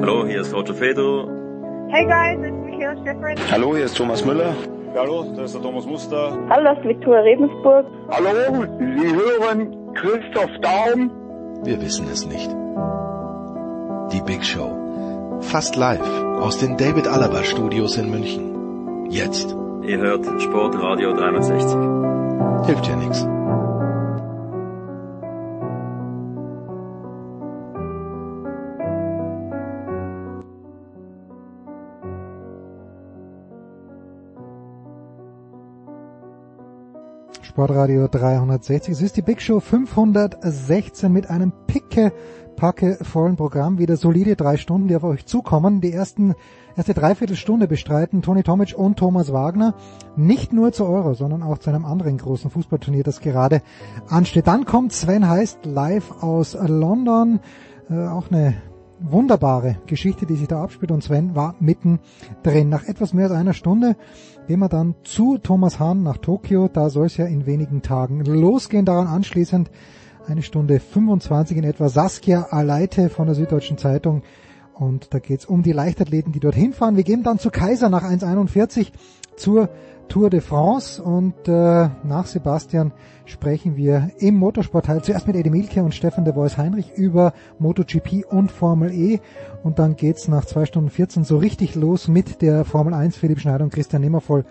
Hallo, hier ist Roger Fedor. Hey guys, it's Michaela Schifrin. Hallo, hier ist Thomas Müller. Hallo, das ist der Thomas Muster. Hallo, das ist Viktoria Rebensburg. Hallo, Sie hören Christoph Daum. Wir wissen es nicht. Die Big Show. Fast live aus den David Alaba Studios in München. Jetzt. Ihr hört Sportradio 360. Hilft ja nichts. Sportradio 360. Es ist die Big Show 516 mit einem picke packe vollen Programm. Wieder solide drei Stunden, die auf euch zukommen. Die ersten, erste Dreiviertelstunde bestreiten Toni Tomic und Thomas Wagner. Nicht nur zu Euro, sondern auch zu einem anderen großen Fußballturnier, das gerade ansteht. Dann kommt Sven Heist live aus London. Äh, auch eine wunderbare Geschichte, die sich da abspielt und Sven war mitten drin. Nach etwas mehr als einer Stunde gehen wir dann zu Thomas Hahn nach Tokio. Da soll es ja in wenigen Tagen losgehen. Daran anschließend eine Stunde 25 in etwa Saskia Aleite von der Süddeutschen Zeitung. Und da geht's um die Leichtathleten, die dorthin fahren. Wir gehen dann zu Kaiser nach 1,41 zur Tour de France und äh, nach Sebastian sprechen wir im Motorsportteil zuerst mit Eddie Milke und Stefan de Vois Heinrich über MotoGP und Formel E und dann geht's nach zwei Stunden 14 so richtig los mit der Formel 1. Philipp Schneider und Christian Nimmervoll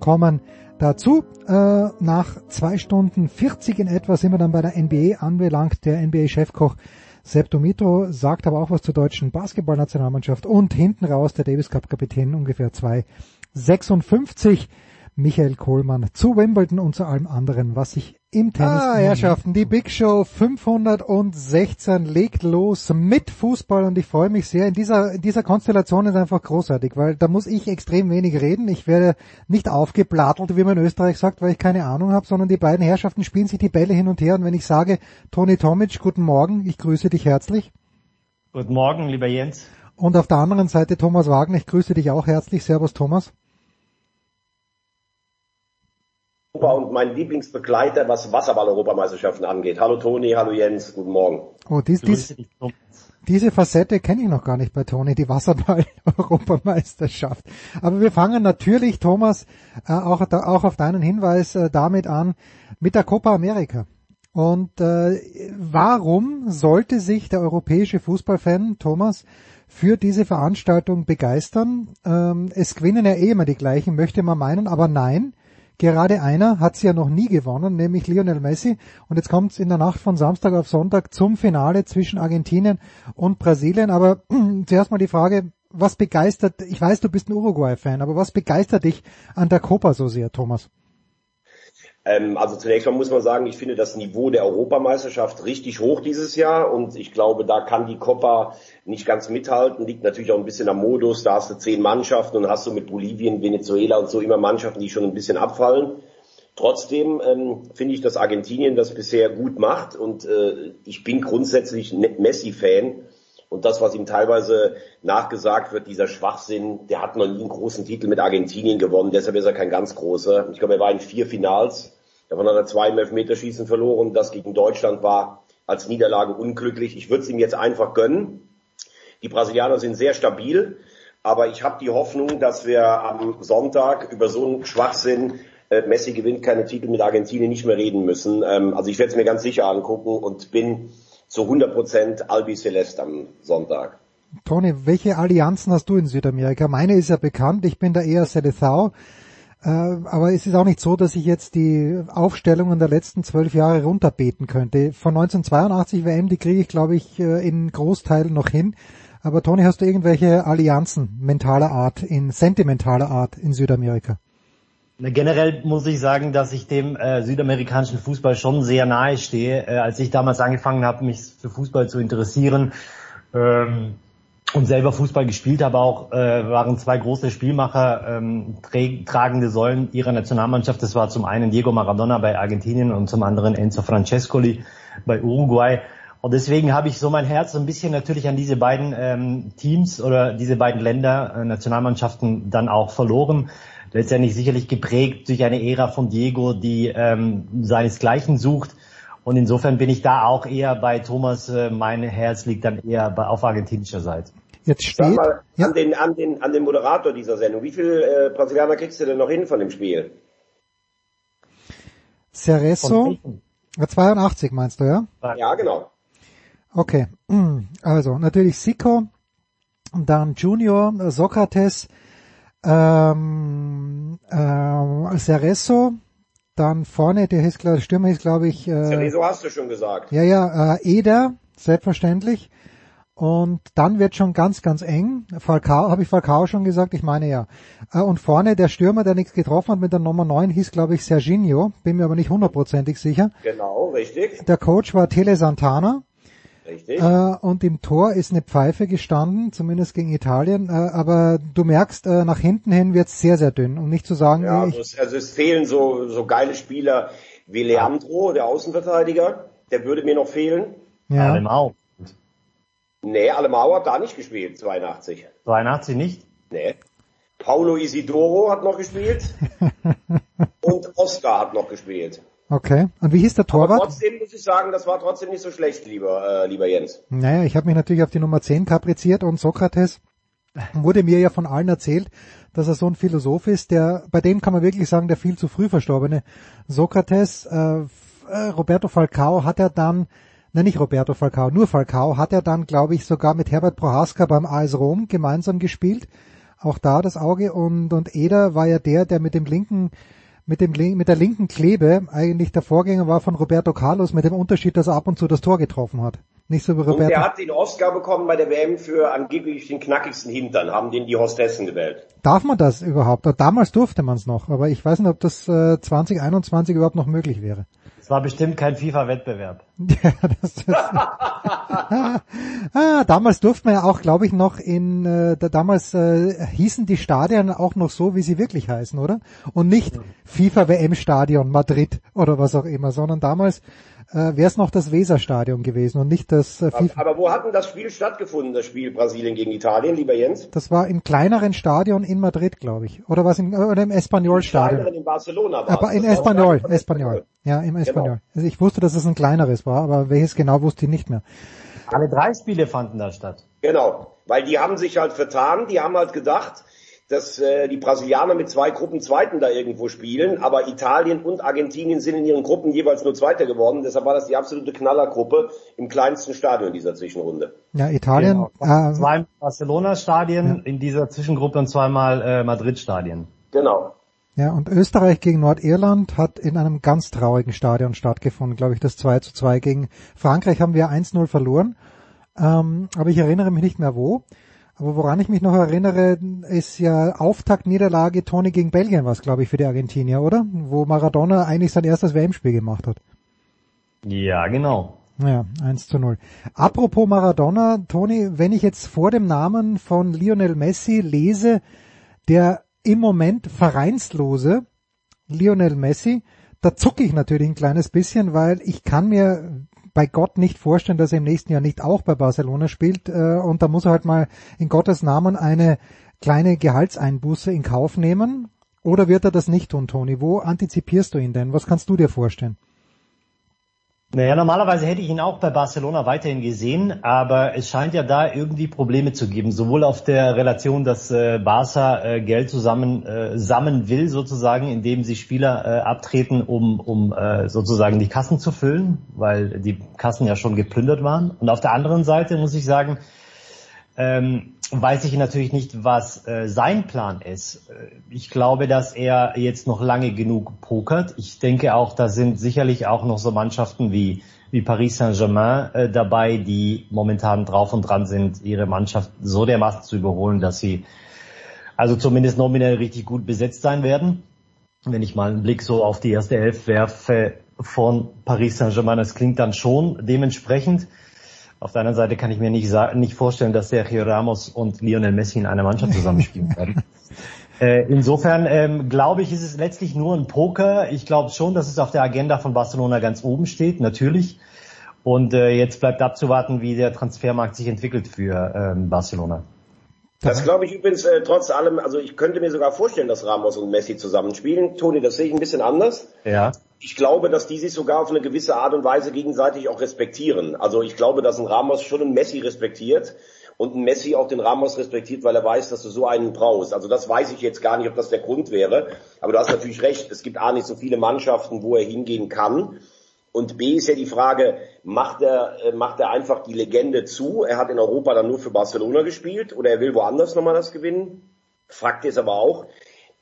kommen dazu. Äh, nach zwei Stunden 40 in etwa sind wir dann bei der NBA anbelangt. Der NBA-Chefkoch Sepp Domitro sagt aber auch was zur deutschen Basketballnationalmannschaft und hinten raus der Davis Cup Kapitän ungefähr 2,56 Michael Kohlmann zu Wimbledon und zu allem anderen, was sich im Tennis... Ah, Herrschaften, die Big Show 516 legt los mit Fußball und ich freue mich sehr. In dieser, in dieser Konstellation ist einfach großartig, weil da muss ich extrem wenig reden. Ich werde nicht aufgeblattelt, wie man in Österreich sagt, weil ich keine Ahnung habe, sondern die beiden Herrschaften spielen sich die Bälle hin und her und wenn ich sage, Toni Tomic, guten Morgen, ich grüße dich herzlich. Guten Morgen, lieber Jens. Und auf der anderen Seite Thomas Wagner, ich grüße dich auch herzlich. Servus Thomas. Und mein Lieblingsbegleiter, was Wasserball-Europameisterschaften angeht. Hallo Toni, hallo Jens, guten Morgen. Oh, dies, dies, diese Facette kenne ich noch gar nicht bei Toni, die Wasserball-Europameisterschaft. Aber wir fangen natürlich, Thomas, äh, auch, auch auf deinen Hinweis äh, damit an, mit der Copa America. Und äh, warum sollte sich der europäische Fußballfan, Thomas, für diese Veranstaltung begeistern? Ähm, es gewinnen ja eh immer die gleichen, möchte man meinen, aber nein, Gerade einer hat sie ja noch nie gewonnen, nämlich Lionel Messi. Und jetzt kommt es in der Nacht von Samstag auf Sonntag zum Finale zwischen Argentinien und Brasilien. Aber zuerst mal die Frage, was begeistert, ich weiß, du bist ein Uruguay-Fan, aber was begeistert dich an der Copa so sehr, Thomas? Ähm, also zunächst mal muss man sagen, ich finde das Niveau der Europameisterschaft richtig hoch dieses Jahr und ich glaube, da kann die Copa nicht ganz mithalten. Liegt natürlich auch ein bisschen am Modus. Da hast du zehn Mannschaften und hast du mit Bolivien, Venezuela und so immer Mannschaften, die schon ein bisschen abfallen. Trotzdem ähm, finde ich, dass Argentinien das bisher gut macht und äh, ich bin grundsätzlich Messi-Fan. Und das, was ihm teilweise nachgesagt wird, dieser Schwachsinn, der hat noch nie einen großen Titel mit Argentinien gewonnen, deshalb ist er kein ganz großer. Ich glaube, er war in vier Finals, davon hat er zwei im Elfmeterschießen verloren. Das gegen Deutschland war als Niederlage unglücklich. Ich würde es ihm jetzt einfach gönnen. Die Brasilianer sind sehr stabil, aber ich habe die Hoffnung, dass wir am Sonntag über so einen Schwachsinn äh, Messi gewinnt keine Titel mit Argentinien nicht mehr reden müssen. Ähm, also ich werde es mir ganz sicher angucken und bin zu 100% Albi Celeste am Sonntag. Toni, welche Allianzen hast du in Südamerika? Meine ist ja bekannt, ich bin da eher Seleção. Äh, aber es ist auch nicht so, dass ich jetzt die Aufstellungen der letzten zwölf Jahre runterbeten könnte. Von 1982 WM, die kriege ich, glaube ich, äh, in Großteilen noch hin. Aber Toni, hast du irgendwelche Allianzen mentaler Art, in sentimentaler Art in Südamerika? Generell muss ich sagen, dass ich dem äh, südamerikanischen Fußball schon sehr nahe stehe. Äh, als ich damals angefangen habe, mich für Fußball zu interessieren, ähm, und selber Fußball gespielt habe, auch äh, waren zwei große Spielmacher, ähm, tragende Säulen ihrer Nationalmannschaft. Das war zum einen Diego Maradona bei Argentinien und zum anderen Enzo Francescoli bei Uruguay. Und deswegen habe ich so mein Herz so ein bisschen natürlich an diese beiden ähm, Teams oder diese beiden Länder, äh, Nationalmannschaften dann auch verloren. Letztendlich sicherlich geprägt durch eine Ära von Diego, die ähm, seinesgleichen sucht. Und insofern bin ich da auch eher bei Thomas, äh, mein Herz liegt dann eher bei, auf argentinischer Seite. Jetzt steht, mal, ja, an, den, an, den, an den Moderator dieser Sendung, wie viel äh, Brasilianer kriegst du denn noch hin von dem Spiel? Cerezo, Von äh, 82 meinst du, ja? Ja, genau. Okay, also natürlich Sico, dann Junior, Sokrates, ähm, äh, Cerezo, dann vorne, der hieß, glaub- Stürmer hieß, glaube ich, äh, Cerezo hast du schon gesagt. ja, ja, äh, Eder, selbstverständlich. Und dann wird schon ganz, ganz eng. Falcao, habe ich Falcao schon gesagt? Ich meine ja. Äh, Und vorne der Stürmer, der nichts getroffen hat mit der Nummer 9, hieß, glaube ich, Serginho. Bin mir aber nicht hundertprozentig sicher. Genau, richtig. Der Coach war Tele Santana. Richtig. Äh, und im Tor ist eine Pfeife gestanden, zumindest gegen Italien. Äh, aber du merkst, nach hinten hin wird's sehr, sehr dünn. Um nicht zu sagen, Ja, ich, also es, also es fehlen so, so geile Spieler wie Leandro, der Außenverteidiger. Der würde mir noch fehlen. ja, auch. Nee, Alemao hat da nicht gespielt, 82. 82 nicht? Nee. Paulo Isidoro hat noch gespielt. und Oscar hat noch gespielt. okay. Und wie hieß der Aber Torwart? trotzdem muss ich sagen, das war trotzdem nicht so schlecht, lieber, äh, lieber Jens. Naja, ich habe mich natürlich auf die Nummer 10 kapriziert und Sokrates wurde mir ja von allen erzählt, dass er so ein Philosoph ist, der, bei dem kann man wirklich sagen, der viel zu früh verstorbene Sokrates, äh, äh, Roberto Falcao hat er dann, nein nicht Roberto Falcao, nur Falcao hat er dann, glaube ich, sogar mit Herbert Prohaska beim AS Rom gemeinsam gespielt. Auch da das Auge und, und Eder war ja der, der mit dem linken mit dem mit der linken Klebe eigentlich der Vorgänger war von Roberto Carlos mit dem Unterschied, dass er ab und zu das Tor getroffen hat. Nicht so wie Und Roberto. der hat den Oscar bekommen bei der WM für angeblich den knackigsten Hintern, haben den die Hostessen gewählt. Darf man das überhaupt? Damals durfte man es noch, aber ich weiß nicht, ob das äh, 2021 überhaupt noch möglich wäre. Es war bestimmt kein FIFA-Wettbewerb. Ja, das ist, ah, damals durfte man ja auch, glaube ich, noch in, äh, da, damals äh, hießen die Stadien auch noch so, wie sie wirklich heißen, oder? Und nicht FIFA WM Stadion Madrid oder was auch immer, sondern damals äh, wäre es noch das Weserstadion gewesen und nicht das äh, FIFA. Aber wo hat denn das Spiel stattgefunden, das Spiel Brasilien gegen Italien, lieber Jens? Das war im kleineren Stadion in Madrid, glaube ich. Oder was im, oder im Espanyol-Stadion. Kleineren in Barcelona war Aber in Espanyol, von Espanyol. Ja, im Espanyol. Genau. Also ich wusste, dass es ein kleineres war, aber welches genau wusste ich nicht mehr. Alle drei Spiele fanden da statt. Genau, weil die haben sich halt vertan, die haben halt gedacht, dass äh, die Brasilianer mit zwei Gruppen Zweiten da irgendwo spielen, aber Italien und Argentinien sind in ihren Gruppen jeweils nur Zweiter geworden, deshalb war das die absolute Knallergruppe im kleinsten Stadion dieser Zwischenrunde. Ja, Italien, Genau. äh, Zwei Barcelona-Stadien in dieser Zwischengruppe und zweimal äh, Madrid-Stadien. Genau. ja, und Österreich gegen Nordirland hat in einem ganz traurigen Stadion stattgefunden, glaube ich, das 2 zu 2 gegen Frankreich haben wir 1-0 verloren, ähm, aber ich erinnere mich nicht mehr wo. Aber woran ich mich noch erinnere, ist ja Auftaktniederlage Toni gegen Belgien was, glaube ich, für die Argentinier, oder? Wo Maradona eigentlich sein erstes WM-Spiel gemacht hat. Ja, genau. Ja, 1 zu 0. Apropos Maradona, Toni, wenn ich jetzt vor dem Namen von Lionel Messi lese, der im Moment vereinslose Lionel Messi, da zucke ich natürlich ein kleines bisschen, weil ich kann mir bei Gott nicht vorstellen, dass er im nächsten Jahr nicht auch bei Barcelona spielt äh, und da muss er halt mal in Gottes Namen eine kleine Gehaltseinbuße in Kauf nehmen. Oder wird er das nicht tun, Toni? Wo antizipierst du ihn denn? Was kannst du dir vorstellen? Naja, normalerweise hätte ich ihn auch bei Barcelona weiterhin gesehen, aber es scheint ja da irgendwie Probleme zu geben, sowohl auf der Relation, dass äh, Barca äh, Geld zusammen äh, sammeln will, sozusagen, indem sie Spieler äh, abtreten, um, um äh, sozusagen die Kassen zu füllen, weil die Kassen ja schon geplündert waren. Und auf der anderen Seite muss ich sagen, ähm, weiß ich natürlich nicht, was äh, sein Plan ist. Äh, Ich glaube, dass er jetzt noch lange genug pokert. Ich denke auch, da sind sicherlich auch noch so Mannschaften wie, wie Paris Saint-Germain äh, dabei, die momentan drauf und dran sind, ihre Mannschaft so dermaßen zu überholen, dass sie also zumindest nominell richtig gut besetzt sein werden. Wenn ich mal einen Blick so auf die erste Elf werfe von Paris Saint-Germain, das klingt dann schon dementsprechend. Auf der anderen Seite kann ich mir nicht, nicht vorstellen, dass Sergio Ramos und Lionel Messi in einer Mannschaft zusammenspielen werden. Äh, insofern ähm, glaube ich, ist es letztlich nur ein Poker. Ich glaube schon, dass es auf der Agenda von Barcelona ganz oben steht, natürlich. Und äh, jetzt bleibt abzuwarten, wie der Transfermarkt sich entwickelt für ähm, Barcelona. Das glaube ich übrigens äh, trotz allem, also ich könnte mir sogar vorstellen, dass Ramos und Messi zusammenspielen. Toni, das sehe ich ein bisschen anders. Ja. Ich glaube, dass die sich sogar auf eine gewisse Art und Weise gegenseitig auch respektieren. Also ich glaube, dass ein Ramos schon einen Messi respektiert und ein Messi auch den Ramos respektiert, weil er weiß, dass du so einen brauchst. Also das weiß ich jetzt gar nicht, ob das der Grund wäre. Aber du hast natürlich recht, es gibt A nicht so viele Mannschaften, wo er hingehen kann. Und B ist ja die Frage, macht er, äh, macht er einfach die Legende zu? Er hat in Europa dann nur für Barcelona gespielt oder er will woanders nochmal das gewinnen? Fakt ist aber auch,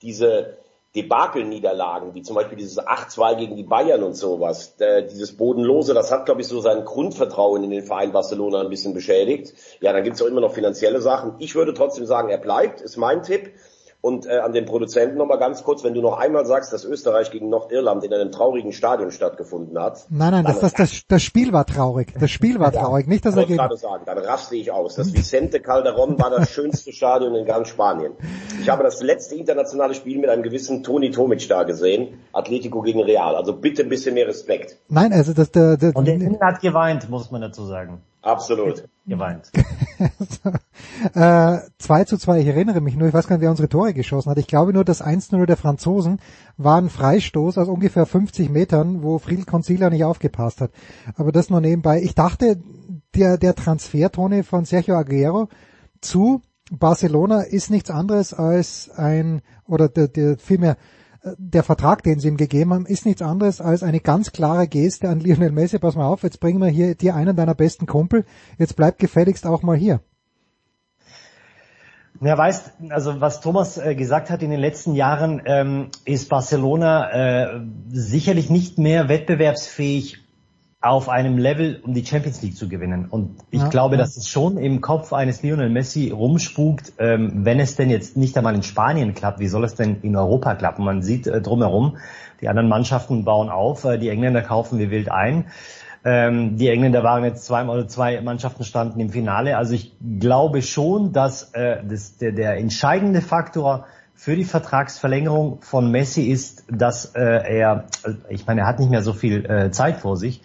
diese Debakel-Niederlagen, wie zum Beispiel dieses 8-2 gegen die Bayern und sowas, äh, dieses Bodenlose, das hat, glaube ich, so sein Grundvertrauen in den Verein Barcelona ein bisschen beschädigt. Ja, dann gibt es auch immer noch finanzielle Sachen. Ich würde trotzdem sagen, er bleibt, ist mein Tipp. Und äh, an den Produzenten nochmal ganz kurz, wenn du noch einmal sagst, dass Österreich gegen Nordirland in einem traurigen Stadion stattgefunden hat. Nein, nein, das, das, das, das Spiel war traurig. Das Spiel war traurig, nicht das Ergebnis. Ich gerade sagen, dann raste ich aus. Das Vicente Calderón war das schönste Stadion in ganz Spanien. Ich habe das letzte internationale Spiel mit einem gewissen Toni Tomic da gesehen. Atletico gegen Real. Also bitte ein bisschen mehr Respekt. Nein, also das, der, der, Und der Innen hat geweint, muss man dazu sagen. Absolut. Geweint. äh, 2 zu 2, ich erinnere mich nur, ich weiß gar nicht, wer unsere Tore geschossen hat. Ich glaube nur, das 1-0 der Franzosen war ein Freistoß aus ungefähr 50 Metern, wo Friedel Concila nicht aufgepasst hat. Aber das nur nebenbei. Ich dachte, der, der Transfer, Toni, von Sergio Aguero zu Barcelona ist nichts anderes als ein, oder der, der vielmehr, der Vertrag, den sie ihm gegeben haben, ist nichts anderes als eine ganz klare Geste an Lionel Messi. Pass mal auf, jetzt bringen wir hier dir einen deiner besten Kumpel. Jetzt bleib gefälligst auch mal hier. Ja, weißt, also was Thomas äh, gesagt hat in den letzten Jahren, ähm, ist Barcelona äh, sicherlich nicht mehr wettbewerbsfähig auf einem Level, um die Champions League zu gewinnen. Und ich ja, glaube, ja. dass es schon im Kopf eines Lionel Messi rumspukt, ähm, wenn es denn jetzt nicht einmal in Spanien klappt, wie soll es denn in Europa klappen? Man sieht äh, drumherum, die anderen Mannschaften bauen auf, äh, die Engländer kaufen wie wild ein. Ähm, die Engländer waren jetzt zweimal oder zwei Mannschaften standen im Finale. Also ich glaube schon, dass äh, das, der, der entscheidende Faktor für die Vertragsverlängerung von Messi ist, dass äh, er, ich meine, er hat nicht mehr so viel äh, Zeit vor sich,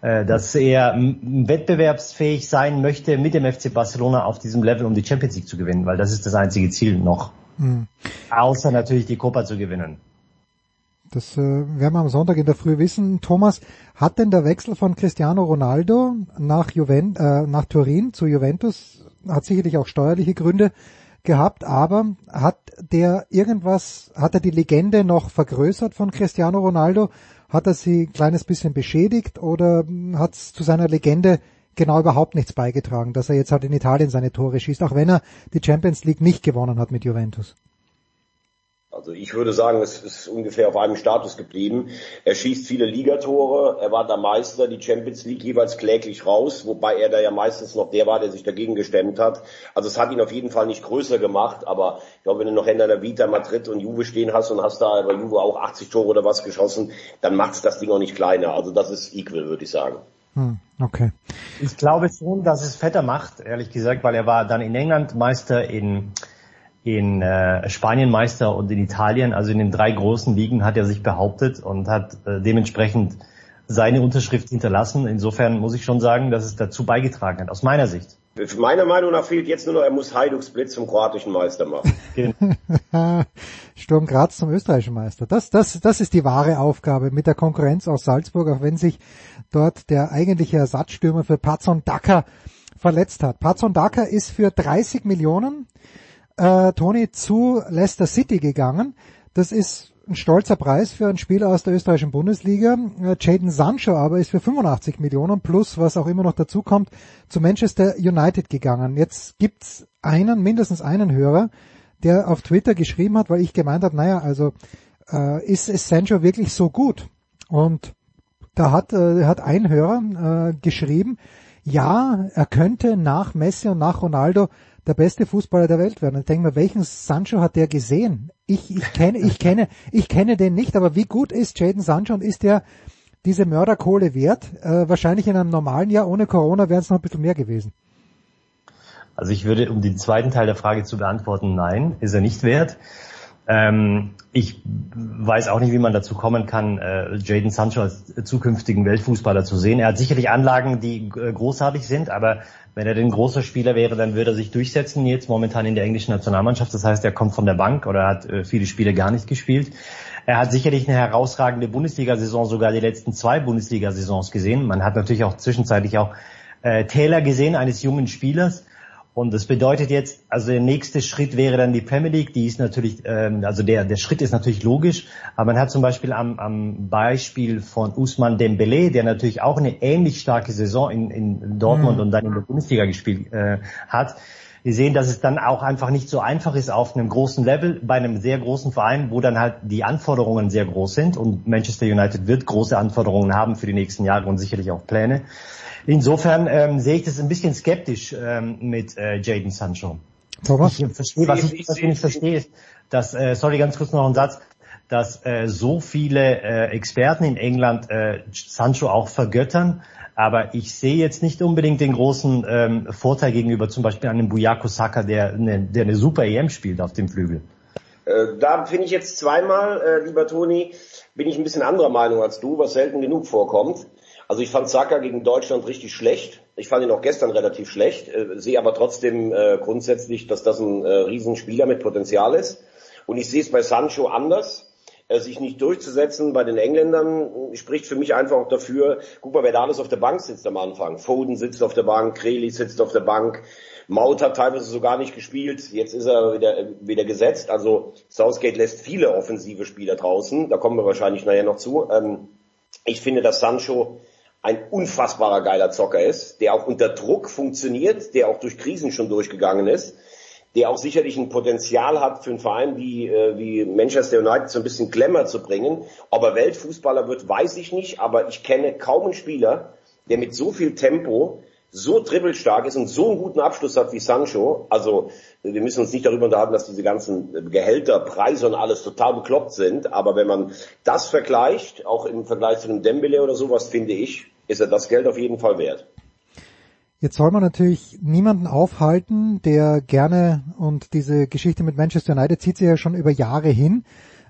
dass er wettbewerbsfähig sein möchte mit dem FC Barcelona auf diesem Level, um die Champions League zu gewinnen, weil das ist das einzige Ziel noch. Mhm. Außer natürlich die Copa zu gewinnen. Das äh, werden wir am Sonntag in der Früh wissen. Thomas, hat denn der Wechsel von Cristiano Ronaldo nach, Juvent äh, nach Turin zu Juventus, hat sicherlich auch steuerliche Gründe gehabt, aber hat der irgendwas, hat er die Legende noch vergrößert von Cristiano Ronaldo? Hat er sie ein kleines bisschen beschädigt oder hat es zu seiner Legende genau überhaupt nichts beigetragen, dass er jetzt halt in Italien seine Tore schießt, auch wenn er die Champions League nicht gewonnen hat mit Juventus? Also ich würde sagen, es ist ungefähr auf einem Status geblieben. Er schießt viele Ligatore, er war der Meister, die Champions League jeweils kläglich raus, wobei er da ja meistens noch der war, der sich dagegen gestemmt hat. Also es hat ihn auf jeden Fall nicht größer gemacht, aber ich glaube, wenn du noch in der Vita Madrid und Juve stehen hast und hast da bei Juve auch 80 Tore oder was geschossen, dann macht's das Ding auch nicht kleiner. Also das ist equal, würde ich sagen. Hm, okay. Ich glaube schon, dass es fetter macht, ehrlich gesagt, weil er war dann in England Meister in in äh, Spanien Meister und in Italien, also in den drei großen Ligen hat er sich behauptet und hat äh, dementsprechend seine Unterschrift hinterlassen. Insofern muss ich schon sagen, dass es dazu beigetragen hat, aus meiner Sicht. Meiner Meinung nach fehlt jetzt nur noch, er muss Hajduk Split zum kroatischen Meister machen. Sturm Graz zum österreichischen Meister. Das, das, das ist die wahre Aufgabe mit der Konkurrenz aus Salzburg, auch wenn sich dort der eigentliche Ersatzstürmer für Patson Daka verletzt hat. Patson Daka ist für 30 Millionen äh, Tony zu Leicester City gegangen. Das ist ein stolzer Preis für einen Spieler aus der österreichischen Bundesliga. Äh, Jaden Sancho aber ist für 85 Millionen plus, was auch immer noch dazu kommt, zu Manchester United gegangen. Jetzt gibt's einen, mindestens einen Hörer, der auf Twitter geschrieben hat, weil ich gemeint habe, naja, also äh, ist, ist Sancho wirklich so gut? Und da hat, äh, hat ein Hörer äh, geschrieben, ja, er könnte nach Messi und nach Ronaldo der beste Fußballer der Welt werden. Ich denke mir, welchen Sancho hat der gesehen? Ich, ich kenne, ich kenne, ich kenne den nicht, aber wie gut ist Jaden Sancho und ist der diese Mörderkohle wert? Äh, wahrscheinlich in einem normalen Jahr ohne Corona wären es noch ein bisschen mehr gewesen. Also ich würde, um den zweiten Teil der Frage zu beantworten, nein, ist er nicht wert. Ähm, ich weiß auch nicht, wie man dazu kommen kann, äh, Jaden Sancho als zukünftigen Weltfußballer zu sehen. Er hat sicherlich Anlagen, die äh, großartig sind, aber wenn er denn großer Spieler wäre, dann würde er sich durchsetzen, jetzt momentan in der englischen Nationalmannschaft. Das heißt, er kommt von der Bank oder hat äh, viele Spiele gar nicht gespielt. Er hat sicherlich eine herausragende Bundesliga-Saison, sogar die letzten zwei Bundesliga-Saisons gesehen. Man hat natürlich auch zwischenzeitlich auch äh, Taylor gesehen, eines jungen Spielers. Und das bedeutet jetzt, also der nächste Schritt wäre dann die Premier League. Die ist natürlich, ähm, also der der Schritt ist natürlich logisch, aber man hat zum Beispiel am, am Beispiel von Usman Dembele, der natürlich auch eine ähnlich starke Saison in, in Dortmund mhm. und dann in der Bundesliga gespielt äh, hat. Wir sehen, dass es dann auch einfach nicht so einfach ist auf einem großen Level bei einem sehr großen Verein, wo dann halt die Anforderungen sehr groß sind und Manchester United wird große Anforderungen haben für die nächsten Jahre und sicherlich auch Pläne. Insofern ähm, sehe ich das ein bisschen skeptisch ähm, mit äh, Jaden Sancho. Thomas? Ich verstehe, was ich, was ich nicht verstehe, ist, dass, äh, sorry, ganz kurz noch ein Satz, dass äh, so viele äh, Experten in England äh, Sancho auch vergöttern, aber ich sehe jetzt nicht unbedingt den großen ähm, Vorteil gegenüber zum Beispiel einem Buyako Saka, der eine, der eine super EM spielt auf dem Flügel. Äh, da finde ich jetzt zweimal, äh, lieber Toni, bin ich ein bisschen anderer Meinung als du, was selten genug vorkommt. Also ich fand Saka gegen Deutschland richtig schlecht. Ich fand ihn auch gestern relativ schlecht, äh, sehe aber trotzdem äh, grundsätzlich, dass das ein äh, Riesenspieler mit Potenzial ist. Und ich sehe es bei Sancho anders. Äh, sich nicht durchzusetzen bei den Engländern spricht für mich einfach auch dafür, guck mal, wer da alles auf der Bank sitzt am Anfang. Foden sitzt auf der Bank, Kreli sitzt auf der Bank, Maut hat teilweise sogar nicht gespielt, jetzt ist er wieder, wieder gesetzt. Also Southgate lässt viele offensive Spieler draußen, da kommen wir wahrscheinlich nachher noch zu. Ähm, ich finde, dass Sancho ein unfassbarer geiler Zocker ist, der auch unter Druck funktioniert, der auch durch Krisen schon durchgegangen ist, der auch sicherlich ein Potenzial hat für einen Verein wie, äh, wie Manchester United so ein bisschen Glamour zu bringen. Ob er Weltfußballer wird, weiß ich nicht, aber ich kenne kaum einen Spieler, der mit so viel Tempo so dribbelstark ist und so einen guten Abschluss hat wie Sancho. Also wir müssen uns nicht darüber unterhalten, dass diese ganzen Gehälter, Preise und alles total bekloppt sind. Aber wenn man das vergleicht, auch im Vergleich zu einem Dembele oder sowas, finde ich, ist er das Geld auf jeden Fall wert. Jetzt soll man natürlich niemanden aufhalten, der gerne und diese Geschichte mit Manchester United zieht sich ja schon über Jahre hin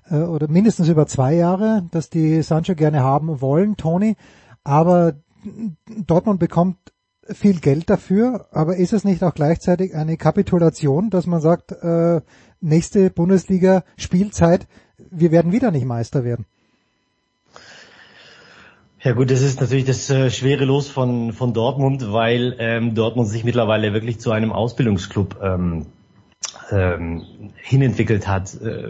äh, oder mindestens über zwei Jahre, dass die Sancho gerne haben wollen, Tony. Aber Dortmund bekommt viel Geld dafür, aber ist es nicht auch gleichzeitig eine Kapitulation, dass man sagt, äh, nächste Bundesliga Spielzeit, wir werden wieder nicht Meister werden? Ja gut, das ist natürlich das äh, schwere Los von, von Dortmund, weil ähm, Dortmund sich mittlerweile wirklich zu einem Ausbildungsclub ähm, ähm, hinentwickelt hat. Äh,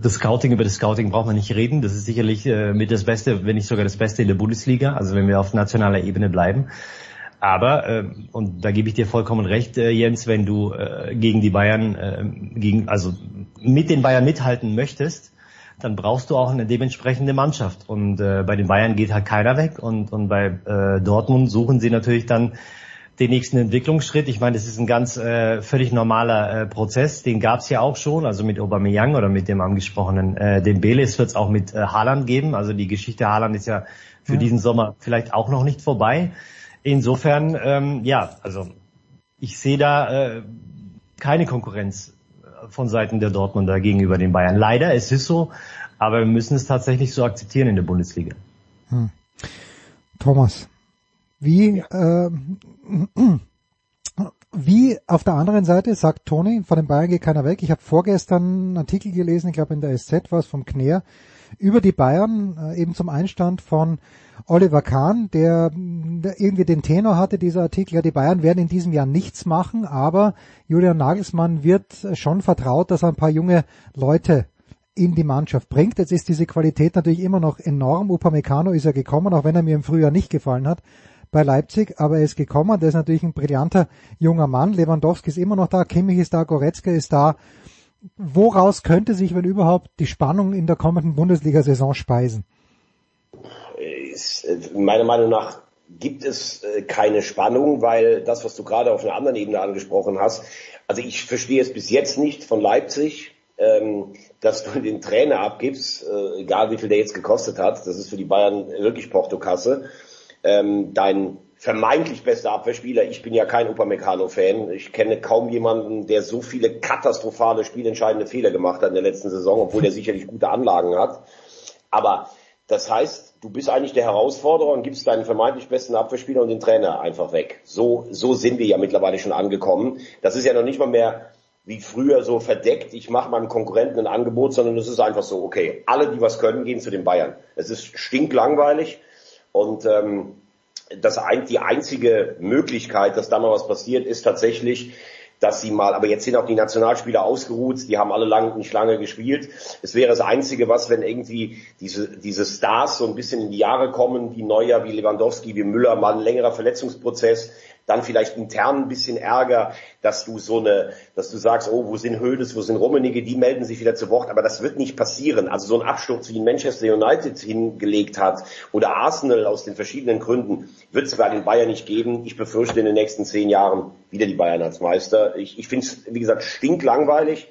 das Scouting, über das Scouting braucht man nicht reden. Das ist sicherlich äh, mit das Beste, wenn nicht sogar das Beste in der Bundesliga, also wenn wir auf nationaler Ebene bleiben. Aber, äh, und da gebe ich dir vollkommen recht, äh, Jens, wenn du äh, gegen die Bayern, äh, gegen, also mit den Bayern mithalten möchtest, dann brauchst du auch eine dementsprechende Mannschaft. Und äh, bei den Bayern geht halt keiner weg und, und bei äh, Dortmund suchen sie natürlich dann den nächsten Entwicklungsschritt. Ich meine, das ist ein ganz äh, völlig normaler äh, Prozess. Den gab es ja auch schon, also mit Aubameyang oder mit dem angesprochenen äh, Dembele. Es wird es auch mit äh, Haaland geben. Also die Geschichte Haaland ist ja für ja. diesen Sommer vielleicht auch noch nicht vorbei. Insofern, ähm, ja, also ich sehe da äh, keine Konkurrenz von Seiten der Dortmunder gegenüber den Bayern. Leider, es ist so, aber wir müssen es tatsächlich so akzeptieren in der Bundesliga. Hm. Thomas, wie, äh, wie auf der anderen Seite sagt Toni, von den Bayern geht keiner weg. Ich habe vorgestern einen Artikel gelesen, ich glaube in der SZ war es vom Knär, über die Bayern, äh, eben zum Einstand von Oliver Kahn, der, irgendwie den Tenor hatte, dieser Artikel, ja, die Bayern werden in diesem Jahr nichts machen, aber Julian Nagelsmann wird schon vertraut, dass er ein paar junge Leute in die Mannschaft bringt. Jetzt ist diese Qualität natürlich immer noch enorm. Upamecano ist ja gekommen, auch wenn er mir im Frühjahr nicht gefallen hat bei Leipzig, aber er ist gekommen. Der ist natürlich ein brillanter junger Mann. Lewandowski ist immer noch da, Kimmich ist da, Goretzka ist da. Woraus könnte sich, wenn überhaupt, die Spannung in der kommenden Bundesliga-Saison speisen? Äh, meiner Meinung nach gibt es äh, keine Spannung, weil das, was du gerade auf einer anderen Ebene angesprochen hast, also ich verstehe es bis jetzt nicht von Leipzig, ähm, dass du den Trainer abgibst, äh, egal wie viel der jetzt gekostet hat, das ist für die Bayern wirklich Portokasse, ähm, dein vermeintlich bester Abwehrspieler, ich bin ja kein Upamecano-Fan, ich kenne kaum jemanden, der so viele katastrophale, spielentscheidende Fehler gemacht hat in der letzten Saison, obwohl er sicherlich gute Anlagen hat. Aber das heißt, du bist eigentlich der Herausforderer und gibst deinen vermeintlich besten Abwehrspieler und den Trainer einfach weg. So, so sind wir ja mittlerweile schon angekommen. Das ist ja noch nicht mal mehr wie früher so verdeckt, ich mache meinem Konkurrenten ein Angebot, sondern es ist einfach so, okay, alle, die was können, gehen zu den Bayern. Es ist stinklangweilig und ähm, das ein, die einzige Möglichkeit, dass da mal was passiert, ist tatsächlich, dass sie mal, aber jetzt sind auch die Nationalspieler ausgeruht, die haben alle lang, nicht lange gespielt. Es wäre das Einzige, was, wenn irgendwie diese, diese Stars so ein bisschen in die Jahre kommen, wie Neuer, wie Lewandowski, wie Müller, mal ein längerer Verletzungsprozess, dann vielleicht intern ein bisschen Ärger, dass du so eine, dass du sagst, oh, wo sind Hödes, wo sind Rummenigge, die melden sich wieder zu Wort, aber das wird nicht passieren. Also so ein Absturz, wie ihn Manchester United hingelegt hat oder Arsenal aus den verschiedenen Gründen, wird es bei den Bayern nicht geben. Ich befürchte in den nächsten zehn Jahren wieder die Bayern als Meister. Ich, ich finde es, wie gesagt, stinklangweilig.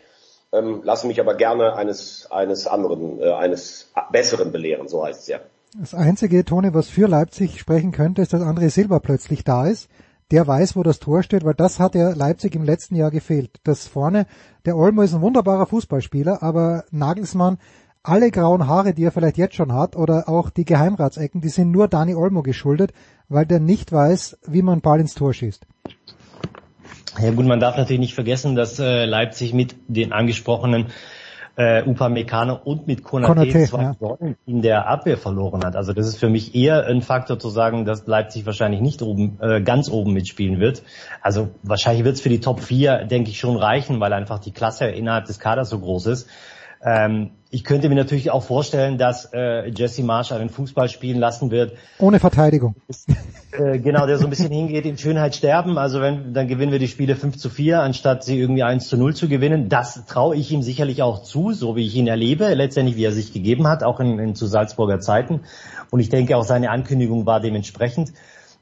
Ähm, lasse mich aber gerne eines, eines anderen, äh, eines Besseren belehren, so heißt es ja. Das einzige, Toni, was für Leipzig sprechen könnte, ist, dass André Silva plötzlich da ist der weiß, wo das Tor steht, weil das hat ja Leipzig im letzten Jahr gefehlt. Das vorne, der Olmo ist ein wunderbarer Fußballspieler, aber Nagelsmann, alle grauen Haare, die er vielleicht jetzt schon hat, oder auch die Geheimratsecken, die sind nur Dani Olmo geschuldet, weil der nicht weiß, wie man Ball ins Tor schießt. Ja gut, man darf natürlich nicht vergessen, dass äh, Leipzig mit den angesprochenen äh, Upamecano und mit Konate, zwei ja. Sorten in der Abwehr verloren hat. Also das ist für mich eher ein Faktor zu sagen, dass Leipzig wahrscheinlich nicht oben, äh, ganz oben mitspielen wird. Also wahrscheinlich wird es für die Top 4, denke ich, schon reichen, weil einfach die Klasse innerhalb des Kaders so groß ist. Ähm, ich könnte mir natürlich auch vorstellen, dass äh, Jesse Marsch einen Fußball spielen lassen wird. Ohne Verteidigung. Äh, genau, der so ein bisschen hingeht in Schönheit sterben. Also wenn, dann gewinnen wir die Spiele 5 zu 4, anstatt sie irgendwie 1 zu 0 zu gewinnen. Das traue ich ihm sicherlich auch zu, so wie ich ihn erlebe, letztendlich wie er sich gegeben hat, auch in, in zu Salzburger Zeiten. Und ich denke auch seine Ankündigung war dementsprechend.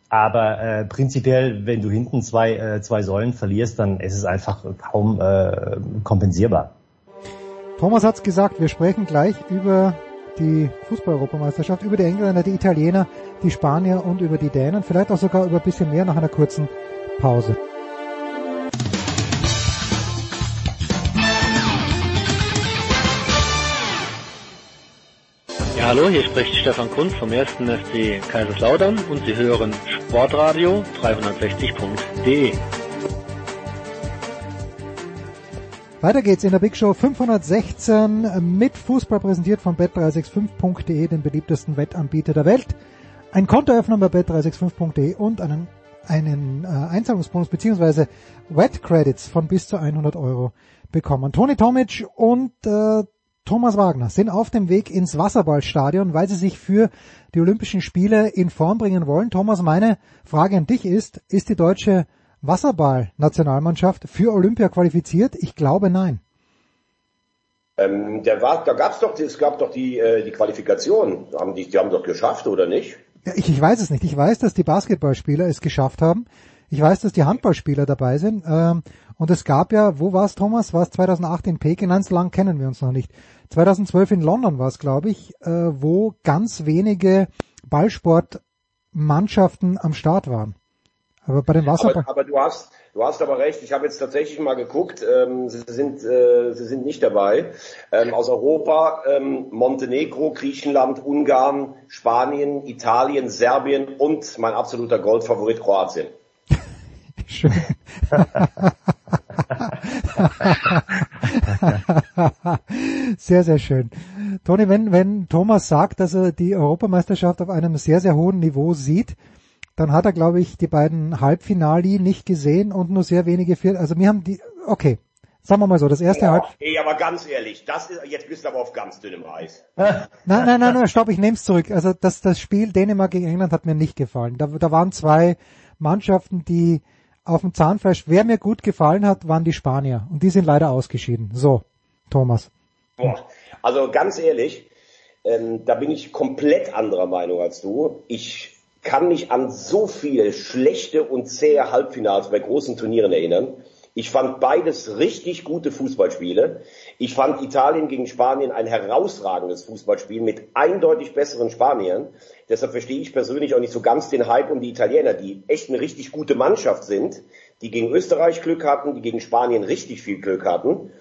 Aber äh, prinzipiell, wenn du hinten zwei, äh, zwei Säulen verlierst, dann ist es einfach kaum äh, kompensierbar. Thomas hat's gesagt, wir sprechen gleich über die Fußball-Europameisterschaft, über die Engländer, die Italiener, die Spanier und über die Dänen, vielleicht auch sogar über ein bisschen mehr nach einer kurzen Pause. Ja, hallo, hier spricht Stefan Kunz vom 1. FC Kaiserslautern und Sie hören Sportradio 360.de. Weiter geht's in der Big Show 516 mit Fußball präsentiert von bet365.de, den beliebtesten Wettanbieter der Welt. Ein Konto öffnen bei bet365.de und einen, einen äh, Einzahlungsbonus beziehungsweise Wet Credits von bis zu 100 Euro bekommen. Toni Tomic und äh, Thomas Wagner sind auf dem Weg ins Wasserballstadion, weil sie sich für die Olympischen Spiele in Form bringen wollen. Thomas, meine Frage an dich ist, ist die deutsche Wasserball-Nationalmannschaft für Olympia qualifiziert? Ich glaube nein. Ähm, der war, da gab's doch, es gab doch die, äh, die Qualifikation. Haben die, die haben doch geschafft, oder nicht? Ja, ich, ich weiß es nicht. Ich weiß, dass die Basketballspieler es geschafft haben. Ich weiß, dass die Handballspieler dabei sind. Ähm, und es gab ja, wo war es, Thomas? War es 2008 in Peking? Nein, so lang kennen wir uns noch nicht. 2012 in London war es, glaube ich, äh, wo ganz wenige Ballsportmannschaften am Start waren. Aber bei den Wasserball... Aber, aber, du hast, du hast aber recht. Ich habe jetzt tatsächlich mal geguckt. Ähm, sie sind, äh, sie sind nicht dabei. Ähm, aus Europa ähm, Montenegro, Griechenland, Ungarn, Spanien, Italien, Serbien und mein absoluter Goldfavorit Kroatien. Schön. sehr, sehr schön. Toni, wenn, wenn Thomas sagt, dass er die Europameisterschaft auf einem sehr, sehr hohen Niveau sieht, dann hat er, glaube ich, die beiden Halbfinali nicht gesehen und nur sehr wenige Viert. Also wir haben die, okay, sagen wir mal so, das erste oh, Halb... Ey, aber ganz ehrlich, das ist, jetzt bist du aber auf ganz dünnem Eis. nein, nein, nein, nein, stopp, ich nehme es zurück. Also das, das Spiel Dänemark gegen England hat mir nicht gefallen. Da, da waren zwei Mannschaften, die auf dem Zahnfleisch, wer mir gut gefallen hat, waren die Spanier. Und die sind leider ausgeschieden. So, Thomas. Boah, also ganz ehrlich, ähm, da bin ich komplett anderer Meinung als du. Ich kann mich an so viele schlechte und zähe Halbfinals bei großen Turnieren erinnern. Ich fand beides richtig gute Fußballspiele. Ich fand Italien gegen Spanien ein herausragendes Fußballspiel mit eindeutig besseren Spaniern. Deshalb verstehe ich persönlich auch nicht so ganz den Hype um die Italiener, die echt eine richtig gute Mannschaft sind, die gegen Österreich Glück hatten, die gegen Spanien richtig viel Glück hatten.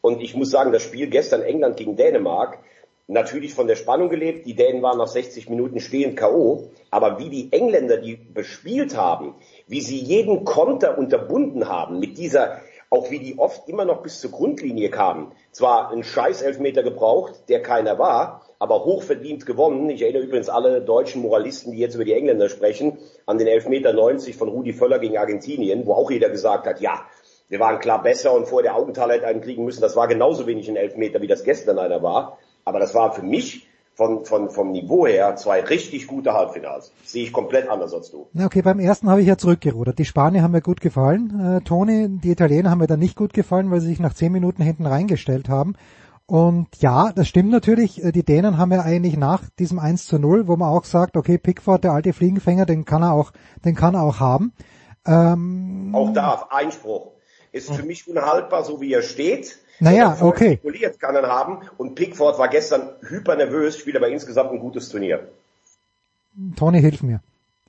Und ich muss sagen, das Spiel gestern England gegen Dänemark, natürlich von der Spannung gelebt. Die Dänen waren nach 60 Minuten stehend K.O. Aber wie die Engländer die bespielt haben, wie sie jeden Konter unterbunden haben mit dieser, auch wie die oft immer noch bis zur Grundlinie kamen. Zwar ein scheiß Elfmeter gebraucht, der keiner war, aber hochverdient gewonnen. Ich erinnere übrigens alle deutschen Moralisten, die jetzt über die Engländer sprechen, an den Elfmeter 90 von Rudi Völler gegen Argentinien, wo auch jeder gesagt hat, ja, wir waren klar besser und vor der Augenthal hätte einen kriegen müssen. Das war genauso wenig ein Elfmeter, wie das gestern einer war. Aber das war für mich von, von, vom Niveau her zwei richtig gute Halbfinals. Das sehe ich komplett anders als du. Na okay, beim ersten habe ich ja zurückgerudert. Die Spanier haben mir gut gefallen, äh, Toni. Die Italiener haben mir dann nicht gut gefallen, weil sie sich nach zehn Minuten hinten reingestellt haben. Und ja, das stimmt natürlich. Äh, die Dänen haben ja eigentlich nach diesem 1 zu 0, wo man auch sagt, okay, Pickford, der alte Fliegenfänger, den kann er auch, den kann er auch haben. Ähm, auch da, Einspruch. Ist für mich unhaltbar, so wie er steht. Naja, okay. Spekuliert kann er haben. Und Pickford war gestern hyper nervös, spielt aber insgesamt ein gutes Turnier. Toni, hilf mir.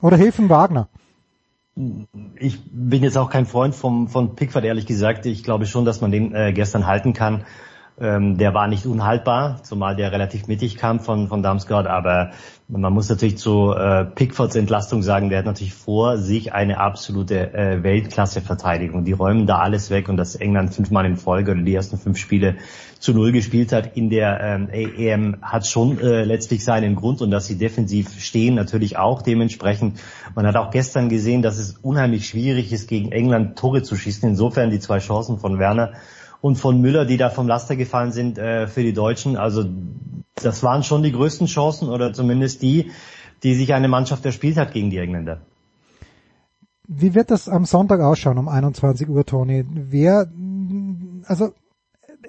Oder hilfen Wagner. Ich bin jetzt auch kein Freund vom, von Pickford, ehrlich gesagt. Ich glaube schon, dass man den äh, gestern halten kann. Ähm, der war nicht unhaltbar, zumal der relativ mittig kam von, von Damsgaard, aber man muss natürlich zu äh, Pickfords Entlastung sagen, der hat natürlich vor sich eine absolute äh, Weltklasse-Verteidigung. Die räumen da alles weg und dass England fünfmal in Folge oder die ersten fünf Spiele zu null gespielt hat in der ähm, EM hat schon äh, letztlich seinen Grund und dass sie defensiv stehen natürlich auch dementsprechend. Man hat auch gestern gesehen, dass es unheimlich schwierig ist, gegen England Tore zu schießen. Insofern die zwei Chancen von Werner und von Müller, die da vom Laster gefallen sind äh, für die Deutschen. Also das waren schon die größten Chancen oder zumindest die, die sich eine Mannschaft erspielt hat gegen die Engländer. Wie wird das am Sonntag ausschauen um 21 Uhr, Toni? Wer, also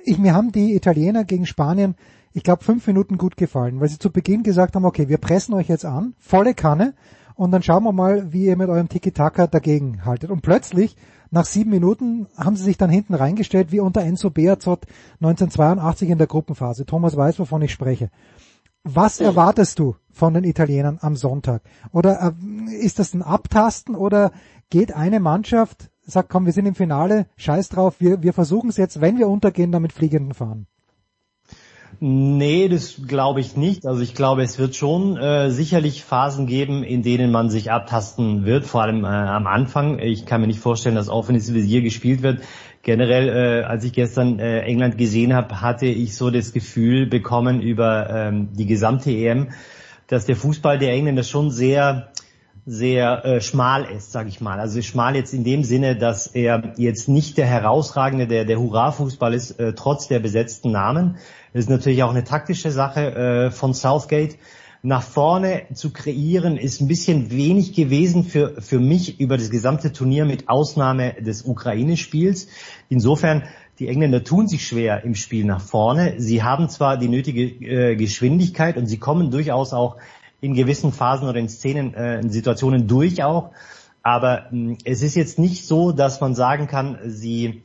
ich, mir haben die Italiener gegen Spanien, ich glaube, fünf Minuten gut gefallen, weil sie zu Beginn gesagt haben, okay, wir pressen euch jetzt an, volle Kanne, und dann schauen wir mal, wie ihr mit eurem Tiki-Taka dagegen haltet. Und plötzlich nach sieben Minuten haben sie sich dann hinten reingestellt, wie unter Enzo Beazot 1982 in der Gruppenphase. Thomas weiß, wovon ich spreche. Was erwartest du von den Italienern am Sonntag? Oder äh, ist das ein Abtasten oder geht eine Mannschaft, sagt, komm, wir sind im Finale, scheiß drauf, wir, wir versuchen es jetzt, wenn wir untergehen, damit fliegenden fahren? Nee, das glaube ich nicht. Also ich glaube, es wird schon äh, sicherlich Phasen geben, in denen man sich abtasten wird, vor allem äh, am Anfang. Ich kann mir nicht vorstellen, dass offensives Visier gespielt wird. Generell, äh, als ich gestern äh, England gesehen habe, hatte ich so das Gefühl bekommen über ähm, die gesamte EM, dass der Fußball der Engländer schon sehr sehr äh, schmal ist, sage ich mal. Also schmal jetzt in dem Sinne, dass er jetzt nicht der herausragende, der der Hurra-Fußball ist, äh, trotz der besetzten Namen. Das ist natürlich auch eine taktische Sache äh, von Southgate. Nach vorne zu kreieren ist ein bisschen wenig gewesen für, für mich über das gesamte Turnier mit Ausnahme des Ukraine-Spiels. Insofern, die Engländer tun sich schwer im Spiel nach vorne. Sie haben zwar die nötige äh, Geschwindigkeit und sie kommen durchaus auch in gewissen Phasen oder in Szenen, äh, in Situationen durch auch. Aber mh, hm, es ist jetzt nicht so, dass man sagen kann, sie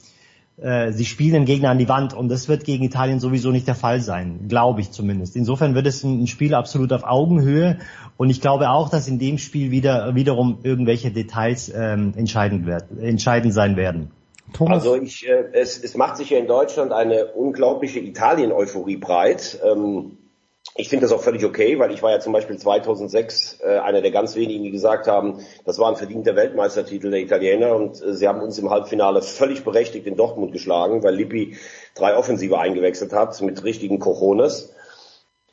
äh, sie spielen den Gegner an die Wand und das wird gegen Italien sowieso nicht der Fall sein, glaube ich zumindest. Insofern wird es ein, Spiel absolut auf Augenhöhe und ich glaube auch, dass in dem Spiel wieder wiederum irgendwelche Details ähm, entscheidend, wird, entscheidend sein werden. Thomas. Also ich, äh, es, es macht sich ja in Deutschland eine unglaubliche Italien-Euphorie breit. Ähm, ich finde das auch völlig okay, weil ich war ja zum Beispiel 2006 äh, einer der ganz wenigen, die gesagt haben, das war ein verdienter Weltmeistertitel der Italiener und äh, sie haben uns im Halbfinale völlig berechtigt in Dortmund geschlagen, weil Lippi drei Offensive eingewechselt hat mit richtigen Cojones.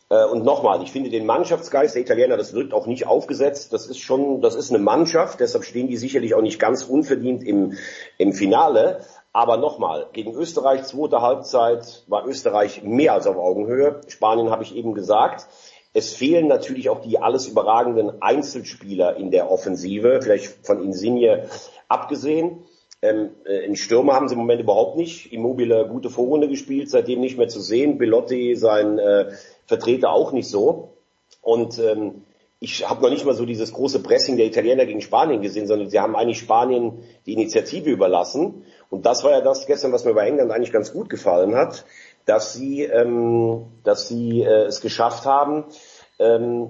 Äh, und nochmal, ich finde den Mannschaftsgeist der Italiener, das wirkt auch nicht aufgesetzt. Das ist schon, das ist eine Mannschaft, deshalb stehen die sicherlich auch nicht ganz unverdient im, im Finale. Aber nochmal, gegen Österreich, zweite Halbzeit, war Österreich mehr als auf Augenhöhe. Spanien habe ich eben gesagt. Es fehlen natürlich auch die alles überragenden Einzelspieler in der Offensive, vielleicht von Insigne abgesehen. Ähm, äh, in Stürmer haben sie im Moment überhaupt nicht. Immobile gute Vorrunde gespielt, seitdem nicht mehr zu sehen. Belotti, sein äh, Vertreter auch nicht so. Und ähm, ich habe noch nicht mal so dieses große Pressing der Italiener gegen Spanien gesehen, sondern sie haben eigentlich Spanien die Initiative überlassen. Und das war ja das gestern, was mir bei England eigentlich ganz gut gefallen hat, dass sie, ähm, dass sie äh, es geschafft haben, ähm,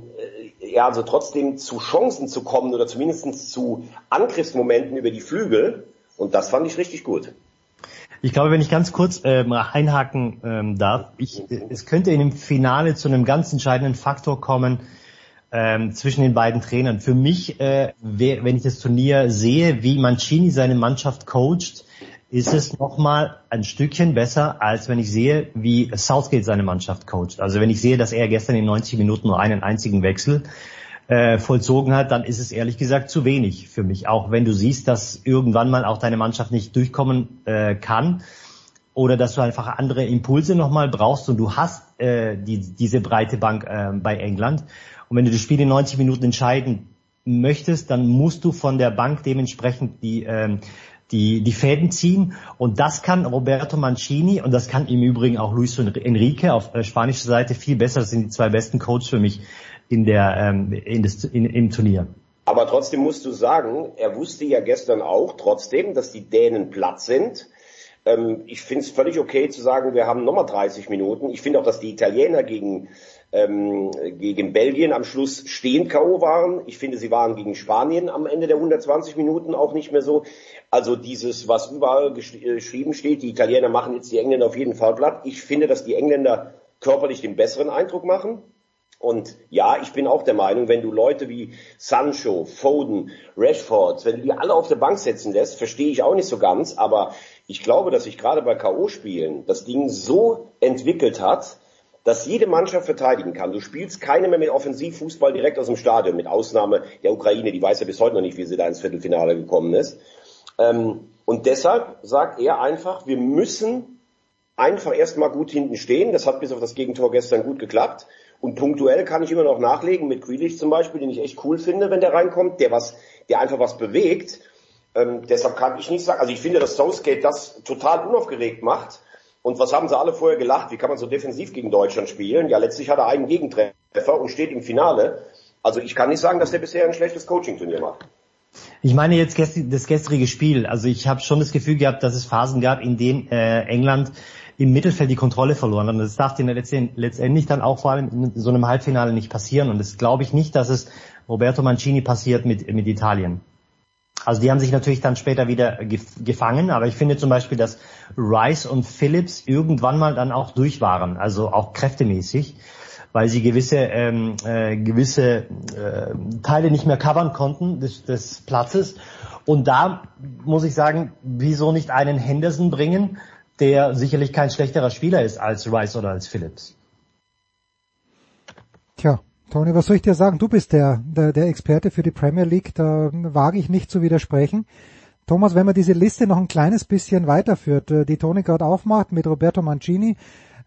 äh, ja, also trotzdem zu Chancen zu kommen oder zumindest zu Angriffsmomenten über die Flügel. Und das fand ich richtig gut. Ich glaube, wenn ich ganz kurz ähm, einhaken ähm, darf, ich, es könnte in dem Finale zu einem ganz entscheidenden Faktor kommen, ähm, zwischen den beiden Trainern. Für mich, äh, wenn ich das Turnier sehe, wie Mancini seine Mannschaft coacht, ist es nochmal ein Stückchen besser, als wenn ich sehe, wie Southgate seine Mannschaft coacht. Also wenn ich sehe, dass er gestern in 90 Minuten nur einen einzigen Wechsel äh, vollzogen hat, dann ist es ehrlich gesagt zu wenig für mich. Auch wenn du siehst, dass irgendwann mal auch deine Mannschaft nicht durchkommen äh, kann oder dass du einfach andere Impulse nochmal brauchst und du hast äh, die, diese breite Bank äh, bei England. Und wenn du das Spiel in 90 Minuten entscheiden möchtest, dann musst du von der Bank dementsprechend die, ähm, die, die Fäden ziehen. Und das kann Roberto Mancini und das kann im Übrigen auch Luis Enrique auf äh, spanischer Seite viel besser. Das sind die zwei besten Coaches für mich in der, ähm, in das, in, im Turnier. Aber trotzdem musst du sagen, er wusste ja gestern auch trotzdem, dass die Dänen platt sind. Ähm, ich finde es völlig okay zu sagen, wir haben nochmal 30 Minuten. Ich finde auch, dass die Italiener gegen ähm, gegen Belgien am Schluss stehen K.O. waren. Ich finde, sie waren gegen Spanien am Ende der 120 Minuten auch nicht mehr so. Also dieses, was überall äh, geschrieben steht, die Italiener machen jetzt die Engländer auf jeden Fall platt. Ich finde, dass die Engländer körperlich den besseren Eindruck machen. Und ja, ich bin auch der Meinung, wenn du Leute wie Sancho, Foden, Rashford, wenn du die alle auf der Bank setzen lässt, verstehe ich auch nicht so ganz, aber ich glaube, dass sich gerade bei K.O.-Spielen das Ding so entwickelt hat, dass jede Mannschaft verteidigen kann. Du spielst keine mehr mit Offensivfußball direkt aus dem Stadion, mit Ausnahme der Ukraine, die weiß ja bis heute noch nicht, wie sie da ins Viertelfinale gekommen ist. Ähm, und deshalb sagt er einfach, wir müssen einfach erstmal gut hinten stehen. Das hat bis auf das Gegentor gestern gut geklappt. Und punktuell kann ich immer noch nachlegen mit Grealish zum Beispiel, den ich echt cool finde, wenn der reinkommt, der was, der einfach was bewegt. Ähm, deshalb kann ich nicht sagen, also ich finde, dass Southgate das total unaufgeregt macht und was haben sie alle vorher gelacht? Wie kann man so defensiv gegen Deutschland spielen? Ja, letztlich hat er einen Gegentreffer und steht im Finale. Also ich kann nicht sagen, dass der bisher ein schlechtes Coaching-Turnier macht. Ich meine jetzt das gestrige Spiel. Also ich habe schon das Gefühl gehabt, dass es Phasen gab, in denen äh, England im Mittelfeld die Kontrolle verloren hat. Und das darf dir letztendlich dann auch vor allem in so einem Halbfinale nicht passieren. Und das glaube ich nicht, dass es Roberto Mancini passiert mit, mit Italien. Also die haben sich natürlich dann später wieder gefangen, aber ich finde zum Beispiel, dass Rice und Phillips irgendwann mal dann auch durch waren, also auch kräftemäßig, weil sie gewisse ähm, äh, gewisse äh, Teile nicht mehr covern konnten des, des Platzes. Und da muss ich sagen, wieso nicht einen Henderson bringen, der sicherlich kein schlechterer Spieler ist als Rice oder als Phillips. Tja, Tony, was soll ich dir sagen? Du bist der, der, der Experte für die Premier League, da wage ich nicht zu widersprechen. Thomas, wenn man diese Liste noch ein kleines bisschen weiterführt, äh, die Tony gerade aufmacht mit Roberto Mancini,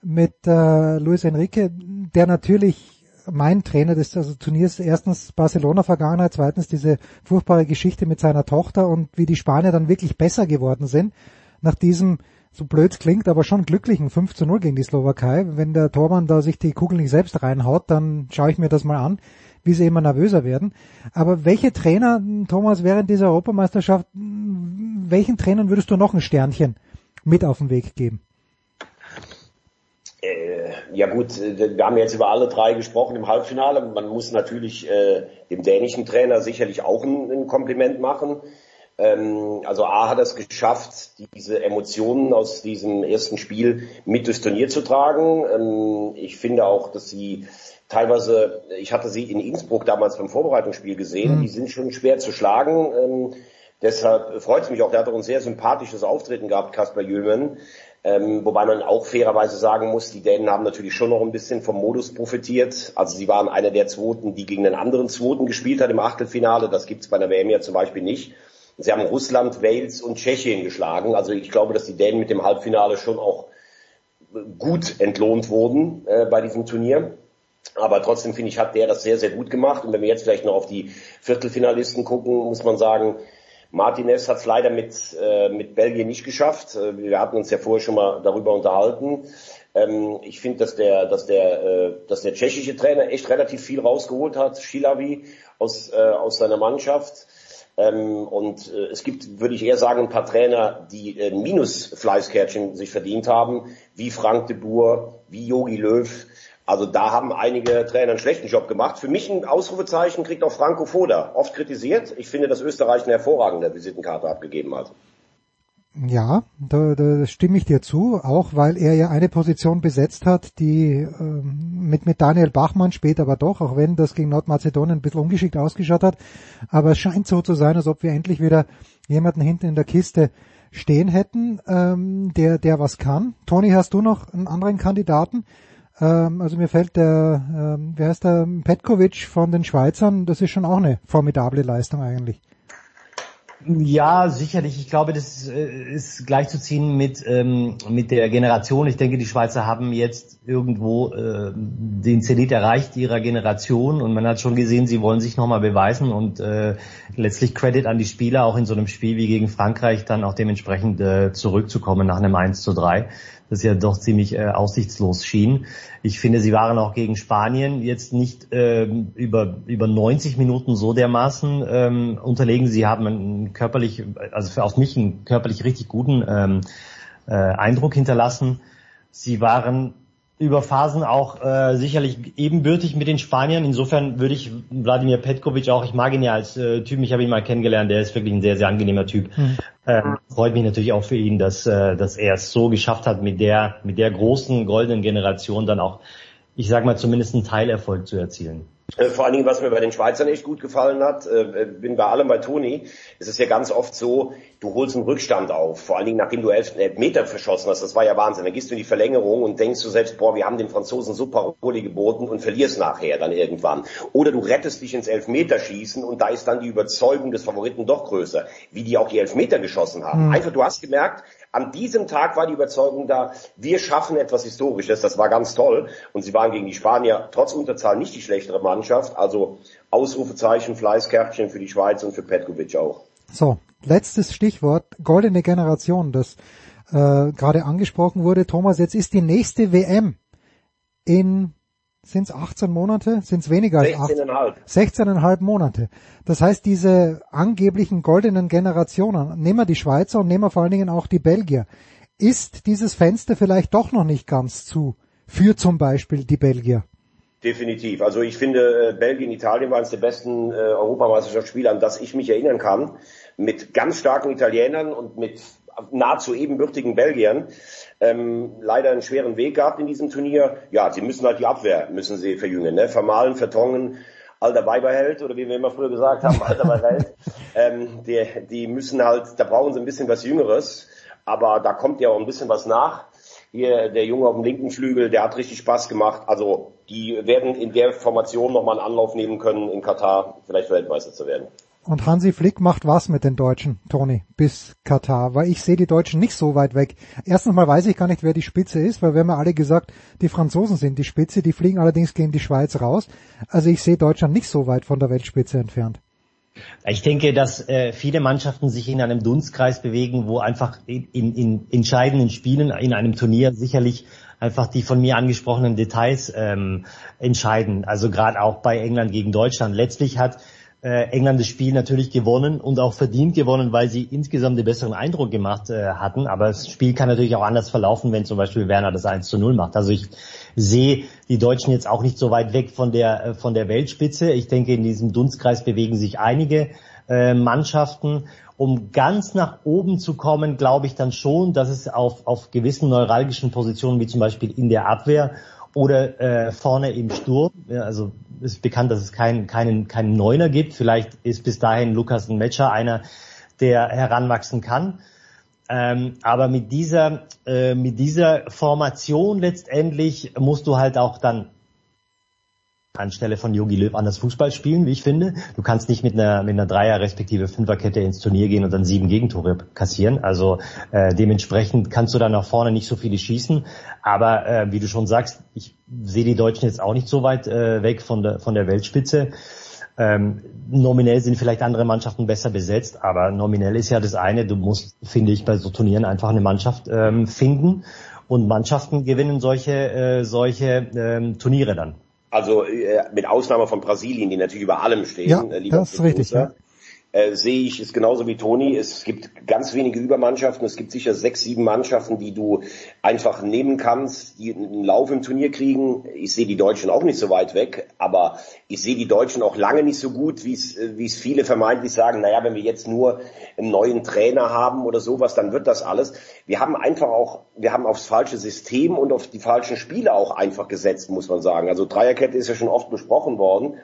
mit äh, Luis Enrique, der natürlich mein Trainer des also Turniers erstens Barcelona Vergangenheit, zweitens diese furchtbare Geschichte mit seiner Tochter und wie die Spanier dann wirklich besser geworden sind nach diesem so blöd klingt, aber schon glücklichen 5 zu 0 gegen die Slowakei. Wenn der Tormann da sich die Kugel nicht selbst reinhaut, dann schaue ich mir das mal an, wie sie immer nervöser werden. Aber welche Trainer, Thomas, während dieser Europameisterschaft, welchen Trainern würdest du noch ein Sternchen mit auf den Weg geben? Äh, ja gut, äh, wir haben jetzt über alle drei gesprochen im Halbfinale. Man muss natürlich äh, dem dänischen Trainer sicherlich auch ein, ein Kompliment machen. Ähm, also A hat es geschafft, diese Emotionen aus diesem ersten Spiel mit durchs Turnier zu tragen. Ähm, ich finde auch, dass sie teilweise, ich hatte sie in Innsbruck damals beim Vorbereitungsspiel gesehen, mhm. die sind schon schwer zu schlagen. Ähm, deshalb freut es mich auch, der hat auch ein sehr sympathisches Auftreten gehabt, Kasper Jülmen. Ähm, wobei man auch fairerweise sagen muss, die Dänen haben natürlich schon noch ein bisschen vom Modus profitiert. Also sie waren einer der Zweiten, die gegen einen anderen Zweiten gespielt hat im Achtelfinale. Das gibt's bei der WM ja zum Beispiel nicht. Sie haben Russland, Wales und Tschechien geschlagen. Also ich glaube, dass die Dänen mit dem Halbfinale schon auch gut entlohnt wurden äh, bei diesem Turnier. Aber trotzdem finde ich, hat der das sehr, sehr gut gemacht. Und wenn wir jetzt vielleicht noch auf die Viertelfinalisten gucken, muss man sagen, Martinez hat es leider mit, äh, mit Belgien nicht geschafft. Äh, wir hatten uns ja vorher schon mal darüber unterhalten. Ähm, ich finde, dass der, dass der, äh, dass der tschechische Trainer echt relativ viel rausgeholt hat, Shilavi aus, äh, aus seiner Mannschaft. Ähm, und äh, es gibt, würde ich eher sagen, ein paar Trainer, die äh, Minus-Fleißkärtchen sich verdient haben, wie Frank de Boer, wie Yogi Löw. Also da haben einige Trainer einen schlechten Job gemacht. Für mich ein Ausrufezeichen kriegt auch Franco Foda, oft kritisiert. Ich finde, dass Österreich eine hervorragende Visitenkarte abgegeben hat. Ja, da, da stimme ich dir zu, auch weil er ja eine Position besetzt hat, die ähm, mit, mit Daniel Bachmann später aber doch, auch wenn das gegen Nordmazedonien ein bisschen ungeschickt ausgeschaut hat, aber es scheint so zu sein, als ob wir endlich wieder jemanden hinten in der Kiste stehen hätten, ähm, der, der was kann. Toni, hast du noch einen anderen Kandidaten? Ähm, also mir fällt der, ähm, wer heißt der, Petkovic von den Schweizern, das ist schon auch eine formidable Leistung eigentlich. Ja, sicherlich. Ich glaube, das äh, ist gleichzuziehen mit, ähm, mit der Generation. Ich denke, die Schweizer haben jetzt irgendwo äh, den Zenit erreicht ihrer Generation und man hat schon gesehen, sie wollen sich nochmal beweisen und äh, letztlich Credit an die Spieler, auch in so einem Spiel wie gegen Frankreich dann auch dementsprechend äh, zurückzukommen nach einem 1 zu 3 das ja doch ziemlich äh, aussichtslos schien. Ich finde, sie waren auch gegen Spanien jetzt nicht ähm, über, über 90 Minuten so dermaßen ähm, unterlegen. Sie haben einen körperlich, also für, auf mich einen körperlich richtig guten ähm, äh, Eindruck hinterlassen. Sie waren über Phasen auch äh, sicherlich ebenbürtig mit den Spaniern. Insofern würde ich Wladimir Petkovic auch, ich mag ihn ja als äh, Typ, ich habe ihn mal kennengelernt, der ist wirklich ein sehr, sehr angenehmer Typ. Mhm. Ähm, freut mich natürlich auch für ihn, dass, äh, dass er es so geschafft hat, mit der, mit der großen goldenen Generation dann auch, ich sag mal, zumindest einen Teilerfolg zu erzielen. Äh, vor allen Dingen, was mir bei den Schweizern echt gut gefallen hat, äh, bin bei allem bei Toni, ist es ja ganz oft so, du holst einen Rückstand auf, vor allen Dingen nachdem du elf, elf Meter verschossen hast, das war ja Wahnsinn. Dann gehst du in die Verlängerung und denkst du selbst, boah, wir haben den Franzosen so Paroli geboten und verlierst nachher dann irgendwann. Oder du rettest dich ins Elfmeterschießen und da ist dann die Überzeugung des Favoriten doch größer, wie die auch die Elfmeter geschossen haben. Mhm. Einfach, du hast gemerkt, an diesem Tag war die Überzeugung da, wir schaffen etwas Historisches. Das war ganz toll. Und sie waren gegen die Spanier trotz Unterzahl nicht die schlechtere Mannschaft. Also Ausrufezeichen, Fleißkärtchen für die Schweiz und für Petkovic auch. So, letztes Stichwort, goldene Generation, das äh, gerade angesprochen wurde. Thomas, jetzt ist die nächste WM in sind es 18 Monate? Sind es weniger als 16,5. 16,5 Monate. Das heißt, diese angeblichen goldenen Generationen, nehmen wir die Schweizer und nehmen wir vor allen Dingen auch die Belgier, ist dieses Fenster vielleicht doch noch nicht ganz zu für zum Beispiel die Belgier? Definitiv. Also ich finde, äh, Belgien, Italien waren eines der besten äh, Europameisterschaftsspiele, an das ich mich erinnern kann, mit ganz starken Italienern und mit nahezu ebenbürtigen Belgiern ähm, leider einen schweren Weg gehabt in diesem Turnier. Ja, sie müssen halt die Abwehr, müssen sie verjüngen, ne? vermahlen, vertongen, alter Weiberheld oder wie wir immer früher gesagt haben, alter Weiberheld. ähm, die, die müssen halt, da brauchen sie ein bisschen was Jüngeres, aber da kommt ja auch ein bisschen was nach. Hier der Junge auf dem linken Flügel, der hat richtig Spaß gemacht. Also die werden in der Formation nochmal einen Anlauf nehmen können, in Katar vielleicht Weltmeister zu werden. Und Hansi Flick macht was mit den Deutschen, Toni, bis Katar, weil ich sehe die Deutschen nicht so weit weg. Erstens mal weiß ich gar nicht, wer die Spitze ist, weil wir haben ja alle gesagt, die Franzosen sind die Spitze, die fliegen allerdings gegen die Schweiz raus. Also ich sehe Deutschland nicht so weit von der Weltspitze entfernt. Ich denke, dass äh, viele Mannschaften sich in einem Dunstkreis bewegen, wo einfach in, in, entscheidenden Spielen in einem Turnier sicherlich einfach die von mir angesprochenen Details ähm, entscheiden. Also gerade auch bei England gegen Deutschland. Letztlich hat äh, England das Spiel natürlich gewonnen und auch verdient gewonnen, weil sie insgesamt den besseren Eindruck gemacht äh, hatten. Aber das Spiel kann natürlich auch anders verlaufen, wenn zum Beispiel Werner das 1 zu 0 macht. Also ich sehe die Deutschen jetzt auch nicht so weit weg von der, äh, von der Weltspitze. Ich denke, in diesem Dunstkreis bewegen sich einige äh, Mannschaften. Um ganz nach oben zu kommen, glaube ich dann schon, dass es auf, auf gewissen neuralgischen Positionen, wie zum Beispiel in der Abwehr oder äh, vorne im Sturm, ja, also ist bekannt, dass es keinen keinen keinen Neuner gibt. Vielleicht ist bis dahin Lukas Metscher einer, der heranwachsen kann. Ähm, aber mit dieser äh, mit dieser Formation letztendlich musst du halt auch dann anstelle von Yogi Löw anders Fußball spielen, wie ich finde. Du kannst nicht mit einer, mit einer Dreier- respektive Fünferkette ins Turnier gehen und dann sieben Gegentore kassieren. Also äh, dementsprechend kannst du dann nach vorne nicht so viele schießen. Aber äh, wie du schon sagst, ich sehe die Deutschen jetzt auch nicht so weit äh, weg von der, von der Weltspitze. Ähm, nominell sind vielleicht andere Mannschaften besser besetzt, aber nominell ist ja das eine, du musst, finde ich, bei so Turnieren einfach eine Mannschaft ähm, finden und Mannschaften gewinnen solche, äh, solche ähm, Turniere dann. Also äh, mit Ausnahme von Brasilien, die natürlich über allem stehen. Ja, äh, lieber das ist richtig, Producer, Äh, sehe ich es genauso wie Toni. Es gibt ganz wenige Übermannschaften. Es gibt sicher sechs, sieben Mannschaften, die du einfach nehmen kannst, die einen Lauf im Turnier kriegen. Ich sehe die Deutschen auch nicht so weit weg, aber ich sehe die Deutschen auch lange nicht so gut, wie es äh, wie es viele vermeintlich sagen. Naja, wenn wir jetzt nur einen neuen Trainer haben oder sowas, dann wird das alles. Wir haben einfach auch, wir haben aufs falsche System und auf die falschen Spiele auch einfach gesetzt, muss man sagen. Also Dreierkette ist ja schon oft besprochen worden.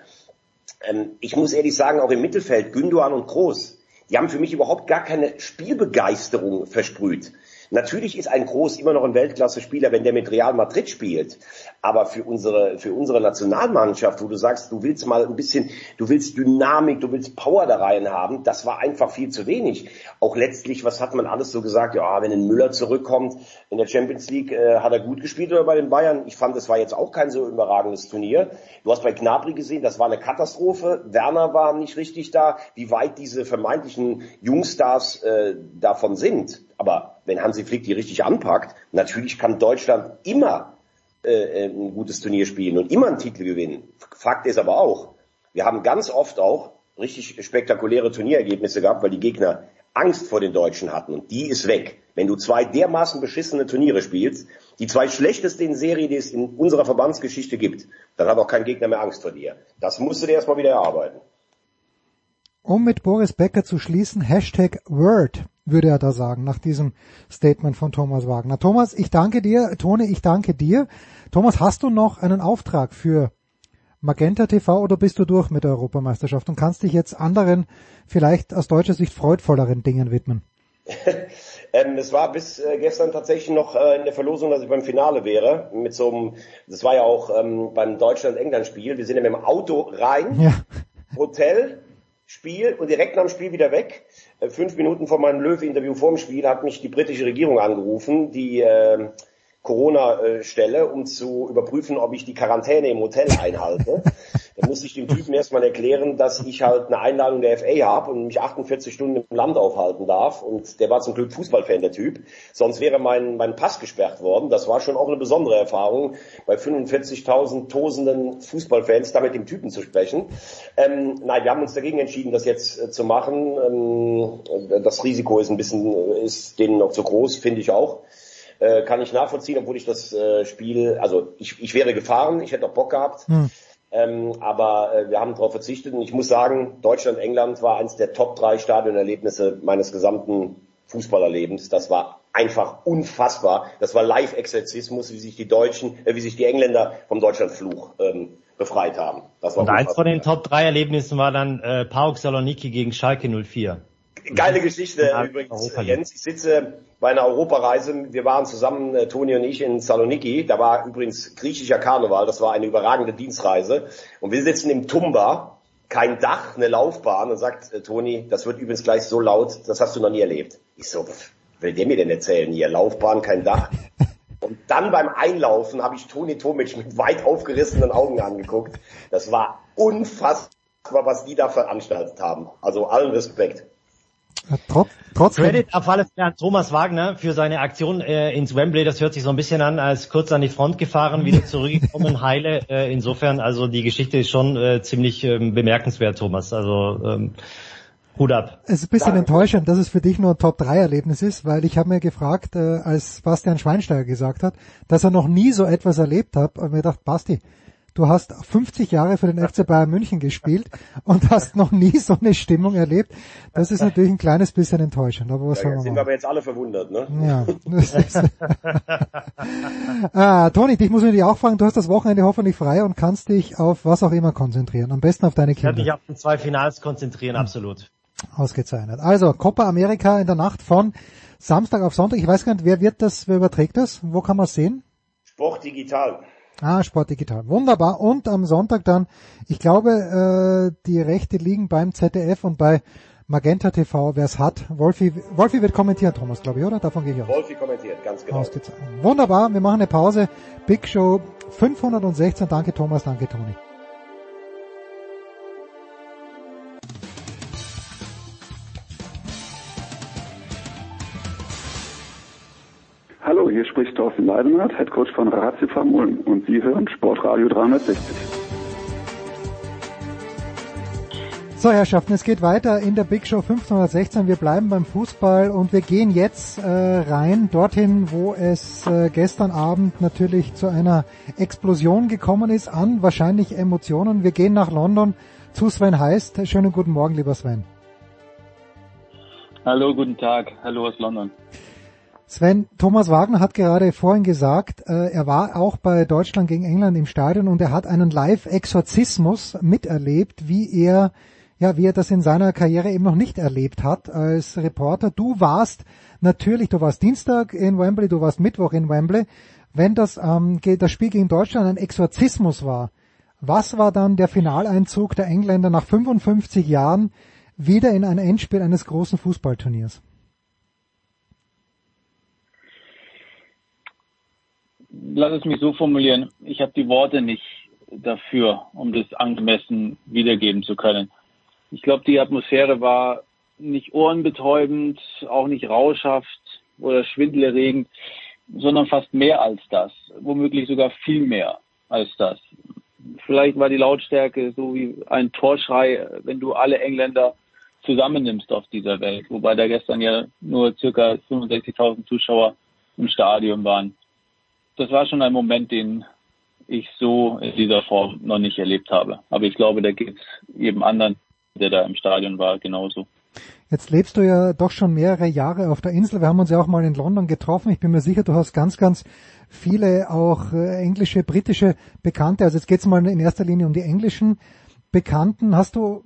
Ähm, ich muss ehrlich sagen, auch im Mittelfeld, Gündogan und Groß, die haben für mich überhaupt gar keine Spielbegeisterung versprüht. Natürlich ist ein Groß immer noch ein Weltklasse-Spieler, wenn der mit Real Madrid spielt. Aber für unsere, für unsere Nationalmannschaft, wo du sagst, du willst mal ein bisschen, du willst Dynamik, du willst Power da rein haben, das war einfach viel zu wenig. Auch letztlich, was hat man alles so gesagt? Ja, wenn ein Müller zurückkommt in der Champions League, äh, hat er gut gespielt oder bei den Bayern? Ich fand, das war jetzt auch kein so überragendes Turnier. Du hast bei Gnabry gesehen, das war eine Katastrophe. Werner war nicht richtig da. Wie weit diese vermeintlichen Jungstars äh, davon sind. Aber wenn Hansi Flick die richtig anpackt, natürlich kann Deutschland immer äh, ein gutes Turnier spielen und immer einen Titel gewinnen. Fakt ist aber auch, wir haben ganz oft auch richtig spektakuläre Turnierergebnisse gehabt, weil die Gegner Angst vor den Deutschen hatten und die ist weg. Wenn du zwei dermaßen beschissene Turniere spielst, die zwei schlechtesten in Serie, die es in unserer Verbandsgeschichte gibt, dann hat auch kein Gegner mehr Angst vor dir. Das musst du dir erstmal wieder erarbeiten. Um mit Boris Becker zu schließen, Hashtag Word würde er da sagen, nach diesem Statement von Thomas Wagner. Thomas, ich danke dir. Tone, ich danke dir. Thomas, hast du noch einen Auftrag für Magenta TV oder bist du durch mit der Europameisterschaft und kannst dich jetzt anderen, vielleicht aus deutscher Sicht freudvolleren Dingen widmen? ähm, es war bis äh, gestern tatsächlich noch äh, in der Verlosung, dass ich beim Finale wäre. Mit so einem, das war ja auch ähm, beim Deutschland-England-Spiel. Wir sind ja mit dem Auto rein, Ja. Hotel, Spiel und direkt nach dem Spiel wieder weg. Äh, fünf Minuten vor meinem Löwe-Interview vor dem Spiel hat mich die britische Regierung angerufen, die äh, Corona-Stelle, um zu überprüfen, ob ich die Quarantäne im Hotel einhalte. Da musste ich dem Typen erstmal erklären, dass ich halt eine Einladung der FA habe und mich 48 Stunden im Land aufhalten darf. Und der war zum Glück Fußballfan, der Typ. Sonst wäre mein, mein Pass gesperrt worden. Das war schon auch eine besondere Erfahrung, bei 45.000 tosenden Fußballfans da mit dem Typen zu sprechen. Ähm, nein, wir haben uns dagegen entschieden, das jetzt äh, zu machen. Ähm, das Risiko ist ein bisschen, ist denen noch zu groß, finde ich auch. Äh, kann ich nachvollziehen, obwohl ich das äh, Spiel, also ich, ich wäre gefahren, ich hätte auch Bock gehabt. Hm. Ähm, aber äh, wir haben darauf verzichtet und ich muss sagen, Deutschland, England war eines der Top drei Stadionerlebnisse meines gesamten Fußballerlebens. Das war einfach unfassbar. Das war Live-Exorzismus, wie sich die Deutschen, äh, wie sich die Engländer vom Deutschlandfluch ähm, befreit haben. Das war Und eins von den Top 3 Erlebnissen war dann äh, PAOK Saloniki gegen Schalke 04. Geile Geschichte Ja, übrigens. Jens. Ich sitze bei einer Europareise. Wir waren zusammen, äh, Toni und ich, in Saloniki. Da war übrigens griechischer Karneval. Das war eine überragende Dienstreise. Und wir sitzen im Tumba. Kein Dach, eine Laufbahn. Und sagt äh, Toni, das wird übrigens gleich so laut, das hast du noch nie erlebt. Ich so, was will der mir denn erzählen hier? Laufbahn, kein Dach. Und dann beim Einlaufen habe ich Toni Tomic mit weit aufgerissenen Augen angeguckt. Das war unfassbar, was die da veranstaltet haben. Also allen Respekt. Trotz, trotzdem, Credit auf alles an Thomas Wagner für seine Aktion äh, ins Wembley. Das hört sich so ein bisschen an, als kurz an die Front gefahren, wieder zurückgekommen, heile. Äh, insofern, also die Geschichte ist schon äh, ziemlich ähm, bemerkenswert, Thomas. Also ähm, Hut ab. es ist ein bisschen enttäuschend, dass es für dich nur ein Top-3-Erlebnis ist, weil ich habe mir gefragt, äh, als Bastian Schweinsteiger gesagt hat, dass er noch nie so etwas erlebt hat, und mir gedacht, Basti, du hast 50 Jahre für den FC Bayern München gespielt und hast noch nie so eine Stimmung erlebt. Das ist natürlich ein kleines bisschen enttäuschend, aber was Ja, man sind wir aber jetzt alle verwundert, ne? Ja, das ist ah, Toni, dich muss ich dir auch fragen, du hast das Wochenende hoffentlich frei und kannst dich auf was auch immer konzentrieren. Am besten auf deine Ich werde mich Kinder. auf zwei Finals konzentrieren, absolut. Ausgezeichnet. Also, Copa America in der Nacht von Samstag auf Sonntag. Ich weiß gar nicht, wer wird das, wer überträgt das? Wo kann man es sehen? Sport digital. Ah, Sport Digital. Wunderbar. Und am Sonntag dann, ich glaube, äh, die Rechte liegen beim ZDF und bei Magenta TV, wer es hat. Wolfi, Wolfi wird kommentieren, Thomas, glaube ich, oder? Davon gehe ich aus. Wolfi kommentiert, ganz genau. Ausgezeichnet. Wunderbar, wir machen eine Pause. Big Show 516. Danke Thomas, danke Toni. Spricht Thorsten Leibenhardt, Headcoach von Ratiofarm Ulm und Sie hören Sportradio 360. So, Herrschaften, es geht weiter in der Big Show 1516. Wir bleiben beim Fußball und wir gehen jetzt äh, rein dorthin, wo es äh, gestern Abend natürlich zu einer Explosion gekommen ist an wahrscheinlich Emotionen. Wir gehen nach London zu Sven Heist. Schönen guten Morgen, lieber Sven. Hallo, guten Tag. Hallo aus London. Sven, Thomas Wagner hat gerade vorhin gesagt, äh, er war auch bei Deutschland gegen England im Stadion und er hat einen Live-Exorzismus miterlebt, wie er ja, wie er das in seiner Karriere eben noch nicht erlebt hat als Reporter. Du warst natürlich, du warst Dienstag in Wembley, du warst Mittwoch in Wembley. Wenn das, ähm, das Spiel gegen Deutschland ein Exorzismus war, was war dann der Finaleinzug der Engländer nach 55 Jahren wieder in ein Endspiel eines großen Fußballturniers? Lass es mich so formulieren. Ich habe die Worte nicht dafür, um das angemessen wiedergeben zu können. Ich glaube, die Atmosphäre war nicht ohrenbetäubend, auch nicht rauschhaft oder schwindelerregend, sondern fast mehr als das, womöglich sogar viel mehr als das. Vielleicht war die Lautstärke so wie ein Torschrei, wenn du alle Engländer zusammennimmst auf dieser Welt, wobei da gestern ja nur circa 65.000 Zuschauer im Stadion waren. Das war schon ein Moment, den ich so in dieser Form noch nicht erlebt habe. Aber ich glaube, da geht es jedem anderen der da im Stadion war, genauso. Jetzt lebst du ja doch schon mehrere Jahre auf der Insel. Wir haben uns ja auch mal in London getroffen. Ich bin mir sicher, du hast ganz, ganz viele auch äh, englische, britische Bekannte. Also jetzt geht es mal in erster Linie um die englischen Bekannten. Hast du,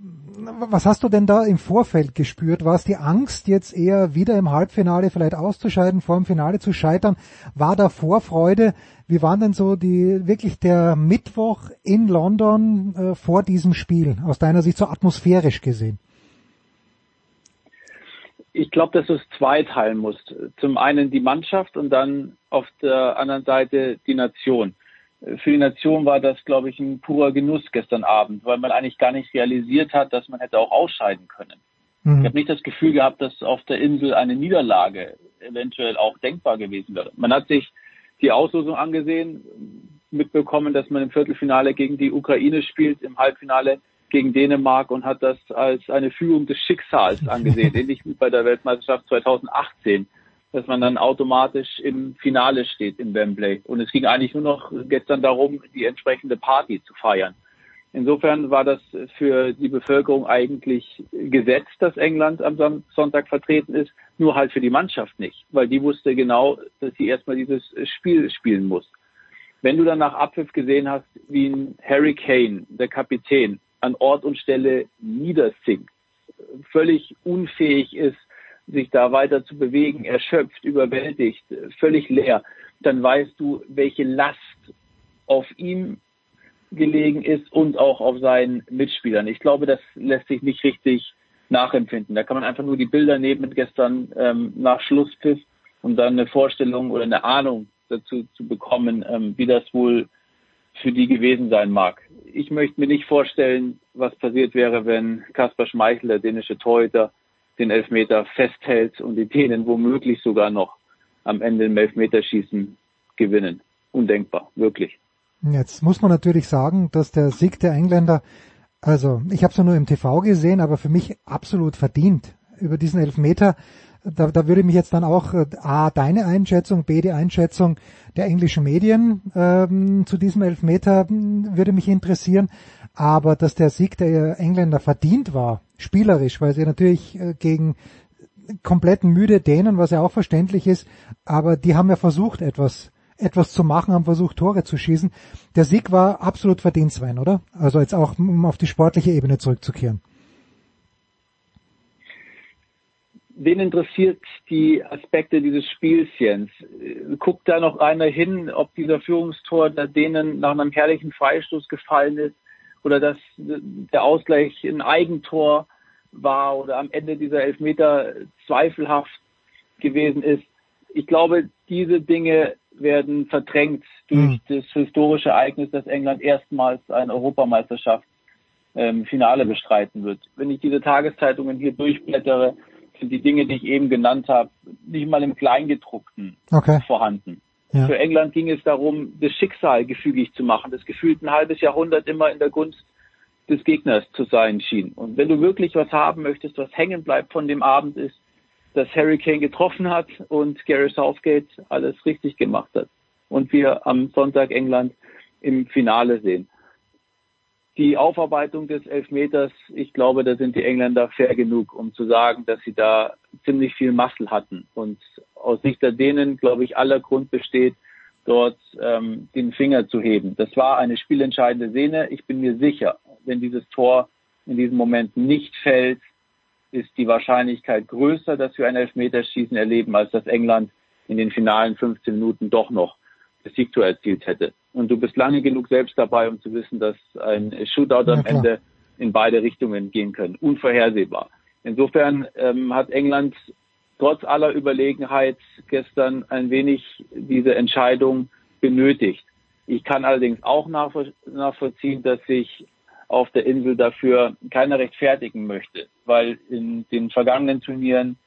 was hast du denn da im Vorfeld gespürt? War es die Angst, jetzt eher wieder im Halbfinale vielleicht auszuscheiden, vor dem Finale zu scheitern? War da Vorfreude? Wie war denn so die, wirklich der Mittwoch in London äh, vor diesem Spiel, aus deiner Sicht so atmosphärisch gesehen? Ich glaube, dass du es zweiteilen musst. Zum einen die Mannschaft und dann auf der anderen Seite die Nation für die Nation war das, glaube ich, ein purer Genuss gestern Abend, weil man eigentlich gar nicht realisiert hat, dass man hätte auch ausscheiden können. Mhm. Ich habe nicht das Gefühl gehabt, dass auf der Insel eine Niederlage eventuell auch denkbar gewesen wäre. Man hat sich die Auslosung angesehen, mitbekommen, dass man im Viertelfinale gegen die Ukraine spielt, im Halbfinale gegen Dänemark und hat das als eine Führung des Schicksals angesehen, ähnlich wie bei der Weltmeisterschaft 2018 dass man dann automatisch im Finale steht in Wembley. Und es ging eigentlich nur noch gestern darum, die entsprechende Party zu feiern. Insofern war das für die Bevölkerung eigentlich gesetzt, dass England am Sonntag vertreten ist, nur halt für die Mannschaft nicht, weil die wusste genau, dass sie erstmal dieses Spiel spielen muss. Wenn du dann nach Abpfiff gesehen hast, wie ein Harry Kane, der Kapitän, an Ort und Stelle niedersinkt, völlig unfähig ist, sich da weiter zu bewegen, erschöpft, überwältigt, völlig leer, dann weißt du, welche Last auf ihm gelegen ist und auch auf seinen Mitspielern. Ich glaube, das lässt sich nicht richtig nachempfinden. Da kann man einfach nur die Bilder nehmen mit gestern ähm, nach Schlusspfiff und dann eine Vorstellung oder eine Ahnung dazu zu bekommen, ähm, wie das wohl für die gewesen sein mag. Ich möchte mir nicht vorstellen, was passiert wäre, wenn Kaspar Schmeichel, der dänische Torhüter, den Elfmeter festhält und die Dänen womöglich sogar noch am Ende im Elfmeterschießen gewinnen. Undenkbar, wirklich. Jetzt muss man natürlich sagen, dass der Sieg der Engländer, also ich habe es ja nur im TV gesehen, aber für mich absolut verdient über diesen Elfmeter. Da, da würde mich jetzt dann auch äh, A, deine Einschätzung, B, die Einschätzung der englischen Medien ähm, zu diesem Elfmeter hm, würde mich interessieren. Aber dass der Sieg der Engländer verdient war, spielerisch, weil sie natürlich äh, gegen komplett müde Dänen, was ja auch verständlich ist, aber die haben ja versucht, etwas etwas zu machen, haben versucht, Tore zu schießen. Der Sieg war absolut verdient, Sven, oder? Also jetzt auch, um auf die sportliche Ebene zurückzukehren. Wen interessiert die Aspekte dieses Spiels, Jens? Guckt da noch einer hin, ob dieser Führungstor der Dänen nach einem herrlichen Freistoß gefallen ist? oder dass der Ausgleich ein Eigentor war oder am Ende dieser Elfmeter zweifelhaft gewesen ist. Ich glaube, diese Dinge werden verdrängt durch mhm. das historische Ereignis, dass England erstmals eine Europameisterschaft ähm, Finale bestreiten wird. Wenn ich diese Tageszeitungen hier durchblättere, sind die Dinge, die ich eben genannt habe, nicht mal im Kleingedruckten okay. vorhanden. Ja. Für England ging es darum, das Schicksal gefügig zu machen, das gefühlt ein halbes Jahrhundert immer in der Gunst des Gegners zu sein schien. Und wenn du wirklich was haben möchtest, was hängen bleibt von dem Abend, ist, dass Harry Kane getroffen hat und Gary Southgate alles richtig gemacht hat. Und wir am Sonntag England im Finale sehen. Die Aufarbeitung des Elfmeters, ich glaube, da sind die Engländer fair genug, um zu sagen, dass sie da ziemlich viel Muscle hatten. Und aus Sicht der Dänen, glaube ich, aller Grund besteht, dort ähm, den Finger zu heben. Das war eine spielentscheidende Szene. Ich bin mir sicher, wenn dieses Tor in diesem Moment nicht fällt, ist die Wahrscheinlichkeit größer, dass wir ein Elfmeterschießen erleben, als dass England in den finalen 15 Minuten doch noch das Siegtor erzielt hätte. Und du bist lange genug selbst dabei, um zu wissen, dass ein Shootout am Ende in beide Richtungen gehen können. Unvorhersehbar. Insofern ähm, hat England trotz aller Überlegenheit gestern ein wenig diese Entscheidung benötigt. Ich kann allerdings auch nachvollziehen, dass sich auf der Insel dafür keiner rechtfertigen möchte, weil in den vergangenen Turnieren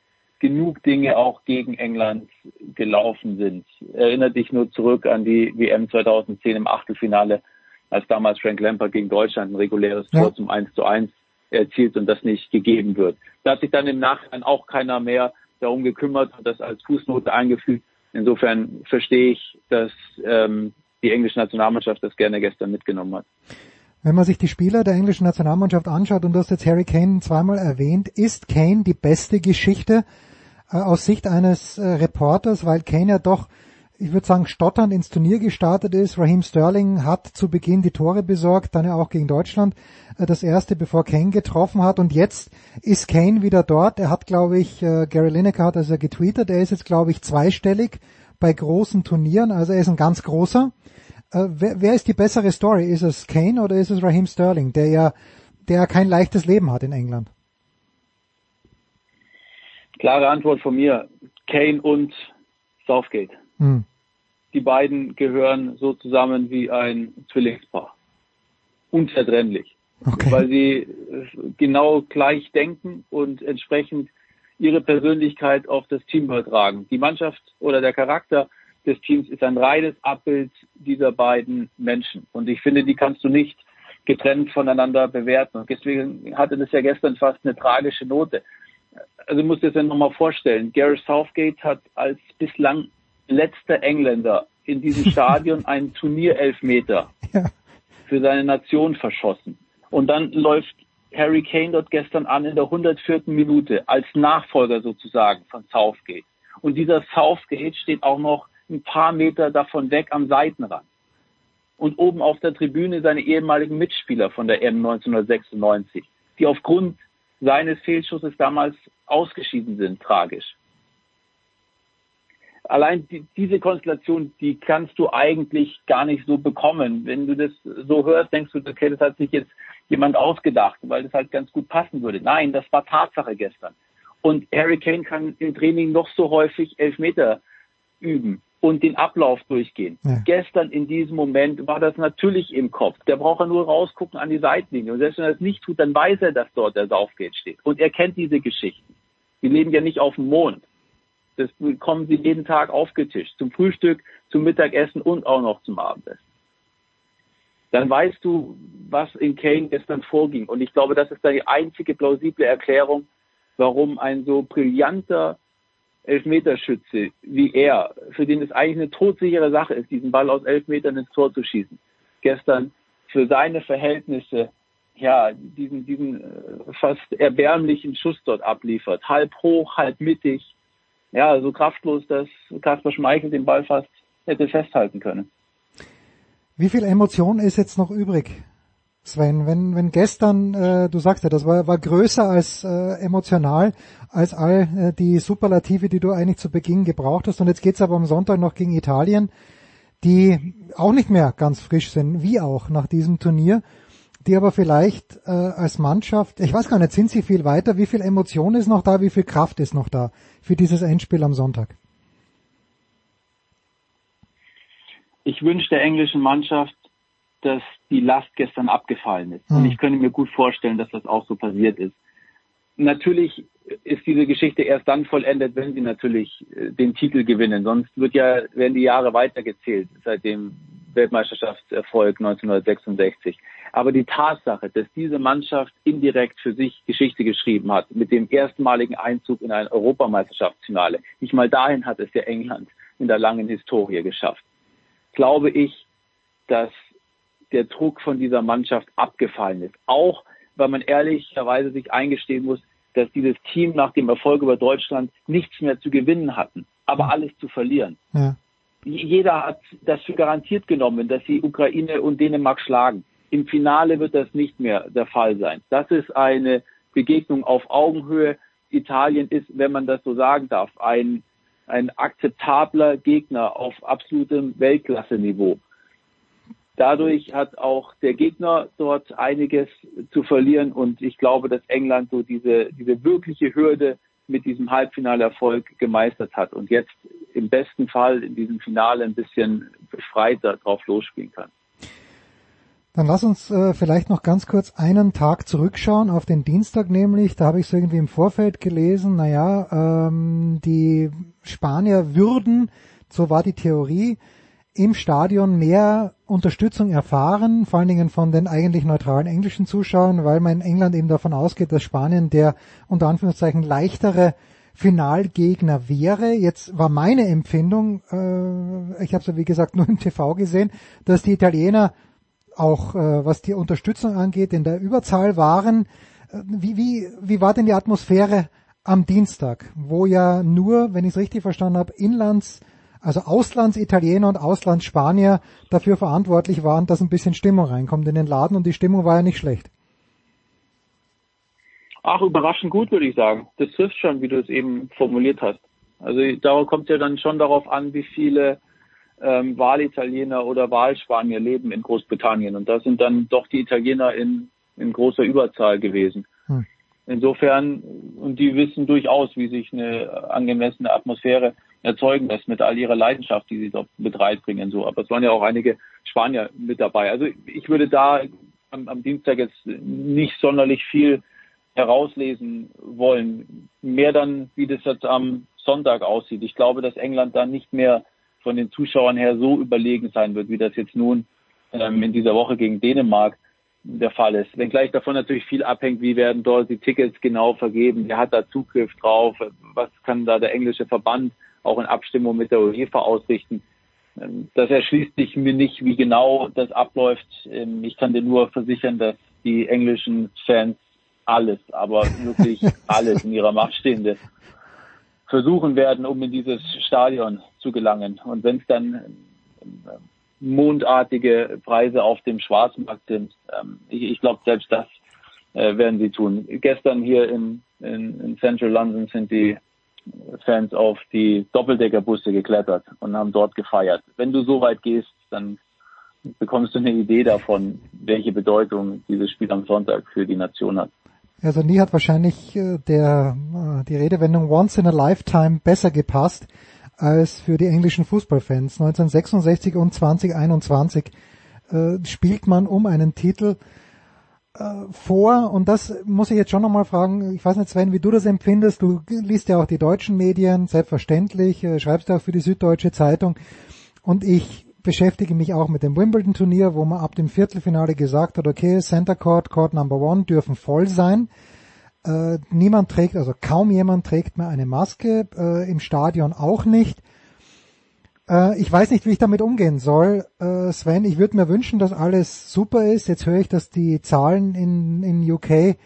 genug Dinge auch gegen England gelaufen sind. Erinnert dich nur zurück an die WM 2010 im Achtelfinale, als damals Frank Lampard gegen Deutschland ein reguläres ja. Tor zum 1 zu 1 erzielt und das nicht gegeben wird. Da hat sich dann im Nachhinein auch keiner mehr darum gekümmert und das als Fußnote eingefügt. Insofern verstehe ich, dass ähm, die englische Nationalmannschaft das gerne gestern mitgenommen hat. Wenn man sich die Spieler der englischen Nationalmannschaft anschaut, und du hast jetzt Harry Kane zweimal erwähnt, ist Kane die beste Geschichte äh, aus Sicht eines äh, Reporters, weil Kane ja doch, ich würde sagen, stotternd ins Turnier gestartet ist. Raheem Sterling hat zu Beginn die Tore besorgt, dann ja auch gegen Deutschland äh, das erste, bevor Kane getroffen hat. Und jetzt ist Kane wieder dort. Er hat, glaube ich, äh, Gary Lineker hat also getweetet, er ist jetzt, glaube ich, zweistellig bei großen Turnieren, also er ist ein ganz großer. Äh, wer, wer ist die bessere Story? Ist es Kane oder ist es Raheem Sterling, der ja, der kein leichtes Leben hat in England? Klare Antwort von mir. Kane und Southgate. Hm. Die beiden gehören so zusammen wie ein Zwillingspaar. Unzertrennlich. Okay. Weil sie genau gleich denken und entsprechend ihre Persönlichkeit auf das Team übertragen. Die Mannschaft oder der Charakter des Teams ist ein reines Abbild dieser beiden Menschen. Und ich finde, die kannst du nicht getrennt voneinander bewerten. Und deswegen hatte das ja gestern fast eine tragische Note. Also du musst dir das ja nochmal vorstellen. Gareth Southgate hat als bislang letzter Engländer in diesem Stadion einen Turnierelfmeter ja. für seine Nation verschossen. Und dann läuft Harry Kane dort gestern an in der 104. Minute als Nachfolger sozusagen von Southgate. Und dieser Southgate steht auch noch ein paar Meter davon weg am Seitenrand. Und oben auf der Tribüne seine ehemaligen Mitspieler von der M 1996, die aufgrund seines Fehlschusses damals ausgeschieden sind, tragisch. Allein die, diese Konstellation, die kannst du eigentlich gar nicht so bekommen. Wenn du das so hörst, denkst du, okay, das hat sich jetzt jemand ausgedacht, weil das halt ganz gut passen würde. Nein, das war Tatsache gestern. Und Harry Kane kann im Training noch so häufig Elfmeter üben und den Ablauf durchgehen. Ja. Gestern in diesem Moment war das natürlich im Kopf. Der braucht er nur rausgucken an die Seitenlinie. Und selbst wenn er das nicht tut, dann weiß er, dass dort der Saufgate steht. Und er kennt diese Geschichten. Die leben ja nicht auf dem Mond. Das bekommen sie jeden Tag aufgetischt. Zum Frühstück, zum Mittagessen und auch noch zum Abendessen. Dann weißt du, was in Kane gestern vorging. Und ich glaube, das ist da die einzige plausible Erklärung, warum ein so brillanter Elfmeterschütze wie er, für den es eigentlich eine todsichere Sache ist, diesen Ball aus elf Metern ins Tor zu schießen, gestern für seine Verhältnisse ja diesen diesen äh, fast erbärmlichen Schuss dort abliefert, halb hoch, halb mittig, ja so kraftlos, dass Kasper Schmeichel den Ball fast hätte festhalten können. Wie viel Emotion ist jetzt noch übrig Sven, wenn, wenn gestern, äh, du sagst ja, das war, war größer als äh, emotional, als all äh, die Superlative, die du eigentlich zu Beginn gebraucht hast. Und jetzt geht's aber am Sonntag noch gegen Italien, die auch nicht mehr ganz frisch sind, wie auch nach diesem Turnier, die aber vielleicht äh, als Mannschaft, ich weiß gar nicht, sind sie viel weiter, wie viel Emotion ist noch da, wie viel Kraft ist noch da für dieses Endspiel am Sonntag? Ich wünsche der englischen Mannschaft dass die Last gestern abgefallen ist. Mhm. Und hm. ich könnte mir gut vorstellen, dass das auch so passiert ist. Natürlich ist diese Geschichte erst dann vollendet, wenn sie natürlich äh, den Titel gewinnen. Sonst wird ja, werden die Jahre weitergezählt seit dem Weltmeisterschaftserfolg 1966. Aber die Tatsache, dass diese Mannschaft indirekt für sich Geschichte geschrieben hat, mit dem erstmaligen Einzug in ein Europameisterschaftsfinale, nicht mal dahin hat es ja England in der langen Historie geschafft, glaube ich, dass der Druck von dieser Mannschaft abgefallen ist. Auch weil man ehrlicherweise sich eingestehen muss, dass dieses Team nach dem Erfolg über Deutschland nichts mehr zu gewinnen hatten, aber alles zu verlieren. Ja. Jeder hat das für garantiert genommen, dass sie Ukraine und Dänemark schlagen. Im Finale wird das nicht mehr der Fall sein. Das ist eine Begegnung auf Augenhöhe. Italien ist, wenn man das so sagen darf, ein, ein akzeptabler Gegner auf absolutem Weltklasse-Niveau. Dadurch hat auch der Gegner dort einiges zu verlieren und ich glaube, dass England so diese, diese wirkliche Hürde mit diesem Halbfinalerfolg gemeistert hat und jetzt im besten Fall in diesem Finale ein bisschen befreiter drauf losspielen kann. Dann lass uns äh, vielleicht noch ganz kurz einen Tag zurückschauen auf den Dienstag nämlich. Da habe ich es irgendwie im Vorfeld gelesen. Naja, ähm, die Spanier würden, so war die Theorie, im Stadion mehr Unterstützung erfahren, vor allen Dingen von den eigentlich neutralen englischen Zuschauern, weil man in England eben davon ausgeht, dass Spanien der unter Anführungszeichen leichtere Finalgegner wäre. Jetzt war meine Empfindung, äh, ich habe es ja wie gesagt nur im TV gesehen, dass die Italiener auch äh, was die Unterstützung angeht in der Überzahl waren. Äh, wie, wie, wie war denn die Atmosphäre am Dienstag, wo ja nur, wenn ich es richtig verstanden habe, Inlands also Auslandsitaliener und Auslandsspanier dafür verantwortlich waren, dass ein bisschen Stimmung reinkommt in den Laden und die Stimmung war ja nicht schlecht. Ach, überraschend gut, würde ich sagen. Das trifft schon, wie du es eben formuliert hast. Also da kommt ja dann schon darauf an, wie viele ähm, Wahlitaliener oder Wahlspanier leben in Großbritannien. Und da sind dann doch die Italiener in, in großer Überzahl gewesen. Hm. Insofern, und die wissen durchaus, wie sich eine angemessene Atmosphäre erzeugen lässt mit all ihrer Leidenschaft, die sie dort mit reinbringen. So. Aber es waren ja auch einige Spanier mit dabei. Also ich würde da am, am Dienstag jetzt nicht sonderlich viel herauslesen wollen. Mehr dann, wie das jetzt am Sonntag aussieht. Ich glaube, dass England da nicht mehr von den Zuschauern her so überlegen sein wird, wie das jetzt nun ähm, in dieser Woche gegen Dänemark der Fall ist. Wenngleich davon natürlich viel abhängt, wie werden dort die Tickets genau vergeben, wer hat da Zugriff drauf, was kann da der englische Verband auch in Abstimmung mit der UEFA ausrichten. Ähm, das erschließt sich mir nicht, wie genau das abläuft. Ähm, ich kann dir nur versichern, dass die englischen Fans alles, aber wirklich alles in ihrer Macht Stehende versuchen werden, um in dieses Stadion zu gelangen. Und wenn es dann ähm, mondartige Preise auf dem Schwarzmarkt sind. Ich, ich glaube, selbst das äh, werden sie tun. Gestern hier in, in, in Central London sind die Fans auf die Doppeldeckerbusse geklettert und haben dort gefeiert. Wenn du so weit gehst, dann bekommst du eine Idee davon, welche Bedeutung dieses Spiel am Sonntag für die Nation hat. Also nie hat wahrscheinlich äh, der, äh, die Redewendung once in a lifetime besser gepasst als für die englischen Fußballfans. 1966 und 2021 äh, spielt man um einen Titel äh, vor und das muss ich jetzt schon nochmal fragen, ich weiß nicht Sven, wie du das empfindest, du liest ja auch die deutschen Medien, selbstverständlich, äh, schreibst ja auch für die Süddeutsche Zeitung und ich beschäftige mich auch mit dem Wimbledon-Turnier, wo man ab dem Viertelfinale gesagt hat, okay, Center Court, Court Number One dürfen voll sein. Äh, niemand trägt, also kaum jemand trägt mehr eine Maske, äh, im Stadion auch nicht. Äh, ich weiß nicht, wie ich damit umgehen soll. Äh, Sven, ich würde mir wünschen, dass alles super ist. Jetzt höre ich, dass die Zahlen in, in UK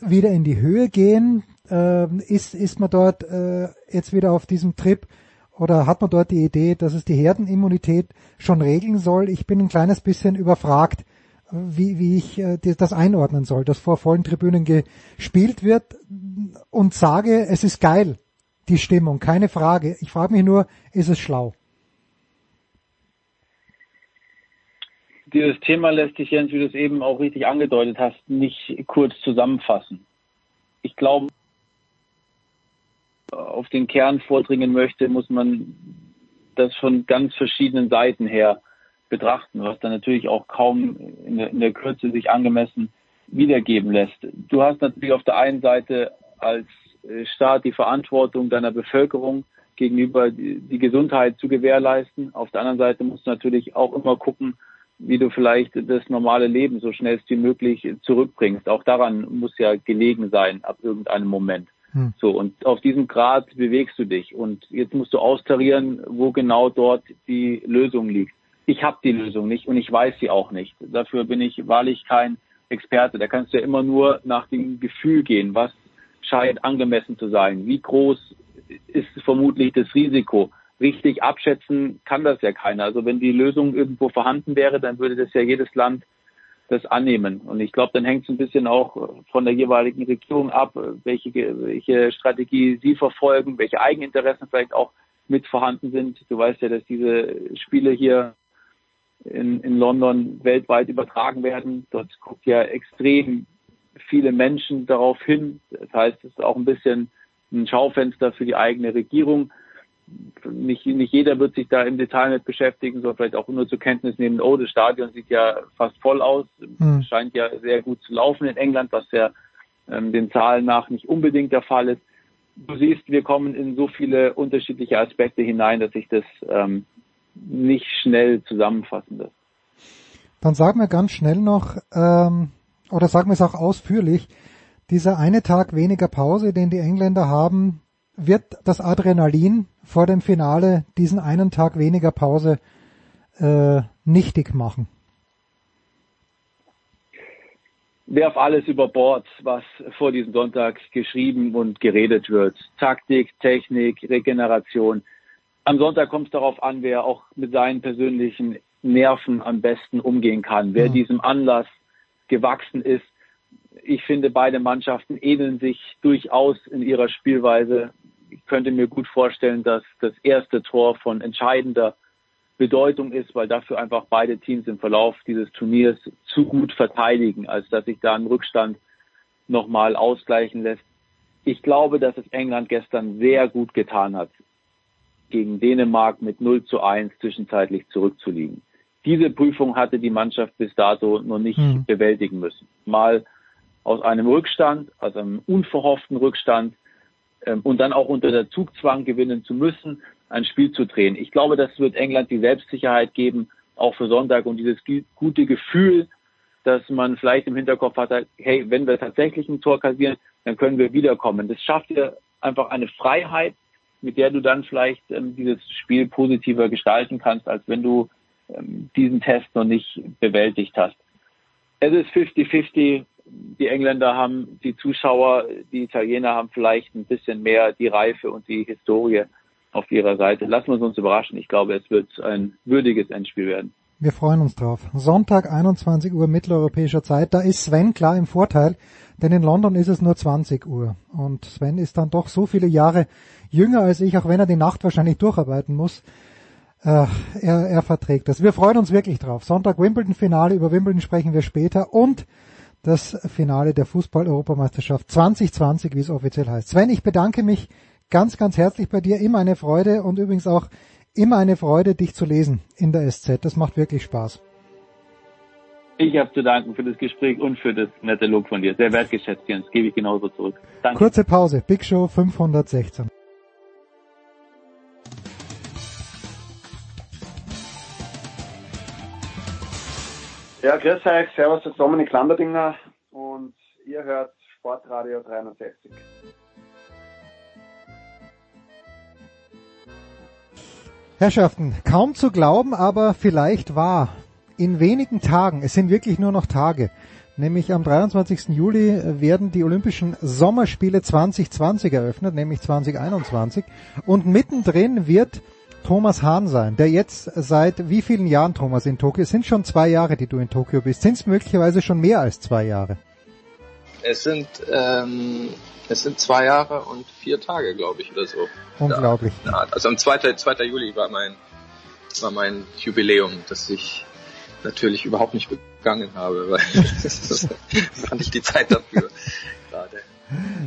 wieder in die Höhe gehen. Äh, ist, ist man dort äh, jetzt wieder auf diesem Trip oder hat man dort die Idee, dass es die Herdenimmunität schon regeln soll? Ich bin ein kleines bisschen überfragt wie, wie ich äh, das einordnen soll, dass vor vollen Tribünen gespielt wird und sage, es ist geil, die Stimmung, keine Frage. Ich frage mich nur, ist es schlau? Dieses Thema lässt sich, Jens, wie du es eben auch richtig angedeutet hast, nicht kurz zusammenfassen. Ich glaube, auf den Kern vordringen möchte, muss man das von ganz verschiedenen Seiten her betrachten, was dann natürlich auch kaum in der, in der Kürze sich angemessen wiedergeben lässt. Du hast natürlich auf der einen Seite als Staat die Verantwortung deiner Bevölkerung gegenüber die Gesundheit zu gewährleisten. Auf der anderen Seite musst du natürlich auch immer gucken, wie du vielleicht das normale Leben so schnell wie möglich zurückbringst. Auch daran muss ja gelegen sein ab irgendeinem Moment. Hm. So, und auf diesem Grad bewegst du dich. Und jetzt musst du austarieren, wo genau dort die Lösung liegt. Ich habe die Lösung nicht und ich weiß sie auch nicht. Dafür bin ich wahrlich kein Experte. Da kannst du ja immer nur nach dem Gefühl gehen. Was scheint angemessen zu sein? Wie groß ist vermutlich das Risiko? Richtig abschätzen kann das ja keiner. Also wenn die Lösung irgendwo vorhanden wäre, dann würde das ja jedes Land das annehmen. Und ich glaube, dann hängt es ein bisschen auch von der jeweiligen Regierung ab, welche, welche Strategie sie verfolgen, welche Eigeninteressen vielleicht auch mit vorhanden sind. Du weißt ja, dass diese Spiele hier in, in London weltweit übertragen werden. Dort guckt ja extrem viele Menschen darauf hin. Das heißt, es ist auch ein bisschen ein Schaufenster für die eigene Regierung. Nicht, nicht jeder wird sich da im Detail mit beschäftigen, sondern vielleicht auch nur zur Kenntnis nehmen, oh, das Stadion sieht ja fast voll aus, hm. scheint ja sehr gut zu laufen in England, was ja ähm, den Zahlen nach nicht unbedingt der Fall ist. Du siehst, wir kommen in so viele unterschiedliche Aspekte hinein, dass ich das ähm, nicht schnell zusammenfassen lässt. Dann sagen wir ganz schnell noch, ähm, oder sagen wir es auch ausführlich, dieser eine Tag weniger Pause, den die Engländer haben, wird das Adrenalin vor dem Finale diesen einen Tag weniger Pause äh, nichtig machen? Werf alles über Bord, was vor diesem Sonntag geschrieben und geredet wird. Taktik, Technik, Regeneration am Sonntag kommt es darauf an, wer auch mit seinen persönlichen Nerven am besten umgehen kann, wer ja. diesem Anlass gewachsen ist. Ich finde, beide Mannschaften ähneln sich durchaus in ihrer Spielweise. Ich könnte mir gut vorstellen, dass das erste Tor von entscheidender Bedeutung ist, weil dafür einfach beide Teams im Verlauf dieses Turniers zu gut verteidigen, als dass sich da ein Rückstand nochmal ausgleichen lässt. Ich glaube, dass es England gestern sehr gut getan hat, gegen Dänemark mit 0 zu 1 zwischenzeitlich zurückzuliegen. Diese Prüfung hatte die Mannschaft bis dato noch nicht mhm. bewältigen müssen. Mal aus einem Rückstand, aus einem unverhofften Rückstand ähm, und dann auch unter der Zugzwang gewinnen zu müssen, ein Spiel zu drehen. Ich glaube, das wird England die Selbstsicherheit geben, auch für Sonntag und dieses gute Gefühl, dass man vielleicht im Hinterkopf hat, hey, wenn wir tatsächlich ein Tor kassieren, dann können wir wiederkommen. Das schafft dir einfach eine Freiheit, mit der du dann vielleicht ähm, dieses Spiel positiver gestalten kannst, als wenn du diesen Test noch nicht bewältigt hast. Es ist 50-50. Die Engländer haben die Zuschauer, die Italiener haben vielleicht ein bisschen mehr die Reife und die Historie auf ihrer Seite. Lassen wir uns überraschen. Ich glaube, es wird ein würdiges Endspiel werden. Wir freuen uns drauf. Sonntag 21 Uhr mitteleuropäischer Zeit. Da ist Sven klar im Vorteil, denn in London ist es nur 20 Uhr. Und Sven ist dann doch so viele Jahre jünger als ich, auch wenn er die Nacht wahrscheinlich durcharbeiten muss. Er, er verträgt das. Wir freuen uns wirklich drauf. Sonntag Wimbledon-Finale, über Wimbledon sprechen wir später und das Finale der Fußball-Europameisterschaft 2020, wie es offiziell heißt. Sven, ich bedanke mich ganz, ganz herzlich bei dir. Immer eine Freude und übrigens auch immer eine Freude, dich zu lesen in der SZ. Das macht wirklich Spaß. Ich habe zu danken für das Gespräch und für das nette Lob von dir. Sehr wertgeschätzt, Jens. Gebe ich genauso zurück. Danke. Kurze Pause. Big Show 516. Ja, grüß euch, servus, das Dominik Landerdinger und ihr hört Sportradio 360. Herrschaften, kaum zu glauben, aber vielleicht wahr. In wenigen Tagen, es sind wirklich nur noch Tage, nämlich am 23. Juli werden die Olympischen Sommerspiele 2020 eröffnet, nämlich 2021. Und mittendrin wird Thomas Hahn sein, der jetzt seit wie vielen Jahren, Thomas, in Tokio? Es sind schon zwei Jahre, die du in Tokio bist. Sind es möglicherweise schon mehr als zwei Jahre? Es sind, ähm, es sind zwei Jahre und vier Tage, glaube ich, oder so. Unglaublich. Ja, also am 2. 2. Juli war mein, war mein Jubiläum, das ich natürlich überhaupt nicht begangen habe, weil das fand ich die Zeit dafür.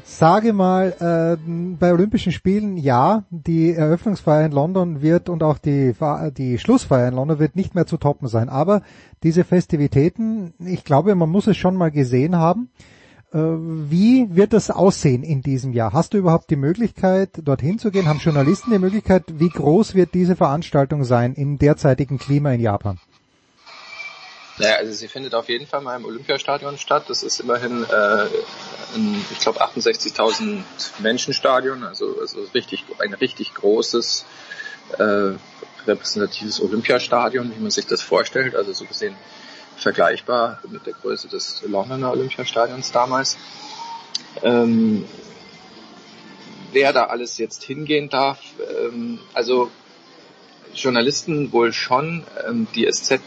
Sage mal, äh, bei Olympischen Spielen, ja, die Eröffnungsfeier in London wird und auch die, die Schlussfeier in London wird nicht mehr zu toppen sein. Aber diese Festivitäten, ich glaube, man muss es schon mal gesehen haben. Äh, wie wird das aussehen in diesem Jahr? Hast du überhaupt die Möglichkeit, dorthin zu gehen? Haben Journalisten die Möglichkeit? Wie groß wird diese Veranstaltung sein im derzeitigen Klima in Japan? Naja, also sie findet auf jeden Fall mal im Olympiastadion statt. Das ist immerhin äh, ein, ich glaube, 68.000 Menschenstadion, also, also richtig, ein richtig großes äh, repräsentatives Olympiastadion, wie man sich das vorstellt. Also so gesehen vergleichbar mit der Größe des Londoner Olympiastadions damals. Ähm, wer da alles jetzt hingehen darf, ähm, also Journalisten wohl schon. Ähm, die SZ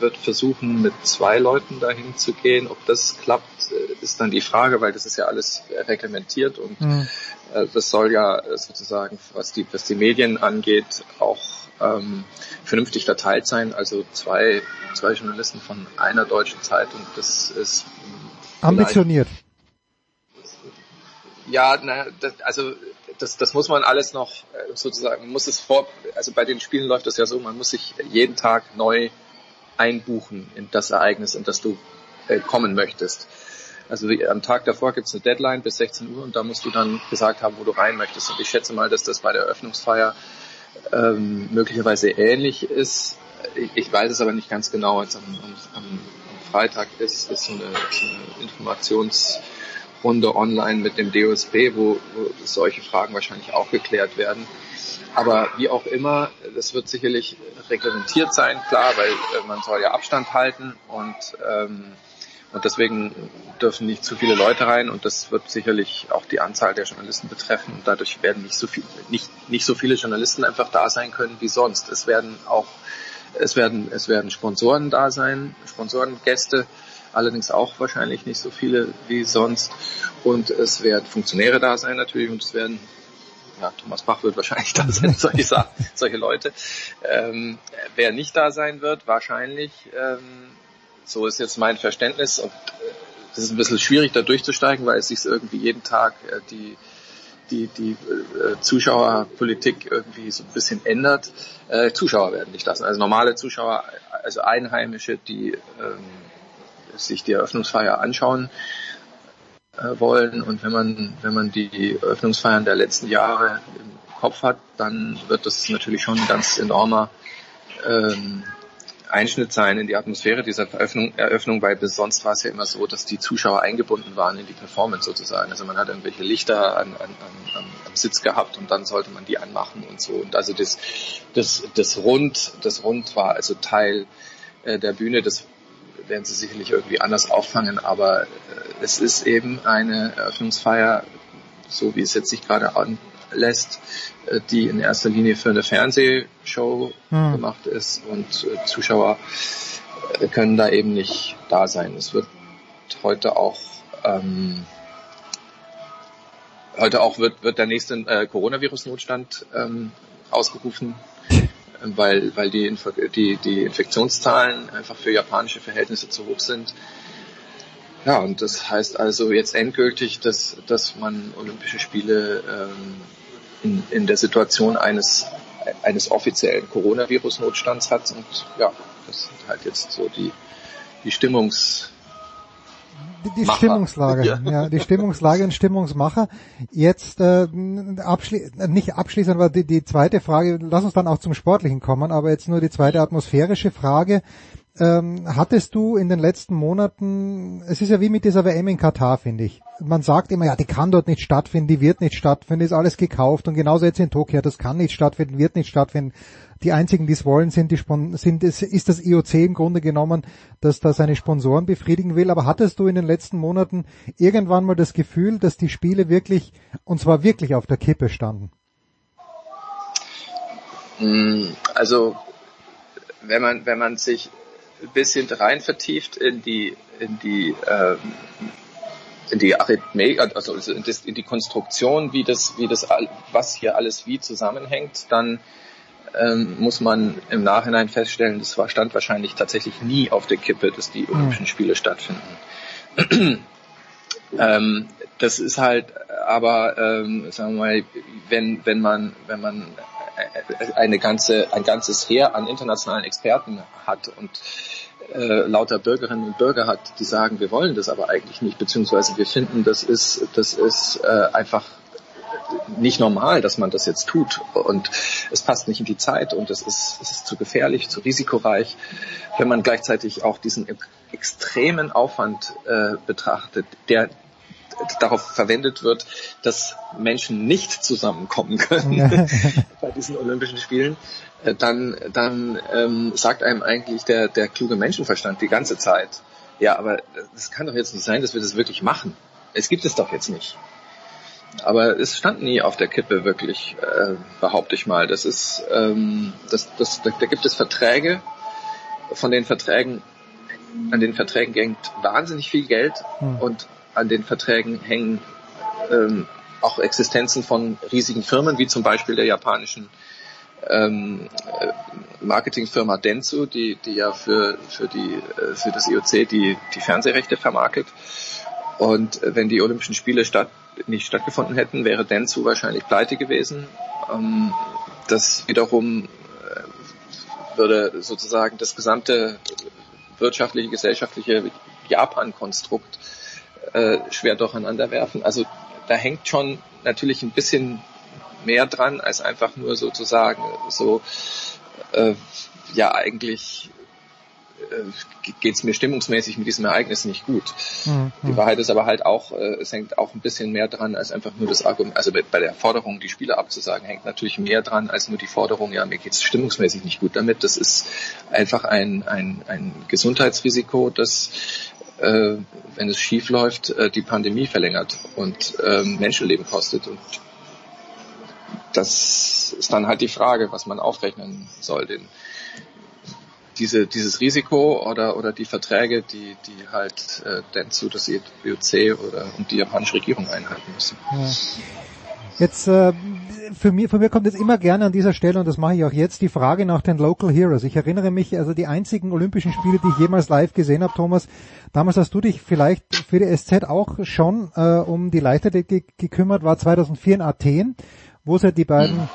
wird versuchen, mit zwei Leuten dahin zu gehen. Ob das klappt, äh, ist dann die Frage, weil das ist ja alles reglementiert und mhm. äh, das soll ja sozusagen, was die, was die Medien angeht, auch ähm, vernünftig verteilt sein. Also zwei, zwei Journalisten von einer deutschen Zeitung, das ist ambitioniert. Ja, na, das, also das, das muss man alles noch äh, sozusagen, muss es vor, also bei den Spielen läuft das ja so, man muss sich jeden Tag neu einbuchen in das Ereignis, in das du äh, kommen möchtest. Also am Tag davor gibt es eine Deadline bis 16 Uhr und da musst du dann gesagt haben, wo du rein möchtest. Und ich schätze mal, dass das bei der Eröffnungsfeier ähm, möglicherweise ähnlich ist. Ich, ich, weiß es aber nicht ganz genau. Jetzt am, am, am Freitag ist, ist so eine, eine Informationsrunde online mit dem DOSB, wo, wo solche Fragen wahrscheinlich auch geklärt werden. Aber wie auch immer, das wird sicherlich reglementiert sein, klar, weil äh, man soll ja Abstand halten und ähm, und deswegen dürfen nicht zu viele Leute rein und das wird sicherlich auch die Anzahl der Journalisten betreffen und dadurch werden nicht so viel, nicht, nicht so viele Journalisten einfach da sein können wie sonst. Es werden auch, es werden, es werden Sponsoren da sein, Sponsorengäste, allerdings auch wahrscheinlich nicht so viele wie sonst und es werden Funktionäre da sein natürlich und es werden ja, Thomas Bach wird wahrscheinlich da sein, solche, solche Leute. Ähm, wer nicht da sein wird, wahrscheinlich ähm, so ist jetzt mein Verständnis und es ist ein bisschen schwierig da durchzusteigen, weil es sich irgendwie jeden Tag äh, die die, die äh, Zuschauerpolitik irgendwie so ein bisschen ändert. Äh, Zuschauer werden nicht lassen. Also normale Zuschauer, also Einheimische, die ähm, sich die Eröffnungsfeier anschauen äh, wollen. Und wenn man, wenn man die Eröffnungsfeiern der letzten Jahre im Kopf hat, dann wird das natürlich schon ein ganz enormer ähm, Einschnitt sein in die Atmosphäre dieser Eröffnung, Eröffnung, weil bis sonst war es ja immer so, dass die Zuschauer eingebunden waren in die Performance sozusagen. Also man hat irgendwelche Lichter an, an, an, am Sitz gehabt und dann sollte man die anmachen und so. Und also das, das, das Rund, das Rund war also Teil äh, der Bühne. Das werden sie sicherlich irgendwie anders auffangen, aber äh, es ist eben eine Eröffnungsfeier, so wie es jetzt sich gerade anlässt, äh, die in erster Linie für eine Fernsehshow hm. gemacht ist und äh, Zuschauer können da eben nicht da sein. Es wird heute auch ähm, heute auch wird, wird der nächste äh, Coronavirus-Notstand ähm, ausgerufen, weil, weil die, Inf die, die Infektionszahlen einfach für japanische Verhältnisse zu hoch sind. Ja, und das heißt also jetzt endgültig, dass, dass man Olympische Spiele ähm, in, in der Situation eines, eines offiziellen Coronavirus-Notstands hat. Und ja, das sind halt jetzt so die, die Stimmungs, die, die Stimmungslage, ja. ja. die Stimmungslage und Stimmungsmacher. Jetzt äh, abschli nicht abschließend, aber die, die zweite Frage, lass uns dann auch zum Sportlichen kommen, aber jetzt nur die zweite atmosphärische Frage ähm, hattest du in den letzten Monaten, es ist ja wie mit dieser WM in Katar, finde ich. Man sagt immer, ja, die kann dort nicht stattfinden, die wird nicht stattfinden, ist alles gekauft und genauso jetzt in Tokio, das kann nicht stattfinden, wird nicht stattfinden. Die einzigen, die es wollen, sind die Spon sind ist das IOC im Grunde genommen, dass da seine Sponsoren befriedigen will. Aber hattest du in den letzten Monaten irgendwann mal das Gefühl, dass die Spiele wirklich und zwar wirklich auf der Kippe standen? Hm, also wenn man wenn man sich bisschen rein vertieft in die, in die, ähm, in die Arithmetik, also in, die Konstruktion, wie das, wie das, was hier alles wie zusammenhängt, dann ähm, muss man im Nachhinein feststellen, das war, stand wahrscheinlich tatsächlich nie auf der Kippe, dass die Olympischen Spiele stattfinden. ähm, das ist halt aber, ähm, sagen wir mal, wenn, wenn man, wenn man eine ganze, ein ganzes Heer an internationalen Experten hat und äh, lauter Bürgerinnen und Bürger hat, die sagen, wir wollen das aber eigentlich nicht, beziehungsweise wir finden, das ist, das ist äh, einfach nicht normal, dass man das jetzt tut. Und es passt nicht in die Zeit und es ist, es ist zu gefährlich, zu risikoreich, wenn man gleichzeitig auch diesen extremen Aufwand äh, betrachtet, der darauf verwendet wird, dass Menschen nicht zusammenkommen können bei diesen Olympischen Spielen, äh, dann, dann ähm, sagt einem eigentlich der, der kluge Menschenverstand die ganze Zeit, ja, aber es kann doch jetzt nicht sein, dass wir das wirklich machen. Es gibt es doch jetzt nicht. Aber es stand nie auf der Kippe wirklich, äh, behaupte ich mal. Das ist, ähm, das, das, da, da gibt es Verträge. Von den Verträgen, an den Verträgen hängt wahnsinnig viel Geld hm. und an den Verträgen hängen ähm, auch Existenzen von riesigen Firmen, wie zum Beispiel der japanischen ähm, äh, Marketingfirma Dentsu, die, die ja für, für, die, äh, für das IOC die, die Fernsehrechte vermarktet. Und wenn die Olympischen Spiele statt, nicht stattgefunden hätten, wäre Dentsu wahrscheinlich pleite gewesen. Ähm, das wiederum äh, würde sozusagen das gesamte wirtschaftliche, gesellschaftliche Japan-Konstrukt äh, schwer durcheinander werfen. Also da hängt schon natürlich ein bisschen mehr dran, als einfach nur sozusagen so äh, ja eigentlich äh, geht es mir stimmungsmäßig mit diesem Ereignis nicht gut. Mhm. Die Wahrheit ist aber halt auch, äh, es hängt auch ein bisschen mehr dran als einfach nur das Argument, also bei der Forderung, die Spieler abzusagen, hängt natürlich mehr dran als nur die Forderung, ja, mir geht es stimmungsmäßig nicht gut damit. Das ist einfach ein, ein, ein Gesundheitsrisiko, das äh, wenn es schief läuft, äh, die Pandemie verlängert und äh, Menschenleben kostet. Und das ist dann halt die Frage, was man aufrechnen soll. Den, diese, dieses Risiko oder, oder die Verträge, die, die halt äh, Dentsu, das IOC oder und die japanische Regierung einhalten müssen. Ja. Jetzt äh, für mir, für mir kommt jetzt immer gerne an dieser Stelle, und das mache ich auch jetzt, die Frage nach den Local Heroes. Ich erinnere mich, also die einzigen Olympischen Spiele, die ich jemals live gesehen habe, Thomas, damals hast du dich vielleicht für die SZ auch schon äh, um die Leichtathletik gekümmert, war 2004 in Athen, wo es ja die beiden mhm.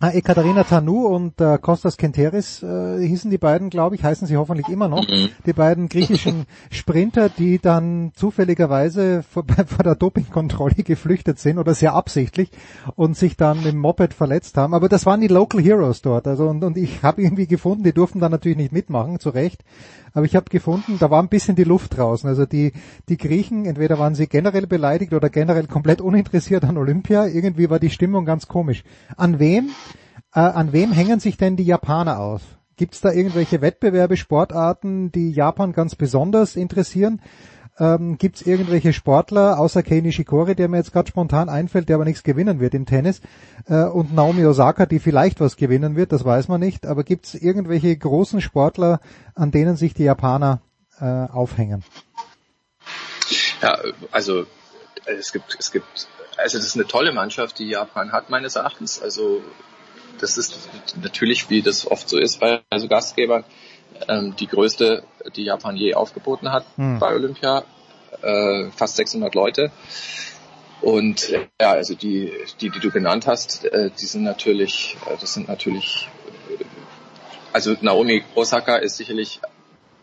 Ah, Ekaterina Tanu und äh, Kostas Kenteris äh, hießen die beiden, glaube ich, heißen sie hoffentlich immer noch, mhm. die beiden griechischen Sprinter, die dann zufälligerweise vor, vor der Dopingkontrolle geflüchtet sind oder sehr absichtlich und sich dann im Moped verletzt haben. Aber das waren die Local Heroes dort. Also und, und ich habe irgendwie gefunden, die durften dann natürlich nicht mitmachen, zu Recht. Aber ich habe gefunden, da war ein bisschen die Luft draußen. Also die, die Griechen, entweder waren sie generell beleidigt oder generell komplett uninteressiert an Olympia. Irgendwie war die Stimmung ganz komisch. An wem, äh, an wem hängen sich denn die Japaner aus? Gibt es da irgendwelche Wettbewerbe, Sportarten, die Japan ganz besonders interessieren? Ähm, Gibt es irgendwelche Sportler, außer Kei Nishikori, der mir jetzt gerade spontan einfällt, der aber nichts gewinnen wird im Tennis, äh, und Naomi Osaka, die vielleicht was gewinnen wird, das weiß man nicht, aber gibt es irgendwelche großen Sportler, an denen sich die Japaner äh, aufhängen? Ja, also es gibt, es gibt, also das ist eine tolle Mannschaft, die Japan hat meines Erachtens. Also das ist natürlich, wie das oft so ist bei also Gastgebern, ähm, die größte, die Japan je aufgeboten hat hm. bei Olympia, äh, fast 600 Leute. Und ja, also die, die, die du genannt hast, äh, die sind natürlich, äh, das sind natürlich, äh, also Naomi Osaka ist sicherlich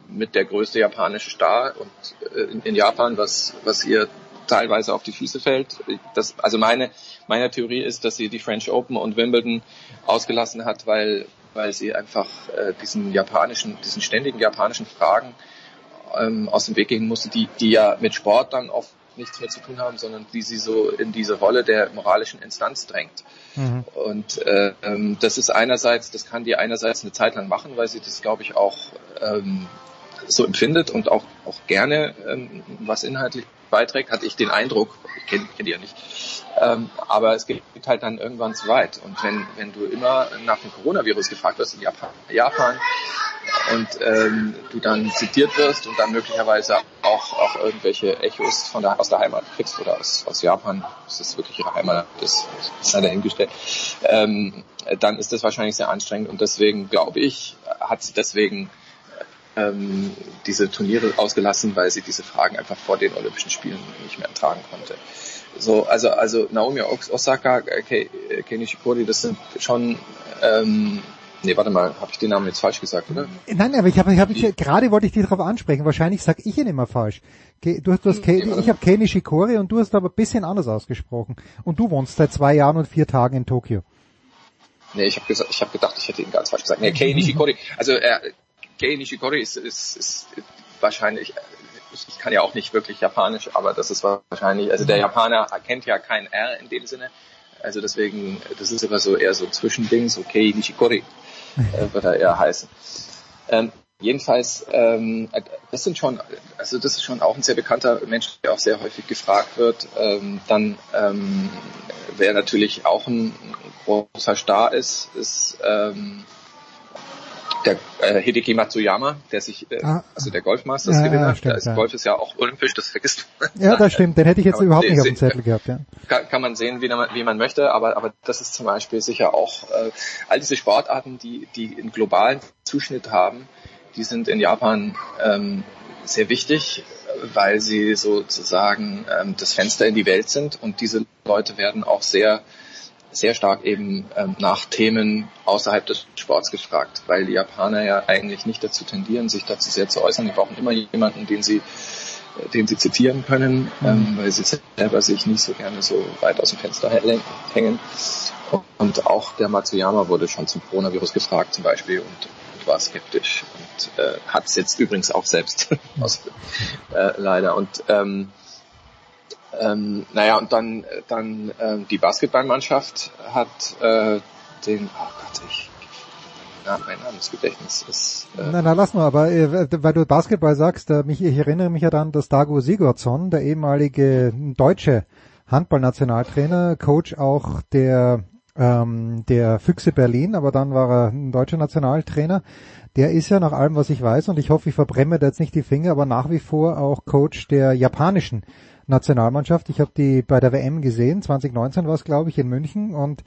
mit der größte japanische Star und äh, in, in Japan, was, was ihr teilweise auf die Füße fällt. Das, also meine, meine Theorie ist, dass sie die French Open und Wimbledon ausgelassen hat, weil weil sie einfach äh, diesen japanischen, diesen ständigen japanischen Fragen ähm, aus dem Weg gehen musste, die, die ja mit Sport dann oft nichts mehr zu tun haben, sondern die sie so in diese Rolle der moralischen Instanz drängt. Mhm. Und äh, ähm, das ist einerseits, das kann die einerseits eine Zeit lang machen, weil sie das, glaube ich, auch ähm, so empfindet und auch, auch gerne ähm, was inhaltlich beiträgt, hatte ich den Eindruck, ich kenne kenn die ja nicht, ähm, aber es geht halt dann irgendwann zu weit. Und wenn, wenn du immer nach dem Coronavirus gefragt wirst in Japan, Japan und ähm, du dann zitiert wirst und dann möglicherweise auch, auch irgendwelche Echos von der, aus der Heimat kriegst oder aus, aus Japan, das ist wirklich ihre Heimat, das sei dahingestellt, ähm, dann ist das wahrscheinlich sehr anstrengend und deswegen glaube ich, hat sie deswegen ähm, diese Turniere ausgelassen, weil sie diese Fragen einfach vor den Olympischen Spielen nicht mehr ertragen konnte. So, also, also Naomi Osaka, Kei Nishikori, das sind schon ähm, Nee, warte mal, habe ich den Namen jetzt falsch gesagt, oder? Nein, aber ich habe, ich hab, ich, gerade wollte ich dich darauf ansprechen. Wahrscheinlich sag ich ihn immer falsch. Du hast, du hast Ke- ich habe Kei Nishikori und du hast aber ein bisschen anders ausgesprochen. Und du wohnst seit zwei Jahren und vier Tagen in Tokio. Nee, ich habe gesagt, ich habe gedacht, ich hätte ihn ganz falsch gesagt. Nee, Kei Nishikori. Also äh, Kei Nishikori ist, ist, ist wahrscheinlich, ich, kann ja auch nicht wirklich Japanisch, aber das ist wahrscheinlich, also der Japaner erkennt ja kein R in dem Sinne. Also deswegen, das ist immer so eher so ein Zwischending, so Kei Nishikori äh, wird er eher heißen. Ähm, jedenfalls, ähm, das sind schon, also das ist schon auch ein sehr bekannter Mensch, der auch sehr häufig gefragt wird. Ähm, dann ähm, wer natürlich auch ein großer Star ist, ist ähm, der äh, Hideki Matsuyama, der sich, äh, Ah. also der Golfmasters Ja, stimmt, ist. Golf ist ja auch olympisch, das vergisst man. Ja, das stimmt. Den hätte ich jetzt überhaupt nicht auf dem Zettel gehabt, ja. kann, kann man sehen, wie man, wie man möchte, aber, aber das ist zum Beispiel sicher auch, äh, all diese Sportarten, die, die einen globalen Zuschnitt haben, die sind in Japan ähm, sehr wichtig, weil sie sozusagen ähm, das Fenster in die Welt sind und diese Leute werden auch sehr sehr stark eben ähm, nach Themen außerhalb des Sports gefragt, weil die Japaner ja eigentlich nicht dazu tendieren, sich dazu sehr zu äußern. Die brauchen immer jemanden, den sie äh, den sie zitieren können, ähm, weil sie selber sich nicht so gerne so weit aus dem Fenster hängen-. Und auch der Matsuyama wurde schon zum Coronavirus gefragt zum Beispiel und, und war skeptisch und äh, hat es jetzt übrigens auch selbst äh, leider. Und ähm, ähm, naja, und dann, dann ähm, die Basketballmannschaft hat äh, den, oh Gott, ich, ja, mein Namensgedächtnis ist, äh, Nein, nein, lass mal, aber äh, weil du Basketball sagst, äh, mich, ich erinnere mich ja dann, dass Dago Sigurdsson, der ehemalige deutsche Handballnationaltrainer, Coach auch der ähm, der Füchse Berlin, aber dann war er ein deutscher Nationaltrainer. Der ist ja nach allem, was ich weiß, und ich hoffe, ich verbrenne da jetzt nicht die Finger, aber nach wie vor auch Coach der japanischen Nationalmannschaft. Ich habe die bei der WM gesehen, 2019 war es, glaube ich, in München und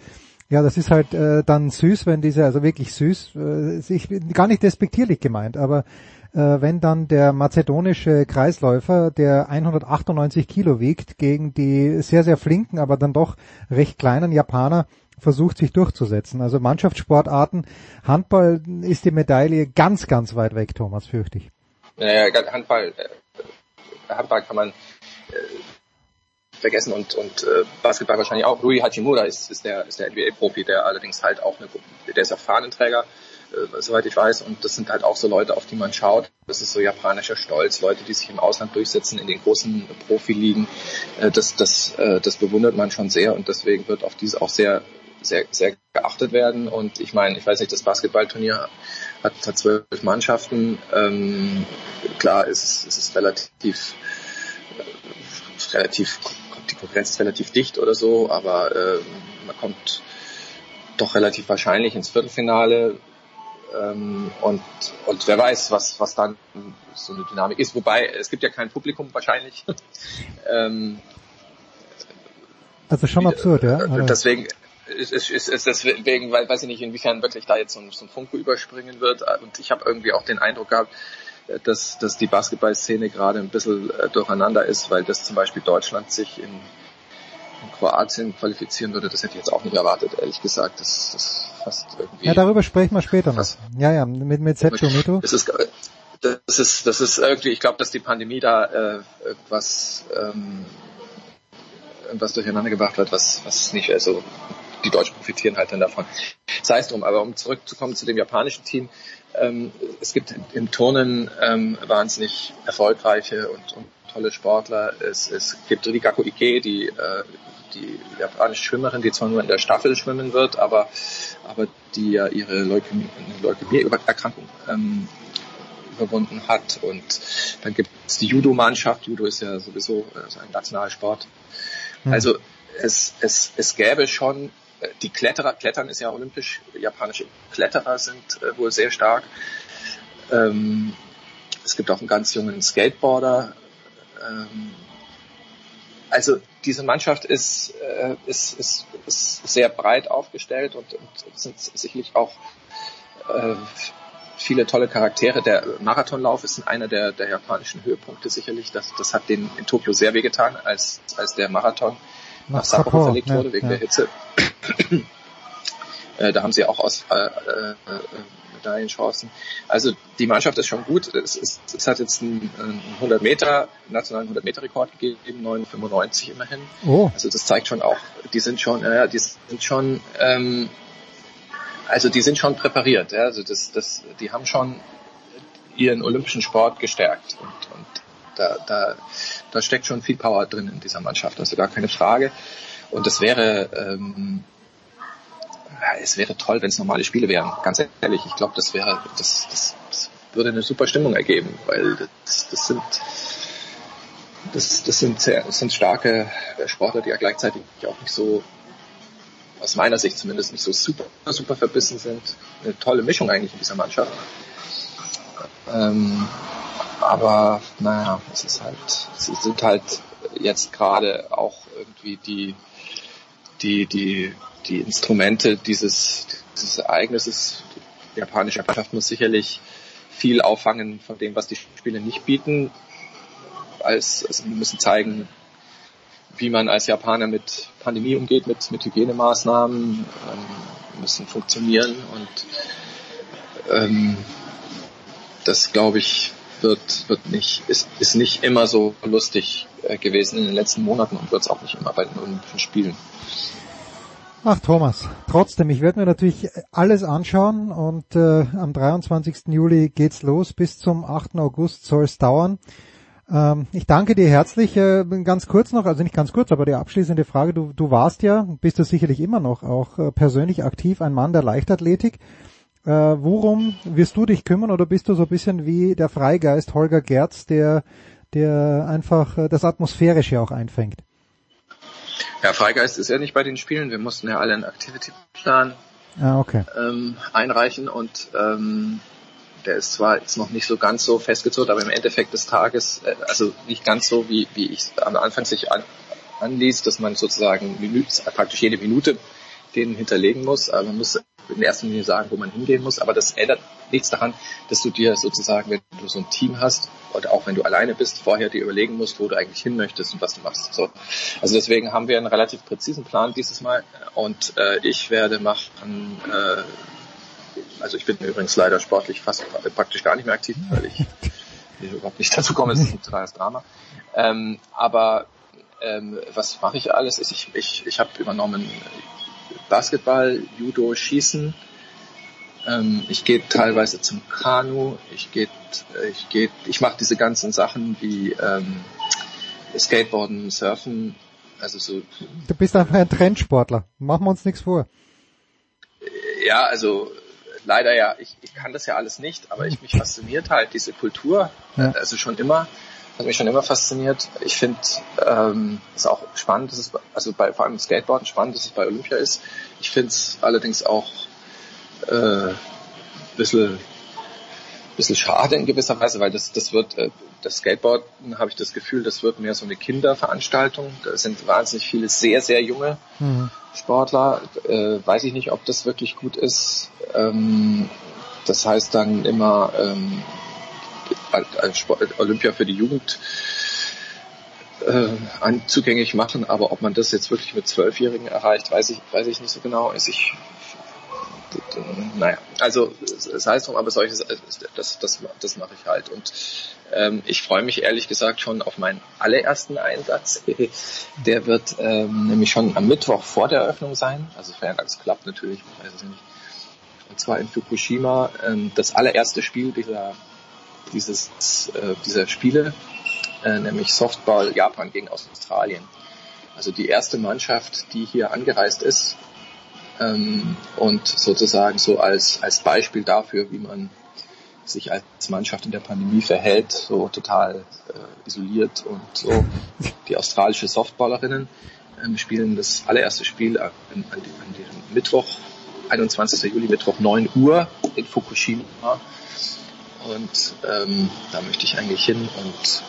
ja, das ist halt äh, dann süß, wenn diese, also wirklich süß, äh, ich bin gar nicht despektierlich gemeint, aber äh, wenn dann der mazedonische Kreisläufer, der 198 Kilo wiegt, gegen die sehr, sehr flinken, aber dann doch recht kleinen Japaner versucht, sich durchzusetzen. Also Mannschaftssportarten, Handball ist die Medaille ganz, ganz weit weg, Thomas, fürchte ich. naja, Handball, äh, Handball kann man vergessen und, und äh, Basketball wahrscheinlich auch. Rui Hachimura ist, ist der, ist der NBA-Profi, der allerdings halt auch eine, der ist auch Fahnenträger, äh, soweit ich weiß, und das sind halt auch so Leute, auf die man schaut. Das ist so japanischer Stolz, Leute, die sich im Ausland durchsetzen in den großen Profiligen. Äh, das, das, äh, das bewundert man schon sehr und deswegen wird auf diese auch sehr sehr, sehr geachtet werden. Und ich meine, ich weiß nicht, das Basketballturnier hat, hat zwölf Mannschaften. Ähm, klar ist es, ist es relativ, die Konkurrenz ist relativ dicht oder so, aber äh, man kommt doch relativ wahrscheinlich ins Viertelfinale. Ähm, und, und wer weiß, was, was dann so eine Dynamik ist. Wobei, es gibt ja kein Publikum wahrscheinlich. ähm, Also schon absurd, ja. deswegen ist, ist, ist, ist deswegen, weil weiß ich nicht, inwiefern wirklich da jetzt so ein, so ein Funke überspringen wird. Und ich habe irgendwie auch den Eindruck gehabt, dass, dass die Basketballszene gerade ein bisschen äh, durcheinander ist, weil das zum Beispiel Deutschland sich in, in Kroatien qualifizieren würde, das hätte ich jetzt auch nicht erwartet, ehrlich gesagt. Das, das fast irgendwie. Ja, darüber sprechen wir später noch. Ja, ja, mit, mit Setcho Mito. Das ist, das ist, das ist irgendwie, ich glaube, dass die Pandemie da äh, was, ähm, was durcheinander gebracht hat, was, was nicht, also die Deutschen profitieren halt dann davon. Sei es drum, aber um zurückzukommen zu dem japanischen Team, ähm, es gibt im Turnen ähm, wahnsinnig erfolgreiche und, und tolle Sportler. Es, es gibt Rigako Ike, die, äh, die japanische Schwimmerin, die zwar nur in der Staffel schwimmen wird, aber, aber die ja ihre Leukämie, Leukämie-Erkrankung ähm, überwunden hat. Und dann gibt es die Judo-Mannschaft. Judo ist ja sowieso äh, ein Nationalsport. Hm. Also es, es, es gäbe schon die Kletterer, Klettern ist ja olympisch, japanische Kletterer sind äh, wohl sehr stark. Ähm, es gibt auch einen ganz jungen Skateboarder. Ähm, also diese Mannschaft ist, äh, ist, ist, ist sehr breit aufgestellt und, und sind sicherlich auch äh, viele tolle Charaktere. Der Marathonlauf ist einer der, der japanischen Höhepunkte sicherlich. Das, das hat den in Tokio sehr wehgetan, als, als der Marathon nach Sapporo verlegt wurde, wegen der Hitze. Äh, da haben sie auch aus äh, äh, Medaillenchancen. Also die Mannschaft ist schon gut. Es, ist, es hat jetzt einen, einen 100 Meter, nationalen 100 Meter Rekord gegeben, 9,95 immerhin. Oh. Also das zeigt schon auch, die sind schon, ja, die sind schon, ähm, also die sind schon präpariert. Ja, also das, das, die haben schon ihren olympischen Sport gestärkt und, und da, da, da steckt schon viel Power drin in dieser Mannschaft, also gar keine Frage. Und das wäre, ähm, es wäre toll, wenn es normale Spiele wären. Ganz ehrlich, ich glaube, das wäre, das, das, das würde eine super Stimmung ergeben, weil das, das sind, das, das sind sehr, das sind starke Sportler, die ja gleichzeitig auch nicht so, aus meiner Sicht zumindest nicht so super, super verbissen sind. Eine tolle Mischung eigentlich in dieser Mannschaft. Ähm, aber naja, es ist halt, sie sind halt jetzt gerade auch irgendwie die, die, die, die Instrumente dieses, dieses Ereignisses. Die japanische Mannschaft muss sicherlich viel auffangen von dem, was die Spiele nicht bieten. Als, also wir müssen zeigen, wie man als Japaner mit Pandemie umgeht, mit, mit Hygienemaßnahmen, ähm, müssen funktionieren und ähm, das glaube ich wird, wird nicht, ist, ist nicht immer so lustig äh, gewesen in den letzten Monaten und wird es auch nicht immer bei den Olympischen Spielen. Ach Thomas, trotzdem, ich werde mir natürlich alles anschauen und äh, am 23. Juli geht's los, bis zum 8. August soll es dauern. Ähm, ich danke dir herzlich. Äh, ganz kurz noch, also nicht ganz kurz, aber die abschließende Frage, du, du warst ja, bist du sicherlich immer noch auch äh, persönlich aktiv, ein Mann der Leichtathletik. Äh, worum wirst du dich kümmern oder bist du so ein bisschen wie der Freigeist Holger Gerz, der, der einfach äh, das Atmosphärische auch einfängt? Ja, Freigeist ist ja nicht bei den Spielen. Wir mussten ja alle einen Activity-Plan ah, okay. ähm, einreichen und ähm, der ist zwar jetzt noch nicht so ganz so festgezurrt, aber im Endeffekt des Tages, äh, also nicht ganz so, wie, wie ich am Anfang sich an, anließ, dass man sozusagen Minute, praktisch jede Minute denen hinterlegen muss. Aber man muss in erster Linie sagen, wo man hingehen muss. Aber das ändert nichts daran, dass du dir sozusagen, wenn du so ein Team hast, oder auch wenn du alleine bist, vorher dir überlegen musst, wo du eigentlich hin möchtest und was du machst. So. Also deswegen haben wir einen relativ präzisen Plan dieses Mal und äh, ich werde machen, äh, also ich bin übrigens leider sportlich fast praktisch gar nicht mehr aktiv, weil ich überhaupt nicht dazu komme, es ist ein totales Drama. Ähm, aber ähm, was mache ich alles? Ich, ich, ich habe übernommen Basketball, Judo, Schießen. Ähm, ich gehe teilweise zum Kanu. Ich gehe, ich gehe, ich mache diese ganzen Sachen wie ähm, Skateboarden, Surfen. Also so. Du bist einfach ein Trendsportler. Machen wir uns nichts vor. Ja, also leider ja. Ich, ich kann das ja alles nicht, aber ich mich fasziniert halt diese Kultur. Ja. Also schon immer hat mich schon immer fasziniert. Ich finde ähm, es auch spannend, dass es also bei vor allem Skateboarden spannend, dass es bei Olympia ist. Ich finde es allerdings auch äh, bisschen bisschen schade in gewisser Weise, weil das das wird äh, das Skateboarden habe ich das Gefühl, das wird mehr so eine Kinderveranstaltung. Da sind wahnsinnig viele sehr sehr junge mhm. Sportler. Äh, weiß ich nicht, ob das wirklich gut ist. Ähm, das heißt dann immer ähm, Olympia für die Jugend äh, zugänglich machen, aber ob man das jetzt wirklich mit Zwölfjährigen erreicht, weiß ich, weiß ich nicht so genau. Also ich, naja, also es heißt drum, aber solches, das, das, das mache ich halt. Und ähm, ich freue mich ehrlich gesagt schon auf meinen allerersten Einsatz. Der wird ähm, nämlich schon am Mittwoch vor der Eröffnung sein. Also sofern alles klappt natürlich, ich weiß es nicht. Und zwar in Fukushima, ähm, das allererste Spiel dieser dieses, äh, dieser Spiele, äh, nämlich Softball Japan gegen Australien. Also die erste Mannschaft, die hier angereist ist ähm, und sozusagen so als, als Beispiel dafür, wie man sich als Mannschaft in der Pandemie verhält, so total äh, isoliert und so. Die australische Softballerinnen ähm, spielen das allererste Spiel an, an, an dem Mittwoch, 21. Juli, Mittwoch 9 Uhr in Fukushima und ähm, da möchte ich eigentlich hin und,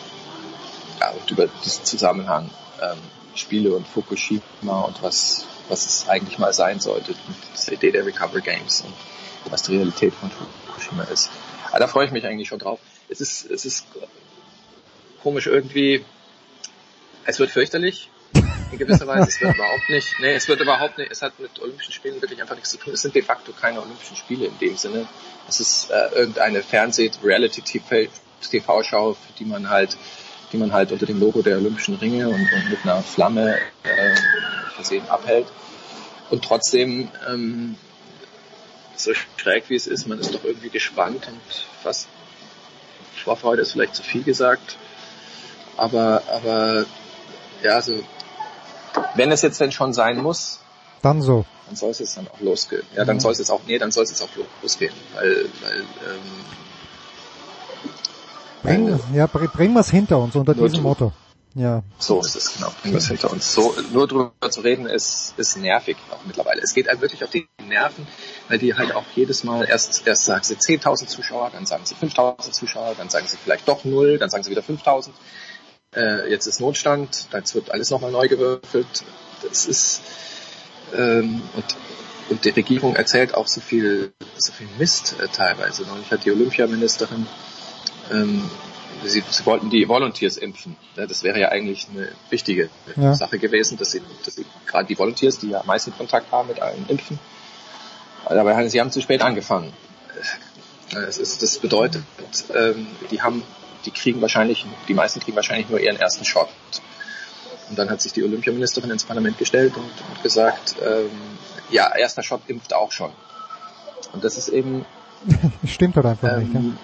ja, und über diesen Zusammenhang ähm, Spiele und Fukushima und was, was es eigentlich mal sein sollte, und diese Idee der Recover Games und was die Realität von Fukushima ist. Aber da freue ich mich eigentlich schon drauf. Es ist, es ist komisch irgendwie, es wird fürchterlich, in gewisser Weise. es wird überhaupt nicht, nee, es wird überhaupt nicht, es hat mit Olympischen Spielen wirklich einfach nichts zu tun. Es sind de facto keine Olympischen Spiele in dem Sinne. Es ist äh, irgendeine Fernseh-Reality-TV-Schau, für die man halt, die man halt unter dem Logo der Olympischen Ringe und, und mit einer Flamme äh, versehen abhält. Und trotzdem, ähm, so schräg wie es ist, man ist doch irgendwie gespannt und fast Vorfreude ist vielleicht zu viel gesagt. Aber, aber ja, also wenn es jetzt denn schon sein muss, dann so. Dann soll es jetzt dann auch losgehen. Ja, dann mhm. soll es jetzt auch, nee, dann soll es jetzt auch losgehen, weil, weil ähm, bring, ja, bringen wir es hinter uns unter diesem Motto. Ja. So ist es, genau. Bringen wir es hinter uns. So, nur drüber zu reden ist, ist nervig auch mittlerweile. Es geht halt wirklich auf die Nerven, weil die halt auch jedes Mal erst, erst sagen sie 10.000 Zuschauer, dann sagen sie 5.000 Zuschauer, dann sagen sie vielleicht doch null, dann sagen sie wieder 5.000 äh, jetzt ist Notstand, jetzt wird alles nochmal neu gewürfelt. Das ist ähm, und, und die Regierung erzählt auch so viel, so viel Mist äh, teilweise. Neulich hat die Olympiaministerin, ähm, sie, sie wollten die Volunteers impfen. Ja, das wäre ja eigentlich eine wichtige ja. Sache gewesen, dass sie, dass sie gerade die Volunteers, die ja am meisten Kontakt haben mit allen impfen. Aber sie haben zu spät angefangen. Das, ist, das bedeutet, ähm, die haben die kriegen wahrscheinlich, die meisten kriegen wahrscheinlich nur ihren ersten Shot. Und dann hat sich die Olympiaministerin ins Parlament gestellt und, und gesagt, ähm, ja, erster Shot impft auch schon. Und das ist eben. stimmt halt einfach ähm, nicht.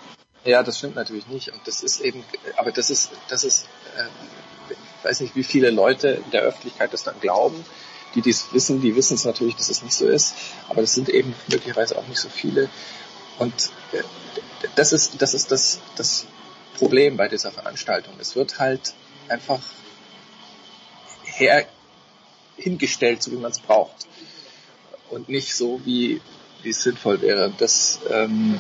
Ja? ja, das stimmt natürlich nicht. Und das ist eben, aber das ist, das ist, äh, ich weiß nicht, wie viele Leute in der Öffentlichkeit das dann glauben. Die dies wissen, die wissen es natürlich, dass es nicht so ist. Aber das sind eben möglicherweise auch nicht so viele. Und äh, das ist, das ist das, das Problem bei dieser Veranstaltung. Es wird halt einfach her hingestellt, so wie man es braucht. Und nicht so, wie, wie es sinnvoll wäre. Das, ähm,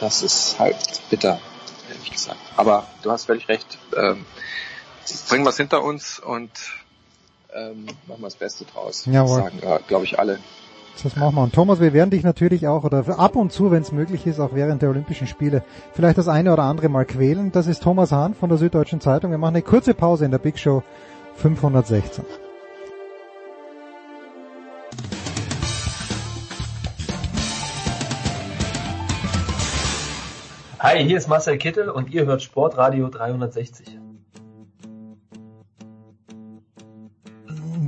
das ist halt bitter, ehrlich gesagt. Aber du hast völlig recht. Ähm, bringen wir es hinter uns und ähm, machen wir das Beste draus. Jawohl. Sagen, ja, glaube ich, alle. Das machen wir. Und Thomas, wir werden dich natürlich auch, oder ab und zu, wenn es möglich ist, auch während der Olympischen Spiele, vielleicht das eine oder andere Mal quälen. Das ist Thomas Hahn von der Süddeutschen Zeitung. Wir machen eine kurze Pause in der Big Show 516. Hi, hier ist Marcel Kittel und ihr hört Sportradio 360.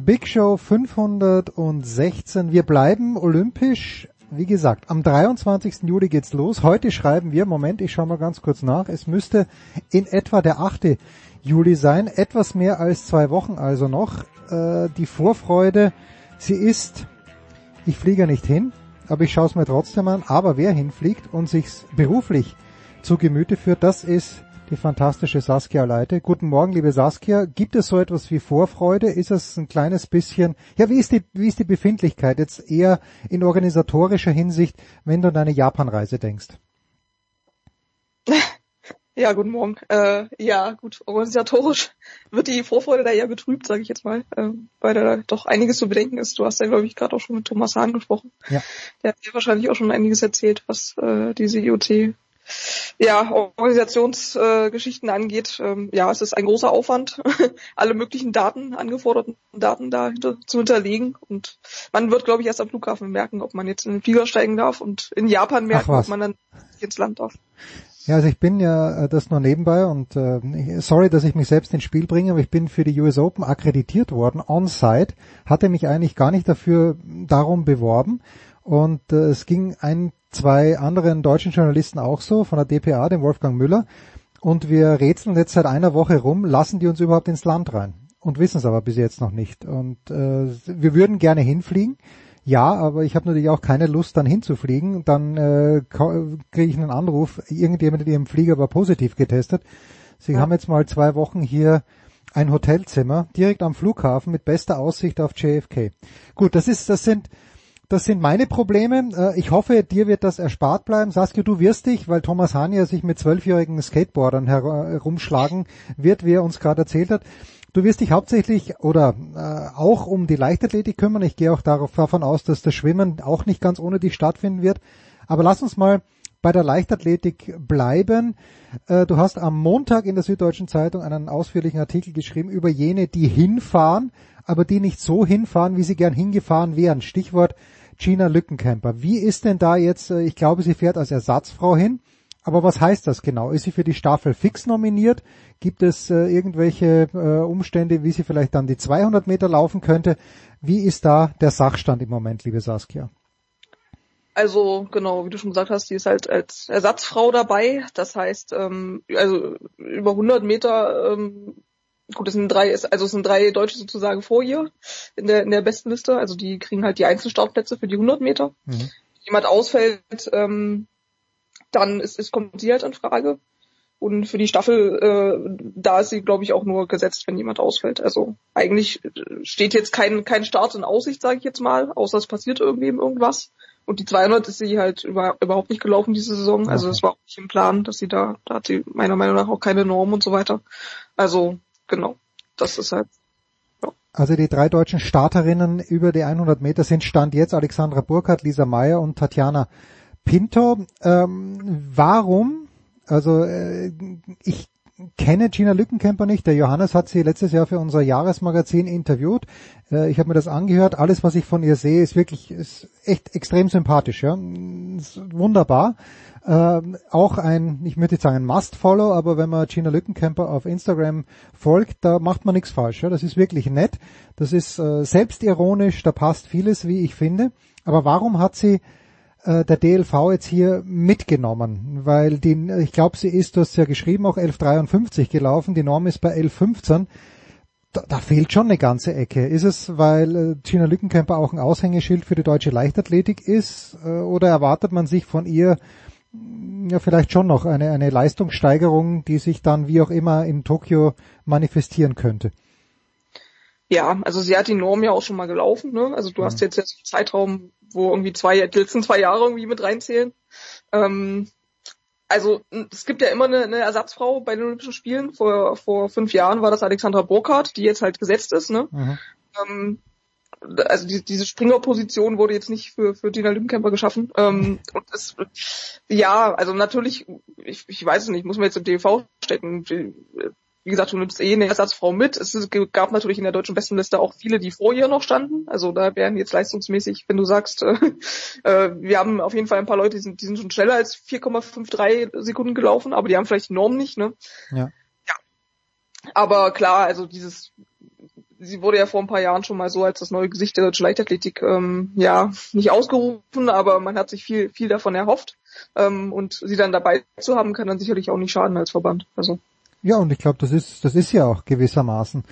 Big Show 516. Wir bleiben olympisch. Wie gesagt, am 23. Juli geht's los. Heute schreiben wir, Moment, ich schaue mal ganz kurz nach. Es müsste in etwa der 8. Juli sein. Etwas mehr als zwei Wochen also noch. Äh, die Vorfreude, sie ist, ich fliege nicht hin, aber ich schaue es mir trotzdem an. Aber wer hinfliegt und sich's beruflich zu Gemüte führt, das ist die fantastische Saskia Leite. Guten Morgen, liebe Saskia. Gibt es so etwas wie Vorfreude? Ist es ein kleines bisschen, ja, wie ist die, wie ist die Befindlichkeit jetzt eher in organisatorischer Hinsicht, wenn du an deine Japanreise denkst? Ja, guten Morgen. Äh, ja, gut, organisatorisch wird die Vorfreude da eher betrübt, sage ich jetzt mal, äh, weil da doch einiges zu bedenken ist. Du hast ja, glaube ich, gerade auch schon mit Thomas Hahn gesprochen. Ja. Der hat dir wahrscheinlich auch schon einiges erzählt, was äh, diese IoT ja, Organisationsgeschichten äh, angeht, ähm, ja, es ist ein großer Aufwand, alle möglichen Daten, angeforderten Daten da zu hinterlegen. Und man wird, glaube ich, erst am Flughafen merken, ob man jetzt in den Flieger steigen darf und in Japan merken, ob man dann ins Land darf. Ja, also ich bin ja äh, das nur nebenbei und äh, sorry, dass ich mich selbst ins Spiel bringe, aber ich bin für die US Open akkreditiert worden, on-site, hatte mich eigentlich gar nicht dafür darum beworben und äh, es ging ein zwei anderen deutschen Journalisten auch so, von der DPA, dem Wolfgang Müller. Und wir rätseln jetzt seit einer Woche rum, lassen die uns überhaupt ins Land rein? Und wissen es aber bis jetzt noch nicht. Und äh, wir würden gerne hinfliegen. Ja, aber ich habe natürlich auch keine Lust, dann hinzufliegen. Dann äh, kriege ich einen Anruf, irgendjemand in ihrem Flieger war positiv getestet. Sie ja. haben jetzt mal zwei Wochen hier ein Hotelzimmer direkt am Flughafen mit bester Aussicht auf JFK. Gut, das ist, das sind das sind meine Probleme. Äh, ich hoffe, dir wird das erspart bleiben. Saskia, du wirst dich, weil Thomas Hania sich mit zwölfjährigen Skateboardern herumschlagen wird, wie er uns gerade erzählt hat. Du wirst dich hauptsächlich oder äh, auch um die Leichtathletik kümmern. Ich gehe auch darauf, davon aus, dass das Schwimmen auch nicht ganz ohne dich stattfinden wird. Aber lass uns mal bei der Leichtathletik bleiben. Äh, du hast am Montag in der Süddeutschen Zeitung einen ausführlichen Artikel geschrieben über jene, die hinfahren, aber die nicht so hinfahren, wie sie gern hingefahren wären. Stichwort Gina Lückenkämper. Wie ist denn da jetzt, äh, ich glaube, sie fährt als Ersatzfrau hin, aber was heißt das genau? Ist sie für die Staffel fix nominiert? Gibt es äh, irgendwelche äh, Umstände, wie sie vielleicht dann die 200 Meter laufen könnte? Wie ist da der Sachstand im Moment, liebe Saskia? Also genau, wie du schon gesagt hast, die ist halt als Ersatzfrau dabei. Das heißt, ähm, also über 100 Meter, ähm, gut, es sind drei, also es sind drei Deutsche sozusagen vor ihr in der in der besten Liste. Also die kriegen halt die Einzelstartplätze für die 100 Meter. Mhm. Jemand ausfällt, ähm, dann ist, ist kommt sie halt in Frage. Und für die Staffel, äh, da ist sie, glaube ich, auch nur gesetzt, wenn jemand ausfällt. Also eigentlich steht jetzt kein, kein Start in Aussicht, sage ich jetzt mal, außer es passiert irgendwie irgendwas. Und die 200 ist sie halt über, überhaupt nicht gelaufen diese Saison. Also es war auch nicht im Plan, dass sie da, da hat sie meiner Meinung nach auch keine Norm und so weiter. Also genau, das ist halt. Ja. Also die drei deutschen Starterinnen über die 100 Meter sind Stand jetzt Alexandra Burkhardt, Lisa Meyer und Tatjana Pinto. Ähm, warum also äh, ich kenne Gina Lückenkämper nicht. Der Johannes hat sie letztes Jahr für unser Jahresmagazin interviewt. Äh, ich habe mir das angehört. Alles, was ich von ihr sehe, ist wirklich ist echt extrem sympathisch. Ja, ist wunderbar. Äh, auch ein, ich würde jetzt sagen, ein Must-Follow, aber wenn man Gina Lückenkämper auf Instagram folgt, da macht man nichts falsch. Ja? Das ist wirklich nett. Das ist äh, selbstironisch, da passt vieles, wie ich finde. Aber warum hat sie äh, der DLV jetzt hier mitgenommen, weil die, ich glaube, sie ist, du hast ja geschrieben, auch 1153 gelaufen, die Norm ist bei 1115. Da, da fehlt schon eine ganze Ecke. Ist es, weil äh, Gina Lückenkämper auch ein Aushängeschild für die deutsche Leichtathletik ist, äh, oder erwartet man sich von ihr ja vielleicht schon noch eine, eine Leistungssteigerung, die sich dann wie auch immer in Tokio manifestieren könnte? Ja, also sie hat die Norm ja auch schon mal gelaufen, ne? Also du mhm. hast jetzt jetzt einen Zeitraum, wo irgendwie zwei, die letzten zwei Jahre irgendwie mit reinzählen. Ähm, also es gibt ja immer eine, eine Ersatzfrau bei den Olympischen Spielen. Vor, vor fünf Jahren war das Alexandra Burkhardt, die jetzt halt gesetzt ist. Ne? Mhm. Ähm, also die, diese Springerposition wurde jetzt nicht für, für Gina Lümkämper geschaffen. Ähm, und es, ja, also natürlich, ich, ich weiß es nicht, muss man jetzt im TV stecken wie gesagt, du nimmst eh eine Ersatzfrau mit. Es gab natürlich in der deutschen Bestenliste auch viele, die vor ihr noch standen. Also da wären jetzt leistungsmäßig, wenn du sagst, äh, äh, wir haben auf jeden Fall ein paar Leute, die sind, die sind schon schneller als 4,53 Sekunden gelaufen, aber die haben vielleicht die Norm nicht, ne? Ja. ja. Aber klar, also dieses, sie wurde ja vor ein paar Jahren schon mal so als das neue Gesicht der deutschen Leichtathletik, ähm, ja, nicht ausgerufen, aber man hat sich viel, viel davon erhofft. Ähm, und sie dann dabei zu haben, kann dann sicherlich auch nicht schaden als Verband. Also. Ja, und ich glaube, das ist, das ist ja auch gewissermaßen,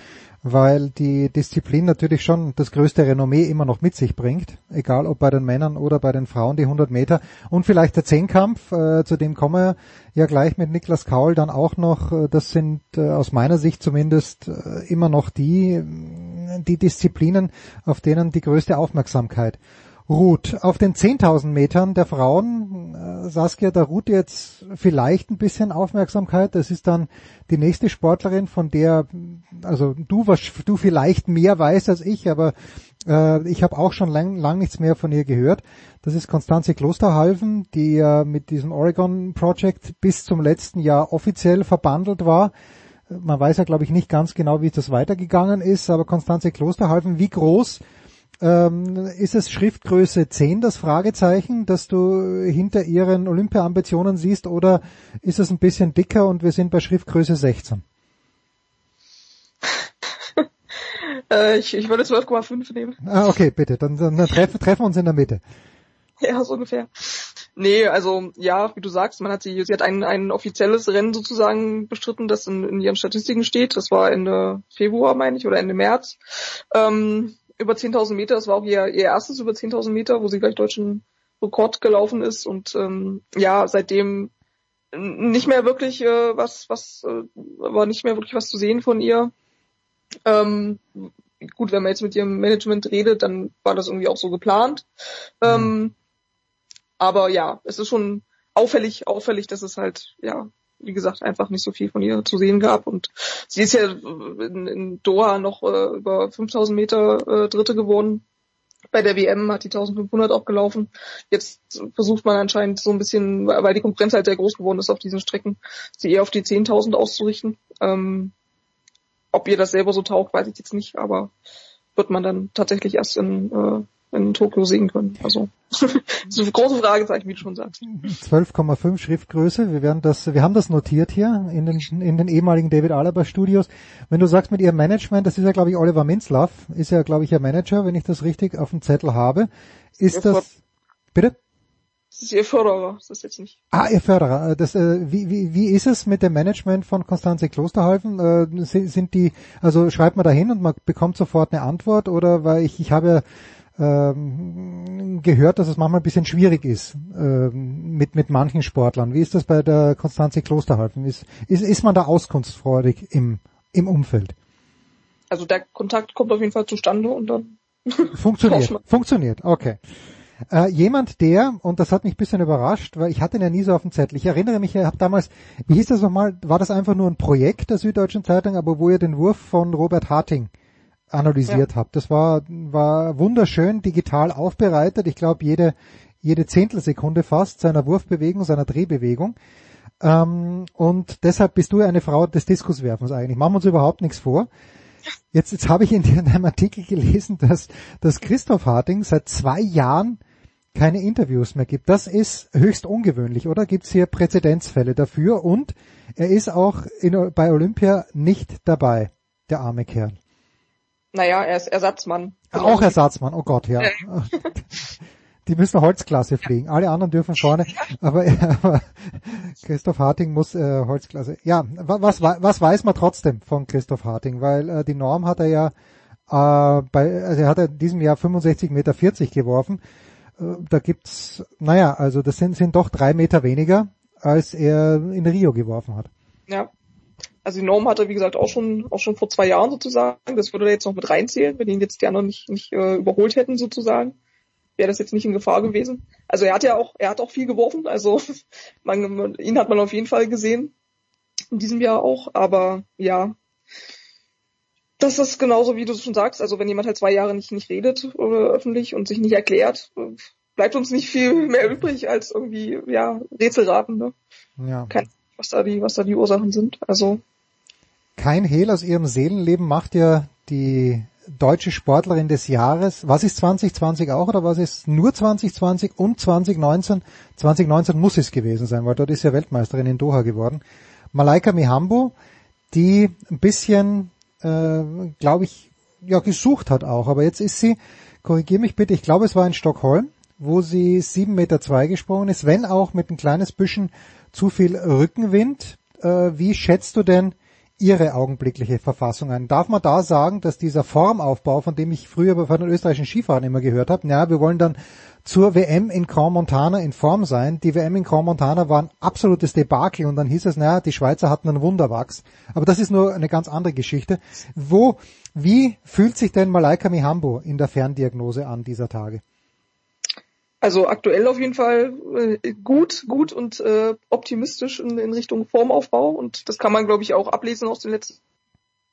weil die Disziplin natürlich schon das größte Renommee immer noch mit sich bringt, egal ob bei den Männern oder bei den Frauen, die 100 Meter. Und vielleicht der Zehnkampf, äh, zu dem kommen wir ja gleich mit Niklas Kaul dann auch noch. Äh, das sind äh, aus meiner Sicht zumindest äh, immer noch die, die Disziplinen, auf denen die größte Aufmerksamkeit ruht. Auf den 10.000 Metern der Frauen, äh, Saskia, da ruht jetzt vielleicht ein bisschen Aufmerksamkeit. Das ist dann die nächste Sportlerin, von der, also du, du vielleicht mehr weißt als ich, aber äh, ich habe auch schon lang, lang nichts mehr von ihr gehört. Das ist Konstanze Klosterhalfen, die ja mit diesem Oregon Project bis zum letzten Jahr offiziell verbandelt war. Man weiß ja, glaube ich, nicht ganz genau, wie das weitergegangen ist, aber Konstanze Klosterhalfen, wie groß ähm, ist es Schriftgröße 10 das Fragezeichen, dass du hinter ihren Olympia-Ambitionen siehst oder ist es ein bisschen dicker und wir sind bei Schriftgröße 16? äh, ich, ich würde 12,5 nehmen. Ah, okay, bitte, dann, dann, dann treffen, treffen wir uns in der Mitte. Ja, so ungefähr. Nee, also ja, wie du sagst, man hat sie, sie hat ein, ein offizielles Rennen sozusagen bestritten, das in, in ihren Statistiken steht. Das war Ende Februar, meine ich, oder Ende März. Ähm, über 10.000 Meter. Das war auch ihr, ihr erstes über 10.000 Meter, wo sie gleich deutschen Rekord gelaufen ist und ähm, ja, seitdem nicht mehr wirklich äh, was, was äh, war nicht mehr wirklich was zu sehen von ihr. Ähm, gut, wenn man jetzt mit ihrem Management redet, dann war das irgendwie auch so geplant. Ähm, mhm. aber ja, es ist schon auffällig, auffällig, dass es halt ja wie gesagt, einfach nicht so viel von ihr zu sehen gab. Und sie ist ja in, in Doha noch äh, über 5000 Meter äh, Dritte geworden. bei der WM hat die 1500 auch gelaufen. Jetzt versucht man anscheinend so ein bisschen, weil die Konkurrenz halt sehr groß geworden ist auf diesen Strecken, sie eher auf die 10.000 auszurichten. Ähm, ob ihr das selber so taugt, weiß ich jetzt nicht, aber wird man dann tatsächlich erst in, äh, in Tokio sehen können. Also das eine große Fragezeichen, wie du schon sagst. 12,5 Schriftgröße. Wir werden das, wir haben das notiert hier in den, in den ehemaligen David Alaba Studios. Wenn du sagst mit ihrem Management, das ist ja glaube ich Oliver Minzlaff, ist ja glaube ich ihr Manager, wenn ich das richtig auf dem Zettel habe. Ist das, bitte? Das ist ihr Förderer, das ist jetzt nicht. Ah, ihr Förderer. Das, äh, wie, wie, wie ist es mit dem Management von Konstanze Klosterhalfen? Äh, sind, sind die, also schreibt man da hin und man bekommt sofort eine Antwort oder weil ich, ich habe ähm, gehört, dass es manchmal ein bisschen schwierig ist ähm, mit, mit manchen Sportlern. Wie ist das bei der Konstanze Klosterhalfen? Ist, ist, ist man da auskunftsfreudig im, im Umfeld? Also der Kontakt kommt auf jeden Fall zustande und dann funktioniert. funktioniert, okay. Äh, jemand, der, und das hat mich ein bisschen überrascht, weil ich hatte ihn ja nie so auf dem Zettel. Ich erinnere mich, ich habe damals, wie hieß das nochmal, war das einfach nur ein Projekt der Süddeutschen Zeitung, aber wo ihr den Wurf von Robert Harting analysiert ja. habt. Das war, war wunderschön digital aufbereitet. Ich glaube, jede, jede Zehntelsekunde fast seiner Wurfbewegung, seiner Drehbewegung. Ähm, und deshalb bist du eine Frau des Diskuswerfens eigentlich. Machen wir uns überhaupt nichts vor. Jetzt, jetzt habe ich in einem Artikel gelesen, dass, dass Christoph Harting seit zwei Jahren keine Interviews mehr gibt. Das ist höchst ungewöhnlich, oder? Gibt es hier Präzedenzfälle dafür? Und er ist auch in, bei Olympia nicht dabei, der arme Kerl. Naja, er ist Ersatzmann. Ach, auch Ersatzmann, oh Gott, ja. Die müssen Holzklasse fliegen. Alle anderen dürfen vorne, aber, aber Christoph Harting muss äh, Holzklasse. Ja, was, was weiß man trotzdem von Christoph Harting? Weil äh, die Norm hat er ja äh, bei, also er hat in diesem Jahr 65,40 Meter geworfen. Äh, da gibt's, naja, also das sind, sind doch drei Meter weniger, als er in Rio geworfen hat. Ja. Also die Norm hatte, wie gesagt, auch schon, auch schon vor zwei Jahren sozusagen. Das würde er jetzt noch mit reinzählen, wenn ihn jetzt die anderen nicht, nicht äh, überholt hätten sozusagen. Wäre das jetzt nicht in Gefahr gewesen. Also er hat ja auch, er hat auch viel geworfen. Also man, ihn hat man auf jeden Fall gesehen. In diesem Jahr auch. Aber ja, das ist genauso, wie du es schon sagst. Also wenn jemand halt zwei Jahre nicht, nicht redet oder öffentlich und sich nicht erklärt, bleibt uns nicht viel mehr übrig als irgendwie, ja, Rätselraten, ne? Ja. Kein, was da die, was da die Ursachen sind. Also kein Hehl aus ihrem Seelenleben macht ja die deutsche Sportlerin des Jahres. Was ist 2020 auch oder was ist nur 2020 und 2019? 2019 muss es gewesen sein, weil dort ist ja Weltmeisterin in Doha geworden. Malaika Mihambo, die ein bisschen, äh, glaube ich, ja gesucht hat auch. Aber jetzt ist sie, korrigier mich bitte, ich glaube es war in Stockholm, wo sie 7,2 Meter zwei gesprungen ist, wenn auch mit ein kleines bisschen zu viel Rückenwind. Äh, wie schätzt du denn Ihre augenblickliche Verfassung ein. Darf man da sagen, dass dieser Formaufbau, von dem ich früher bei den österreichischen Skifahrern immer gehört habe, ja, wir wollen dann zur WM in Grand Montana in Form sein. Die WM in Grand Montana war ein absolutes Debakel und dann hieß es, naja, die Schweizer hatten einen Wunderwachs. Aber das ist nur eine ganz andere Geschichte. Wo, wie fühlt sich denn Malaika Mihambo in der Ferndiagnose an dieser Tage? Also aktuell auf jeden Fall äh, gut, gut und äh, optimistisch in, in Richtung Formaufbau und das kann man, glaube ich, auch ablesen aus den letzten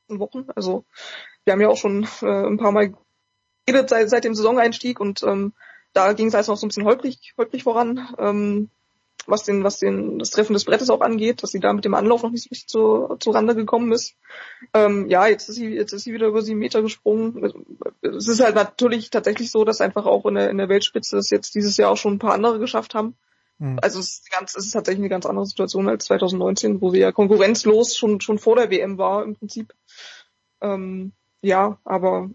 Wochen. Also wir haben ja auch schon äh, ein paar Mal geredet seit, seit dem Saisoneinstieg und ähm, da ging es also noch so ein bisschen holprig, holprig voran. Ähm, was den, was den, das Treffen des Brettes auch angeht, dass sie da mit dem Anlauf noch nicht so richtig zu, zu Rande gekommen ist. Ähm, ja, jetzt ist sie, jetzt ist sie wieder über sieben Meter gesprungen. Es ist halt natürlich tatsächlich so, dass einfach auch in der, in der Weltspitze das jetzt dieses Jahr auch schon ein paar andere geschafft haben. Mhm. Also es ist, ganz, es ist tatsächlich eine ganz andere Situation als 2019, wo sie ja konkurrenzlos schon, schon vor der WM war im Prinzip. Ähm, ja, aber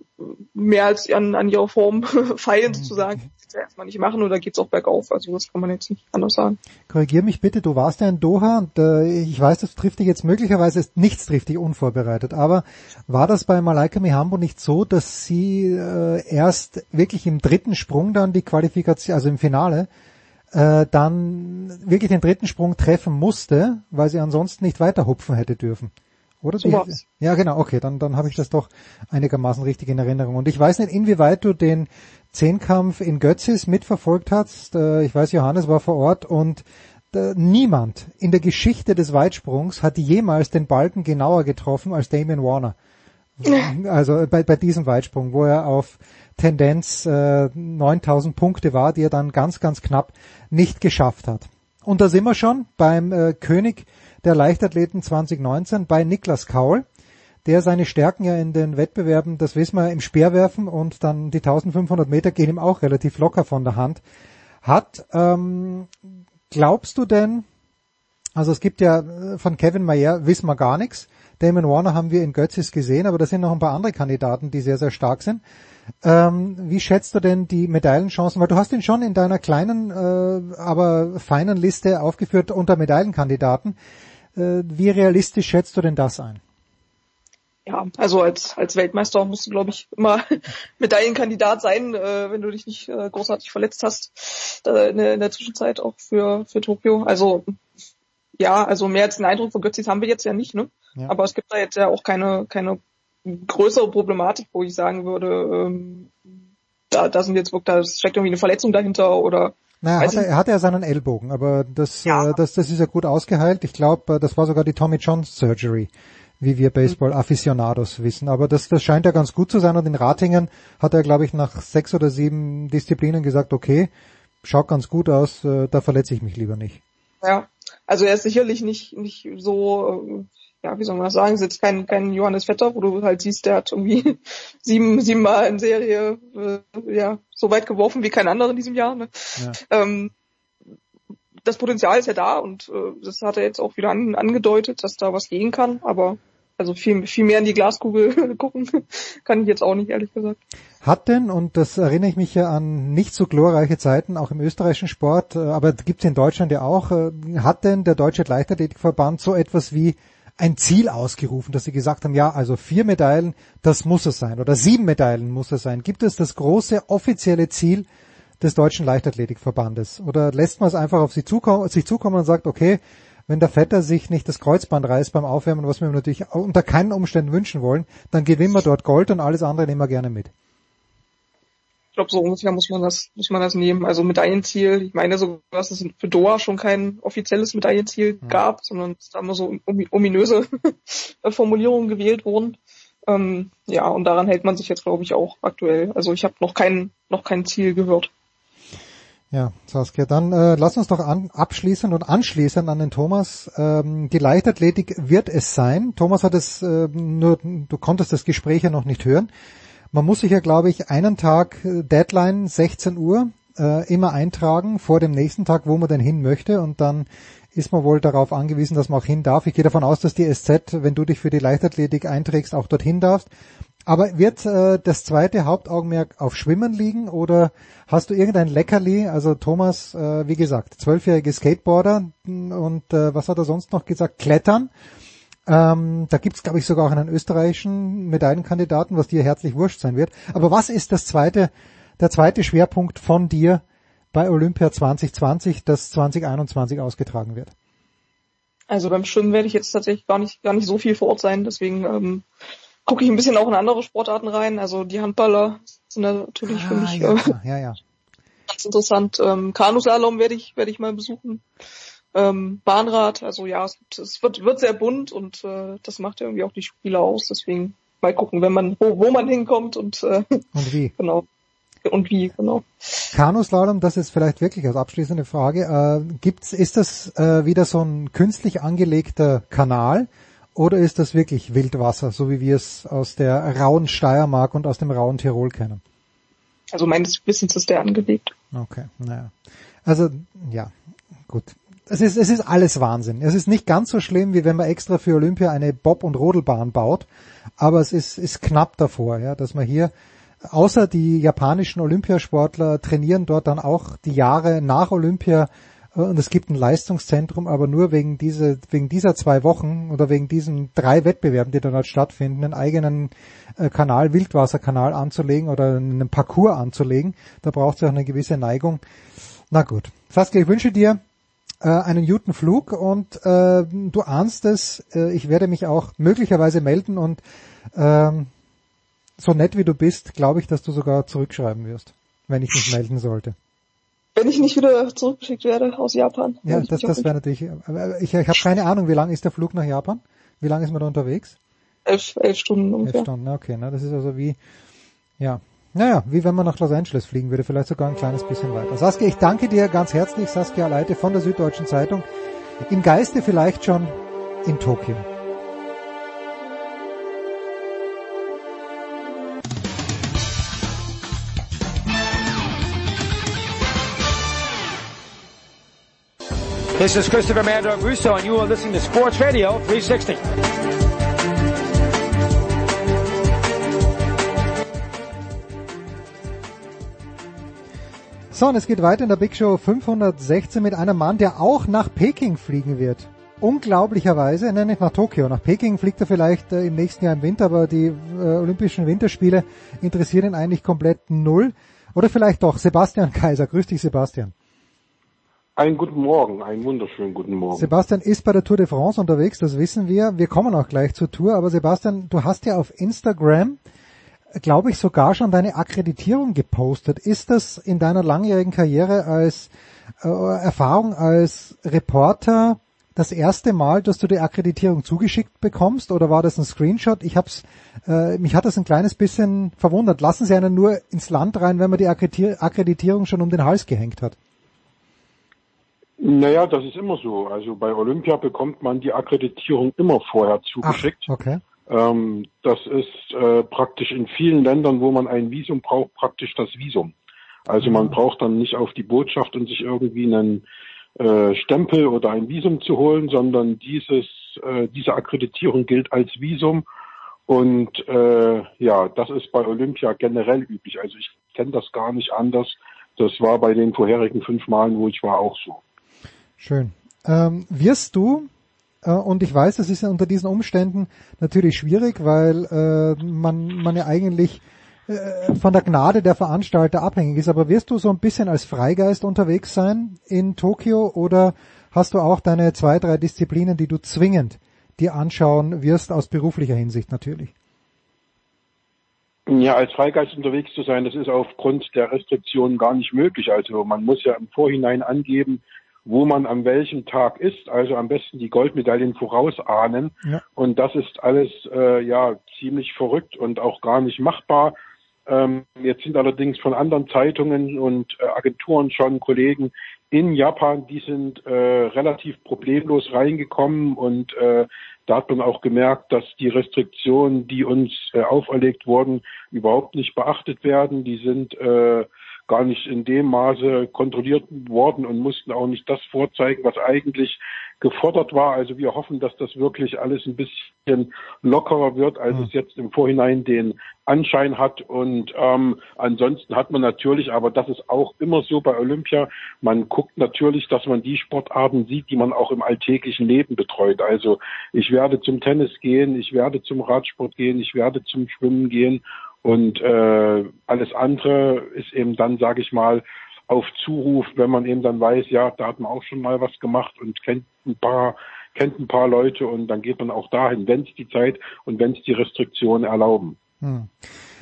mehr als an, an ihrer Form feilen sozusagen, das ja erstmal nicht machen oder geht's auch bergauf. Also das kann man jetzt nicht anders sagen. Korrigier mich bitte, du warst ja in Doha und äh, ich weiß, das trifft dich jetzt möglicherweise, nichts trifft dich unvorbereitet, aber war das bei Malaika Mihambo nicht so, dass sie äh, erst wirklich im dritten Sprung dann die Qualifikation, also im Finale, äh, dann wirklich den dritten Sprung treffen musste, weil sie ansonsten nicht weiter hupfen hätte dürfen? Oder? So. Ja, genau, okay, dann, dann habe ich das doch einigermaßen richtig in Erinnerung. Und ich weiß nicht, inwieweit du den Zehnkampf in Götzis mitverfolgt hast. Äh, ich weiß, Johannes war vor Ort und äh, niemand in der Geschichte des Weitsprungs hat jemals den Balken genauer getroffen als Damien Warner. Also bei, bei diesem Weitsprung, wo er auf Tendenz äh, 9000 Punkte war, die er dann ganz, ganz knapp nicht geschafft hat. Und da sind wir schon beim äh, König der Leichtathleten 2019, bei Niklas Kaul, der seine Stärken ja in den Wettbewerben, das wissen wir, im Speerwerfen und dann die 1500 Meter gehen ihm auch relativ locker von der Hand hat. Ähm, glaubst du denn, also es gibt ja äh, von Kevin Mayer wissen wir gar nichts. Damon Warner haben wir in Götzis gesehen, aber da sind noch ein paar andere Kandidaten, die sehr, sehr stark sind. Ähm, wie schätzt du denn die Medaillenchancen? Weil du hast ihn schon in deiner kleinen, äh, aber feinen Liste aufgeführt unter Medaillenkandidaten. Äh, wie realistisch schätzt du denn das ein? Ja, also als, als Weltmeister musst du, glaube ich, immer Medaillenkandidat sein, äh, wenn du dich nicht äh, großartig verletzt hast da in, der, in der Zwischenzeit auch für, für Tokio. Also ja, also mehr als den Eindruck von Götzis haben wir jetzt ja nicht, ne? Ja. Aber es gibt da jetzt ja auch keine, keine größere Problematik, wo ich sagen würde, ähm, da, da sind jetzt wirklich, da steckt irgendwie eine Verletzung dahinter oder naja, hat er, er hatte ja seinen Ellbogen, aber das, ja. äh, das, das ist ja gut ausgeheilt. Ich glaube, äh, das war sogar die Tommy John Surgery, wie wir Baseball-Afficionados wissen. Aber das, das scheint ja ganz gut zu sein. Und in Ratingen hat er, glaube ich, nach sechs oder sieben Disziplinen gesagt, okay, schaut ganz gut aus, äh, da verletze ich mich lieber nicht. Ja, also er ist sicherlich nicht, nicht so äh, ja, wie soll man das sagen, ist jetzt kein, kein Johannes Vetter, wo du halt siehst, der hat irgendwie sieben, sieben Mal in Serie äh, ja, so weit geworfen wie kein anderer in diesem Jahr. Ne? Ja. Ähm, das Potenzial ist ja da und äh, das hat er jetzt auch wieder an, angedeutet, dass da was gehen kann, aber also viel, viel mehr in die Glaskugel gucken kann ich jetzt auch nicht, ehrlich gesagt. Hat denn, und das erinnere ich mich ja an nicht so glorreiche Zeiten, auch im österreichischen Sport, äh, aber gibt es in Deutschland ja auch, äh, hat denn der Deutsche Leichtathletikverband so etwas wie ein Ziel ausgerufen, dass sie gesagt haben, ja, also vier Medaillen, das muss es sein, oder sieben Medaillen muss es sein. Gibt es das große offizielle Ziel des Deutschen Leichtathletikverbandes? Oder lässt man es einfach auf sich zukommen, sich zukommen und sagt, okay, wenn der Vetter sich nicht das Kreuzband reißt beim Aufwärmen, was wir natürlich unter keinen Umständen wünschen wollen, dann gewinnen wir dort Gold und alles andere nehmen wir gerne mit glaube, so ungefähr muss man das, muss man das nehmen. Also Medaillenziel, ich meine sogar, dass es für Doha schon kein offizielles Medaillenziel mhm. gab, sondern es da immer so ominöse Formulierungen gewählt wurden. Ähm, ja, und daran hält man sich jetzt, glaube ich, auch aktuell. Also ich habe noch kein, noch kein Ziel gehört. Ja, Saskia, dann äh, lass uns doch an, abschließen und anschließen an den Thomas. Ähm, die Leichtathletik wird es sein. Thomas hat es äh, nur, du konntest das Gespräch ja noch nicht hören. Man muss sich ja, glaube ich, einen Tag äh, Deadline 16 Uhr äh, immer eintragen vor dem nächsten Tag, wo man denn hin möchte und dann ist man wohl darauf angewiesen, dass man auch hin darf. Ich gehe davon aus, dass die SZ, wenn du dich für die Leichtathletik einträgst, auch dorthin darfst. Aber wird äh, das zweite Hauptaugenmerk auf Schwimmen liegen oder hast du irgendein Leckerli? Also Thomas, äh, wie gesagt, zwölfjährige Skateboarder und äh, was hat er sonst noch gesagt? Klettern. Ähm, da gibt's, glaube ich, sogar auch einen österreichischen Medaillenkandidaten, was dir herzlich wurscht sein wird. Aber was ist das zweite, der zweite Schwerpunkt von dir bei Olympia 2020, das 2021 ausgetragen wird? Also beim Schwimmen werde ich jetzt tatsächlich gar nicht, gar nicht so viel vor Ort sein, deswegen ähm, gucke ich ein bisschen auch in andere Sportarten rein. Also die Handballer sind natürlich ah, für mich ja, äh, ja, ja. ganz interessant. Ähm, Kanuslalom werde ich, werde ich mal besuchen ähm, Bahnrad. Also ja, es, es, wird, wird sehr bunt und äh, das macht ja irgendwie auch die Spiele aus. Deswegen mal gucken, wenn man, wo, wo man hinkommt und, äh, und wie. Genau. Und wie, genau. Kanuslalom, das ist vielleicht wirklich als abschließende Frage. Äh, gibt's, ist das äh, wieder so ein künstlich angelegter Kanal oder ist das wirklich Wildwasser, so wie wir es aus der rauen Steiermark und aus dem rauen Tirol kennen? Also meines Wissens ist der angelegt. Okay, naja. Also ja, gut es ist, es ist alles Wahnsinn. Es ist nicht ganz so schlimm, wie wenn man extra für Olympia eine Bob- und Rodelbahn baut, aber es ist, ist knapp davor, ja, dass man hier, außer die japanischen Olympiasportler trainieren dort dann auch die Jahre nach Olympia äh, und es gibt ein Leistungszentrum, aber nur wegen diese, wegen dieser zwei Wochen oder wegen diesen drei Wettbewerben, die dort stattfinden, einen eigenen äh, Kanal, Wildwasserkanal anzulegen oder einen Parcours anzulegen. Da braucht es auch eine gewisse Neigung. Na gut. Saskia, ich wünsche dir äh, einen guten Flug und äh, du ahnst es, äh, ich werde mich auch möglicherweise melden und ähm, so nett wie du bist, glaube ich, dass du sogar zurückschreiben wirst, wenn ich mich melden sollte. Wenn ich nicht wieder zurückgeschickt werde aus Japan. Ja, das, das wäre natürlich. Ich, ich habe keine Ahnung, wie lang ist der Flug nach Japan? Wie lange ist man da unterwegs? elf, elf Stunden ungefähr. Elf Stunden, okay. Ne? Das ist also wie, ja, naja, wie wenn man nach Los Angeles fliegen würde, vielleicht sogar ein kleines bisschen weiter. Saskia, ich danke dir ganz herzlich, Saskia Leite von der Süddeutschen Zeitung. Im Geiste vielleicht schon in Tokio. This is Christopher Mando Russo and you are listening to Sports Radio 360. So, und es geht weiter in der Big Show 516 mit einem Mann, der auch nach Peking fliegen wird. Unglaublicherweise, nein, nicht nach Tokio. Nach Peking fliegt er vielleicht äh, im nächsten Jahr im Winter, aber die äh, Olympischen Winterspiele interessieren ihn eigentlich komplett null. Oder vielleicht doch Sebastian Kaiser. Grüß dich, Sebastian. Einen guten Morgen, einen wunderschönen guten Morgen. Sebastian ist bei der Tour de France unterwegs, das wissen wir. Wir kommen auch gleich zur Tour, aber Sebastian, du hast ja auf Instagram glaube ich, sogar schon deine Akkreditierung gepostet. Ist das in deiner langjährigen Karriere als äh, Erfahrung als Reporter das erste Mal, dass du die Akkreditierung zugeschickt bekommst oder war das ein Screenshot? Ich hab's, äh, mich hat das ein kleines bisschen verwundert. Lassen Sie einen nur ins Land rein, wenn man die Akkreditierung schon um den Hals gehängt hat? Naja, das ist immer so. Also bei Olympia bekommt man die Akkreditierung immer vorher zugeschickt. Ach, okay. Ähm, das ist äh, praktisch in vielen Ländern, wo man ein Visum braucht, praktisch das Visum. Also man mhm. braucht dann nicht auf die Botschaft und sich irgendwie einen äh, Stempel oder ein Visum zu holen, sondern dieses, äh, diese Akkreditierung gilt als Visum. Und äh, ja, das ist bei Olympia generell üblich. Also ich kenne das gar nicht anders. Das war bei den vorherigen fünf Malen, wo ich war, auch so. Schön. Ähm, wirst du und ich weiß, das ist unter diesen Umständen natürlich schwierig, weil äh, man, man ja eigentlich äh, von der Gnade der Veranstalter abhängig ist. Aber wirst du so ein bisschen als Freigeist unterwegs sein in Tokio oder hast du auch deine zwei, drei Disziplinen, die du zwingend dir anschauen wirst, aus beruflicher Hinsicht natürlich? Ja, als Freigeist unterwegs zu sein, das ist aufgrund der Restriktionen gar nicht möglich. Also man muss ja im Vorhinein angeben, wo man an welchem Tag ist, also am besten die Goldmedaillen vorausahnen. Ja. Und das ist alles äh, ja ziemlich verrückt und auch gar nicht machbar. Ähm, jetzt sind allerdings von anderen Zeitungen und äh, Agenturen schon Kollegen in Japan, die sind äh, relativ problemlos reingekommen und äh, da hat man auch gemerkt, dass die Restriktionen, die uns äh, auferlegt wurden, überhaupt nicht beachtet werden. Die sind äh, gar nicht in dem Maße kontrolliert worden und mussten auch nicht das vorzeigen, was eigentlich gefordert war. Also wir hoffen, dass das wirklich alles ein bisschen lockerer wird, als mhm. es jetzt im Vorhinein den Anschein hat. Und ähm, ansonsten hat man natürlich, aber das ist auch immer so bei Olympia, man guckt natürlich, dass man die Sportarten sieht, die man auch im alltäglichen Leben betreut. Also ich werde zum Tennis gehen, ich werde zum Radsport gehen, ich werde zum Schwimmen gehen und äh, alles andere ist eben dann, sage ich mal, auf Zuruf, wenn man eben dann weiß, ja, da hat man auch schon mal was gemacht und kennt ein paar kennt ein paar Leute und dann geht man auch dahin, wenn es die Zeit und wenn es die Restriktionen erlauben. Hm.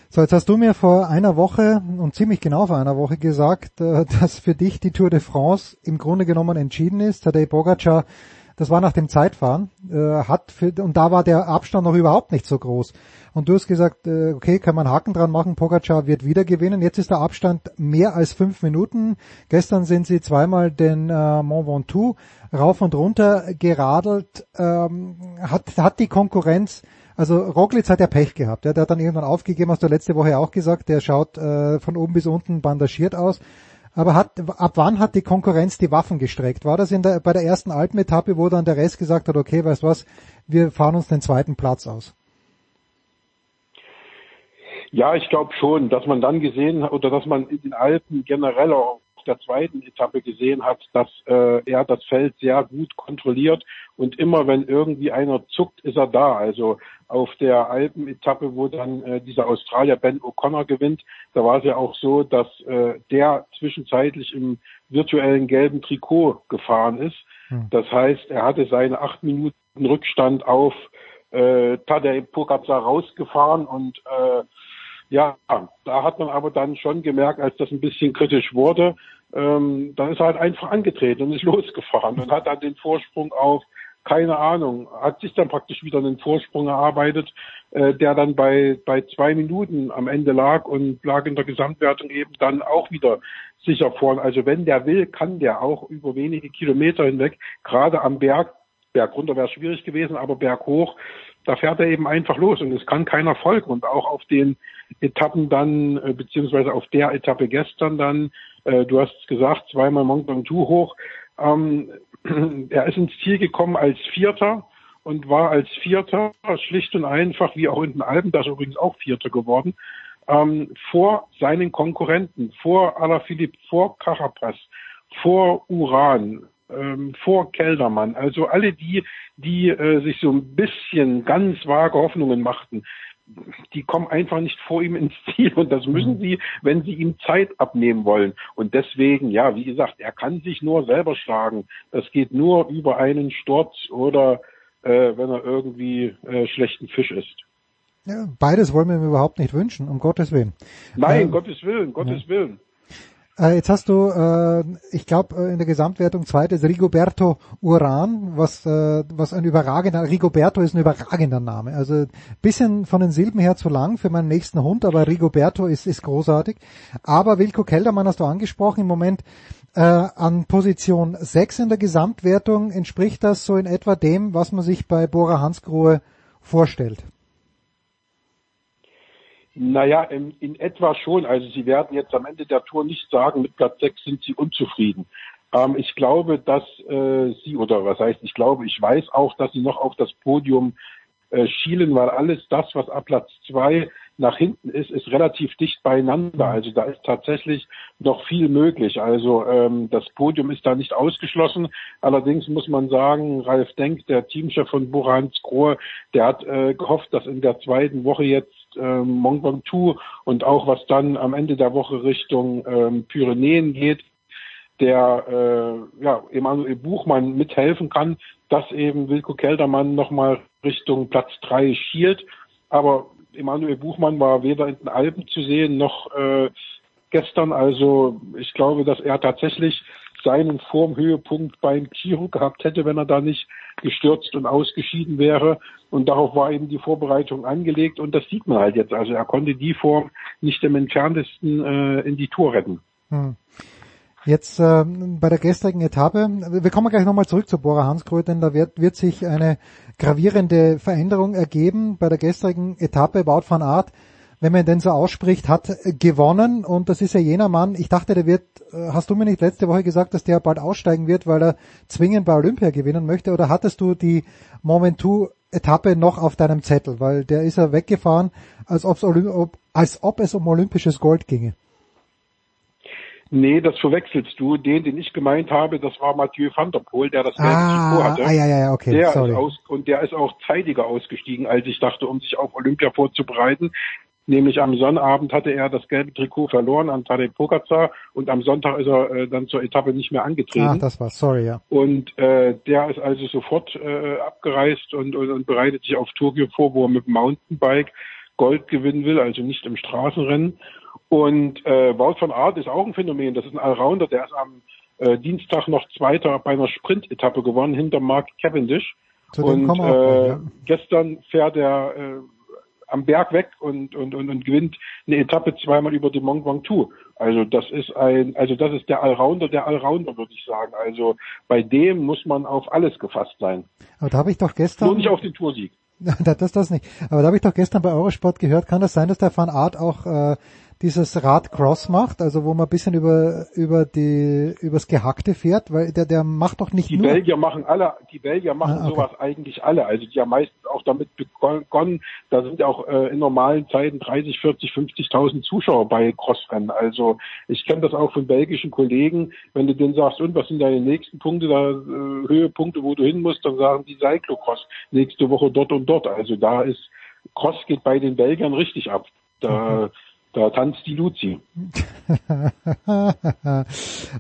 So, jetzt hast du mir vor einer Woche und ziemlich genau vor einer Woche gesagt, äh, dass für dich die Tour de France im Grunde genommen entschieden ist. Tadej Bogacar, das war nach dem Zeitfahren, äh, hat für, und da war der Abstand noch überhaupt nicht so groß. Und du hast gesagt, äh, okay, kann man Haken dran machen, Pogacar wird wieder gewinnen. Jetzt ist der Abstand mehr als fünf Minuten. Gestern sind sie zweimal den äh, Mont Ventoux rauf und runter geradelt. Ähm, hat, hat die Konkurrenz, also Roglic hat ja Pech gehabt. Ja, der hat dann irgendwann aufgegeben, hast du letzte Woche auch gesagt, der schaut äh, von oben bis unten bandagiert aus. Aber hat, ab wann hat die Konkurrenz die Waffen gestreckt? War das in der, bei der ersten Alpenetappe, wo dann der Rest gesagt hat, okay, weißt was, wir fahren uns den zweiten Platz aus? Ja, ich glaube schon, dass man dann gesehen hat oder dass man in den Alpen generell auch der zweiten Etappe gesehen hat, dass äh, er das Feld sehr gut kontrolliert und immer wenn irgendwie einer zuckt, ist er da. Also auf der Alpenetappe, wo dann äh, dieser Australier Ben O'Connor gewinnt, da war es ja auch so, dass äh, der zwischenzeitlich im virtuellen gelben Trikot gefahren ist. Hm. Das heißt, er hatte seine acht Minuten Rückstand auf äh, Tadej Pogacar rausgefahren und äh, ja, da hat man aber dann schon gemerkt, als das ein bisschen kritisch wurde, ähm, dann ist er halt einfach angetreten und ist losgefahren und hat dann den Vorsprung auf keine Ahnung, hat sich dann praktisch wieder einen Vorsprung erarbeitet, äh, der dann bei, bei zwei Minuten am Ende lag und lag in der Gesamtwertung eben dann auch wieder sicher vorn. Also wenn der will, kann der auch über wenige Kilometer hinweg, gerade am Berg, Berg runter wäre schwierig gewesen, aber Berg hoch, da fährt er eben einfach los und es kann keiner folgen. Und auch auf den Etappen dann, äh, beziehungsweise auf der Etappe gestern dann, äh, du hast es gesagt, zweimal Mont Ventoux hoch, ähm, er ist ins Ziel gekommen als Vierter und war als Vierter schlicht und einfach, wie auch in den Alpen, das ist übrigens auch Vierter geworden, ähm, vor seinen Konkurrenten, vor Alaphilippe, vor Carapaz, vor Uran, ähm, vor Keldermann, also alle die, die äh, sich so ein bisschen ganz vage Hoffnungen machten, die kommen einfach nicht vor ihm ins Ziel und das müssen mhm. sie, wenn sie ihm Zeit abnehmen wollen. Und deswegen, ja, wie gesagt, er kann sich nur selber schlagen. Das geht nur über einen Sturz oder äh, wenn er irgendwie äh, schlechten Fisch isst. Ja, beides wollen wir ihm überhaupt nicht wünschen, um Gottes Willen. Nein, ähm, Gottes Willen, Gottes ja. Willen. Äh, jetzt hast du, äh, ich glaube, äh, in der Gesamtwertung zweites Rigoberto Uran, was, äh, was ein überragender, Rigoberto ist ein überragender Name. Also bisschen von den Silben her zu lang für meinen nächsten Hund, aber Rigoberto ist, ist großartig. Aber Wilko Keldermann hast du angesprochen, im Moment äh, an Position 6 in der Gesamtwertung. Entspricht das so in etwa dem, was man sich bei Bora Hansgrohe vorstellt? Naja, in, in etwa schon. Also Sie werden jetzt am Ende der Tour nicht sagen, mit Platz 6 sind Sie unzufrieden. Ähm, ich glaube, dass äh, Sie, oder was heißt, ich glaube, ich weiß auch, dass Sie noch auf das Podium äh, schielen, weil alles das, was ab Platz 2 nach hinten ist, ist relativ dicht beieinander. Also da ist tatsächlich noch viel möglich. Also ähm, das Podium ist da nicht ausgeschlossen. Allerdings muss man sagen, Ralf Denk, der Teamchef von Burans Grohe, der hat äh, gehofft, dass in der zweiten Woche jetzt ähm, Ventoux und auch was dann am Ende der Woche Richtung ähm, Pyrenäen geht, der äh, ja, Emanuel Buchmann mithelfen kann, dass eben Wilko Keldermann nochmal Richtung Platz drei schielt. Aber Emanuel Buchmann war weder in den Alpen zu sehen noch äh, gestern. Also ich glaube, dass er tatsächlich seinen Formhöhepunkt beim Giro gehabt hätte, wenn er da nicht gestürzt und ausgeschieden wäre. Und darauf war eben die Vorbereitung angelegt und das sieht man halt jetzt. Also er konnte die Form nicht im entferntesten äh, in die Tour retten. Hm. Jetzt äh, bei der gestrigen Etappe, wir kommen gleich nochmal zurück zu Bora Hansgrohe, denn da wird, wird sich eine gravierende Veränderung ergeben. Bei der gestrigen Etappe Wout van Aert wenn man den so ausspricht, hat gewonnen und das ist ja jener Mann, ich dachte, der wird, äh, hast du mir nicht letzte Woche gesagt, dass der bald aussteigen wird, weil er zwingend bei Olympia gewinnen möchte oder hattest du die Momentu Etappe noch auf deinem Zettel, weil der ist ja weggefahren, als, ob's ob, als ob es um olympisches Gold ginge. Nee, das verwechselst du. Den, den ich gemeint habe, das war Mathieu van der Poel, der das gelbe ah, hatte. Ah, ja, ja, okay, der sorry. Ist aus, und der ist auch zeitiger ausgestiegen, als ich dachte, um sich auf Olympia vorzubereiten. Nämlich am Sonnabend hatte er das gelbe Trikot verloren an Tadej Pogacar und am Sonntag ist er äh, dann zur Etappe nicht mehr angetreten. Ach, das war sorry, ja. Und äh, der ist also sofort äh, abgereist und, und, und bereitet sich auf Tokio vor, wo er mit dem Mountainbike Gold gewinnen will, also nicht im Straßenrennen. Und äh, Wout van Aert ist auch ein Phänomen. Das ist ein Allrounder, der ist am äh, Dienstag noch Zweiter bei einer Sprint-Etappe gewonnen hinter Mark Cavendish. Zu und äh, ja. gestern fährt er äh, am Berg weg und, und, und, und gewinnt eine Etappe zweimal über den Mont Ventoux. Also das ist ein, also das ist der Allrounder der Allrounder, würde ich sagen. Also bei dem muss man auf alles gefasst sein. Aber da habe ich doch gestern. Nur nicht auf den Toursieg. das, das, das nicht. Aber da habe ich doch gestern bei Eurosport gehört, kann das sein, dass der Van Art auch äh, dieses Rad Cross macht, also wo man ein bisschen über über die übers Gehackte fährt, weil der der macht doch nicht die nur. Die Belgier machen alle, die Belgier machen ah, okay. sowas eigentlich alle. Also die haben meistens auch damit begonnen. Da sind auch äh, in normalen Zeiten 30, 40, 50.000 Zuschauer bei Crossrennen. Also ich kenne das auch von belgischen Kollegen. Wenn du denen sagst, und was sind deine nächsten Punkte, da äh, Höhepunkte, wo du hin musst, dann sagen die Cyclocross nächste Woche dort und dort. Also da ist Cross geht bei den Belgiern richtig ab. Da mhm da tanzt die Luzi.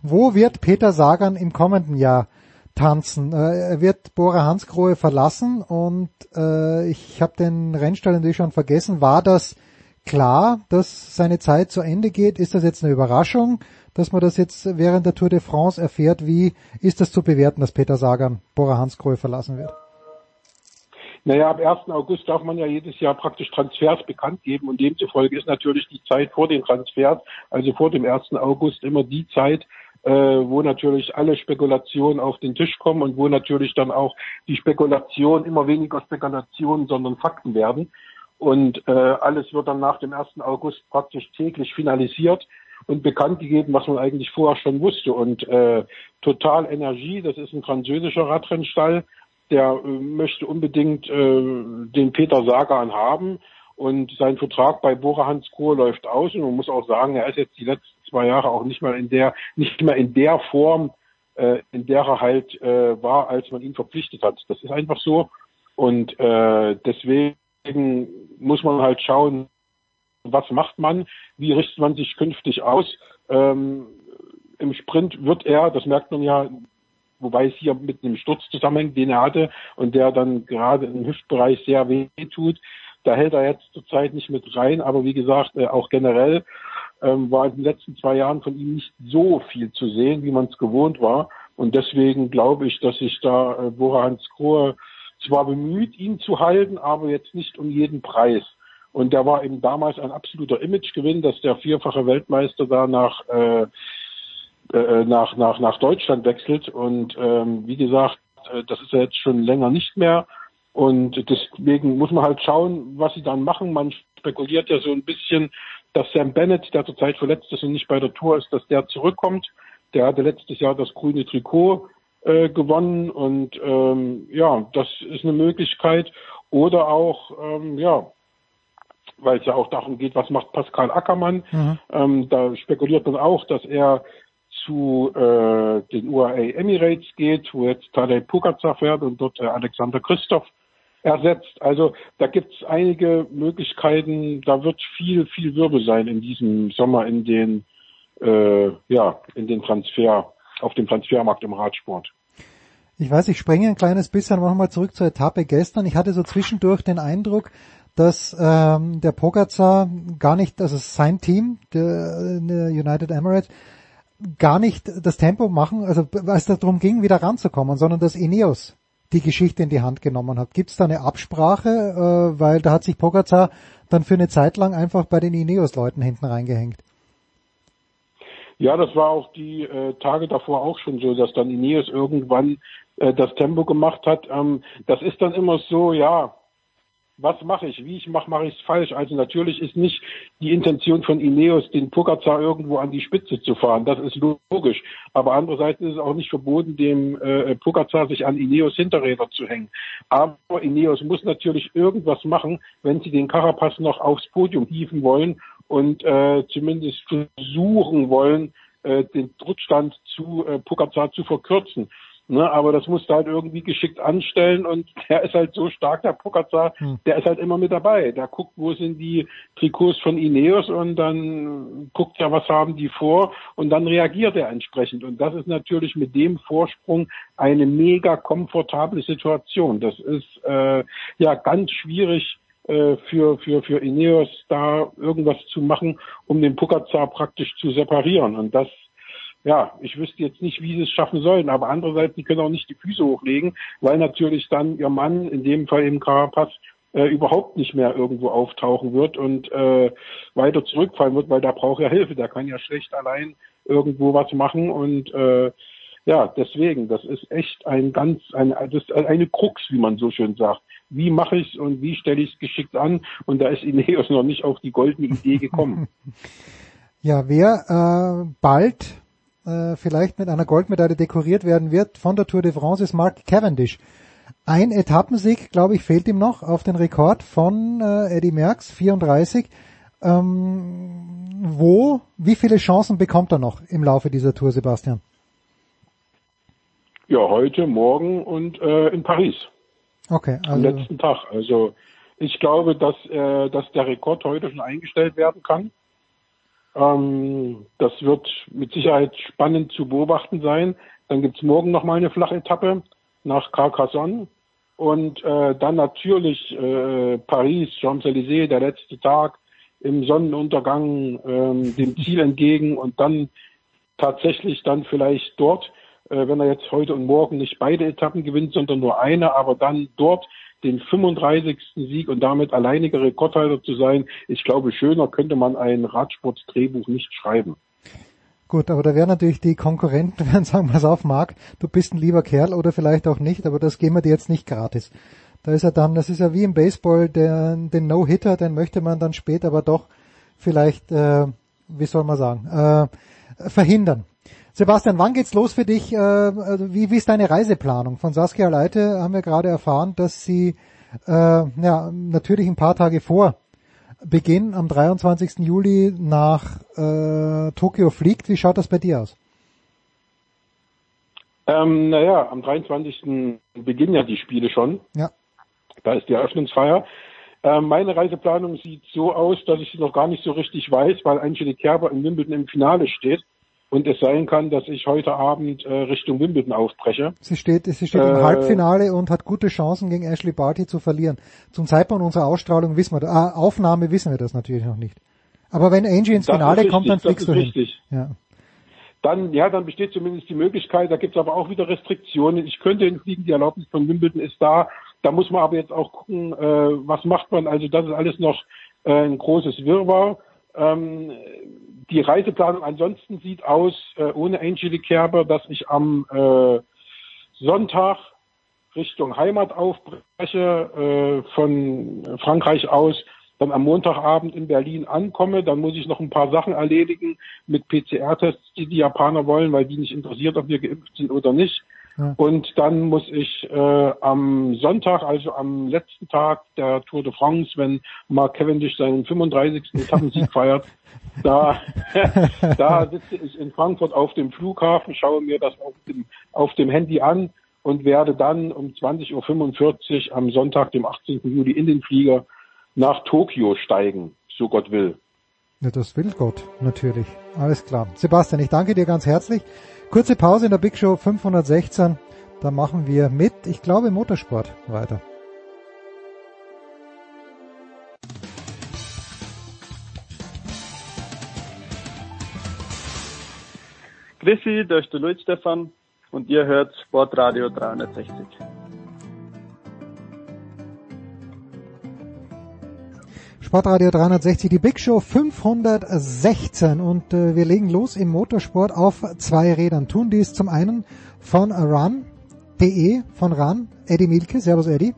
Wo wird Peter Sagan im kommenden Jahr tanzen? Äh, er wird Bora Hansgrohe verlassen und äh, ich habe den Rennstall natürlich schon vergessen. War das klar, dass seine Zeit zu Ende geht? Ist das jetzt eine Überraschung, dass man das jetzt während der Tour de France erfährt. Wie ist das zu bewerten, dass Peter Sagan Bora Hansgrohe verlassen wird? Naja, ab 1. August darf man ja jedes Jahr praktisch Transfers bekannt geben und demzufolge ist natürlich die Zeit vor den Transfers, also vor dem 1. August, immer die Zeit, äh, wo natürlich alle Spekulationen auf den Tisch kommen und wo natürlich dann auch die Spekulation immer weniger Spekulationen, sondern Fakten werden. Und äh, alles wird dann nach dem 1. August praktisch täglich finalisiert und bekannt gegeben, was man eigentlich vorher schon wusste. Und äh, Total Energie, das ist ein französischer Radrennstall, der äh, möchte unbedingt äh, den Peter Sagan haben und sein Vertrag bei Bora Hansgrohe läuft aus und man muss auch sagen, er ist jetzt die letzten zwei Jahre auch nicht mal in der nicht mehr in der Form, äh, in der er halt äh, war, als man ihn verpflichtet hat. Das ist einfach so und äh, deswegen muss man halt schauen, was macht man, wie richtet man sich künftig aus. Ähm, Im Sprint wird er, das merkt man ja, wobei es hier mit einem Sturz zusammenhängt, den er hatte und der dann gerade im Hüftbereich sehr weh tut. Da hält er jetzt zurzeit nicht mit rein, aber wie gesagt, äh, auch generell ähm, war in den letzten zwei Jahren von ihm nicht so viel zu sehen, wie man es gewohnt war. Und deswegen glaube ich, dass sich da äh, Bora Hans Krohe zwar bemüht, ihn zu halten, aber jetzt nicht um jeden Preis. Und der war eben damals ein absoluter Imagegewinn, dass der vierfache Weltmeister da nach äh, äh, nach, nach, nach Deutschland wechselt. Und ähm, wie gesagt, äh, das ist ja jetzt schon länger nicht mehr. Und deswegen muss man halt schauen, was sie dann machen. Man spekuliert ja so ein bisschen, dass Sam Bennett, der zurzeit verletzt ist und nicht bei der Tour ist, dass der zurückkommt. Der hatte letztes Jahr das grüne Trikot äh, gewonnen und ähm, ja, das ist eine Möglichkeit. Oder auch, ähm, ja, weil es ja auch darum geht, was macht Pascal Ackermann. Mhm. Ähm, da spekuliert man auch, dass er zu äh, den UAE Emirates geht, wo jetzt Tadej Pogacar fährt und dort äh, Alexander Christoph ersetzt. Also da gibt es einige Möglichkeiten. Da wird viel, viel Wirbel sein in diesem Sommer in den, äh, ja, in den Transfer, auf dem Transfermarkt im Radsport. Ich weiß, ich springe ein kleines bisschen nochmal zurück zur Etappe gestern. Ich hatte so zwischendurch den Eindruck, dass ähm, der Pogacar gar nicht, also sein Team, der, der United Emirates, gar nicht das Tempo machen, also als es darum ging, wieder ranzukommen, sondern dass Ineos die Geschichte in die Hand genommen hat. Gibt es da eine Absprache, äh, weil da hat sich Pogacar dann für eine Zeit lang einfach bei den Ineos-Leuten hinten reingehängt? Ja, das war auch die äh, Tage davor auch schon so, dass dann Ineos irgendwann äh, das Tempo gemacht hat. Ähm, das ist dann immer so, ja, was mache ich, wie ich mache, mache ich es falsch. Also natürlich ist nicht die Intention von Ineos, den Pogacar irgendwo an die Spitze zu fahren. Das ist logisch. Aber andererseits ist es auch nicht verboten, dem äh, Pogacar sich an Ineos Hinterräder zu hängen. Aber Ineos muss natürlich irgendwas machen, wenn sie den Carapaz noch aufs Podium hieven wollen und äh, zumindest versuchen wollen, äh, den Rückstand zu äh, Pogacar zu verkürzen. Ne, aber das musst du halt irgendwie geschickt anstellen und der ist halt so stark, der Pogacar, hm. der ist halt immer mit dabei. Der guckt, wo sind die Trikots von Ineos und dann guckt er, was haben die vor und dann reagiert er entsprechend. Und das ist natürlich mit dem Vorsprung eine mega komfortable Situation. Das ist äh, ja ganz schwierig äh, für, für, für Ineos da irgendwas zu machen, um den Pogacar praktisch zu separieren. Und das ja, ich wüsste jetzt nicht, wie sie es schaffen sollen, aber andererseits, die können auch nicht die Füße hochlegen, weil natürlich dann ihr Mann, in dem Fall eben Carapaz, äh, überhaupt nicht mehr irgendwo auftauchen wird und äh, weiter zurückfallen wird, weil da braucht er Hilfe, der kann ja schlecht allein irgendwo was machen und äh, ja, deswegen, das ist echt ein ganz, ein, das ist eine Krux, wie man so schön sagt. Wie mache ich es und wie stelle ich es geschickt an? Und da ist Ineos noch nicht auf die goldene Idee gekommen. ja, wer äh, bald äh, vielleicht mit einer Goldmedaille dekoriert werden wird von der Tour de France, ist Mark Cavendish. Ein Etappensieg, glaube ich, fehlt ihm noch auf den Rekord von äh, Eddie Merckx, 34. Ähm, wo, wie viele Chancen bekommt er noch im Laufe dieser Tour, Sebastian? Ja, heute, morgen und äh, in Paris. Okay, also. Am letzten Tag. Also ich glaube, dass, äh, dass der Rekord heute schon eingestellt werden kann. Ähm, das wird mit Sicherheit spannend zu beobachten sein. Dann gibt's morgen nochmal eine Flachetappe nach Carcassonne. Und äh, dann natürlich äh, Paris, Champs-Élysées, der letzte Tag im Sonnenuntergang ähm, dem Ziel entgegen und dann tatsächlich dann vielleicht dort, äh, wenn er jetzt heute und morgen nicht beide Etappen gewinnt, sondern nur eine, aber dann dort den 35. Sieg und damit alleiniger Rekordhalter zu sein. Ich glaube, schöner könnte man ein Radsport-Drehbuch nicht schreiben. Gut, aber da wären natürlich die Konkurrenten, werden sagen, pass auf, Marc, du bist ein lieber Kerl oder vielleicht auch nicht, aber das geben wir dir jetzt nicht gratis. Da ist er dann, das ist ja wie im Baseball, der, den No-Hitter, den möchte man dann später aber doch vielleicht, äh, wie soll man sagen, äh, verhindern. Sebastian, wann geht's los für dich? Äh, also wie, wie ist deine Reiseplanung? Von Saskia Leite haben wir gerade erfahren, dass sie äh, ja, natürlich ein paar Tage vor Beginn am 23. Juli nach äh, Tokio fliegt. Wie schaut das bei dir aus? Ähm, naja, am 23. beginnen ja die Spiele schon. Ja. Da ist die Eröffnungsfeier. Ähm, meine Reiseplanung sieht so aus, dass ich sie noch gar nicht so richtig weiß, weil Angelique Kerber in Wimbledon im Finale steht und es sein kann, dass ich heute Abend äh, Richtung Wimbledon aufbreche. Sie steht, sie steht äh, im Halbfinale und hat gute Chancen gegen Ashley Barty zu verlieren. Zum Zeitpunkt unserer Ausstrahlung wissen wir, äh, Aufnahme wissen wir das natürlich noch nicht. Aber wenn Angie ins Finale richtig, kommt, dann fliegst du hin. Richtig. Ja. Dann, ja, dann besteht zumindest die Möglichkeit, da gibt es aber auch wieder Restriktionen. Ich könnte hinfliegen, die Erlaubnis von Wimbledon ist da. Da muss man aber jetzt auch gucken, äh, was macht man. Also das ist alles noch äh, ein großes Wirrwarr. Ähm, die Reiseplanung ansonsten sieht aus, äh, ohne Angelique Kerber, dass ich am äh, Sonntag Richtung Heimat aufbreche, äh, von Frankreich aus dann am Montagabend in Berlin ankomme, dann muss ich noch ein paar Sachen erledigen mit PCR-Tests, die die Japaner wollen, weil die nicht interessiert, ob wir geimpft sind oder nicht. Und dann muss ich äh, am Sonntag, also am letzten Tag der Tour de France, wenn Mark Cavendish seinen 35. Etappensieg feiert, da, da sitze ich in Frankfurt auf dem Flughafen, schaue mir das auf dem, auf dem Handy an und werde dann um 20.45 Uhr am Sonntag, dem 18. Juli, in den Flieger nach Tokio steigen, so Gott will. Ja, das will Gott, natürlich. Alles klar. Sebastian, ich danke dir ganz herzlich. Kurze Pause in der Big Show 516. Da machen wir mit, ich glaube, Motorsport weiter. Grüßi, da ist der Luis Stefan und ihr hört Sportradio 360. Sportradio 360, die Big Show 516 und äh, wir legen los im Motorsport auf zwei Rädern. Tun dies zum einen von run.de, von run, Eddie Mielke. Servus Eddie.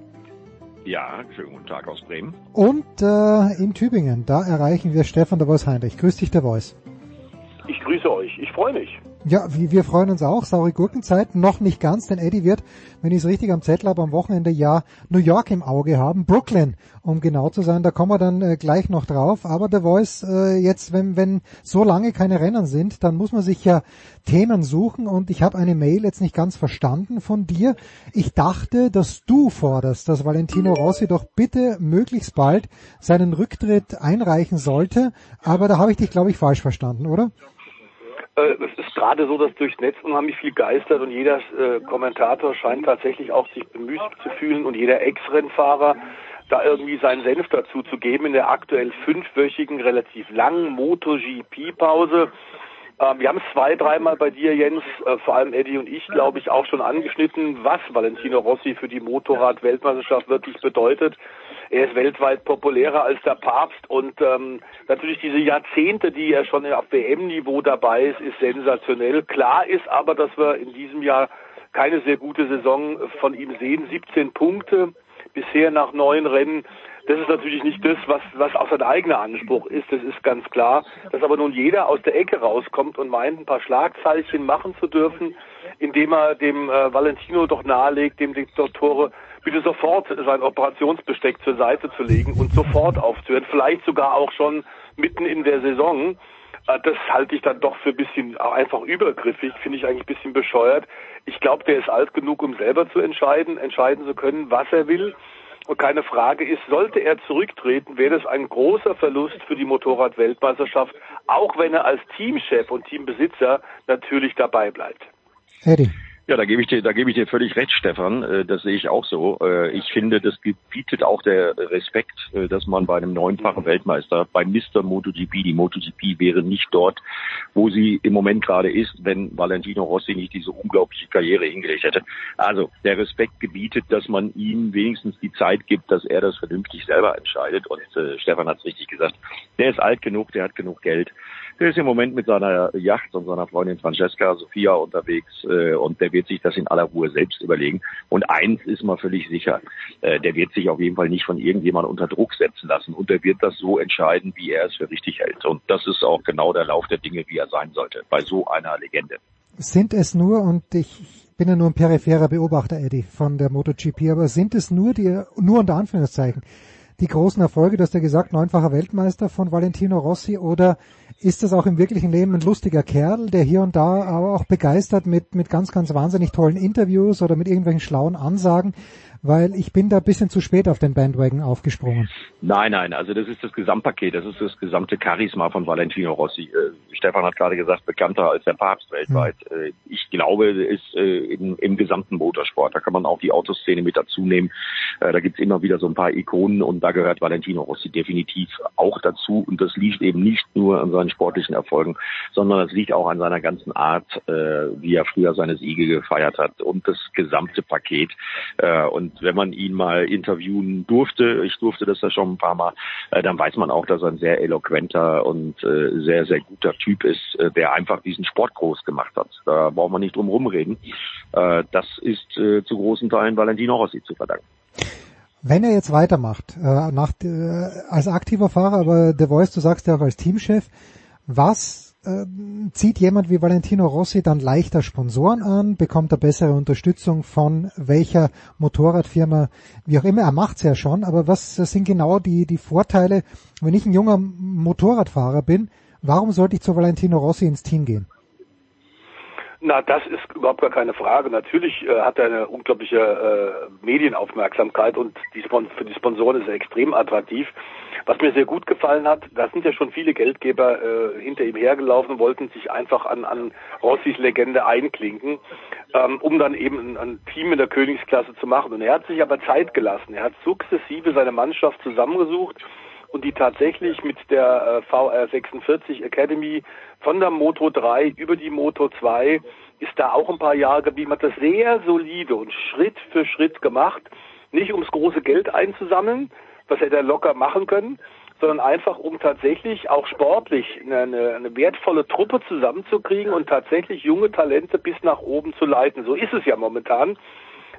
Ja, schönen guten Tag aus Bremen. Und äh, in Tübingen, da erreichen wir Stefan der Voice Heinrich. Grüß dich, der Voice. Ich grüße euch, ich freue mich. Ja, wir freuen uns auch. Saure Gurkenzeit noch nicht ganz, denn Eddie wird, wenn ich es richtig am Zettel habe, am Wochenende ja New York im Auge haben. Brooklyn, um genau zu sein. Da kommen wir dann äh, gleich noch drauf. Aber der Voice, äh, jetzt, wenn, wenn so lange keine Rennen sind, dann muss man sich ja Themen suchen. Und ich habe eine Mail jetzt nicht ganz verstanden von dir. Ich dachte, dass du forderst, dass Valentino Rossi doch bitte möglichst bald seinen Rücktritt einreichen sollte. Aber da habe ich dich, glaube ich, falsch verstanden, oder? Äh, es ist gerade so, dass durchs Netz unheimlich viel geistert und jeder äh, Kommentator scheint tatsächlich auch sich bemüht zu fühlen und jeder Ex-Rennfahrer da irgendwie seinen Senf dazu zu geben in der aktuell fünfwöchigen, relativ langen MotoGP-Pause. Ähm, wir haben es zwei, dreimal bei dir, Jens, äh, vor allem Eddie und ich, glaube ich, auch schon angeschnitten, was Valentino Rossi für die Motorrad-Weltmeisterschaft wirklich bedeutet. Er ist weltweit populärer als der Papst und ähm, natürlich diese Jahrzehnte, die er schon auf WM-Niveau dabei ist, ist sensationell. Klar ist aber, dass wir in diesem Jahr keine sehr gute Saison von ihm sehen. 17 Punkte bisher nach neun Rennen. Das ist natürlich nicht das, was, was auch sein eigener Anspruch ist. Das ist ganz klar. Dass aber nun jeder aus der Ecke rauskommt und meint, ein paar Schlagzeilchen machen zu dürfen, indem er dem äh, Valentino doch nahelegt, dem Diktatoren bitte sofort sein Operationsbesteck zur Seite zu legen und sofort aufzuhören, vielleicht sogar auch schon mitten in der Saison. Äh, das halte ich dann doch für ein bisschen einfach übergriffig, finde ich eigentlich ein bisschen bescheuert. Ich glaube, der ist alt genug, um selber zu entscheiden, entscheiden zu können, was er will. Und keine Frage ist, sollte er zurücktreten, wäre das ein großer Verlust für die Motorrad-Weltmeisterschaft, auch wenn er als Teamchef und Teambesitzer natürlich dabei bleibt. Eddie. Ja, da gebe ich dir, da gebe ich dir völlig recht, Stefan. Äh, das sehe ich auch so. Äh, ich finde, das gebietet auch der Respekt, äh, dass man bei einem neunfachen Weltmeister, bei Mr. MotoGP, die MotoGP wäre nicht dort, wo sie im Moment gerade ist, wenn Valentino Rossi nicht diese unglaubliche Karriere hingelegt hätte. Also der Respekt gebietet, dass man ihm wenigstens die Zeit gibt, dass er das vernünftig selber entscheidet. Und Stefan hat es richtig gesagt. Der ist alt genug, der hat genug Geld. Der ist im Moment mit seiner Yacht und seiner Freundin Francesca Sophia unterwegs äh, und der wird sich das in aller Ruhe selbst überlegen. Und eins ist mal völlig sicher, äh, der wird sich auf jeden Fall nicht von irgendjemandem unter Druck setzen lassen und der wird das so entscheiden, wie er es für richtig hält. Und das ist auch genau der Lauf der Dinge, wie er sein sollte, bei so einer Legende. Sind es nur, und ich bin ja nur ein peripherer Beobachter, Eddie, von der MotoGP, aber sind es nur die, nur unter Anführungszeichen, die großen Erfolge, du hast ja gesagt, neunfacher Weltmeister von Valentino Rossi oder ist das auch im wirklichen Leben ein lustiger Kerl, der hier und da aber auch begeistert mit, mit ganz, ganz wahnsinnig tollen Interviews oder mit irgendwelchen schlauen Ansagen? Weil ich bin da ein bisschen zu spät auf den Bandwagon aufgesprungen. Nein, nein, also das ist das Gesamtpaket, das ist das gesamte Charisma von Valentino Rossi. Äh, Stefan hat gerade gesagt, bekannter als der Papst weltweit. Mhm. ich glaube, ist äh, im, im gesamten Motorsport, da kann man auch die Autoszene mit dazu nehmen. Äh, da gibt's immer wieder so ein paar Ikonen und da gehört Valentino Rossi definitiv auch dazu. Und das liegt eben nicht nur an seinen sportlichen Erfolgen, sondern das liegt auch an seiner ganzen Art, äh, wie er früher seine Siege gefeiert hat und das gesamte Paket. Äh, und und wenn man ihn mal interviewen durfte, ich durfte das ja schon ein paar Mal, äh, dann weiß man auch, dass er ein sehr eloquenter und äh, sehr, sehr guter Typ ist, äh, der einfach diesen Sport groß gemacht hat. Da braucht man nicht drum rumreden. Äh, das ist äh, zu großen Teilen Valentino Rossi zu verdanken. Wenn er jetzt weitermacht, äh, nach, äh, als aktiver Fahrer, aber The Voice, du sagst ja auch als Teamchef, was äh, zieht jemand wie Valentino Rossi dann leichter Sponsoren an, bekommt er bessere Unterstützung von welcher Motorradfirma, wie auch immer, er macht's ja schon, aber was sind genau die, die Vorteile, wenn ich ein junger Motorradfahrer bin, warum sollte ich zu Valentino Rossi ins Team gehen? Na, das ist überhaupt gar keine Frage. Natürlich äh, hat er eine unglaubliche äh, Medienaufmerksamkeit und die für die Sponsoren ist er extrem attraktiv. Was mir sehr gut gefallen hat, da sind ja schon viele Geldgeber äh, hinter ihm hergelaufen wollten sich einfach an, an Rossis Legende einklinken, ähm, um dann eben ein, ein Team in der Königsklasse zu machen. Und er hat sich aber Zeit gelassen. Er hat sukzessive seine Mannschaft zusammengesucht und die tatsächlich mit der äh, VR46 Academy von der Moto 3 über die Moto 2 ist da auch ein paar Jahre geblieben, hat das sehr solide und Schritt für Schritt gemacht, nicht ums große Geld einzusammeln, was hätte er locker machen können, sondern einfach um tatsächlich auch sportlich eine, eine wertvolle Truppe zusammenzukriegen und tatsächlich junge Talente bis nach oben zu leiten. So ist es ja momentan.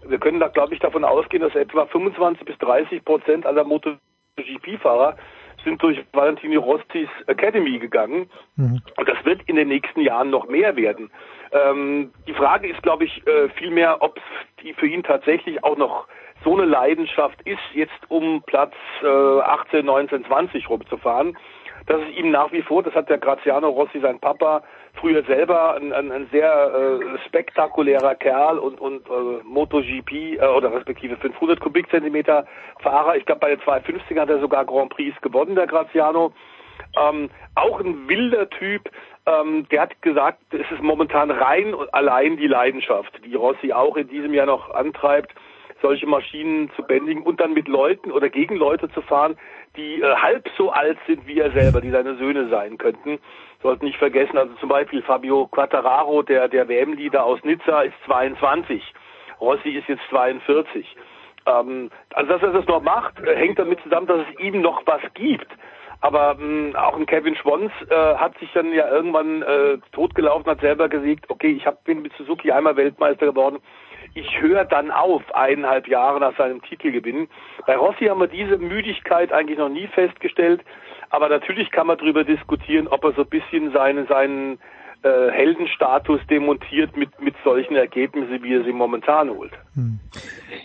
Wir können da, glaube ich, davon ausgehen, dass etwa 25 bis 30 Prozent aller MotoGP-Fahrer sind durch Valentino Rostis Academy gegangen. Mhm. Und das wird in den nächsten Jahren noch mehr werden. Ähm, die Frage ist, glaube ich, äh, vielmehr, ob die für ihn tatsächlich auch noch so eine Leidenschaft ist, jetzt um Platz äh, 18, 19, 20 rumzufahren. Das ist ihm nach wie vor, das hat der Graziano Rossi, sein Papa, früher selber ein, ein, ein sehr äh, spektakulärer Kerl und, und äh, MotoGP äh, oder respektive 500 Kubikzentimeter Fahrer. Ich glaube, bei den 250 hat er sogar Grand Prix gewonnen, der Graziano. Ähm, auch ein wilder Typ. Ähm, der hat gesagt, es ist momentan rein und allein die Leidenschaft, die Rossi auch in diesem Jahr noch antreibt solche Maschinen zu bändigen und dann mit Leuten oder gegen Leute zu fahren, die äh, halb so alt sind wie er selber, die seine Söhne sein könnten. Sollten nicht vergessen, also zum Beispiel Fabio Quattararo, der, der WM-Leader aus Nizza, ist 22. Rossi ist jetzt 42. Ähm, also dass er das noch macht, äh, hängt damit zusammen, dass es ihm noch was gibt. Aber mh, auch ein Kevin Schwons äh, hat sich dann ja irgendwann äh, totgelaufen, hat selber gesiegt, okay, ich hab, bin mit Suzuki einmal Weltmeister geworden, ich höre dann auf, eineinhalb Jahre nach seinem Titelgewinn. Bei Rossi haben wir diese Müdigkeit eigentlich noch nie festgestellt, aber natürlich kann man darüber diskutieren, ob er so ein bisschen seinen, seinen äh, Heldenstatus demontiert mit, mit solchen Ergebnissen, wie er sie momentan holt. Hm.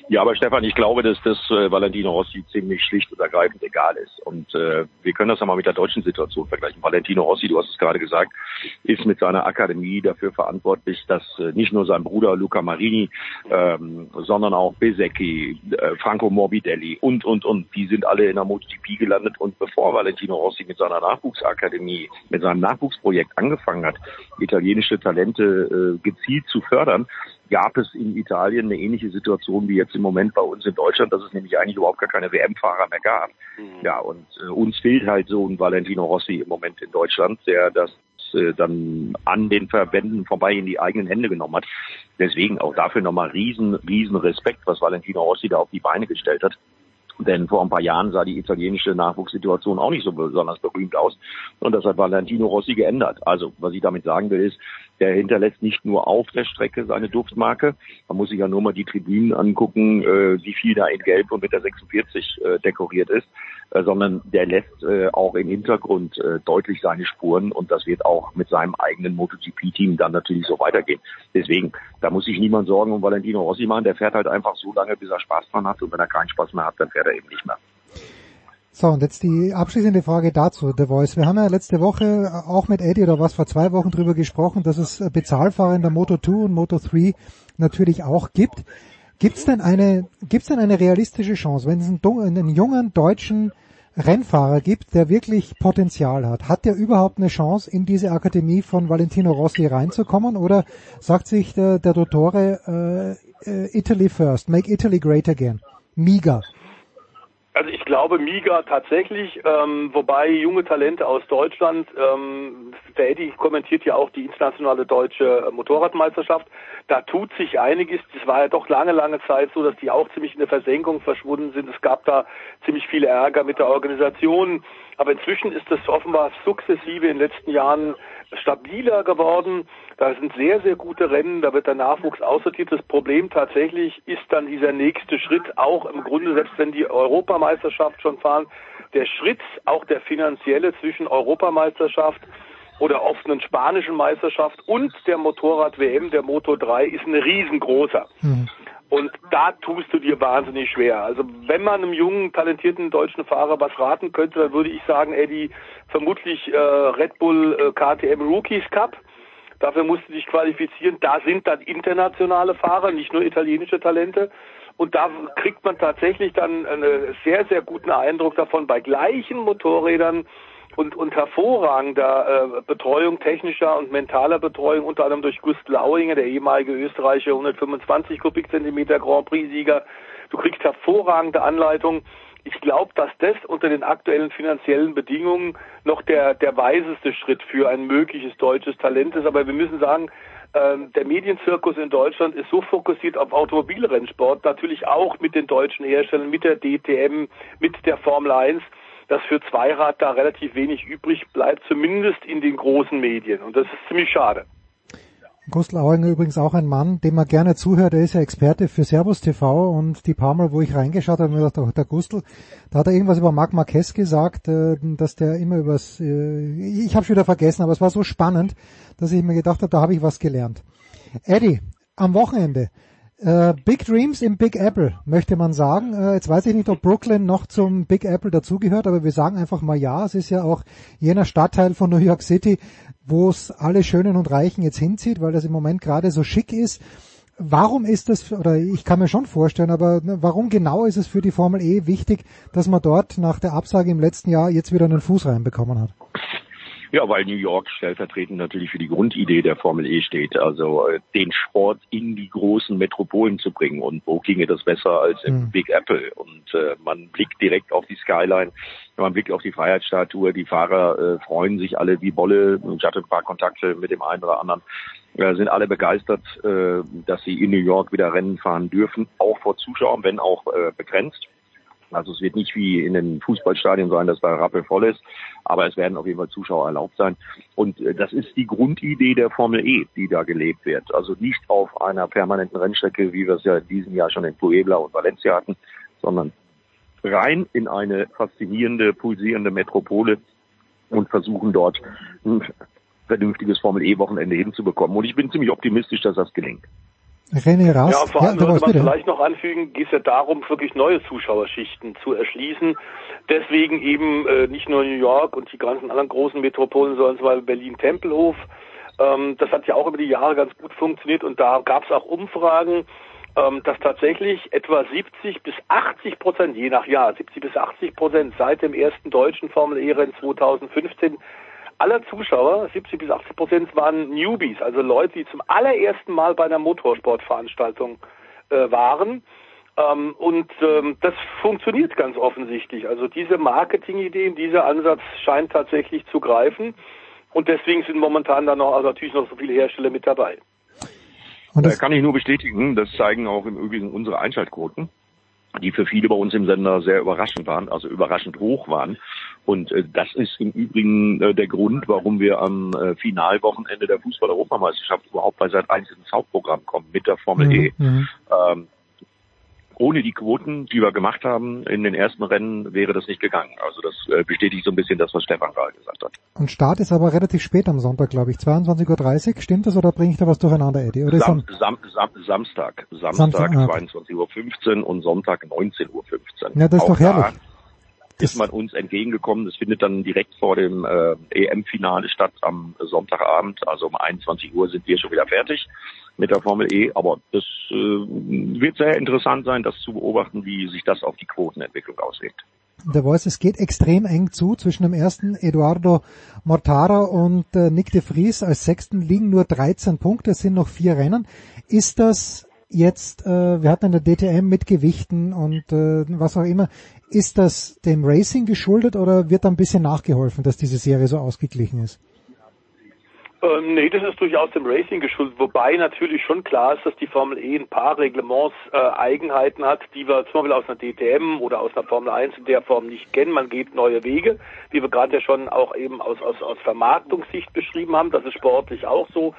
Ja, aber Stefan, ich glaube, dass das äh, Valentino Rossi ziemlich schlicht und ergreifend egal ist. Und äh, wir können das ja mal mit der deutschen Situation vergleichen. Valentino Rossi, du hast es gerade gesagt, ist mit seiner Akademie dafür verantwortlich, dass äh, nicht nur sein Bruder Luca Marini, ähm, sondern auch Besecchi, äh, Franco Morbidelli und, und, und, die sind alle in der MotoGP gelandet. Und bevor Valentino Rossi mit seiner Nachwuchsakademie, mit seinem Nachwuchsprojekt angefangen hat, italienische Talente äh, gezielt zu fördern, gab es in Italien eine ähnliche Situation wie jetzt im Moment bei uns in Deutschland, dass es nämlich eigentlich überhaupt gar keine WM-Fahrer mehr gab. Mhm. Ja, und äh, uns fehlt halt so ein Valentino Rossi im Moment in Deutschland, der das äh, dann an den Verbänden vorbei in die eigenen Hände genommen hat. Deswegen auch dafür nochmal riesen, riesen Respekt, was Valentino Rossi da auf die Beine gestellt hat. Denn vor ein paar Jahren sah die italienische Nachwuchssituation auch nicht so besonders berühmt aus. Und das hat Valentino Rossi geändert. Also, was ich damit sagen will, ist, der hinterlässt nicht nur auf der Strecke seine Duftmarke. Man muss sich ja nur mal die Tribünen angucken, äh, wie viel da in Gelb und mit der 46 äh, dekoriert ist, äh, sondern der lässt äh, auch im Hintergrund äh, deutlich seine Spuren und das wird auch mit seinem eigenen MotoGP-Team dann natürlich so weitergehen. Deswegen, da muss sich niemand Sorgen um Valentino Rossi machen. Der fährt halt einfach so lange, bis er Spaß dran hat und wenn er keinen Spaß mehr hat, dann fährt er eben nicht mehr. So, und jetzt die abschließende Frage dazu, The Voice. Wir haben ja letzte Woche auch mit Eddie oder was vor zwei Wochen drüber gesprochen, dass es Bezahlfahrer in der Moto 2 und Moto 3 natürlich auch gibt. Gibt's denn eine, gibt's denn eine realistische Chance, wenn es einen, einen jungen deutschen Rennfahrer gibt, der wirklich Potenzial hat, hat der überhaupt eine Chance, in diese Akademie von Valentino Rossi reinzukommen? Oder sagt sich der, der Dottore, äh, äh Italy first, make Italy great again? Miga. Also ich glaube Miga tatsächlich, ähm, wobei junge Talente aus Deutschland, ähm, der Eddie kommentiert ja auch die internationale deutsche Motorradmeisterschaft, da tut sich einiges. Das war ja doch lange, lange Zeit so, dass die auch ziemlich in der Versenkung verschwunden sind. Es gab da ziemlich viel Ärger mit der Organisation. Aber inzwischen ist das offenbar sukzessive in den letzten Jahren stabiler geworden. Da sind sehr, sehr gute Rennen, da wird der Nachwuchs aussortiert. Das Problem tatsächlich ist dann dieser nächste Schritt, auch im Grunde, selbst wenn die Europameisterschaft schon fahren, der Schritt, auch der finanzielle zwischen Europameisterschaft oder offenen spanischen Meisterschaft und der Motorrad-WM, der Moto 3, ist ein riesengroßer. Mhm. Und da tust du dir wahnsinnig schwer. Also wenn man einem jungen, talentierten deutschen Fahrer was raten könnte, dann würde ich sagen, Eddie, vermutlich äh, Red Bull äh, KTM Rookies Cup. Dafür musst du dich qualifizieren. Da sind dann internationale Fahrer, nicht nur italienische Talente. Und da kriegt man tatsächlich dann einen sehr, sehr guten Eindruck davon, bei gleichen Motorrädern und, und hervorragender äh, Betreuung, technischer und mentaler Betreuung, unter anderem durch Gust Lauinger, der ehemalige Österreicher 125 Kubikzentimeter Grand Prix-Sieger. Du kriegst hervorragende Anleitung. Ich glaube, dass das unter den aktuellen finanziellen Bedingungen noch der, der weiseste Schritt für ein mögliches deutsches Talent ist. Aber wir müssen sagen, ähm, der Medienzirkus in Deutschland ist so fokussiert auf Automobilrennsport, natürlich auch mit den deutschen Herstellern, mit der DTM, mit der Formel 1, dass für Zweirad da relativ wenig übrig bleibt, zumindest in den großen Medien. Und das ist ziemlich schade. Gustl Auinger übrigens auch ein Mann, dem man gerne zuhört. Er ist ja Experte für Servus TV und die paar Mal, wo ich reingeschaut habe, habe gedacht, der Gustl, da hat er irgendwas über Marc Marquez gesagt, äh, dass der immer übers, äh, ich habe wieder vergessen, aber es war so spannend, dass ich mir gedacht habe, da habe ich was gelernt. Eddie, am Wochenende äh, Big Dreams im Big Apple, möchte man sagen. Äh, jetzt weiß ich nicht, ob Brooklyn noch zum Big Apple dazugehört, aber wir sagen einfach mal ja. Es ist ja auch jener Stadtteil von New York City, wo es alle Schönen und Reichen jetzt hinzieht, weil das im Moment gerade so schick ist. Warum ist das, oder ich kann mir schon vorstellen, aber ne, warum genau ist es für die Formel E wichtig, dass man dort nach der Absage im letzten Jahr jetzt wieder einen Fuß reinbekommen hat? Ja, weil New York stellvertretend natürlich für die Grundidee der Formel E steht, also äh, den Sport in die großen Metropolen zu bringen. Und wo ginge das besser als im mhm. Big Apple? Und äh, man blickt direkt auf die Skyline, man blickt auf die Freiheitsstatue, die Fahrer äh, freuen sich alle wie Bolle. Ich hatte ein paar Kontakte mit dem einen oder anderen. Äh, sind alle begeistert, äh, dass sie in New York wieder Rennen fahren dürfen, auch vor Zuschauern, wenn auch äh, begrenzt. Also es wird nicht wie in den Fußballstadien sein, dass da rappelvoll ist, aber es werden auf jeden Fall Zuschauer erlaubt sein. Und äh, das ist die Grundidee der Formel E, die da gelebt wird. Also nicht auf einer permanenten Rennstrecke, wie wir es ja in diesem Jahr schon in Puebla und Valencia hatten, sondern rein in eine faszinierende, pulsierende Metropole und versuchen dort ein vernünftiges Formel E-Wochenende hinzubekommen. Und ich bin ziemlich optimistisch, dass das gelingt. René Rast. Ja, vor allem ja, würde man bitte. vielleicht noch anfügen, geht es ja darum, wirklich neue Zuschauerschichten zu erschließen. Deswegen eben äh, nicht nur New York und die ganzen anderen großen Metropolen, sondern zum Beispiel Berlin-Tempelhof. Ähm, das hat ja auch über die Jahre ganz gut funktioniert und da gab es auch Umfragen, ähm, dass tatsächlich etwa 70 bis 80 Prozent, je nach Jahr, 70 bis 80 Prozent seit dem ersten deutschen Formel E-Rennen 2015 aller Zuschauer, 70 bis 80 Prozent, waren Newbies, also Leute, die zum allerersten Mal bei einer Motorsportveranstaltung äh, waren. Ähm, und ähm, das funktioniert ganz offensichtlich. Also diese Marketingideen, dieser Ansatz scheint tatsächlich zu greifen. Und deswegen sind momentan dann noch, also natürlich noch so viele Hersteller mit dabei. Und das kann ich nur bestätigen. Das zeigen auch im Übrigen unsere Einschaltquoten, die für viele bei uns im Sender sehr überraschend waren, also überraschend hoch waren. Und äh, das ist im Übrigen äh, der Grund, warum wir am äh, Finalwochenende der Fußball-Europameisterschaft überhaupt bei Sat 1 ins Hauptprogramm kommen mit der Formel Mhm, E. mhm. Ähm, ohne die Quoten, die wir gemacht haben in den ersten Rennen, wäre das nicht gegangen. Also das äh, bestätigt so ein bisschen das, was Stefan gerade gesagt hat. Und Start ist aber relativ spät am Sonntag, glaube ich. 22.30 Uhr. Stimmt das oder bringe ich da was durcheinander, Eddie? Oder Sam, Sam, Sam, Samstag, Samstag, Samstag, ah. 22.15 Uhr und Sonntag 19.15 Uhr. Ja, das ist Auch doch herrlich. Da ist man uns entgegengekommen. Das findet dann direkt vor dem äh, EM-Finale statt am Sonntagabend. Also um 21 Uhr sind wir schon wieder fertig mit der Formel E. Aber das äh, wird sehr interessant sein, das zu beobachten, wie sich das auf die Quotenentwicklung auswirkt. der Voice, es geht extrem eng zu. Zwischen dem ersten Eduardo Mortara und äh, Nick de Vries als Sechsten liegen nur 13 Punkte. Es sind noch vier Rennen. Ist das jetzt, äh, wir hatten in der DTM mit Gewichten und äh, was auch immer, ist das dem Racing geschuldet oder wird da ein bisschen nachgeholfen, dass diese Serie so ausgeglichen ist? Ähm, nee, das ist durchaus dem Racing geschuldet, wobei natürlich schon klar ist, dass die Formel E ein paar Reglements äh, Eigenheiten hat, die wir zum Beispiel aus einer DTM oder aus einer Formel 1 in der Form nicht kennen. Man geht neue Wege, wie wir gerade ja schon auch eben aus, aus, aus Vermarktungssicht beschrieben haben. Das ist sportlich auch so.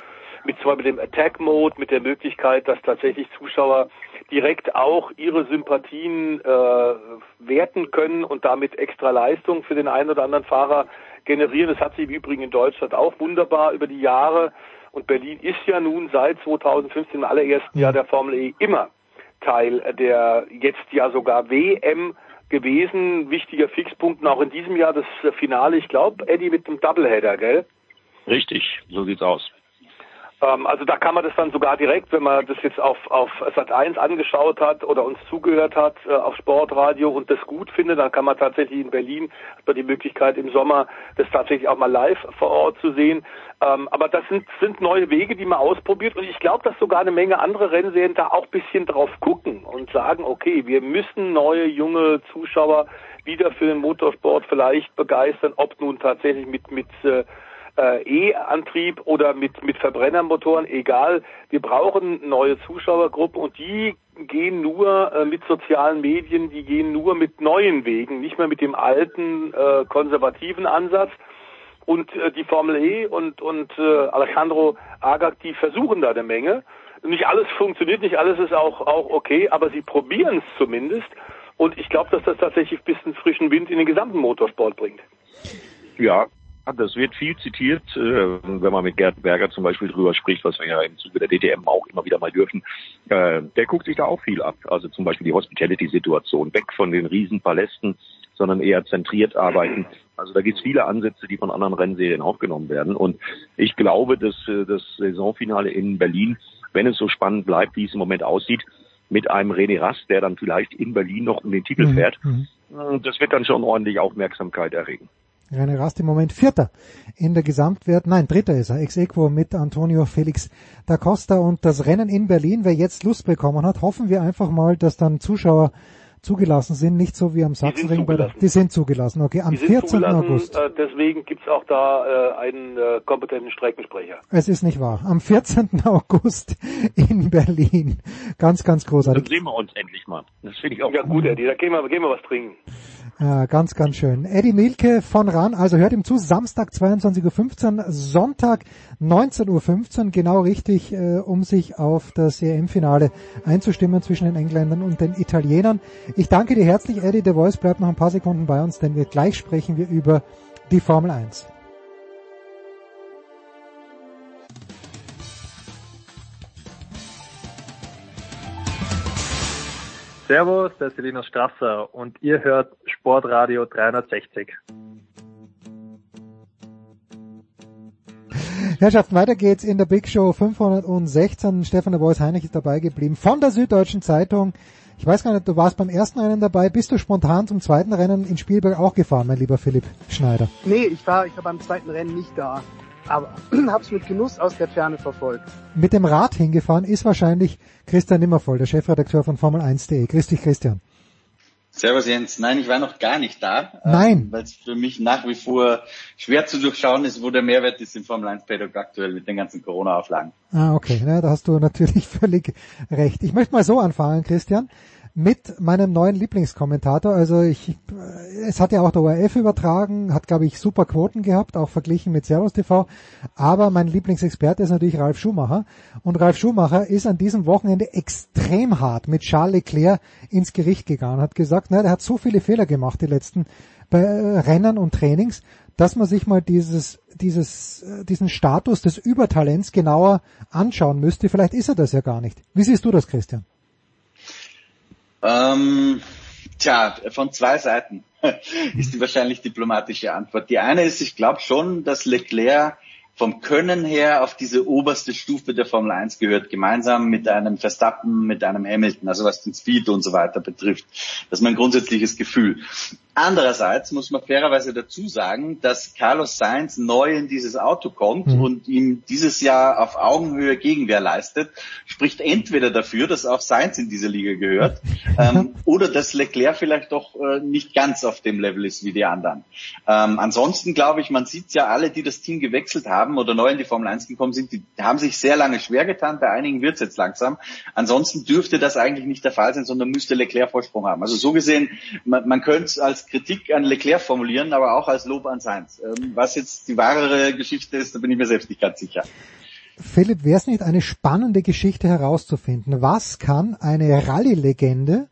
Mit zum Beispiel dem Attack Mode, mit der Möglichkeit, dass tatsächlich Zuschauer direkt auch ihre Sympathien äh, werten können und damit extra Leistung für den einen oder anderen Fahrer generieren. Das hat sich im Übrigen in Deutschland auch wunderbar über die Jahre. Und Berlin ist ja nun seit 2015 im allerersten Jahr der Formel E immer Teil der jetzt ja sogar WM gewesen. Wichtiger Fixpunkt auch in diesem Jahr das Finale, ich glaube, Eddie mit dem Doubleheader, gell? Richtig, so sieht's aus. Ähm, also da kann man das dann sogar direkt, wenn man das jetzt auf, auf Sat 1 angeschaut hat oder uns zugehört hat äh, auf Sportradio und das gut findet, dann kann man tatsächlich in Berlin hat man die Möglichkeit im Sommer das tatsächlich auch mal live vor Ort zu sehen. Ähm, aber das sind, sind neue Wege, die man ausprobiert und ich glaube, dass sogar eine Menge andere Rennserien da auch bisschen drauf gucken und sagen, okay, wir müssen neue junge Zuschauer wieder für den Motorsport vielleicht begeistern, ob nun tatsächlich mit mit äh, äh, E-Antrieb oder mit, mit Verbrennermotoren, egal. Wir brauchen neue Zuschauergruppen und die gehen nur äh, mit sozialen Medien, die gehen nur mit neuen Wegen, nicht mehr mit dem alten äh, konservativen Ansatz. Und äh, die Formel E und, und äh, Alejandro Agag, die versuchen da eine Menge. Nicht alles funktioniert, nicht alles ist auch, auch okay, aber sie probieren es zumindest. Und ich glaube, dass das tatsächlich ein bisschen frischen Wind in den gesamten Motorsport bringt. Ja, das wird viel zitiert, äh, wenn man mit Gerd Berger zum Beispiel drüber spricht, was wir ja im Zuge der DTM auch immer wieder mal dürfen. Äh, der guckt sich da auch viel ab. Also zum Beispiel die Hospitality-Situation, weg von den Riesenpalästen, sondern eher zentriert arbeiten. Also da gibt es viele Ansätze, die von anderen Rennserien aufgenommen werden. Und ich glaube, dass äh, das Saisonfinale in Berlin, wenn es so spannend bleibt, wie es im Moment aussieht, mit einem René Rast, der dann vielleicht in Berlin noch um den Titel fährt, äh, das wird dann schon ordentlich Aufmerksamkeit erregen. René Rast im Moment Vierter in der Gesamtwert, nein, Dritter ist er, ex equo mit Antonio Felix da Costa und das Rennen in Berlin, wer jetzt Lust bekommen hat, hoffen wir einfach mal, dass dann Zuschauer zugelassen sind, nicht so wie am Sachsenring. Bei der, die sind zugelassen, okay, am Die sind 14. zugelassen, August. Äh, deswegen gibt's auch da äh, einen äh, kompetenten Streckensprecher. Es ist nicht wahr. Am 14. August in Berlin. Ganz, ganz Dann großartig. sehen wir uns endlich mal. Das finde ich auch Ja gut, Eddie, da gehen wir, gehen wir was trinken. Ja, ganz, ganz schön. Eddie Milke von RAN, also hört ihm zu, Samstag 22.15 Uhr, Sonntag 19.15 Uhr, genau richtig, äh, um sich auf das EM-Finale einzustimmen zwischen den Engländern und den Italienern. Ich danke dir herzlich, Eddie. Der Voice bleibt noch ein paar Sekunden bei uns, denn wir gleich sprechen wir über die Formel 1. Servus, der ist Linus Strasser und ihr hört Sportradio 360. Herrschaften, weiter geht's in der Big Show 516. Stefan de Bois Heinrich ist dabei geblieben von der Süddeutschen Zeitung. Ich weiß gar nicht, du warst beim ersten Rennen dabei. Bist du spontan zum zweiten Rennen in Spielberg auch gefahren, mein lieber Philipp Schneider? Nee, ich war, ich war beim zweiten Rennen nicht da. Aber hab's mit Genuss aus der Ferne verfolgt. Mit dem Rad hingefahren ist wahrscheinlich Christian Nimmervoll, der Chefredakteur von Formel1.de. Grüß dich, Christian. Servus Jens. Nein, ich war noch gar nicht da. Nein. Ähm, Weil es für mich nach wie vor schwer zu durchschauen ist, wo der Mehrwert ist im Formel 1 Paddock aktuell mit den ganzen Corona-Auflagen. Ah, okay. Ja, da hast du natürlich völlig recht. Ich möchte mal so anfangen, Christian mit meinem neuen Lieblingskommentator. Also ich, es hat ja auch der ORF übertragen, hat glaube ich super Quoten gehabt, auch verglichen mit Servus TV. Aber mein Lieblingsexperte ist natürlich Ralf Schumacher. Und Ralf Schumacher ist an diesem Wochenende extrem hart mit Charles Leclerc ins Gericht gegangen, hat gesagt, na, der hat so viele Fehler gemacht die letzten bei Rennen und Trainings, dass man sich mal dieses, dieses, diesen Status des Übertalents genauer anschauen müsste. Vielleicht ist er das ja gar nicht. Wie siehst du das, Christian? Ähm, tja, von zwei Seiten ist die wahrscheinlich diplomatische Antwort. Die eine ist, ich glaube schon, dass Leclerc vom Können her auf diese oberste Stufe der Formel 1 gehört, gemeinsam mit einem Verstappen, mit einem Hamilton, also was den Speed und so weiter betrifft. Das ist mein grundsätzliches Gefühl. Andererseits muss man fairerweise dazu sagen, dass Carlos Sainz neu in dieses Auto kommt mhm. und ihm dieses Jahr auf Augenhöhe Gegenwehr leistet, spricht entweder dafür, dass auch Sainz in diese Liga gehört, ähm, oder dass Leclerc vielleicht doch äh, nicht ganz auf dem Level ist wie die anderen. Ähm, ansonsten glaube ich, man sieht ja alle, die das Team gewechselt haben oder neu in die Formel 1 gekommen sind, die haben sich sehr lange schwer getan, bei einigen wird es jetzt langsam. Ansonsten dürfte das eigentlich nicht der Fall sein, sondern müsste Leclerc Vorsprung haben. Also so gesehen, man, man könnte es als Kritik an Leclerc formulieren, aber auch als Lob an Sainz. Ähm, was jetzt die wahre Geschichte ist, da bin ich mir selbst nicht ganz sicher. Philipp, wäre es nicht eine spannende Geschichte herauszufinden? Was kann eine Rallye-Legende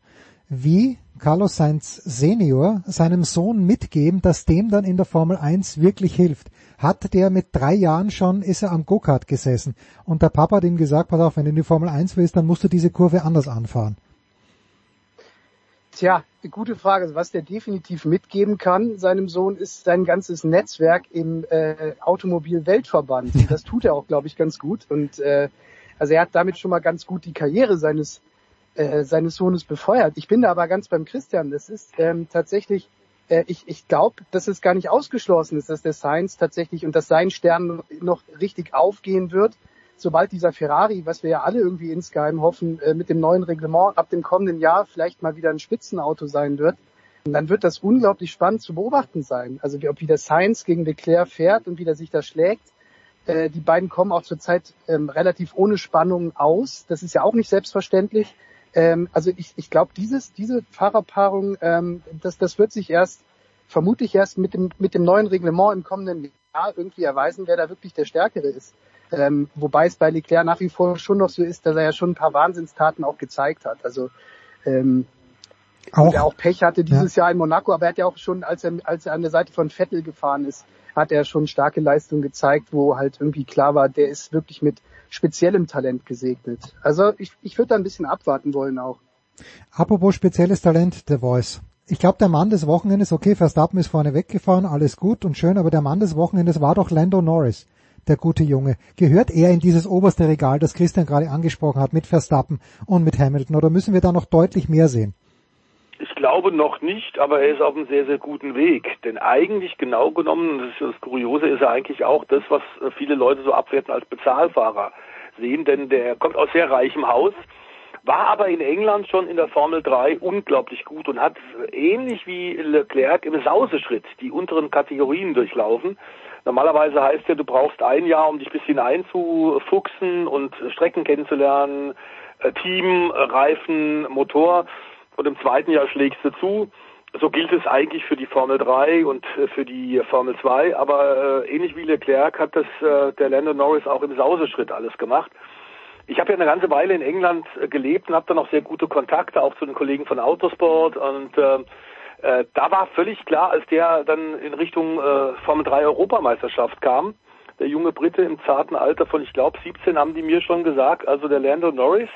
wie Carlos Sainz Senior seinem Sohn mitgeben, dass dem dann in der Formel 1 wirklich hilft? Hat der mit drei Jahren schon, ist er am Go-Kart gesessen und der Papa hat ihm gesagt, pass auf, wenn du in die Formel 1 willst, dann musst du diese Kurve anders anfahren. Tja, gute Frage. Was der definitiv mitgeben kann seinem Sohn ist sein ganzes Netzwerk im äh, Automobil-Weltverband. Und das tut er auch, glaube ich, ganz gut. Und äh, also er hat damit schon mal ganz gut die Karriere seines äh, seines Sohnes befeuert. Ich bin da aber ganz beim Christian. Das ist ähm, tatsächlich, äh, ich, ich glaube, dass es gar nicht ausgeschlossen ist, dass der Science tatsächlich und dass sein Stern noch richtig aufgehen wird sobald dieser Ferrari, was wir ja alle irgendwie insgeheim hoffen, äh, mit dem neuen Reglement ab dem kommenden Jahr vielleicht mal wieder ein Spitzenauto sein wird, dann wird das unglaublich spannend zu beobachten sein. Also wie, ob wie der Sainz gegen Leclerc fährt und wie der sich da schlägt. Äh, die beiden kommen auch zurzeit ähm, relativ ohne Spannung aus. Das ist ja auch nicht selbstverständlich. Ähm, also ich, ich glaube, dieses, diese Fahrerpaarung, ähm, das, das wird sich erst vermutlich erst mit dem, mit dem neuen Reglement im kommenden Jahr irgendwie erweisen, wer da wirklich der Stärkere ist. Ähm, wobei es bei Leclerc nach wie vor schon noch so ist, dass er ja schon ein paar Wahnsinnstaten auch gezeigt hat. Also ähm, auch, er auch Pech hatte dieses ja. Jahr in Monaco, aber er hat ja auch schon, als er, als er an der Seite von Vettel gefahren ist, hat er schon starke Leistungen gezeigt, wo halt irgendwie klar war, der ist wirklich mit speziellem Talent gesegnet. Also ich, ich würde da ein bisschen abwarten wollen auch. Apropos spezielles Talent, The Voice. Ich glaube, der Mann des Wochenendes, okay, Verstappen ist vorne weggefahren, alles gut und schön, aber der Mann des Wochenendes war doch Lando Norris der gute Junge. Gehört er in dieses oberste Regal, das Christian gerade angesprochen hat, mit Verstappen und mit Hamilton, oder müssen wir da noch deutlich mehr sehen? Ich glaube noch nicht, aber er ist auf einem sehr, sehr guten Weg. Denn eigentlich genau genommen, das, ist das Kuriose ist er eigentlich auch das, was viele Leute so abwerten als Bezahlfahrer sehen, denn der kommt aus sehr reichem Haus, war aber in England schon in der Formel 3 unglaublich gut und hat ähnlich wie Leclerc im Sauseschritt die unteren Kategorien durchlaufen Normalerweise heißt ja, du brauchst ein Jahr, um dich ein bisschen einzufuchsen und Strecken kennenzulernen, äh, Team, Reifen, Motor. Und im zweiten Jahr schlägst du zu. So gilt es eigentlich für die Formel 3 und äh, für die Formel 2. Aber äh, ähnlich wie Leclerc hat das äh, der Lando Norris auch im Sauseschritt alles gemacht. Ich habe ja eine ganze Weile in England äh, gelebt und habe dann auch sehr gute Kontakte auch zu den Kollegen von Autosport und äh, äh, da war völlig klar, als der dann in Richtung äh, Formel 3 Europameisterschaft kam, der junge Brite im zarten Alter von, ich glaube, 17 haben die mir schon gesagt, also der Lando Norris,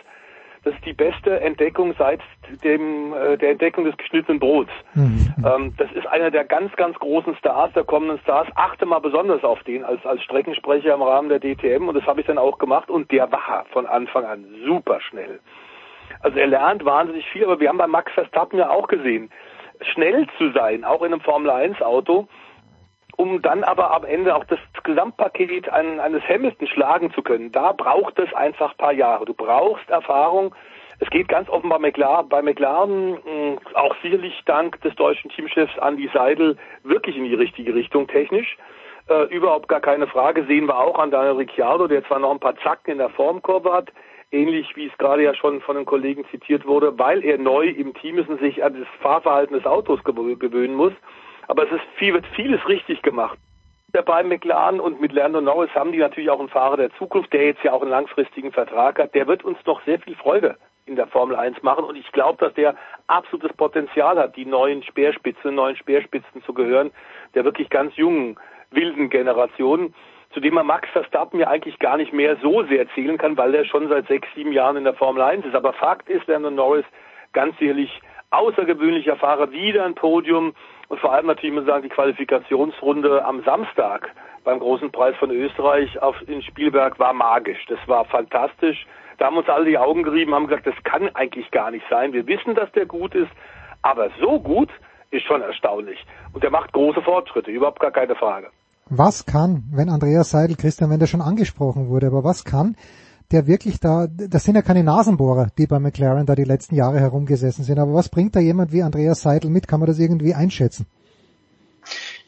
das ist die beste Entdeckung seit dem äh, der Entdeckung des geschnittenen Brots. Mhm. Ähm, das ist einer der ganz, ganz großen Stars, der kommenden Stars. Achte mal besonders auf den als, als Streckensprecher im Rahmen der DTM und das habe ich dann auch gemacht und der war von Anfang an super schnell. Also er lernt wahnsinnig viel, aber wir haben bei Max Verstappen ja auch gesehen, schnell zu sein, auch in einem Formel 1 Auto, um dann aber am Ende auch das Gesamtpaket eines Hamilton schlagen zu können. Da braucht es einfach ein paar Jahre. Du brauchst Erfahrung. Es geht ganz offenbar bei McLaren auch sicherlich dank des deutschen Teamchefs Andy Seidel wirklich in die richtige Richtung technisch. Äh, überhaupt gar keine Frage. Sehen wir auch an Daniel Ricciardo, der zwar noch ein paar Zacken in der Formkurve hat, ähnlich wie es gerade ja schon von den Kollegen zitiert wurde, weil er neu im Team ist und sich an das Fahrverhalten des Autos gewöhnen muss. Aber es ist viel, wird vieles richtig gemacht. Bei McLaren und mit Lando Norris haben die natürlich auch einen Fahrer der Zukunft, der jetzt ja auch einen langfristigen Vertrag hat. Der wird uns noch sehr viel Freude in der Formel 1 machen und ich glaube, dass der absolutes Potenzial hat, die neuen Speerspitzen, neuen Speerspitzen zu gehören, der wirklich ganz jungen, wilden Generationen zu dem man Max Verstappen ja eigentlich gar nicht mehr so sehr zählen kann, weil er schon seit sechs, sieben Jahren in der Formel 1 ist. Aber Fakt ist, Lando Norris ganz sicherlich außergewöhnlicher Fahrer, wieder ein Podium und vor allem natürlich, muss man sagen, die Qualifikationsrunde am Samstag beim großen Preis von Österreich auf, in Spielberg war magisch. Das war fantastisch. Da haben uns alle die Augen gerieben, haben gesagt, das kann eigentlich gar nicht sein. Wir wissen, dass der gut ist, aber so gut ist schon erstaunlich. Und der macht große Fortschritte, überhaupt gar keine Frage. Was kann, wenn Andreas Seidel, Christian, wenn der schon angesprochen wurde, aber was kann der wirklich da, das sind ja keine Nasenbohrer, die bei McLaren da die letzten Jahre herumgesessen sind, aber was bringt da jemand wie Andreas Seidel mit? Kann man das irgendwie einschätzen?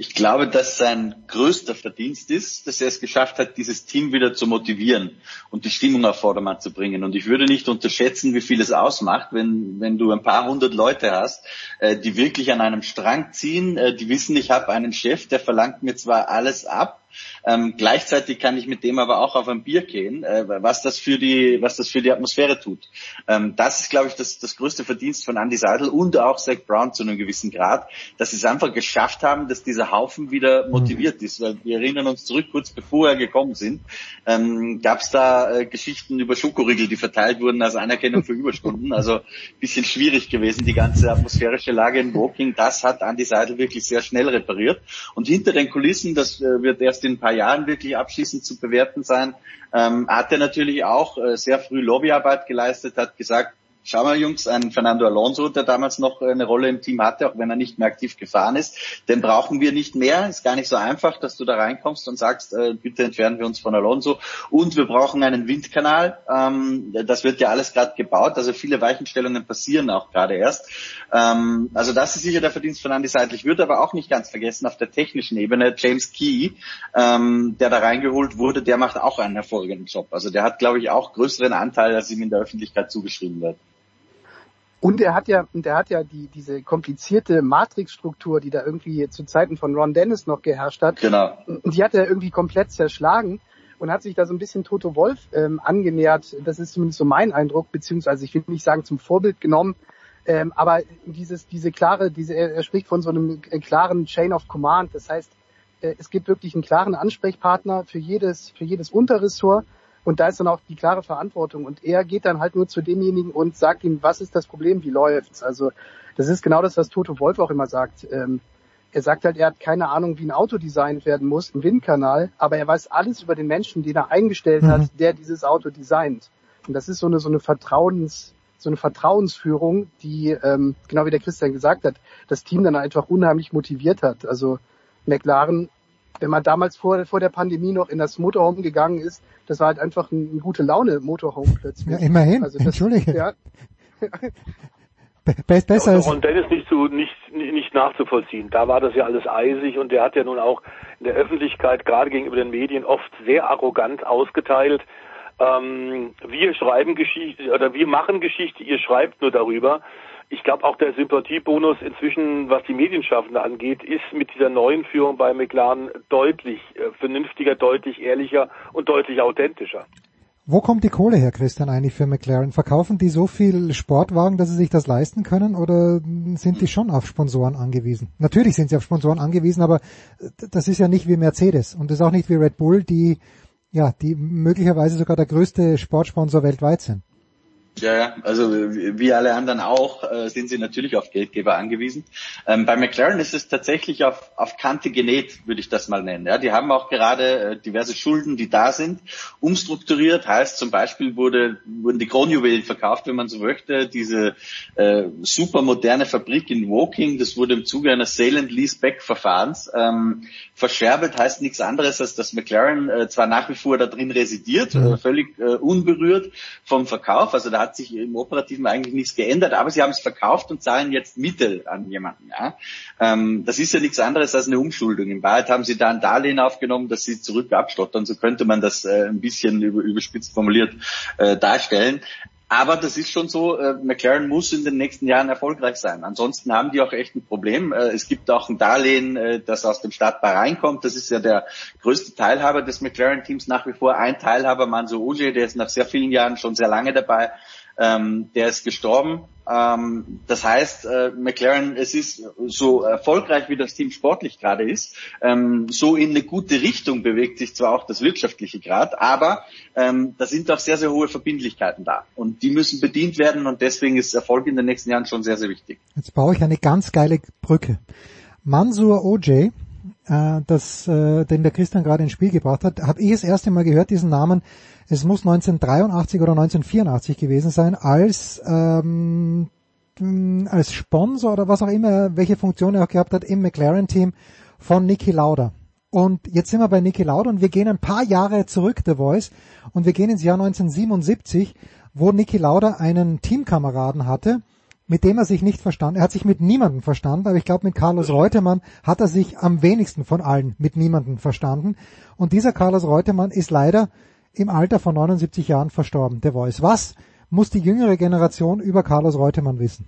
Ich glaube, dass sein größter Verdienst ist, dass er es geschafft hat, dieses Team wieder zu motivieren und die Stimmung auf Vordermann zu bringen. Und ich würde nicht unterschätzen, wie viel es ausmacht, wenn, wenn du ein paar hundert Leute hast, äh, die wirklich an einem Strang ziehen, äh, die wissen, ich habe einen Chef, der verlangt mir zwar alles ab, ähm, gleichzeitig kann ich mit dem aber auch auf ein Bier gehen, äh, was das für die, was das für die Atmosphäre tut. Ähm, das ist, glaube ich, das, das größte Verdienst von Andy Seidel und auch Zach Brown zu einem gewissen Grad, dass sie es einfach geschafft haben, dass dieser Haufen wieder mhm. motiviert ist. Weil wir erinnern uns zurück, kurz bevor er gekommen sind, ähm, gab es da äh, Geschichten über Schokoriegel, die verteilt wurden als Anerkennung für Überstunden. Also bisschen schwierig gewesen, die ganze atmosphärische Lage in Woking. Das hat Andy Seidel wirklich sehr schnell repariert. Und hinter den Kulissen, das äh, wird erst in ein paar Jahren wirklich abschließend zu bewerten sein, ähm, hat er natürlich auch äh, sehr früh Lobbyarbeit geleistet, hat gesagt, Schau mal, Jungs, ein Fernando Alonso, der damals noch eine Rolle im Team hatte, auch wenn er nicht mehr aktiv gefahren ist, den brauchen wir nicht mehr. Ist gar nicht so einfach, dass du da reinkommst und sagst, äh, bitte entfernen wir uns von Alonso. Und wir brauchen einen Windkanal. Ähm, das wird ja alles gerade gebaut, also viele Weichenstellungen passieren auch gerade erst. Ähm, also das ist sicher der Verdienst von Andy Seidel. Ich würde aber auch nicht ganz vergessen, auf der technischen Ebene, James Key, ähm, der da reingeholt wurde, der macht auch einen hervorragenden Job. Also der hat, glaube ich, auch größeren Anteil, als ihm in der Öffentlichkeit zugeschrieben wird. Und er hat ja, und er hat ja die, diese komplizierte Matrixstruktur, die da irgendwie zu Zeiten von Ron Dennis noch geherrscht hat. Genau. Die hat er irgendwie komplett zerschlagen und hat sich da so ein bisschen Toto Wolf ähm, angenähert. Das ist zumindest so mein Eindruck, beziehungsweise ich will nicht sagen zum Vorbild genommen. Ähm, aber dieses, diese klare, diese, er spricht von so einem äh, klaren Chain of Command. Das heißt, äh, es gibt wirklich einen klaren Ansprechpartner für jedes, für jedes Unterressort und da ist dann auch die klare Verantwortung. Und er geht dann halt nur zu demjenigen und sagt ihm, was ist das Problem, wie läuft's? Also das ist genau das, was Toto Wolf auch immer sagt. Ähm, er sagt halt, er hat keine Ahnung, wie ein Auto designt werden muss, ein Windkanal, aber er weiß alles über den Menschen, den er eingestellt mhm. hat, der dieses Auto designt. Und das ist so eine so eine Vertrauens so eine Vertrauensführung, die ähm, genau wie der Christian gesagt hat, das Team dann einfach unheimlich motiviert hat. Also McLaren wenn man damals vor, vor der Pandemie noch in das Motorhome gegangen ist, das war halt einfach ein, ein gute Laune Motorhome plötzlich. Ja, immerhin, also das, Entschuldige. Ja. Be besser ist. Und Dennis nicht zu, nicht, nicht nachzuvollziehen. Da war das ja alles eisig und der hat ja nun auch in der Öffentlichkeit, gerade gegenüber den Medien, oft sehr arrogant ausgeteilt. Ähm, wir schreiben Geschichte oder wir machen Geschichte, ihr schreibt nur darüber ich glaube auch der Sympathiebonus inzwischen, was die Medienschaffende angeht, ist mit dieser neuen Führung bei McLaren deutlich äh, vernünftiger, deutlich ehrlicher und deutlich authentischer. Wo kommt die Kohle her, Christian, eigentlich für McLaren? Verkaufen die so viel Sportwagen, dass sie sich das leisten können oder sind die schon auf Sponsoren angewiesen? Natürlich sind sie auf Sponsoren angewiesen, aber das ist ja nicht wie Mercedes und das ist auch nicht wie Red Bull, die ja, die möglicherweise sogar der größte Sportsponsor weltweit sind. Ja, ja, also wie alle anderen auch äh, sind sie natürlich auf Geldgeber angewiesen. Ähm, bei McLaren ist es tatsächlich auf, auf Kante genäht, würde ich das mal nennen. Ja, die haben auch gerade äh, diverse Schulden, die da sind, umstrukturiert. Heißt zum Beispiel wurde, wurden die Kronjuwelen verkauft, wenn man so möchte. Diese äh, super moderne Fabrik in Woking, das wurde im Zuge eines Sale and Leaseback Verfahrens ähm, verscherbelt. Heißt nichts anderes, als dass McLaren äh, zwar nach wie vor da drin residiert, äh, völlig äh, unberührt vom Verkauf. Also da hat sich im Operativen eigentlich nichts geändert, aber sie haben es verkauft und zahlen jetzt Mittel an jemanden. Ja? Ähm, das ist ja nichts anderes als eine Umschuldung. In Wahrheit haben sie da ein Darlehen aufgenommen, das sie zurück abstottern. So könnte man das äh, ein bisschen über, überspitzt formuliert äh, darstellen. Aber das ist schon so, äh, McLaren muss in den nächsten Jahren erfolgreich sein. Ansonsten haben die auch echt ein Problem. Äh, es gibt auch ein Darlehen, äh, das aus dem Staat Bahrain kommt. Das ist ja der größte Teilhaber des McLaren-Teams nach wie vor. Ein Teilhaber, Manso Oje, der ist nach sehr vielen Jahren schon sehr lange dabei. Ähm, der ist gestorben. Ähm, das heißt, äh, McLaren, es ist so erfolgreich, wie das Team sportlich gerade ist, ähm, so in eine gute Richtung bewegt sich zwar auch das wirtschaftliche Grad, aber ähm, da sind auch sehr, sehr hohe Verbindlichkeiten da. Und die müssen bedient werden und deswegen ist Erfolg in den nächsten Jahren schon sehr, sehr wichtig. Jetzt baue ich eine ganz geile Brücke. Mansur OJ, äh, das, äh, den der Christian gerade ins Spiel gebracht hat, habe ich das erste Mal gehört, diesen Namen es muss 1983 oder 1984 gewesen sein, als ähm, als Sponsor oder was auch immer, welche Funktion er auch gehabt hat im McLaren-Team von Niki Lauda. Und jetzt sind wir bei Niki Lauda und wir gehen ein paar Jahre zurück, The Voice, und wir gehen ins Jahr 1977, wo Niki Lauda einen Teamkameraden hatte, mit dem er sich nicht verstand. Er hat sich mit niemandem verstanden, aber ich glaube, mit Carlos Reutemann hat er sich am wenigsten von allen mit niemandem verstanden. Und dieser Carlos Reutemann ist leider im Alter von 79 Jahren verstorben, der Voice. Was muss die jüngere Generation über Carlos Reutemann wissen?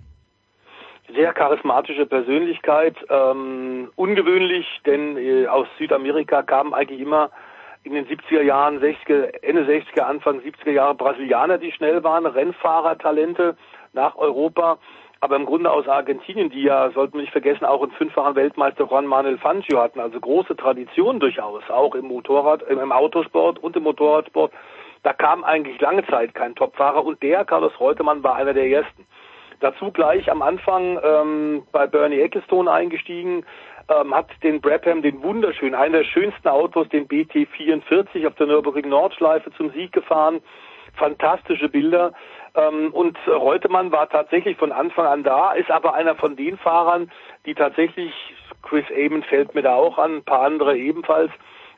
Sehr charismatische Persönlichkeit, ähm, ungewöhnlich, denn äh, aus Südamerika kamen eigentlich immer in den 70er Jahren, 60er, Ende 60er, Anfang 70er Jahre Brasilianer, die schnell waren, Rennfahrer, Talente nach Europa aber im Grunde aus Argentinien, die ja, sollten wir nicht vergessen, auch einen fünffachen Weltmeister Juan Manuel Fangio hatten, also große Tradition durchaus, auch im Motorrad, im Autosport und im Motorradsport. Da kam eigentlich lange Zeit kein Topfahrer und der, Carlos Reutemann, war einer der ersten. Dazu gleich am Anfang ähm, bei Bernie Ecclestone eingestiegen, ähm, hat den Brabham, den wunderschönen, einer der schönsten Autos, den BT44 auf der Nürburgring Nordschleife zum Sieg gefahren. Fantastische Bilder. Ähm, und Reutemann war tatsächlich von Anfang an da, ist aber einer von den Fahrern, die tatsächlich, Chris Amon fällt mir da auch an, ein paar andere ebenfalls,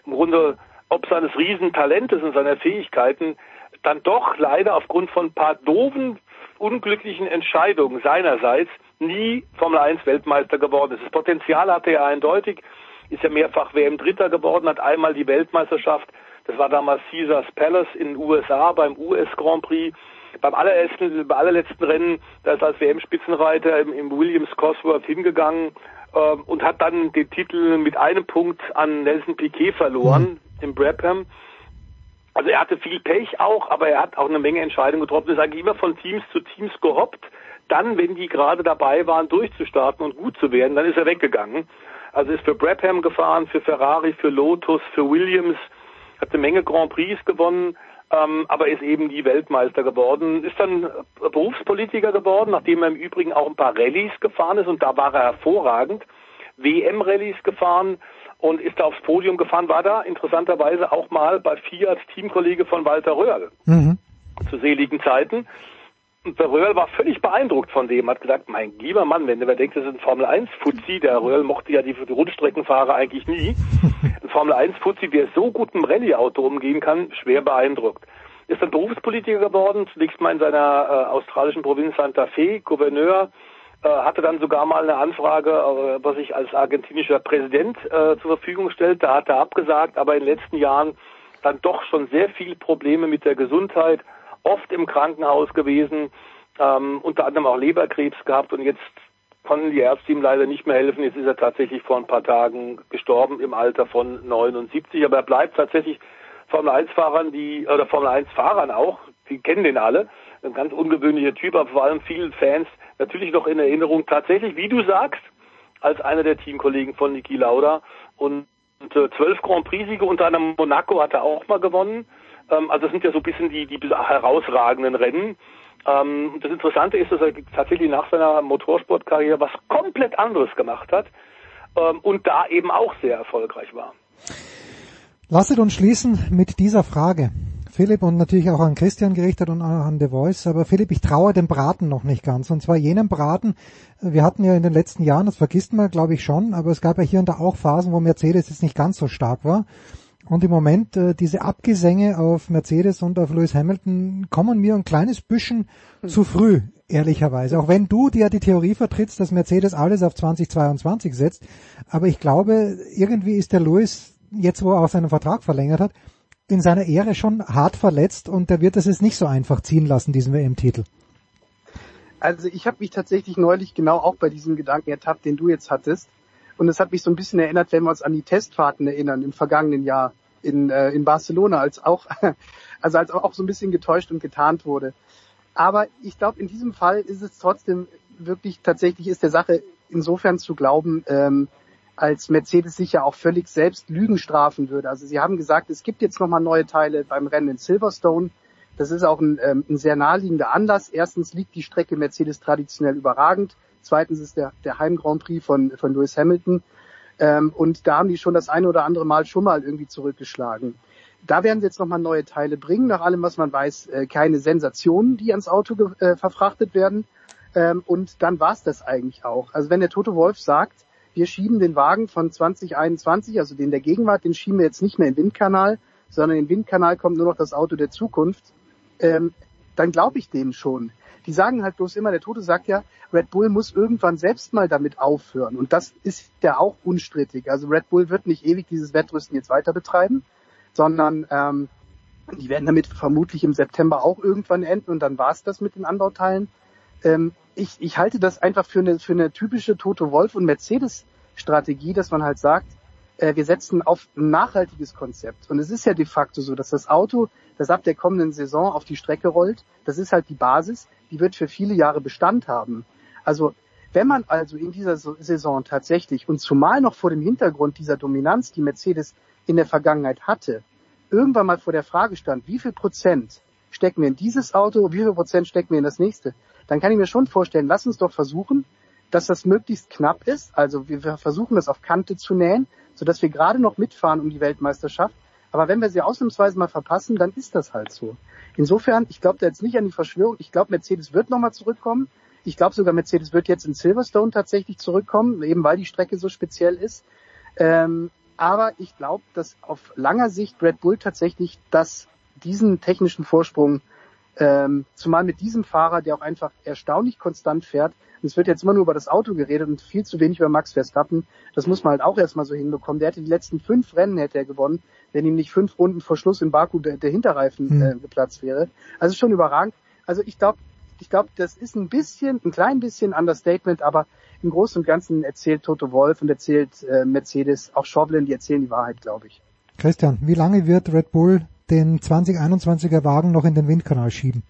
im Grunde ob seines Riesentalentes und seiner Fähigkeiten, dann doch leider aufgrund von ein paar doofen, unglücklichen Entscheidungen seinerseits nie Formel 1 Weltmeister geworden ist. Das Potenzial hatte er eindeutig, ist ja mehrfach WM Dritter geworden, hat einmal die Weltmeisterschaft, das war damals Caesars Palace in den USA beim US Grand Prix, beim allerletzten, bei allerletzten Rennen, da ist als WM-Spitzenreiter im, im, Williams Cosworth hingegangen äh, und hat dann den Titel mit einem Punkt an Nelson Piquet verloren, mhm. im Brabham. Also er hatte viel Pech auch, aber er hat auch eine Menge Entscheidungen getroffen. Ist eigentlich immer von Teams zu Teams gehoppt. Dann, wenn die gerade dabei waren, durchzustarten und gut zu werden, dann ist er weggegangen. Also ist für Brabham gefahren, für Ferrari, für Lotus, für Williams, hat eine Menge Grand Prix gewonnen ähm, aber ist eben nie Weltmeister geworden, ist dann Berufspolitiker geworden, nachdem er im Übrigen auch ein paar Rallyes gefahren ist und da war er hervorragend, WM-Rallyes gefahren und ist da aufs Podium gefahren, war da interessanterweise auch mal bei Fiat Teamkollege von Walter Röhrl mhm. zu seligen Zeiten. Und der Röhrl war völlig beeindruckt von dem, hat gesagt, mein lieber Mann, wenn du mir denkst, das ist ein Formel 1 Fuzzi, der Röhrl mochte ja die, die Rundstreckenfahrer eigentlich nie. Ein Formel 1 Fuzzi, der so gut im Rallye-Auto umgehen kann, schwer beeindruckt. Ist dann Berufspolitiker geworden, zunächst mal in seiner äh, australischen Provinz Santa Fe, Gouverneur, äh, hatte dann sogar mal eine Anfrage, äh, was sich als argentinischer Präsident äh, zur Verfügung stellt. Da hat er abgesagt, aber in den letzten Jahren dann doch schon sehr viele Probleme mit der Gesundheit, oft im Krankenhaus gewesen, ähm, unter anderem auch Leberkrebs gehabt und jetzt konnten die Ärzte ihm leider nicht mehr helfen. Jetzt ist er tatsächlich vor ein paar Tagen gestorben im Alter von 79, aber er bleibt tatsächlich Formel 1 Fahrern, die oder Formel 1 Fahrern auch, die kennen den alle, ein ganz ungewöhnlicher Typ, aber vor allem vielen Fans natürlich noch in Erinnerung tatsächlich, wie du sagst, als einer der Teamkollegen von Niki Lauda und äh, zwölf Grand Prix Siege unter anderem Monaco hat er auch mal gewonnen. Ähm, also das sind ja so ein bisschen die, die herausragenden Rennen. Ähm, das Interessante ist, dass er tatsächlich nach seiner Motorsportkarriere was komplett anderes gemacht hat ähm, und da eben auch sehr erfolgreich war. Lasset uns schließen mit dieser Frage. Philipp und natürlich auch an Christian gerichtet und an The Voice. Aber Philipp, ich traue dem Braten noch nicht ganz. Und zwar jenem Braten, wir hatten ja in den letzten Jahren, das vergisst man glaube ich schon, aber es gab ja hier und da auch Phasen, wo Mercedes jetzt nicht ganz so stark war. Und im Moment äh, diese Abgesänge auf Mercedes und auf Lewis Hamilton kommen mir ein kleines bisschen mhm. zu früh, ehrlicherweise. Auch wenn du dir die Theorie vertrittst, dass Mercedes alles auf 2022 setzt. Aber ich glaube, irgendwie ist der Lewis, jetzt wo er auch seinen Vertrag verlängert hat, in seiner Ehre schon hart verletzt und der wird es jetzt nicht so einfach ziehen lassen, diesen WM-Titel. Also ich habe mich tatsächlich neulich genau auch bei diesem Gedanken ertappt, den du jetzt hattest. Und es hat mich so ein bisschen erinnert, wenn wir uns an die Testfahrten erinnern im vergangenen Jahr in, äh, in Barcelona, als auch, also als auch so ein bisschen getäuscht und getarnt wurde. Aber ich glaube, in diesem Fall ist es trotzdem wirklich tatsächlich ist der Sache insofern zu glauben, ähm, als Mercedes sich ja auch völlig selbst Lügen strafen würde. Also sie haben gesagt, es gibt jetzt nochmal neue Teile beim Rennen in Silverstone. Das ist auch ein, ähm, ein sehr naheliegender Anlass. Erstens liegt die Strecke Mercedes traditionell überragend. Zweitens ist der, der Heim Grand Prix von, von Lewis Hamilton. Ähm, und da haben die schon das eine oder andere Mal schon mal irgendwie zurückgeschlagen. Da werden sie jetzt nochmal neue Teile bringen. Nach allem, was man weiß, äh, keine Sensationen, die ans Auto äh, verfrachtet werden. Ähm, und dann war's das eigentlich auch. Also wenn der Toto Wolf sagt, wir schieben den Wagen von 2021, also den der Gegenwart, den schieben wir jetzt nicht mehr in den Windkanal, sondern in den Windkanal kommt nur noch das Auto der Zukunft, ähm, dann glaube ich denen schon. Die sagen halt bloß immer, der Tote sagt ja, Red Bull muss irgendwann selbst mal damit aufhören. Und das ist ja auch unstrittig. Also Red Bull wird nicht ewig dieses Wettrüsten jetzt weiter betreiben, sondern ähm, die werden damit vermutlich im September auch irgendwann enden und dann war es das mit den Anbauteilen. Ähm, ich, ich halte das einfach für eine, für eine typische Toto Wolf und Mercedes Strategie, dass man halt sagt, wir setzen auf ein nachhaltiges Konzept. Und es ist ja de facto so, dass das Auto, das ab der kommenden Saison auf die Strecke rollt, das ist halt die Basis, die wird für viele Jahre Bestand haben. Also wenn man also in dieser Saison tatsächlich und zumal noch vor dem Hintergrund dieser Dominanz, die Mercedes in der Vergangenheit hatte, irgendwann mal vor der Frage stand, wie viel Prozent stecken wir in dieses Auto, wie viel Prozent stecken wir in das nächste, dann kann ich mir schon vorstellen, lass uns doch versuchen, dass das möglichst knapp ist. Also wir versuchen das auf Kante zu nähen, sodass wir gerade noch mitfahren um die Weltmeisterschaft. Aber wenn wir sie ausnahmsweise mal verpassen, dann ist das halt so. Insofern, ich glaube da jetzt nicht an die Verschwörung. Ich glaube, Mercedes wird nochmal zurückkommen. Ich glaube sogar, Mercedes wird jetzt in Silverstone tatsächlich zurückkommen, eben weil die Strecke so speziell ist. Ähm, aber ich glaube, dass auf langer Sicht Red Bull tatsächlich das, diesen technischen Vorsprung ähm, zumal mit diesem Fahrer, der auch einfach erstaunlich konstant fährt. Und es wird jetzt immer nur über das Auto geredet und viel zu wenig über Max Verstappen. Das muss man halt auch erstmal so hinbekommen. Der hätte die letzten fünf Rennen hätte er gewonnen, wenn ihm nicht fünf Runden vor Schluss in Baku der, der Hinterreifen mhm. äh, geplatzt wäre. Also schon überragend. Also ich glaube, ich glaube, das ist ein bisschen, ein klein bisschen Understatement, aber im Großen und Ganzen erzählt Toto Wolf und erzählt äh, Mercedes, auch Chauvelin, die erzählen die Wahrheit, glaube ich. Christian, wie lange wird Red Bull den 2021er Wagen noch in den Windkanal schieben?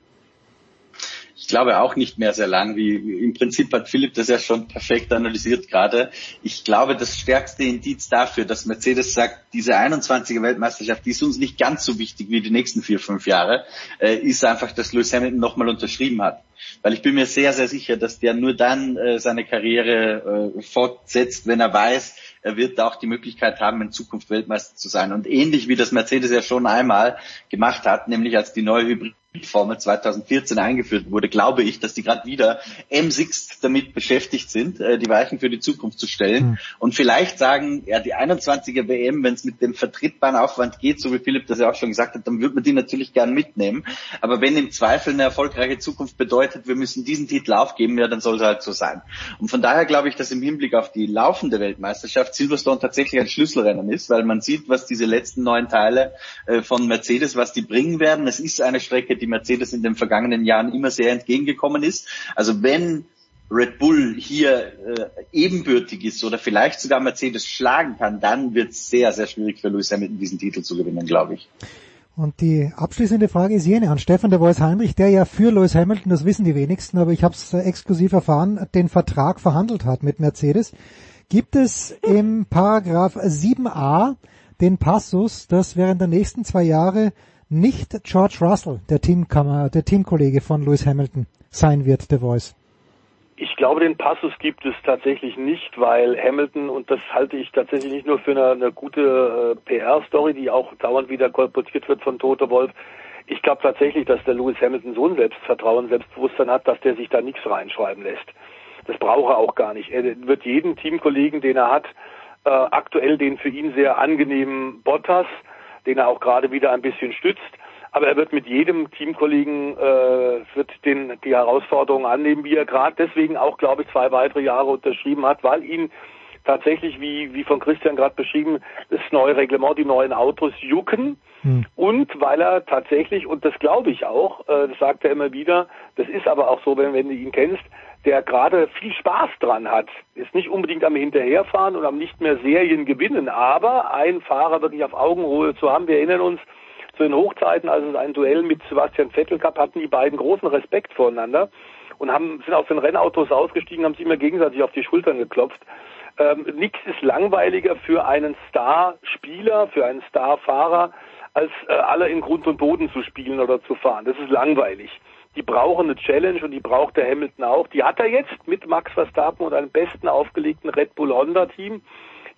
Ich glaube auch nicht mehr sehr lang, wie im Prinzip hat Philipp das ja schon perfekt analysiert gerade. Ich glaube, das stärkste Indiz dafür, dass Mercedes sagt, diese 21er Weltmeisterschaft, die ist uns nicht ganz so wichtig wie die nächsten vier, fünf Jahre, äh, ist einfach, dass Lewis Hamilton nochmal unterschrieben hat. Weil ich bin mir sehr, sehr sicher, dass der nur dann äh, seine Karriere äh, fortsetzt, wenn er weiß, er wird auch die Möglichkeit haben, in Zukunft Weltmeister zu sein. Und ähnlich wie das Mercedes ja schon einmal gemacht hat, nämlich als die neue Hybrid Formel 2014 eingeführt wurde, glaube ich, dass die gerade wieder M6 damit beschäftigt sind, äh, die Weichen für die Zukunft zu stellen mhm. und vielleicht sagen, ja, die 21er WM, wenn es mit dem vertrittbaren Aufwand geht, so wie Philipp das ja auch schon gesagt hat, dann würde man die natürlich gern mitnehmen. Aber wenn im Zweifel eine erfolgreiche Zukunft bedeutet, wir müssen diesen Titel aufgeben, ja, dann soll es halt so sein. Und von daher glaube ich, dass im Hinblick auf die laufende Weltmeisterschaft Silverstone tatsächlich ein Schlüsselrennen ist, weil man sieht, was diese letzten neun Teile äh, von Mercedes, was die bringen werden. Es ist eine Strecke, die die Mercedes in den vergangenen Jahren immer sehr entgegengekommen ist. Also wenn Red Bull hier äh, ebenbürtig ist oder vielleicht sogar Mercedes schlagen kann, dann wird es sehr, sehr schwierig für Lewis Hamilton diesen Titel zu gewinnen, glaube ich. Und die abschließende Frage ist jene an Stefan de Vois Heinrich, der ja für Lewis Hamilton, das wissen die wenigsten, aber ich habe es exklusiv erfahren, den Vertrag verhandelt hat mit Mercedes. Gibt es im Paragraph 7a den Passus, dass während der nächsten zwei Jahre nicht George Russell, der, Teamkammer, der Teamkollege von Lewis Hamilton, sein wird, The Voice? Ich glaube, den Passus gibt es tatsächlich nicht, weil Hamilton, und das halte ich tatsächlich nicht nur für eine, eine gute äh, PR-Story, die auch dauernd wieder kolportiert wird von Toto Wolf, ich glaube tatsächlich, dass der Lewis Hamilton so ein Selbstvertrauen, Selbstbewusstsein hat, dass der sich da nichts reinschreiben lässt. Das braucht er auch gar nicht. Er wird jeden Teamkollegen, den er hat, äh, aktuell den für ihn sehr angenehmen Bottas, den er auch gerade wieder ein bisschen stützt, aber er wird mit jedem Teamkollegen äh, wird den die Herausforderungen annehmen, wie er gerade deswegen auch, glaube ich, zwei weitere Jahre unterschrieben hat, weil ihn tatsächlich, wie, wie von Christian gerade beschrieben, das neue Reglement, die neuen Autos jucken. Hm. Und weil er tatsächlich, und das glaube ich auch, äh, das sagt er immer wieder, das ist aber auch so, wenn, wenn du ihn kennst, der gerade viel Spaß dran hat, ist nicht unbedingt am Hinterherfahren und am nicht mehr Serien gewinnen, aber einen Fahrer wirklich auf Augenhöhe zu haben. Wir erinnern uns zu den Hochzeiten, als es ein Duell mit Sebastian Vettel gab, hatten die beiden großen Respekt voreinander und haben, sind aus den Rennautos ausgestiegen, haben sich immer gegenseitig auf die Schultern geklopft. Ähm, Nichts ist langweiliger für einen Star-Spieler, für einen Star-Fahrer, als äh, alle in Grund und Boden zu spielen oder zu fahren. Das ist langweilig. Die brauchen eine Challenge und die braucht der Hamilton auch. Die hat er jetzt mit Max Verstappen und einem besten aufgelegten Red Bull Honda Team,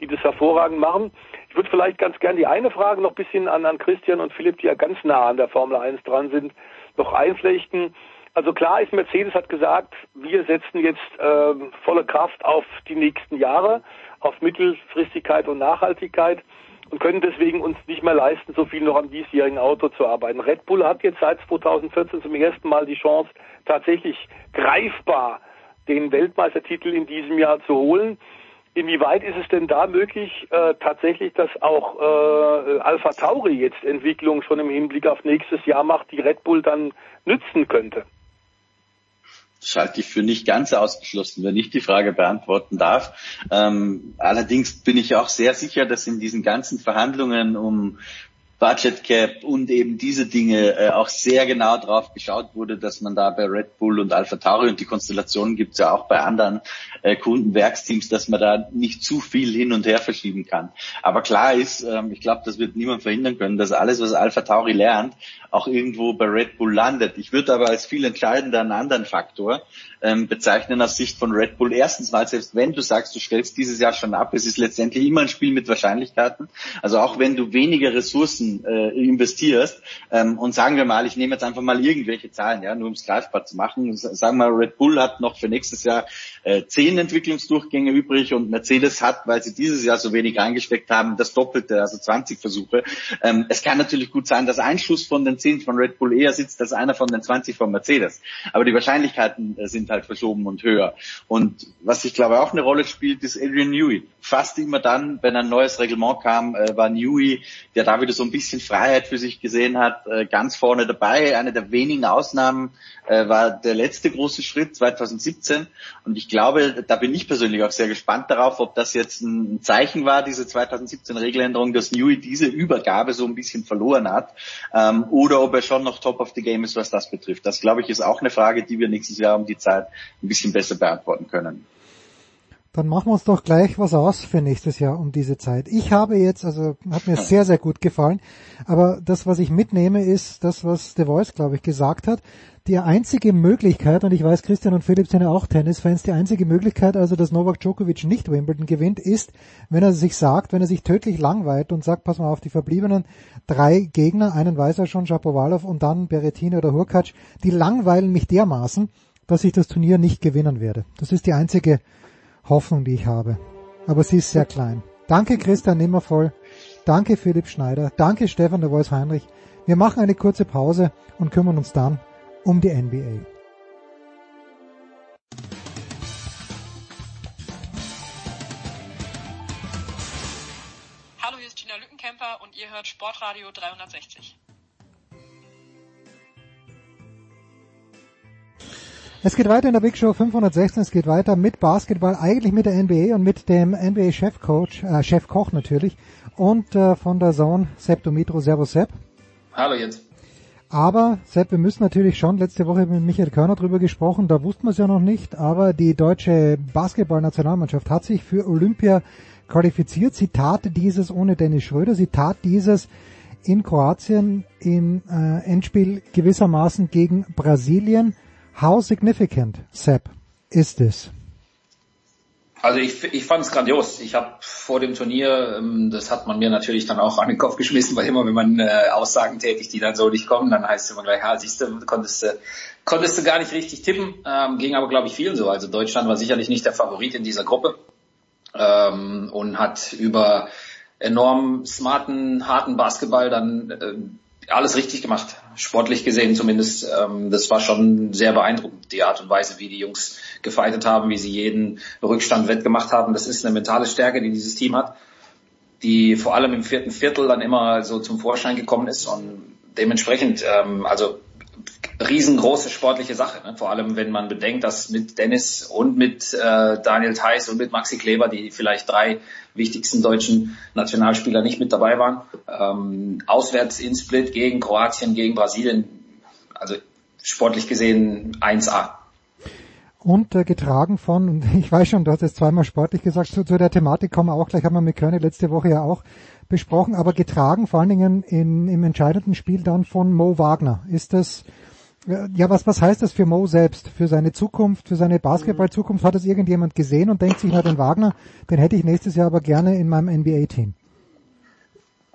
die das hervorragend machen. Ich würde vielleicht ganz gern die eine Frage noch ein bisschen an, an Christian und Philipp, die ja ganz nah an der Formel 1 dran sind, noch einflechten. Also klar ist, Mercedes hat gesagt, wir setzen jetzt äh, volle Kraft auf die nächsten Jahre, auf Mittelfristigkeit und Nachhaltigkeit und können deswegen uns nicht mehr leisten, so viel noch am diesjährigen Auto zu arbeiten. Red Bull hat jetzt seit 2014 zum ersten Mal die Chance, tatsächlich greifbar den Weltmeistertitel in diesem Jahr zu holen. Inwieweit ist es denn da möglich, äh, tatsächlich, dass auch äh, Alpha Tauri jetzt Entwicklung schon im Hinblick auf nächstes Jahr macht, die Red Bull dann nützen könnte? Das halte ich für nicht ganz ausgeschlossen, wenn ich die Frage beantworten darf. Ähm, allerdings bin ich auch sehr sicher, dass in diesen ganzen Verhandlungen um Budget Cap und eben diese Dinge äh, auch sehr genau drauf geschaut wurde, dass man da bei Red Bull und Alpha Tauri und die Konstellationen gibt es ja auch bei anderen äh, Kundenwerksteams, dass man da nicht zu viel hin und her verschieben kann. Aber klar ist, ähm, ich glaube, das wird niemand verhindern können, dass alles, was Alpha Tauri lernt, auch irgendwo bei Red Bull landet. Ich würde aber als viel entscheidender einen anderen Faktor ähm, bezeichnen aus Sicht von Red Bull. Erstens mal, selbst wenn du sagst, du stellst dieses Jahr schon ab, es ist letztendlich immer ein Spiel mit Wahrscheinlichkeiten. Also auch wenn du weniger Ressourcen äh, investierst ähm, und sagen wir mal, ich nehme jetzt einfach mal irgendwelche Zahlen, ja, nur um es greifbar zu machen. Sagen wir Red Bull hat noch für nächstes Jahr äh, zehn Entwicklungsdurchgänge übrig und Mercedes hat, weil sie dieses Jahr so wenig reingesteckt haben, das Doppelte, also 20 Versuche. Ähm, es kann natürlich gut sein, dass ein Schuss von den zehn von Red Bull eher sitzt als einer von den 20 von Mercedes. Aber die Wahrscheinlichkeiten äh, sind halt verschoben und höher. Und was ich glaube auch eine Rolle spielt, ist Adrian Newey. Fast immer dann, wenn ein neues Reglement kam, äh, war Newey, der da wieder so ein bisschen Freiheit für sich gesehen hat, äh, ganz vorne dabei. Eine der wenigen Ausnahmen war der letzte große Schritt 2017. Und ich glaube, da bin ich persönlich auch sehr gespannt darauf, ob das jetzt ein Zeichen war, diese 2017 Regeländerung, dass Newey diese Übergabe so ein bisschen verloren hat, ähm, oder ob er schon noch top of the game ist, was das betrifft. Das, glaube ich, ist auch eine Frage, die wir nächstes Jahr um die Zeit ein bisschen besser beantworten können. Dann machen wir uns doch gleich was aus für nächstes Jahr um diese Zeit. Ich habe jetzt, also hat mir sehr, sehr gut gefallen, aber das, was ich mitnehme, ist das, was The Voice, glaube ich, gesagt hat. Die einzige Möglichkeit, und ich weiß, Christian und Philipp sind ja auch Tennisfans, die einzige Möglichkeit, also dass Novak Djokovic nicht Wimbledon gewinnt, ist, wenn er sich sagt, wenn er sich tödlich langweilt und sagt, pass mal auf, die verbliebenen drei Gegner, einen weiß er schon, Shapovalov und dann Berettini oder Hurkacz, die langweilen mich dermaßen, dass ich das Turnier nicht gewinnen werde. Das ist die einzige Hoffnung, die ich habe. Aber sie ist sehr klein. Danke Christian Nimmervoll. Danke Philipp Schneider. Danke Stefan der Voice Heinrich. Wir machen eine kurze Pause und kümmern uns dann um die NBA. Hallo, hier ist Gina Lückenkämper und ihr hört Sportradio 360. Es geht weiter in der Big Show 516. Es geht weiter mit Basketball, eigentlich mit der NBA und mit dem NBA-Chefcoach, äh, Chefkoch natürlich und äh, von der Zone Sepp Domitro. Servus Sepp. Hallo jetzt. Aber Sepp, wir müssen natürlich schon, letzte Woche mit Michael Körner drüber gesprochen, da wussten wir es ja noch nicht, aber die deutsche Basketballnationalmannschaft hat sich für Olympia qualifiziert. Sie tat dieses ohne Dennis Schröder, sie tat dieses in Kroatien im äh, Endspiel gewissermaßen gegen Brasilien. How significant, Sepp, is this? Also ich, ich fand es grandios. Ich habe vor dem Turnier, ähm, das hat man mir natürlich dann auch an den Kopf geschmissen, weil immer, wenn man äh, Aussagen tätigt, die dann so nicht kommen, dann heißt es immer gleich, ja, siehst du, konntest du, konntest du gar nicht richtig tippen. Ähm, ging aber, glaube ich, vielen so. Also Deutschland war sicherlich nicht der Favorit in dieser Gruppe ähm, und hat über enorm smarten, harten Basketball dann äh, alles richtig gemacht, sportlich gesehen zumindest. Ähm, das war schon sehr beeindruckend, die Art und Weise, wie die Jungs gefeitet haben, wie sie jeden Rückstand wettgemacht haben. Das ist eine mentale Stärke, die dieses Team hat, die vor allem im vierten Viertel dann immer so zum Vorschein gekommen ist und dementsprechend, ähm, also riesengroße sportliche Sache. Ne? Vor allem, wenn man bedenkt, dass mit Dennis und mit äh, Daniel Theiss und mit Maxi Kleber, die vielleicht drei wichtigsten deutschen Nationalspieler nicht mit dabei waren, ähm, auswärts in Split gegen Kroatien, gegen Brasilien, also sportlich gesehen 1A. Und äh, getragen von, und ich weiß schon, du hast es zweimal sportlich gesagt, zu, zu der Thematik kommen wir auch gleich, haben wir mit Körne letzte Woche ja auch besprochen, aber getragen vor allen Dingen in, im entscheidenden Spiel dann von Mo Wagner. Ist das, ja, was, was heißt das für Mo selbst, für seine Zukunft, für seine Basketball-Zukunft? Hat das irgendjemand gesehen und denkt sich, na, den Wagner, den hätte ich nächstes Jahr aber gerne in meinem NBA-Team?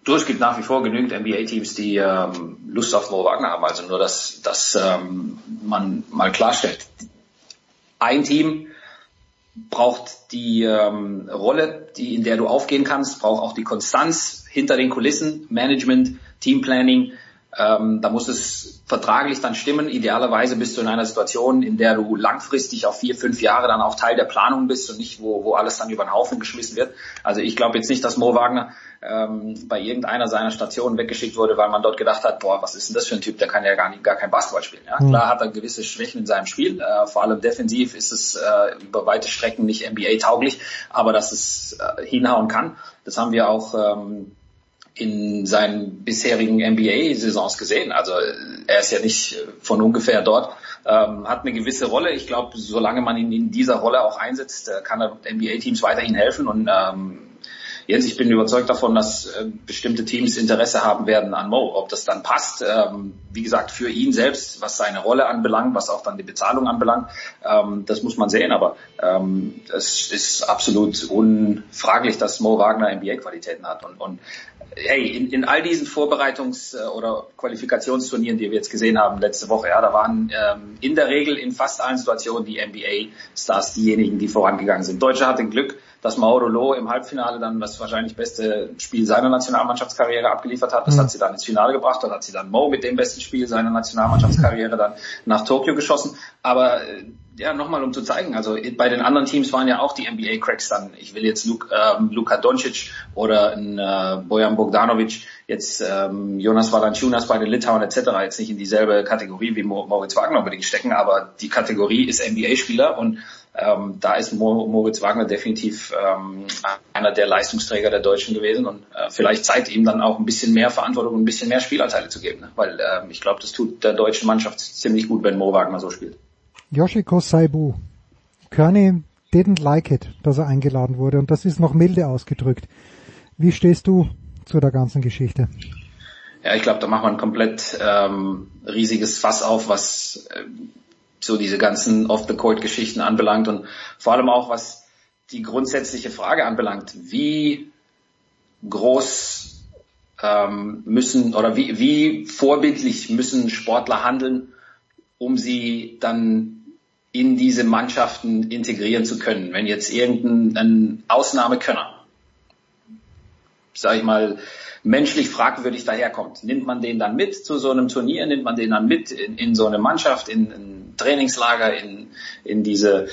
Du, es gibt nach wie vor genügend NBA-Teams, die ähm, Lust auf Mo Wagner haben. Also nur, dass, dass ähm, man mal klarstellt. Ein Team braucht die ähm, Rolle, die, in der du aufgehen kannst, braucht auch die Konstanz hinter den Kulissen, Management, Teamplanning, ähm, da muss es vertraglich dann stimmen. Idealerweise bist du in einer Situation, in der du langfristig auf vier, fünf Jahre dann auch Teil der Planung bist und nicht, wo, wo alles dann über den Haufen geschmissen wird. Also ich glaube jetzt nicht, dass Mo Wagner ähm, bei irgendeiner seiner Stationen weggeschickt wurde, weil man dort gedacht hat, boah, was ist denn das für ein Typ, der kann ja gar, nicht, gar kein Basketball spielen. Ja? Mhm. Klar hat er gewisse Schwächen in seinem Spiel, äh, vor allem defensiv ist es äh, über weite Strecken nicht NBA-tauglich, aber dass es äh, hinhauen kann, das haben wir auch ähm, in seinen bisherigen NBA-Saisons gesehen. Also er ist ja nicht von ungefähr dort, ähm, hat eine gewisse Rolle. Ich glaube, solange man ihn in dieser Rolle auch einsetzt, äh, kann er NBA-Teams weiterhin helfen und ähm, Jens, ich bin überzeugt davon, dass äh, bestimmte Teams Interesse haben werden an Mo. Ob das dann passt, ähm, wie gesagt, für ihn selbst, was seine Rolle anbelangt, was auch dann die Bezahlung anbelangt, ähm, das muss man sehen. Aber ähm, es ist absolut unfraglich, dass Mo Wagner NBA-Qualitäten hat. Und, und hey, in, in all diesen Vorbereitungs- äh, oder Qualifikationsturnieren, die wir jetzt gesehen haben letzte Woche, ja, da waren ähm, in der Regel in fast allen Situationen die NBA-Stars diejenigen, die vorangegangen sind. Deutsche hatten Glück, dass Mauro Loh im Halbfinale dann das wahrscheinlich beste Spiel seiner Nationalmannschaftskarriere abgeliefert hat. Das mhm. hat sie dann ins Finale gebracht. Dann hat sie dann Mo mit dem besten Spiel seiner Nationalmannschaftskarriere dann nach Tokio geschossen. Aber äh, ja, nochmal um zu zeigen, also bei den anderen Teams waren ja auch die NBA-Cracks dann. Ich will jetzt Luka, ähm, Luka Doncic oder ein, äh, Bojan Bogdanovic, jetzt ähm, Jonas Valanciunas bei den Litauen etc. jetzt nicht in dieselbe Kategorie wie Moritz Wagner unbedingt stecken, aber die Kategorie ist NBA-Spieler und ähm, da ist Moritz Wagner definitiv ähm, einer der Leistungsträger der Deutschen gewesen und äh, vielleicht Zeit ihm dann auch ein bisschen mehr Verantwortung und ein bisschen mehr Spielanteile zu geben, ne? weil äh, ich glaube, das tut der deutschen Mannschaft ziemlich gut, wenn Mo Wagner so spielt. Yoshiko Saibu. Kearney didn't like it, dass er eingeladen wurde und das ist noch milde ausgedrückt. Wie stehst du zu der ganzen Geschichte? Ja, ich glaube, da macht man ein komplett ähm, riesiges Fass auf, was äh, so diese ganzen Off-the-Court-Geschichten anbelangt und vor allem auch was die grundsätzliche Frage anbelangt, wie groß ähm, müssen oder wie, wie vorbildlich müssen Sportler handeln, um sie dann in diese Mannschaften integrieren zu können. Wenn jetzt irgendein Ausnahmekönner, sage ich mal, menschlich fragwürdig daherkommt. Nimmt man den dann mit zu so einem Turnier, nimmt man den dann mit in, in so eine Mannschaft, in ein Trainingslager, in, in diese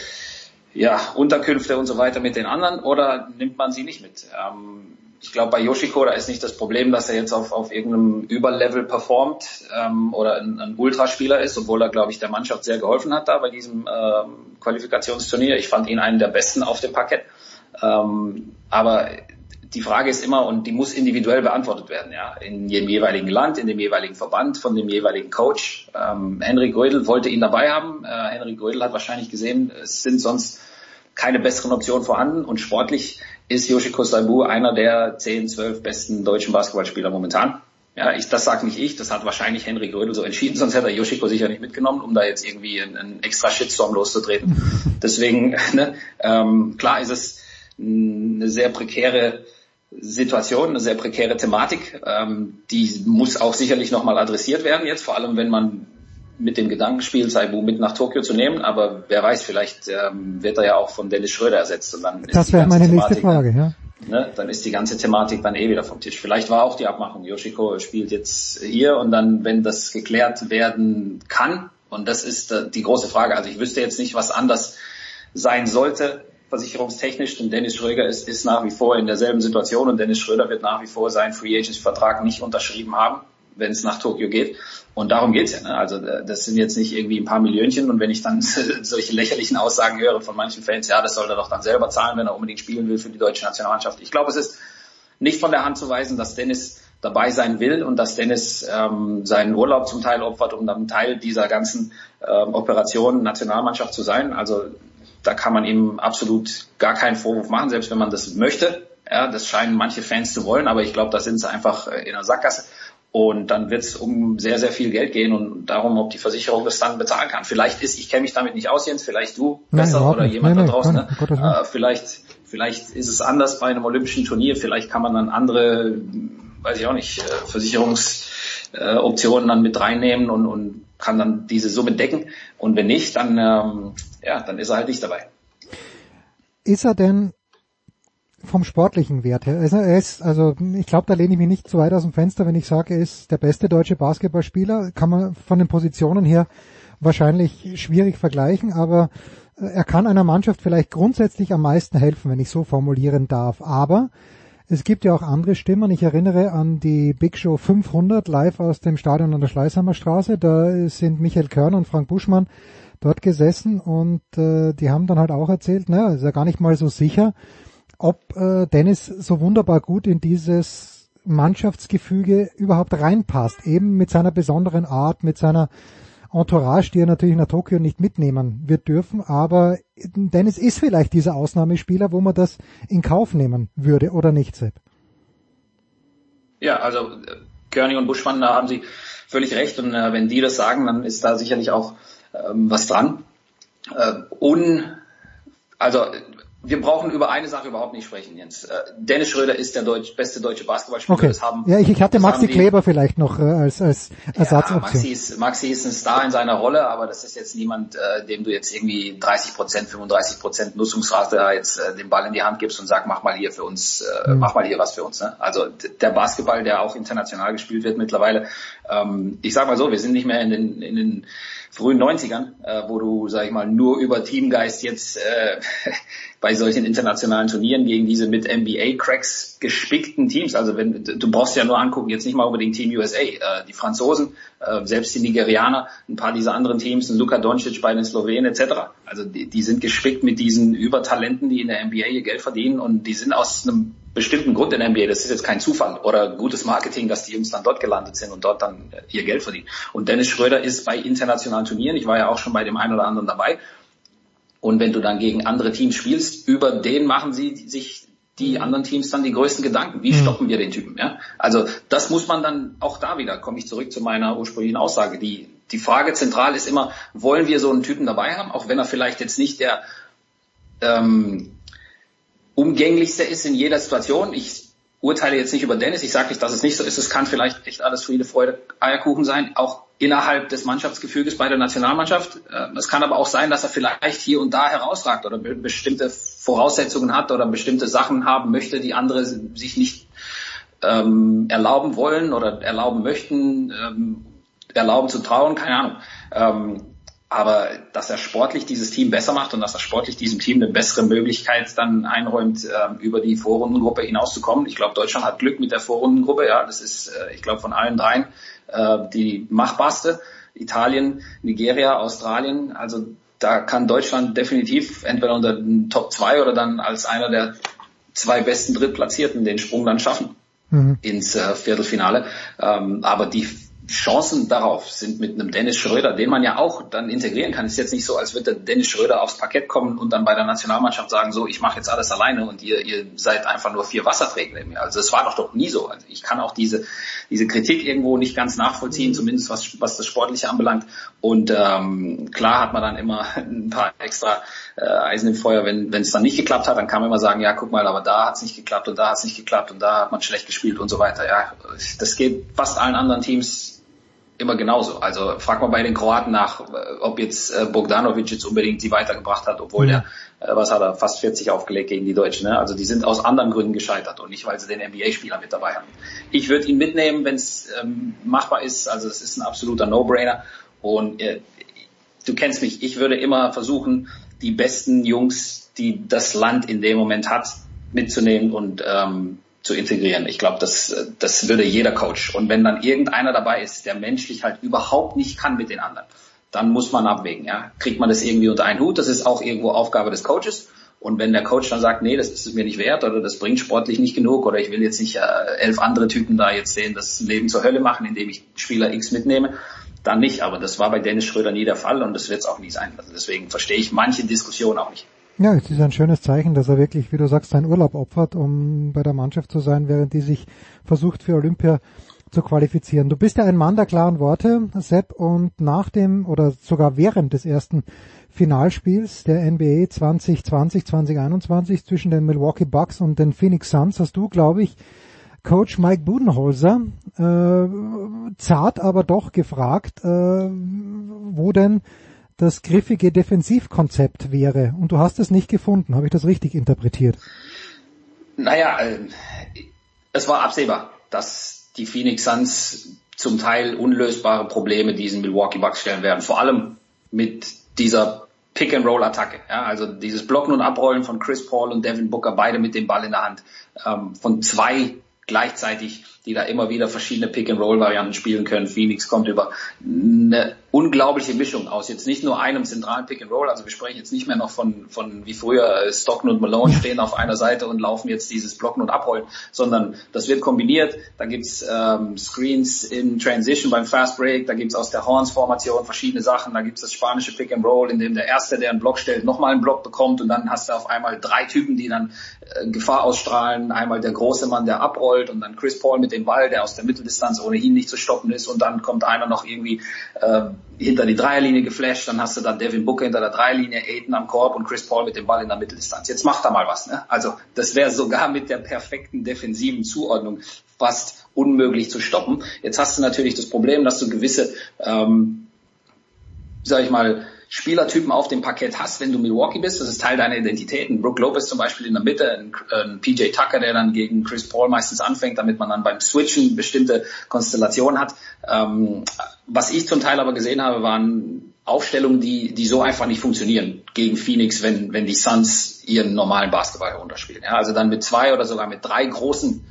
ja, Unterkünfte und so weiter mit den anderen oder nimmt man sie nicht mit? Ähm, ich glaube, bei Yoshiko, da ist nicht das Problem, dass er jetzt auf, auf irgendeinem Überlevel performt ähm, oder ein, ein Ultraspieler ist, obwohl er, glaube ich, der Mannschaft sehr geholfen hat da bei diesem ähm, Qualifikationsturnier. Ich fand ihn einen der besten auf dem Parkett. Ähm, aber die Frage ist immer, und die muss individuell beantwortet werden, ja, in dem jeweiligen Land, in dem jeweiligen Verband, von dem jeweiligen Coach. Ähm, Henry Grödel wollte ihn dabei haben. Äh, Henry Grödel hat wahrscheinlich gesehen, es sind sonst keine besseren Optionen vorhanden und sportlich ist Yoshiko Saibu einer der 10, 12 besten deutschen Basketballspieler momentan. Ja, ich, das sagt nicht ich, das hat wahrscheinlich Henry Grödel so entschieden, sonst hätte er Yoshiko sicher nicht mitgenommen, um da jetzt irgendwie einen, einen extra Shitstorm loszutreten. Deswegen, ne, ähm, klar ist es eine sehr prekäre Situation, eine sehr prekäre Thematik. Ähm, die muss auch sicherlich nochmal adressiert werden jetzt, vor allem wenn man mit dem Gedanken spielt, Saibu mit nach Tokio zu nehmen. Aber wer weiß, vielleicht ähm, wird er ja auch von Dennis Schröder ersetzt. Und dann das wäre meine nächste Frage, ja. Ne, dann ist die ganze Thematik dann eh wieder vom Tisch. Vielleicht war auch die Abmachung, Yoshiko spielt jetzt hier und dann, wenn das geklärt werden kann, und das ist äh, die große Frage, also ich wüsste jetzt nicht, was anders sein sollte, versicherungstechnisch, denn Dennis Schröder ist, ist nach wie vor in derselben Situation und Dennis Schröder wird nach wie vor seinen Free Agents Vertrag nicht unterschrieben haben, wenn es nach Tokio geht. Und darum geht's ja. Ne? Also äh, das sind jetzt nicht irgendwie ein paar Millionchen und wenn ich dann solche lächerlichen Aussagen höre von manchen Fans, ja, das soll er doch dann selber zahlen, wenn er unbedingt spielen will für die deutsche Nationalmannschaft. Ich glaube, es ist nicht von der Hand zu weisen, dass Dennis dabei sein will und dass Dennis ähm, seinen Urlaub zum Teil opfert, um dann Teil dieser ganzen ähm, Operation Nationalmannschaft zu sein. Also da kann man ihm absolut gar keinen Vorwurf machen, selbst wenn man das möchte. Ja, das scheinen manche Fans zu wollen, aber ich glaube, da sind sie einfach äh, in der Sackgasse. Und dann wird es um sehr, sehr viel Geld gehen und darum, ob die Versicherung das dann bezahlen kann. Vielleicht ist, ich kenne mich damit nicht aus, Jens, vielleicht du besser Nein, oder nicht. jemand Nein, da draußen. nein, Ne? Äh, vielleicht, vielleicht ist es anders bei einem olympischen Turnier, vielleicht kann man dann andere, weiß ich auch nicht, äh, Versicherungsoptionen dann mit reinnehmen und, und kann dann diese Summe decken. Und wenn nicht, dann, ähm, ja, dann ist er halt nicht dabei. Ist er denn vom sportlichen Wert her. Also er ist, also ich glaube, da lehne ich mich nicht zu weit aus dem Fenster, wenn ich sage, er ist der beste deutsche Basketballspieler. Kann man von den Positionen her wahrscheinlich schwierig vergleichen, aber er kann einer Mannschaft vielleicht grundsätzlich am meisten helfen, wenn ich so formulieren darf. Aber es gibt ja auch andere Stimmen. Ich erinnere an die Big Show 500 live aus dem Stadion an der Schleißheimer Straße. Da sind Michael Körner und Frank Buschmann dort gesessen und äh, die haben dann halt auch erzählt, naja, ist ja gar nicht mal so sicher, ob äh, Dennis so wunderbar gut in dieses Mannschaftsgefüge überhaupt reinpasst, eben mit seiner besonderen Art, mit seiner Entourage, die er natürlich nach Tokio nicht mitnehmen wird dürfen, aber Dennis ist vielleicht dieser Ausnahmespieler, wo man das in Kauf nehmen würde, oder nicht, Sepp? Ja, also Körning und Buschmann, da haben Sie völlig recht und äh, wenn die das sagen, dann ist da sicherlich auch ähm, was dran. Äh, un, also wir brauchen über eine Sache überhaupt nicht sprechen, Jens. Äh, Dennis Schröder ist der Deutsch, beste deutsche Basketballspieler. Okay. Das haben, ja, ich, ich hatte Maxi Kleber vielleicht noch äh, als, als Ersatzoption. Ja, Maxi ist, Maxi ist ein Star in seiner Rolle, aber das ist jetzt niemand, äh, dem du jetzt irgendwie 30 Prozent, 35 Prozent Nutzungsrate jetzt äh, den Ball in die Hand gibst und sag, mach mal hier für uns, äh, Mhm. mach mal hier was für uns. Ne? Also der Basketball, der auch international gespielt wird mittlerweile, ähm, ich sag mal so, wir sind nicht mehr in den, in den frühen 90ern, äh, wo du, sag ich mal, nur über Teamgeist jetzt äh, bei solchen internationalen Turnieren gegen diese mit NBA-Cracks gespickten Teams, also wenn du brauchst ja nur angucken, jetzt nicht mal unbedingt Team USA, äh, die Franzosen, äh, selbst die Nigerianer, ein paar dieser anderen Teams, ein Luka Doncic bei den Slowenen etc. Also die, die sind gespickt mit diesen Übertalenten, die in der NBA ihr Geld verdienen und die sind aus einem bestimmten Grund in der NBA. Das ist jetzt kein Zufall oder gutes Marketing, dass die Jungs dann dort gelandet sind und dort dann äh, ihr Geld verdienen. Und Dennis Schröder ist bei internationalen Turnieren, ich war ja auch schon bei dem einen oder anderen dabei. Und wenn du dann gegen andere Teams spielst, über den machen sie sich die anderen Teams dann die größten Gedanken. Wie Mhm. stoppen wir den Typen? Ja? Also das muss man dann auch da wieder, komme ich zurück zu meiner ursprünglichen Aussage. Die, die Frage zentral ist immer, wollen wir so einen Typen dabei haben, auch wenn er vielleicht jetzt nicht der ähm, umgänglichste ist in jeder Situation. Ich urteile jetzt nicht über Dennis, ich sage nicht, dass es nicht so ist. Es kann vielleicht echt alles Friede, Freude, Eierkuchen sein, auch innerhalb des Mannschaftsgefüges bei der Nationalmannschaft. Äh, Es kann aber auch sein, dass er vielleicht hier und da herausragt oder be- bestimmte Voraussetzungen hat oder bestimmte Sachen haben möchte, die andere sich nicht ähm, erlauben wollen oder erlauben möchten, ähm, erlauben zu trauen, keine Ahnung. Ähm, aber dass er sportlich dieses Team besser macht und dass er sportlich diesem Team eine bessere Möglichkeit dann einräumt, ähm, über die Vorrundengruppe hinauszukommen. Ich glaube, Deutschland hat Glück mit der Vorrundengruppe. Ja, das ist, äh, ich glaube, von allen dreien äh, die machbarste. Italien, Nigeria, Australien. Also da kann Deutschland definitiv entweder unter den Top 2 oder dann als einer der zwei besten Drittplatzierten den Sprung dann schaffen Mhm. ins äh, Viertelfinale. Ähm, aber die Chancen darauf sind mit einem Dennis Schröder, den man ja auch dann integrieren kann. Es ist jetzt nicht so, als würde Dennis Schröder aufs Parkett kommen und dann bei der Nationalmannschaft sagen, so, ich mache jetzt alles alleine und ihr, ihr seid einfach nur vier Wasserträger in mir. Also es war doch doch nie so. Also ich kann auch diese, diese Kritik irgendwo nicht ganz nachvollziehen, zumindest was, was das Sportliche anbelangt. Und ähm, klar hat man dann immer ein paar extra äh, Eisen im Feuer, wenn es dann nicht geklappt hat, dann kann man immer sagen, ja, guck mal, aber da hat es nicht geklappt und da hat es nicht geklappt und da hat man schlecht gespielt und so weiter. Ja, das geht fast allen anderen Teams immer genauso. Also frag mal bei den Kroaten nach, äh, ob jetzt äh, Bogdanovic jetzt unbedingt sie weitergebracht hat, obwohl der, äh, was hat er, fast 40 aufgelegt gegen die Deutschen. Ne? Also die sind aus anderen Gründen gescheitert und nicht, weil sie den NBA-Spieler mit dabei haben. Ich würde ihn mitnehmen, wenn es ähm, machbar ist. Also es ist ein absoluter No-Brainer. Und äh, du kennst mich, ich würde immer versuchen, die besten Jungs, die das Land in dem Moment hat, mitzunehmen und ähm, zu integrieren. Ich glaube, das, das würde jeder Coach. Und wenn dann irgendeiner dabei ist, der menschlich halt überhaupt nicht kann mit den anderen, dann muss man abwägen. Ja? Kriegt man das irgendwie unter einen Hut? Das ist auch irgendwo Aufgabe des Coaches. Und wenn der Coach dann sagt, nee, das ist es mir nicht wert oder das bringt sportlich nicht genug oder ich will jetzt nicht äh, elf andere Typen da jetzt sehen, das Leben zur Hölle machen, indem ich Spieler X mitnehme, dann nicht. Aber das war bei Dennis Schröder nie der Fall und das wird es auch nie sein. Also deswegen verstehe ich manche Diskussionen auch nicht. Ja, es ist ein schönes Zeichen, dass er wirklich, wie du sagst, seinen Urlaub opfert, um bei der Mannschaft zu sein, während die sich versucht für Olympia zu qualifizieren. Du bist ja ein Mann der klaren Worte, Sepp, und nach dem oder sogar während des ersten Finalspiels der NBA 2020, 2021 zwischen den Milwaukee Bucks und den Phoenix Suns hast du, glaube ich, Coach Mike Budenholzer äh, zart aber doch gefragt, äh, wo denn das griffige Defensivkonzept wäre. Und du hast es nicht gefunden. Habe ich das richtig interpretiert? Naja, äh, es war absehbar, dass die Phoenix Suns zum Teil unlösbare Probleme diesen Milwaukee Bucks stellen werden. Vor allem mit dieser Pick-and-Roll-Attacke. Ja, also dieses Blocken und Abrollen von Chris Paul und Devin Booker, beide mit dem Ball in der Hand, ähm, von zwei gleichzeitig, die da immer wieder verschiedene Pick-and-Roll-Varianten spielen können. Phoenix kommt über eine unglaubliche Mischung aus. Jetzt nicht nur einem zentralen Pick and Roll, also wir sprechen jetzt nicht mehr noch von, von wie früher äh, Stockton und Malone stehen auf einer Seite und laufen jetzt dieses Blocken und Abrollen, sondern das wird kombiniert. Da gibt's ähm, Screens in Transition beim Fast Break, da gibt's aus der Horns-Formation verschiedene Sachen, da gibt's das spanische Pick and Roll, in dem der Erste, der einen Block stellt, nochmal einen Block bekommt und dann hast du auf einmal drei Typen, die dann äh, Gefahr ausstrahlen. Einmal der große Mann, der abrollt und dann Chris Paul mit dem Ball, der aus der Mitteldistanz ohnehin nicht zu stoppen ist und dann kommt einer noch irgendwie äh, hinter die Dreierlinie geflasht, dann hast du dann Devin Booker hinter der Dreierlinie, Aiden am Korb und Chris Paul mit dem Ball in der Mitteldistanz. Jetzt macht er mal was. Ne? Also das wäre sogar mit der perfekten defensiven Zuordnung fast unmöglich zu stoppen. Jetzt hast du natürlich das Problem, dass du gewisse, ähm, sag ich mal, Spielertypen auf dem Parkett hast, wenn du Milwaukee bist. Das ist Teil deiner Identität. Ein Brook Lopez zum Beispiel in der Mitte, ein, ein, PJ Tucker, der dann gegen Chris Paul meistens anfängt, damit man dann beim Switchen bestimmte Konstellationen hat. Ähm, was ich zum Teil aber gesehen habe, waren Aufstellungen, die, die so einfach nicht funktionieren gegen Phoenix, wenn, wenn die Suns ihren normalen Basketball herunterspielen. Ja, also dann mit zwei oder sogar mit drei großen,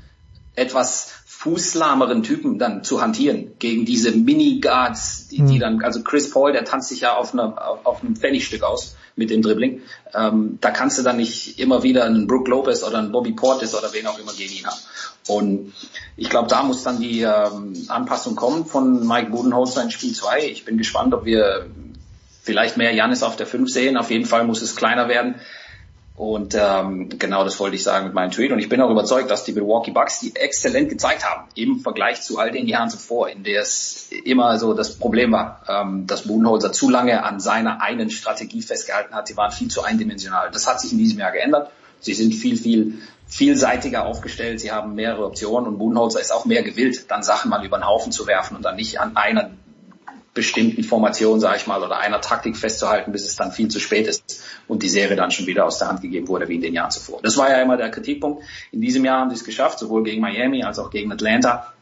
etwas fußlahmeren Typen dann zu hantieren gegen diese Mini-Guards, die, die hm. dann, also Chris Paul, der tanzt sich ja auf, einer, auf, auf einem Pfennigstück aus mit dem Dribbling. Ähm, da kannst du dann nicht immer wieder einen Brook Lopez oder einen Bobby Portis oder wen auch immer gegen ihn haben. Und ich glaube, da muss dann die ähm, Anpassung kommen von Mike Budenholzer in Spiel 2. Ich bin gespannt, ob wir vielleicht mehr Janis auf der 5 sehen. Auf jeden Fall muss es kleiner werden. Und ähm, genau das wollte ich sagen mit meinem Tweet. Und ich bin auch überzeugt, dass die Milwaukee Bucks die exzellent gezeigt haben im Vergleich zu all den Jahren zuvor, in der es immer so das Problem war, ähm, dass Budenholzer zu lange an seiner einen Strategie festgehalten hat. Sie waren viel zu eindimensional. Das hat sich in diesem Jahr geändert. Sie sind viel, viel vielseitiger aufgestellt. Sie haben mehrere Optionen und Budenholzer ist auch mehr gewillt, dann Sachen mal über den Haufen zu werfen und dann nicht an einer bestimmten Formation, sage ich mal, oder einer Taktik festzuhalten, bis es dann viel zu spät ist und die Serie dann schon wieder aus der Hand gegeben wurde, wie in den Jahren zuvor. Das war ja immer der Kritikpunkt. In diesem Jahr haben sie es geschafft, sowohl gegen Miami als auch gegen Atlanta,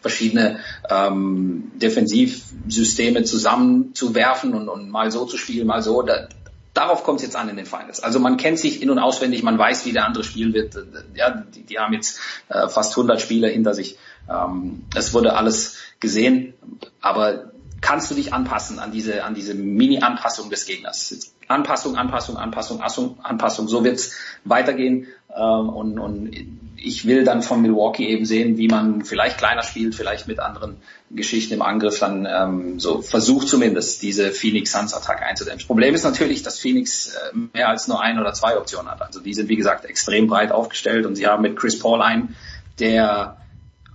verschiedene ähm, Defensivsysteme zusammenzuwerfen und, und mal so zu spielen, mal so. Da, darauf kommt es jetzt an in den Finals. Also man kennt sich in- und auswendig, man weiß, wie der andere spielen wird. Ja, die, die haben jetzt äh, fast 100 Spiele hinter sich. Ähm, es wurde alles gesehen, aber kannst du dich anpassen an diese, an diese Mini-Anpassung des Gegners. Anpassung, Anpassung, Anpassung, Anpassung, Anpassung. So wird's weitergehen. Ähm, und, und ich will dann von Milwaukee eben sehen, wie man vielleicht kleiner spielt, vielleicht mit anderen Geschichten im Angriff dann ähm, so versucht zumindest diese Phoenix Suns Attacke einzudämmen. Problem ist natürlich, dass Phoenix äh, mehr als nur ein oder zwei Optionen hat. Also die sind wie gesagt extrem breit aufgestellt und sie haben mit Chris Paul einen, der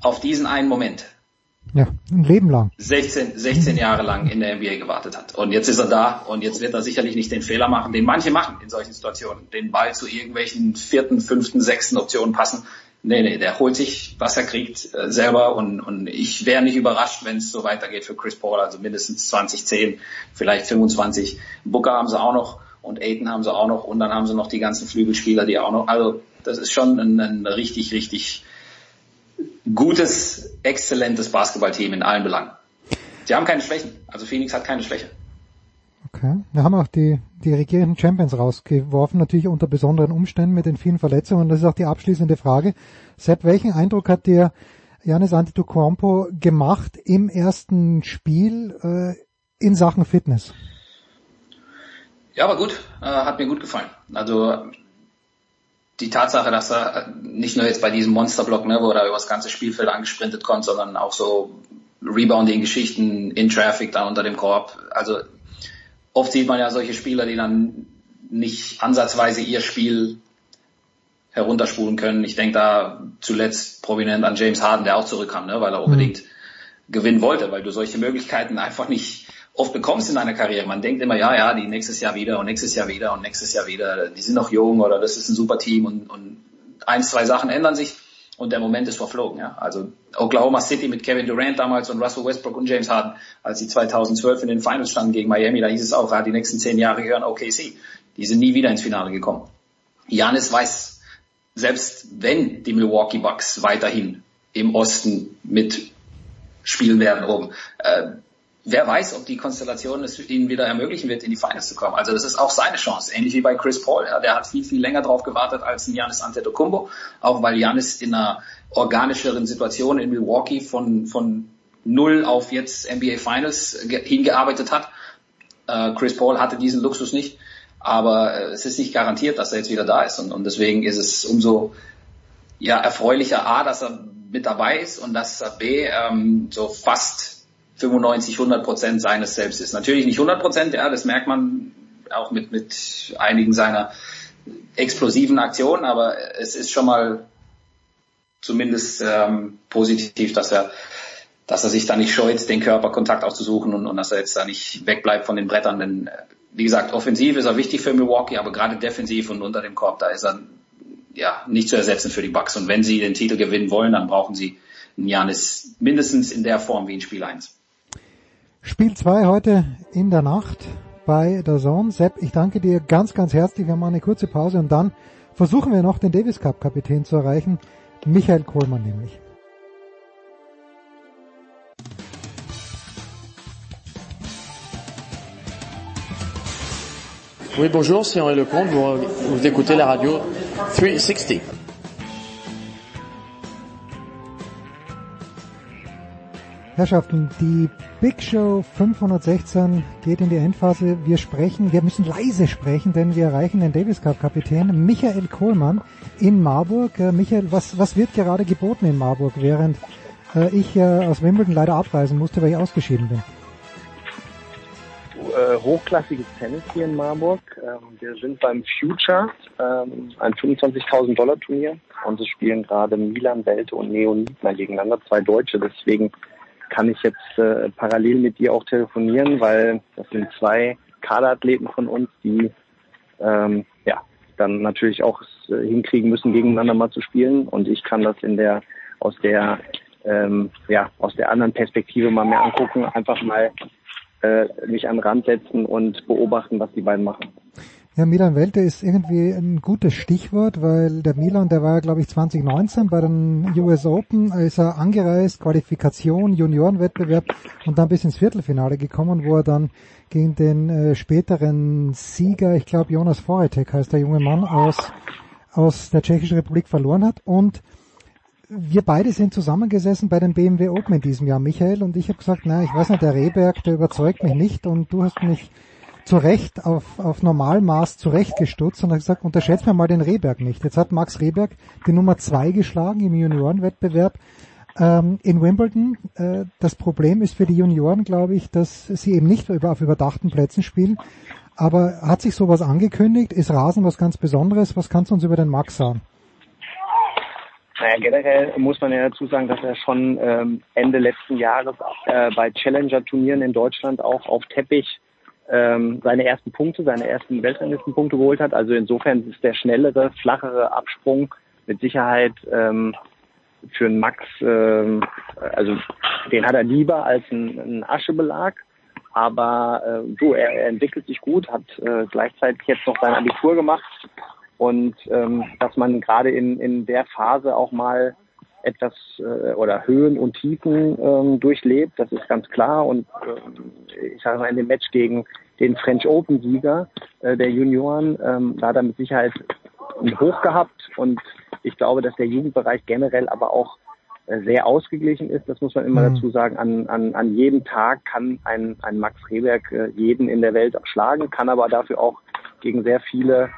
auf diesen einen Moment ja, ein Leben lang. 16, 16 Jahre lang in der NBA gewartet hat. Und jetzt ist er da und jetzt wird er sicherlich nicht den Fehler machen, den manche machen in solchen Situationen, den Ball zu irgendwelchen vierten, fünften, sechsten Optionen passen. Nee, nee, der holt sich, was er kriegt, äh, selber und, und ich wäre nicht überrascht, wenn es so weitergeht für Chris Paul, also mindestens 20, 10, vielleicht 25. Booker haben sie auch noch und Aiden haben sie auch noch und dann haben sie noch die ganzen Flügelspieler, die auch noch, also das ist schon ein, ein richtig, richtig gutes, exzellentes Basketballteam in allen Belangen. Sie haben keine Schwächen. Also Phoenix hat keine Schwäche. Okay. Wir haben auch die, die regierenden Champions rausgeworfen, natürlich unter besonderen Umständen mit den vielen Verletzungen. Das ist auch die abschließende Frage. Sepp, welchen Eindruck hat dir Janis Antetokounmpo gemacht im ersten Spiel äh, in Sachen Fitness? Ja, war gut. Äh, hat mir gut gefallen. Also die Tatsache, dass er nicht nur jetzt bei diesem Monsterblock, ne, wo er über das ganze Spielfeld angesprintet kommt, sondern auch so Rebounding-Geschichten in Traffic dann unter dem Korb. Also oft sieht man ja solche Spieler, die dann nicht ansatzweise ihr Spiel herunterspulen können. Ich denke da zuletzt prominent an James Harden, der auch zurückkam, ne, weil er unbedingt mhm. gewinnen wollte, weil du solche Möglichkeiten einfach nicht oft bekommst in deiner Karriere. Man denkt immer, ja, ja, die nächstes Jahr wieder und nächstes Jahr wieder und nächstes Jahr wieder, die sind noch jung oder das ist ein super Team und, und ein, zwei Sachen ändern sich und der Moment ist verflogen. Ja. Also Oklahoma City mit Kevin Durant damals und Russell Westbrook und James Harden, als sie 2012 in den Finals standen gegen Miami, da hieß es auch, ja, die nächsten zehn Jahre gehören OKC. Die sind nie wieder ins Finale gekommen. Janis weiß, selbst wenn die Milwaukee Bucks weiterhin im Osten mit spielen werden oben, äh, wer weiß, ob die Konstellation es ihnen wieder ermöglichen wird, in die Finals zu kommen. Also das ist auch seine Chance, ähnlich wie bei Chris Paul. Ja, der hat viel, viel länger drauf gewartet als ein Janis Antetokounmpo, auch weil Janis in einer organischeren Situation in Milwaukee von, von null auf jetzt NBA Finals hingearbeitet hat. Äh, Chris Paul hatte diesen Luxus nicht, aber äh, es ist nicht garantiert, dass er jetzt wieder da ist und, und deswegen ist es umso ja, erfreulicher A, dass er mit dabei ist und dass er B ähm, so fast 95, 100 Prozent seines Selbst ist. Natürlich nicht 100 Prozent, ja, das merkt man auch mit, mit einigen seiner explosiven Aktionen, aber es ist schon mal zumindest ähm, positiv, dass er dass er sich da nicht scheut, den Körperkontakt aufzusuchen und, und dass er jetzt da nicht wegbleibt von den Brettern. Denn wie gesagt, offensiv ist er wichtig für Milwaukee, aber gerade defensiv und unter dem Korb, da ist er ja nicht zu ersetzen für die Bucks. Und wenn sie den Titel gewinnen wollen, dann brauchen sie einen Janis mindestens in der Form wie in Spiel 1. Spiel 2 heute in der Nacht bei der Zone. Sepp, ich danke dir ganz, ganz herzlich. Wir machen eine kurze Pause und dann versuchen wir noch den Davis Cup Kapitän zu erreichen. Michael Kohlmann nämlich. Oui, bonjour, c'est Henri Lecomte. Vous, vous écoutez la radio 360. Herrschaften, die Big Show 516 geht in die Endphase. Wir sprechen, wir müssen leise sprechen, denn wir erreichen den Davis Cup Kapitän Michael Kohlmann in Marburg. Äh, Michael, was, was wird gerade geboten in Marburg, während äh, ich äh, aus Wimbledon leider abreisen musste, weil ich ausgeschieden bin? Äh, hochklassiges Tennis hier in Marburg. Ähm, wir sind beim Future, ähm, ein 25.000 Dollar Turnier und es spielen gerade Milan, Welte und Neo Niedner gegeneinander, zwei Deutsche. Deswegen kann ich jetzt äh, parallel mit dir auch telefonieren, weil das sind zwei Kaderathleten von uns, die ähm, ja dann natürlich auch äh, hinkriegen müssen, gegeneinander mal zu spielen. Und ich kann das in der aus der ähm, ja aus der anderen Perspektive mal mehr angucken, einfach mal äh, mich an den Rand setzen und beobachten, was die beiden machen. Ja, Milan Welte ist irgendwie ein gutes Stichwort, weil der Milan, der war ja glaube ich 2019 bei den US Open, ist er angereist, Qualifikation, Juniorenwettbewerb und dann bis ins Viertelfinale gekommen, wo er dann gegen den äh, späteren Sieger, ich glaube Jonas Foretek heißt der junge Mann aus, aus der Tschechischen Republik verloren hat. Und wir beide sind zusammengesessen bei den BMW Open in diesem Jahr, Michael, und ich habe gesagt, na, ich weiß nicht, der Rehberg, der überzeugt mich nicht. Und du hast mich zu Recht auf, auf Normalmaß zurechtgestutzt und hat gesagt, unterschätzt mir mal den Rehberg nicht. Jetzt hat Max Rehberg die Nummer zwei geschlagen im Juniorenwettbewerb ähm, in Wimbledon. Äh, das Problem ist für die Junioren, glaube ich, dass sie eben nicht auf überdachten Plätzen spielen. Aber hat sich sowas angekündigt? Ist Rasen was ganz Besonderes? Was kannst du uns über den Max sagen? Naja, generell muss man ja dazu sagen, dass er schon ähm, Ende letzten Jahres äh, bei Challenger-Turnieren in Deutschland auch auf Teppich ähm, seine ersten Punkte, seine ersten Weltranglistenpunkte geholt hat. Also insofern ist der schnellere, flachere Absprung mit Sicherheit ähm, für einen Max, ähm, also den hat er lieber als ein, ein Aschebelag. Aber äh, du, er, er entwickelt sich gut, hat äh, gleichzeitig jetzt noch sein Abitur gemacht und ähm, dass man gerade in, in der Phase auch mal etwas äh, oder Höhen und Tiefen ähm, durchlebt, das ist ganz klar. Und äh, ich sage mal, in dem Match gegen den French Open Sieger äh, der Junioren, ähm, da hat er mit Sicherheit ein Hoch gehabt und ich glaube, dass der Jugendbereich generell aber auch äh, sehr ausgeglichen ist. Das muss man immer mhm. dazu sagen. An, an, an jedem Tag kann ein, ein Max Rehberg äh, jeden in der Welt schlagen, kann aber dafür auch gegen sehr viele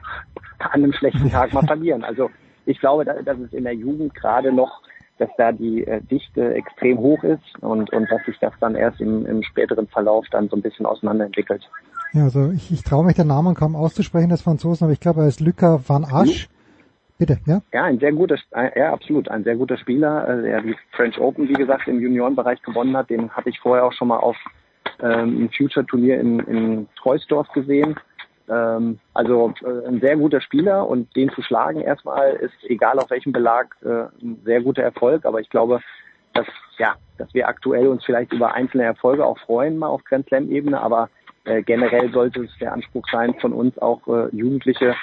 an einem schlechten Tag mal verlieren. Also ich glaube, dass es in der Jugend gerade noch, dass da die äh, Dichte extrem hoch ist und, und dass sich das dann erst im, im späteren Verlauf dann so ein bisschen auseinanderentwickelt. Ja, also ich, ich traue mich den Namen kaum auszusprechen des Franzosen, aber ich glaube, er ist Luca van Asch. Bitte, ja? Ja, ein sehr guter, ja, absolut, ein sehr guter Spieler, äh, der die French Open, wie gesagt, im Juniorenbereich gewonnen hat. Den hatte ich vorher auch schon mal auf ähm, einem Future-Turnier in, in Treusdorf gesehen. Ähm, also äh, ein sehr guter Spieler und den zu schlagen erstmal ist, egal auf welchem Belag, äh, ein sehr guter Erfolg. Aber ich glaube, dass, ja, dass wir aktuell uns vielleicht über einzelne Erfolge auch freuen, mal auf Grand Slam-Ebene, aber äh, generell sollte es der Anspruch sein, von uns auch äh, Jugendliche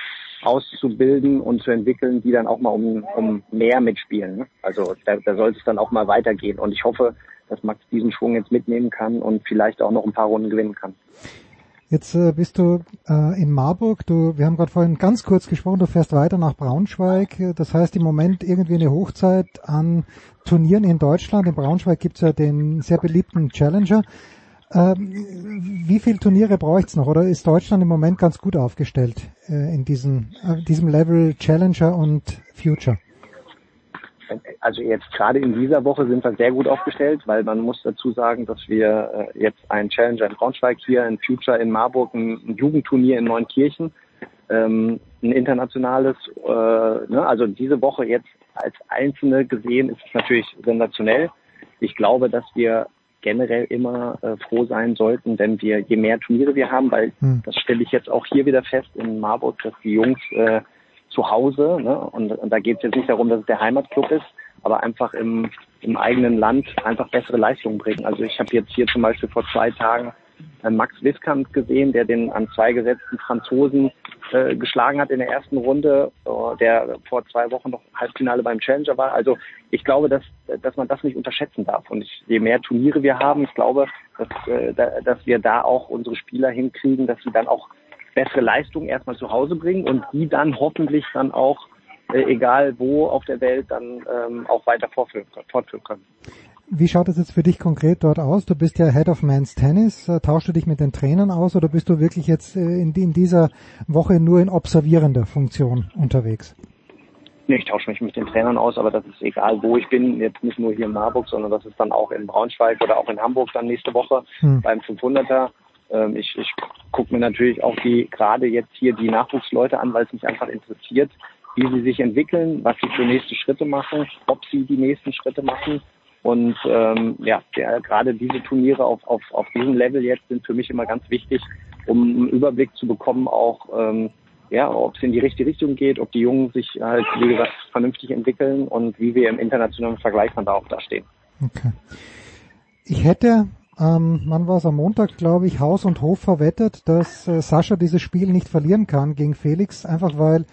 auszubilden und zu entwickeln, die dann auch mal um, um mehr mitspielen. Ne? Also da, da sollte es dann auch mal weitergehen. Und ich hoffe, dass Max diesen Schwung jetzt mitnehmen kann und vielleicht auch noch ein paar Runden gewinnen kann. Jetzt äh, bist du äh, in Marburg. Du, wir haben gerade vorhin ganz kurz gesprochen. Du fährst weiter nach Braunschweig. Das heißt im Moment irgendwie eine Hochzeit an Turnieren in Deutschland. In Braunschweig gibt's ja den sehr beliebten Challenger. Ähm, wie viele Turniere bräucht's noch? Oder ist Deutschland im Moment ganz gut aufgestellt äh, in diesem, äh, diesem Level Challenger und Future? Also jetzt gerade in dieser Woche sind wir sehr gut aufgestellt, weil man muss dazu sagen, dass wir äh, jetzt ein Challenger in Braunschweig hier, ein Future in Marburg, ein, ein Jugendturnier in Neunkirchen, ähm, ein internationales, äh, ne? also diese Woche jetzt als Einzelne gesehen ist es natürlich sensationell. Ich glaube, dass wir generell immer äh, froh sein sollten, wenn wir, je mehr Turniere wir haben, weil hm. das stelle ich jetzt auch hier wieder fest in Marburg, dass die Jungs äh, zu Hause, ne, und, und da geht es jetzt nicht darum, dass es der Heimatclub ist, aber einfach im, im eigenen Land einfach bessere Leistungen bringen. Also ich habe jetzt hier zum Beispiel vor zwei Tagen äh, Max Wiskant gesehen, der den an zwei gesetzten Franzosen äh, geschlagen hat in der ersten Runde, äh, der vor zwei Wochen noch Halbfinale beim Challenger war. Also ich glaube, dass, dass man das nicht unterschätzen darf. Und ich, je mehr Turniere wir haben, ich glaube, dass, äh, da, dass wir da auch unsere Spieler hinkriegen, dass sie dann auch bessere Leistungen erstmal zu Hause bringen und die dann hoffentlich dann auch, äh, egal wo auf der Welt, dann ähm, auch weiter fortführen, fortführen können. Wie schaut es jetzt für dich konkret dort aus? Du bist ja Head of Men's Tennis. Äh, tauschst du dich mit den Trainern aus oder bist du wirklich jetzt äh, in, in dieser Woche nur in observierender Funktion unterwegs? Nee, ich tausche mich mit den Trainern aus, aber das ist egal, wo ich bin. Jetzt nicht nur hier in Marburg, sondern das ist dann auch in Braunschweig oder auch in Hamburg dann nächste Woche hm. beim 500er. Ähm, ich ich gucke mir natürlich auch die gerade jetzt hier die Nachwuchsleute an, weil es mich einfach interessiert, wie sie sich entwickeln, was sie für nächste Schritte machen, ob sie die nächsten Schritte machen und ähm, ja, der, gerade diese Turniere auf, auf, auf diesem Level jetzt sind für mich immer ganz wichtig, um einen Überblick zu bekommen, auch ähm, ja, ob es in die richtige Richtung geht, ob die Jungen sich halt, wie gesagt, vernünftig entwickeln und wie wir im internationalen Vergleich dann da auch da stehen. Okay. Ich hätte, ähm, wann war es am Montag, glaube ich, Haus und Hof verwettet, dass äh, Sascha dieses Spiel nicht verlieren kann gegen Felix, einfach weil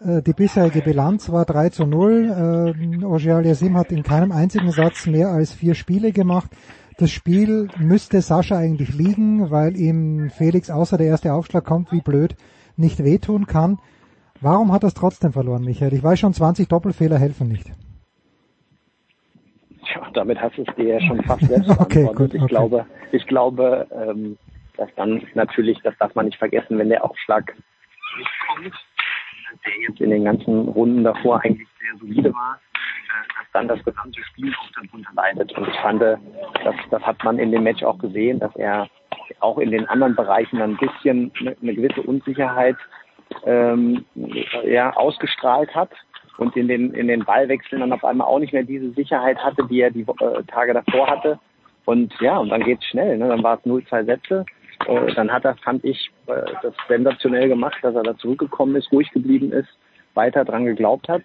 äh, die bisherige Bilanz war 3 zu 0. Äh, Ogier Aliasim hat in keinem einzigen Satz mehr als vier Spiele gemacht. Das Spiel müsste Sascha eigentlich liegen, weil ihm Felix außer der erste Aufschlag kommt, wie blöd, nicht wehtun kann. Warum hat er es trotzdem verloren, Michael? Ich weiß schon, 20 Doppelfehler helfen nicht. Ja, damit hast du es dir ja schon fast selbst okay, gut, okay. Ich glaube, ich glaube, ähm, dass dann natürlich, das darf man nicht vergessen, wenn der Aufschlag nicht kommt, der jetzt in den ganzen Runden davor eigentlich sehr solide war, äh, dass dann das gesamte Spiel auch darunter leidet. Und ich fand, das, das hat man in dem Match auch gesehen, dass er auch in den anderen Bereichen ein bisschen eine, eine gewisse Unsicherheit ähm, ja, ausgestrahlt hat und in den, in den Ballwechseln dann auf einmal auch nicht mehr diese Sicherheit hatte, die er die äh, Tage davor hatte. Und ja, und dann geht's schnell. Ne? Dann war es 0-2 Sätze. Äh, dann hat er, fand ich, äh, das sensationell gemacht, dass er da zurückgekommen ist, ruhig geblieben ist, weiter dran geglaubt hat.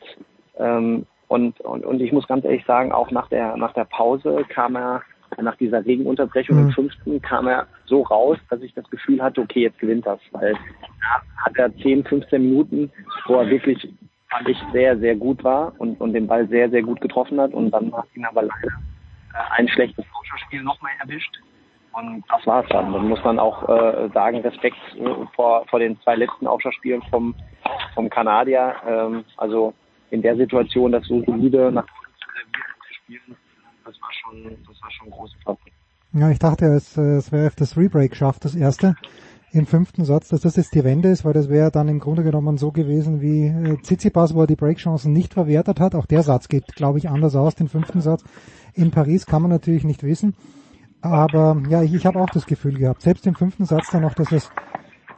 Ähm, und, und, und ich muss ganz ehrlich sagen, auch nach der, nach der Pause kam er, nach dieser Regenunterbrechung mhm. im fünften, kam er so raus, dass ich das Gefühl hatte, okay, jetzt gewinnt das. Weil da hat er 10, 15 Minuten, wo er wirklich fand ich sehr, sehr gut war und, und den Ball sehr, sehr gut getroffen hat. Und dann hat ihn aber leider äh, ein schlechtes Pokerspiel nochmal erwischt. Und das war's dann. Dann muss man auch äh, sagen, Respekt äh, vor, vor den zwei letzten Aufschlagspielen vom, vom Kanadier. Ähm, also in der Situation, das so solide nach zu spielen, das war schon, das war schon großes Fabrik. Ja, ich dachte, es, äh, es wäre das Rebreak schafft, das erste im fünften Satz, dass das jetzt die Wende ist, weil das wäre dann im Grunde genommen so gewesen wie äh, Tsitsipas, wo er die Breakchancen nicht verwertet hat. Auch der Satz geht, glaube ich, anders aus, den fünften Satz. In Paris kann man natürlich nicht wissen. Aber ja, ich, ich habe auch das Gefühl gehabt, selbst im fünften Satz dann noch, dass es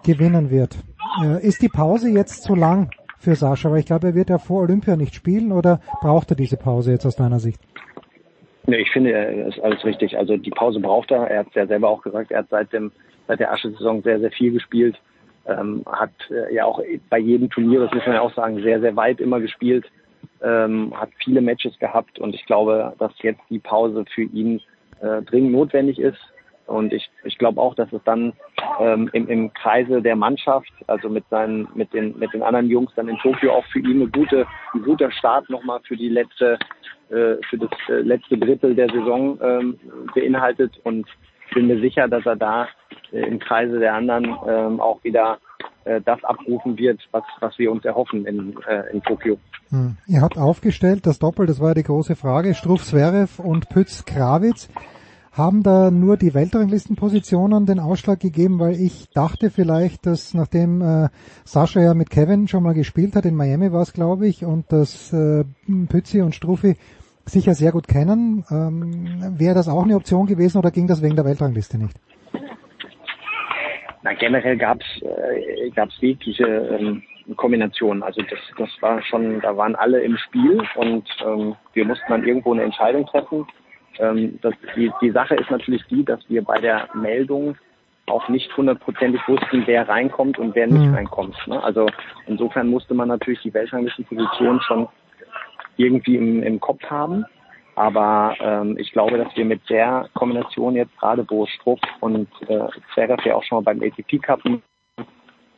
gewinnen wird. Äh, ist die Pause jetzt zu lang für Sascha? Weil ich glaube, er wird ja vor Olympia nicht spielen oder braucht er diese Pause jetzt aus deiner Sicht? Nee, ich finde, er ist alles richtig. Also die Pause braucht er. Er hat es ja selber auch gesagt, er hat seit dem seit der Asche-Saison sehr, sehr viel gespielt. Ähm, hat äh, ja auch bei jedem Turnier, das muss man ja auch sagen, sehr, sehr weit immer gespielt. Ähm, hat viele Matches gehabt und ich glaube, dass jetzt die Pause für ihn äh, dringend notwendig ist. Und ich, ich glaube auch, dass es dann ähm, im, im Kreise der Mannschaft, also mit seinen, mit den, mit den anderen Jungs dann in Tokio auch für ihn eine gute, ein guter Start nochmal für die letzte, äh, für das äh, letzte Drittel der Saison ähm, beinhaltet. Und bin mir sicher, dass er da äh, im Kreise der anderen ähm, auch wieder äh, das abrufen wird, was, was wir uns erhoffen in, äh, in Tokio. Hm. Ihr habt aufgestellt, das Doppel, das war ja die große Frage, Struff Zverev und Pütz Krawitz. Haben da nur die Weltranglistenpositionen den Ausschlag gegeben, weil ich dachte vielleicht, dass nachdem äh, Sascha ja mit Kevin schon mal gespielt hat, in Miami war es glaube ich, und dass äh, Pützi und Struffi sicher sehr gut kennen, ähm, wäre das auch eine Option gewesen oder ging das wegen der Weltrangliste nicht? Na, generell gab's äh, gab's jegliche ähm, Kombinationen. Also das, das war schon, da waren alle im Spiel und ähm, wir mussten dann irgendwo eine Entscheidung treffen. Ähm, das, die, die Sache ist natürlich die, dass wir bei der Meldung auch nicht hundertprozentig wussten, wer reinkommt und wer nicht mhm. reinkommt. Ne? Also insofern musste man natürlich die Weltranglistenposition schon irgendwie im, im Kopf haben. Aber ähm, ich glaube, dass wir mit der Kombination jetzt gerade, wo Struck und äh, Zverev ja auch schon mal beim ATP Cup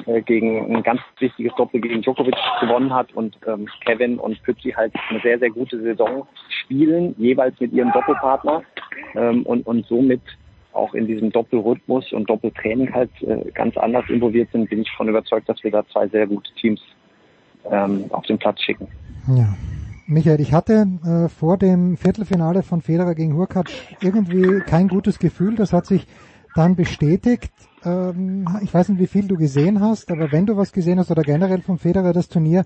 äh, gegen ein ganz wichtiges Doppel gegen Djokovic gewonnen hat und ähm, Kevin und Pützi halt eine sehr, sehr gute Saison spielen, jeweils mit ihrem Doppelpartner ähm, und, und somit auch in diesem Doppelrhythmus und Doppeltraining halt äh, ganz anders involviert sind, bin ich von überzeugt, dass wir da zwei sehr gute Teams ähm, auf den Platz schicken. Ja, Michael, ich hatte äh, vor dem Viertelfinale von Federer gegen Hurkacz irgendwie kein gutes Gefühl. Das hat sich dann bestätigt. Ähm, ich weiß nicht, wie viel du gesehen hast, aber wenn du was gesehen hast oder generell vom Federer das Turnier,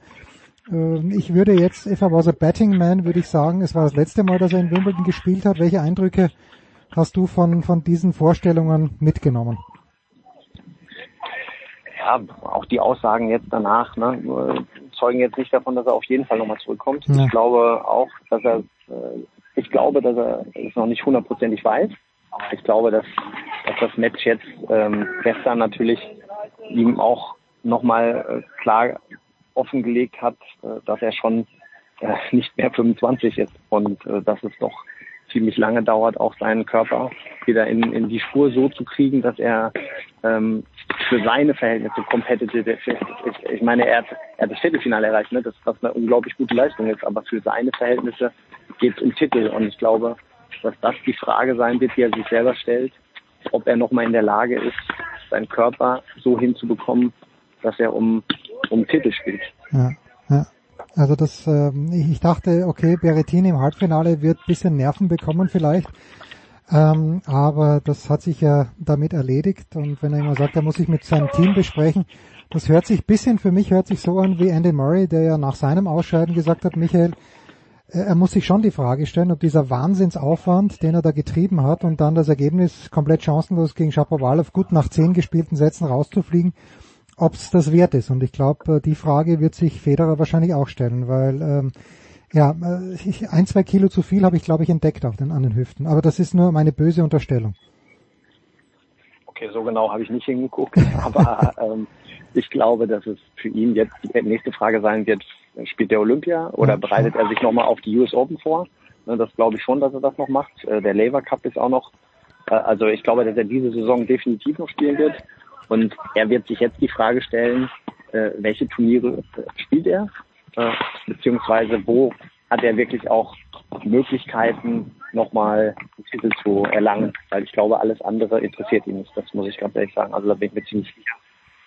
äh, ich würde jetzt, if I was a betting man, würde ich sagen, es war das letzte Mal, dass er in Wimbledon gespielt hat. Welche Eindrücke hast du von, von diesen Vorstellungen mitgenommen? Ja, auch die Aussagen jetzt danach, ne, zeugen jetzt nicht davon, dass er auf jeden Fall nochmal zurückkommt. Ja. Ich glaube auch, dass er, äh, ich glaube, dass er es noch nicht hundertprozentig weiß. Ich glaube, dass, dass das Match jetzt ähm, gestern natürlich ihm auch nochmal äh, klar offengelegt hat, äh, dass er schon äh, nicht mehr 25 ist und äh, dass es doch ziemlich lange dauert, auch seinen Körper wieder in, in die Spur so zu kriegen, dass er ähm, für seine Verhältnisse competitive ist. Ich, meine, er hat, er hat das Viertelfinale erreicht, ne? das was eine unglaublich gute Leistung ist, aber für seine Verhältnisse geht es um Titel und ich glaube, dass das die Frage sein wird, die er sich selber stellt, ob er nochmal in der Lage ist, seinen Körper so hinzubekommen, dass er um, um Titel spielt. Ja, ja. Also das, äh, ich dachte, okay, Berettini im Halbfinale wird bisschen Nerven bekommen vielleicht. Ähm, aber das hat sich ja damit erledigt und wenn er immer sagt, er muss sich mit seinem Team besprechen, das hört sich bisschen für mich hört sich so an wie Andy Murray, der ja nach seinem Ausscheiden gesagt hat, Michael, äh, er muss sich schon die Frage stellen, ob dieser Wahnsinnsaufwand, den er da getrieben hat und dann das Ergebnis komplett chancenlos gegen Shapovalov gut nach zehn gespielten Sätzen rauszufliegen, ob es das wert ist. Und ich glaube, äh, die Frage wird sich Federer wahrscheinlich auch stellen, weil ähm, ja, äh, ein, zwei Kilo zu viel habe ich, glaube ich, entdeckt auf den, an den Hüften. Aber das ist nur meine böse Unterstellung. Okay, so genau habe ich nicht hingeguckt, aber ähm, ich glaube, dass es für ihn jetzt die nächste Frage sein wird, spielt der Olympia oder bereitet er sich nochmal auf die US Open vor? Ne, das glaube ich schon, dass er das noch macht. Äh, der Lever Cup ist auch noch, äh, also ich glaube, dass er diese Saison definitiv noch spielen wird. Und er wird sich jetzt die Frage stellen, welche Turniere spielt er? Äh, beziehungsweise wo hat er wirklich auch Möglichkeiten, nochmal einen Titel zu erlangen, weil ich glaube, alles andere interessiert ihn nicht. Das muss ich ganz ehrlich sagen. Also da bin ich mir ziemlich sicher,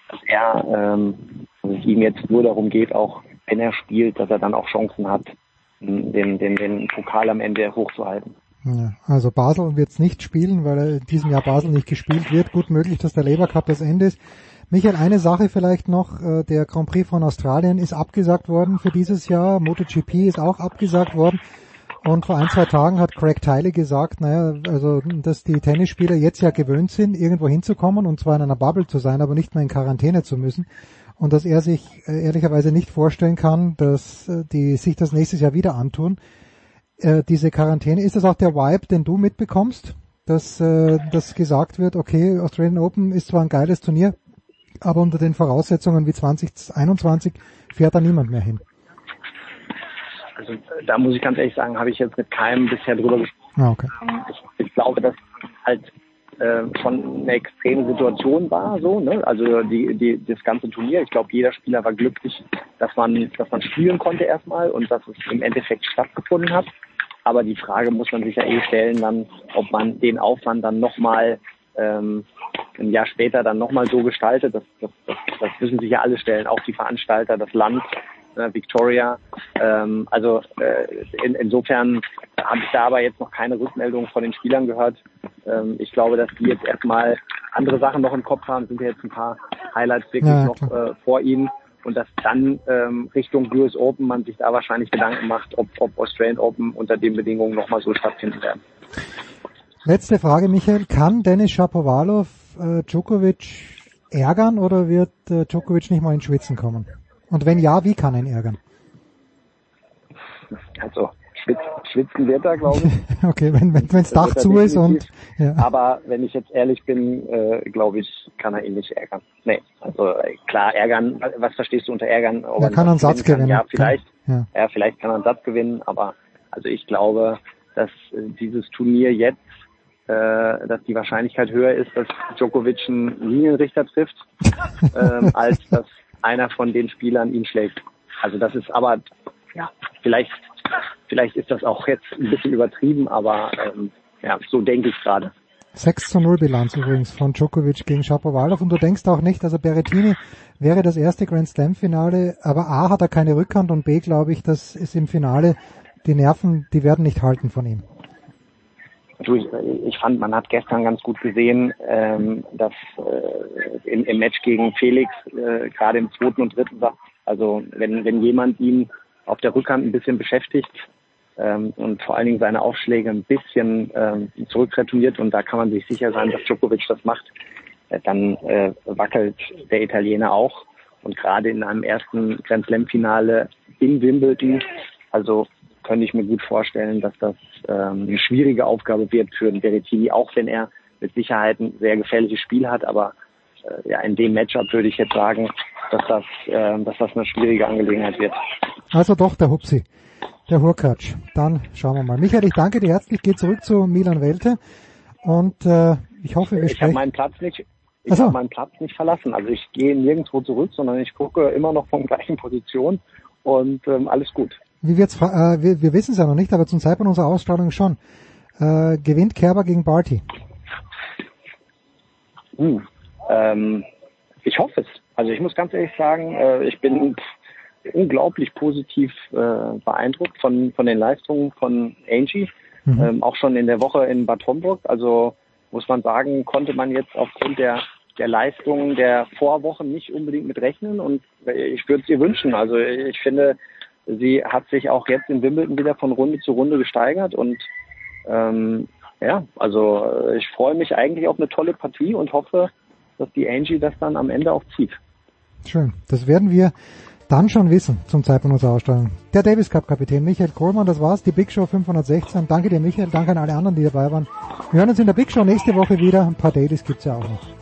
dass er, ähm, ihm jetzt nur darum geht, auch wenn er spielt, dass er dann auch Chancen hat, den, den, den Pokal am Ende hochzuhalten. Also Basel wird es nicht spielen, weil in diesem Jahr Basel nicht gespielt wird. Gut möglich, dass der Labour Cup das Ende ist. Michael, eine Sache vielleicht noch, äh, der Grand Prix von Australien ist abgesagt worden für dieses Jahr, MotoGP ist auch abgesagt worden und vor ein, zwei Tagen hat Craig Tiley gesagt, naja, also dass die Tennisspieler jetzt ja gewöhnt sind, irgendwo hinzukommen und zwar in einer Bubble zu sein, aber nicht mehr in Quarantäne zu müssen und dass er sich äh, ehrlicherweise nicht vorstellen kann, dass äh, die sich das nächstes Jahr wieder antun. diese Quarantäne, ist das auch der Vibe, den du mitbekommst? Dass, dass gesagt wird, okay, Australian Open ist zwar ein geiles Turnier, aber unter den Voraussetzungen wie 2021 fährt da niemand mehr hin. Also da muss ich ganz ehrlich sagen, habe ich jetzt mit keinem bisher drüber gesprochen. Ah, okay. Ich, ich glaube, dass halt äh, schon eine extreme Situation war, so, ne? Also die, die, das ganze Turnier. Ich glaube, jeder Spieler war glücklich, dass man, dass man spielen konnte erstmal und dass es im Endeffekt stattgefunden hat. Aber die Frage muss man sich ja eh stellen, dann, ob man den Aufwand dann nochmal ähm, ein Jahr später dann nochmal so gestaltet. Das, das, das, das müssen sich ja alle stellen, auch die Veranstalter, das Land, äh, Victoria. Ähm, also äh, in, insofern habe ich da aber jetzt noch keine Rückmeldung von den Spielern gehört. Ähm, ich glaube, dass die jetzt erstmal andere Sachen noch im Kopf haben, sind ja jetzt ein paar Highlights wirklich ja, noch äh, vor ihnen und dass dann ähm, Richtung US Open man sich da wahrscheinlich Gedanken macht, ob, ob Australian Open unter den Bedingungen nochmal so stattfinden werden. Letzte Frage, Michael. Kann Dennis Shapovalov äh, Djokovic ärgern oder wird äh, Djokovic nicht mal in Schwitzen kommen? Und wenn ja, wie kann er ihn ärgern? Also schwitz, schwitzen wird er, glaube ich. okay, wenn wenn wenn's Dach zu ist und ja. aber wenn ich jetzt ehrlich bin, äh, glaube ich, kann er ihn nicht ärgern. Nee, also äh, klar ärgern. Was verstehst du unter ärgern? er kann einen Satz gewinnen. Ja, vielleicht. Ja. ja, vielleicht kann er einen Satz gewinnen, aber also ich glaube, dass äh, dieses Turnier jetzt äh, dass die Wahrscheinlichkeit höher ist, dass Djokovic einen Linienrichter trifft, ähm, als dass einer von den Spielern ihn schlägt. Also das ist aber, ja, vielleicht, vielleicht ist das auch jetzt ein bisschen übertrieben, aber ähm, ja, so denke ich gerade. 6 zu 0 Bilanz übrigens von Djokovic gegen Shapovalov und du denkst auch nicht, also Berrettini wäre das erste Grand Slam Finale, aber A hat er keine Rückhand und B glaube ich, dass es im Finale die Nerven, die werden nicht halten von ihm. Ich, fand, man hat gestern ganz gut gesehen, ähm, dass äh, im, im Match gegen Felix äh, gerade im zweiten und dritten also wenn, wenn jemand ihn auf der Rückhand ein bisschen beschäftigt ähm, und vor allen Dingen seine Aufschläge ein bisschen ähm, zurückretourniert und da kann man sich sicher sein, dass Djokovic das macht, äh, dann äh, wackelt der Italiener auch. Und gerade in einem ersten Grand Slam Finale in Wimbledon, also könnte ich mir gut vorstellen, dass das ähm, eine schwierige Aufgabe wird für den Berrettini, auch wenn er mit Sicherheit ein sehr gefährliches Spiel hat. Aber äh, ja, in dem Matchup würde ich jetzt sagen, dass das, äh, dass das eine schwierige Angelegenheit wird. Also doch der Hupsi, der Hurkacz. Dann schauen wir mal. Michael, ich danke dir herzlich. Ich gehe zurück zu Milan Welte und äh, ich hoffe, wir ich sprechen. Ich habe meinen Platz nicht. Ich so. habe meinen Platz nicht verlassen. Also ich gehe nirgendwo zurück, sondern ich gucke immer noch von gleichen Position und ähm, alles gut wie wird's, äh, wir, wir wissen es ja noch nicht, aber zum Zeitpunkt unserer Ausstrahlung schon. Äh, gewinnt Kerber gegen Barty? Uh, ähm, ich hoffe es. Also ich muss ganz ehrlich sagen, äh, ich bin unglaublich positiv äh, beeindruckt von, von den Leistungen von Angie. mhm. ähm, auch schon in der Woche in Bad Homburg. Also muss man sagen, konnte man jetzt aufgrund der der Leistungen der Vorwochen nicht unbedingt mit rechnen und ich würde es ihr wünschen. Also ich finde, sie hat sich auch jetzt in Wimbledon wieder von Runde zu Runde gesteigert und ähm, ja, also ich freue mich eigentlich auf eine tolle Partie und hoffe, dass die Angie das dann am Ende auch zieht. Schön. Das werden wir dann schon wissen zum Zeitpunkt unserer Ausstrahlung. Der Davis Cup Kapitän Michael Kohlmann, das war's, die Big Show 516. Danke dir Michael, danke an alle anderen, die dabei waren. Wir hören uns in der Big Show nächste Woche wieder. Ein paar Dailies gibt's ja auch noch.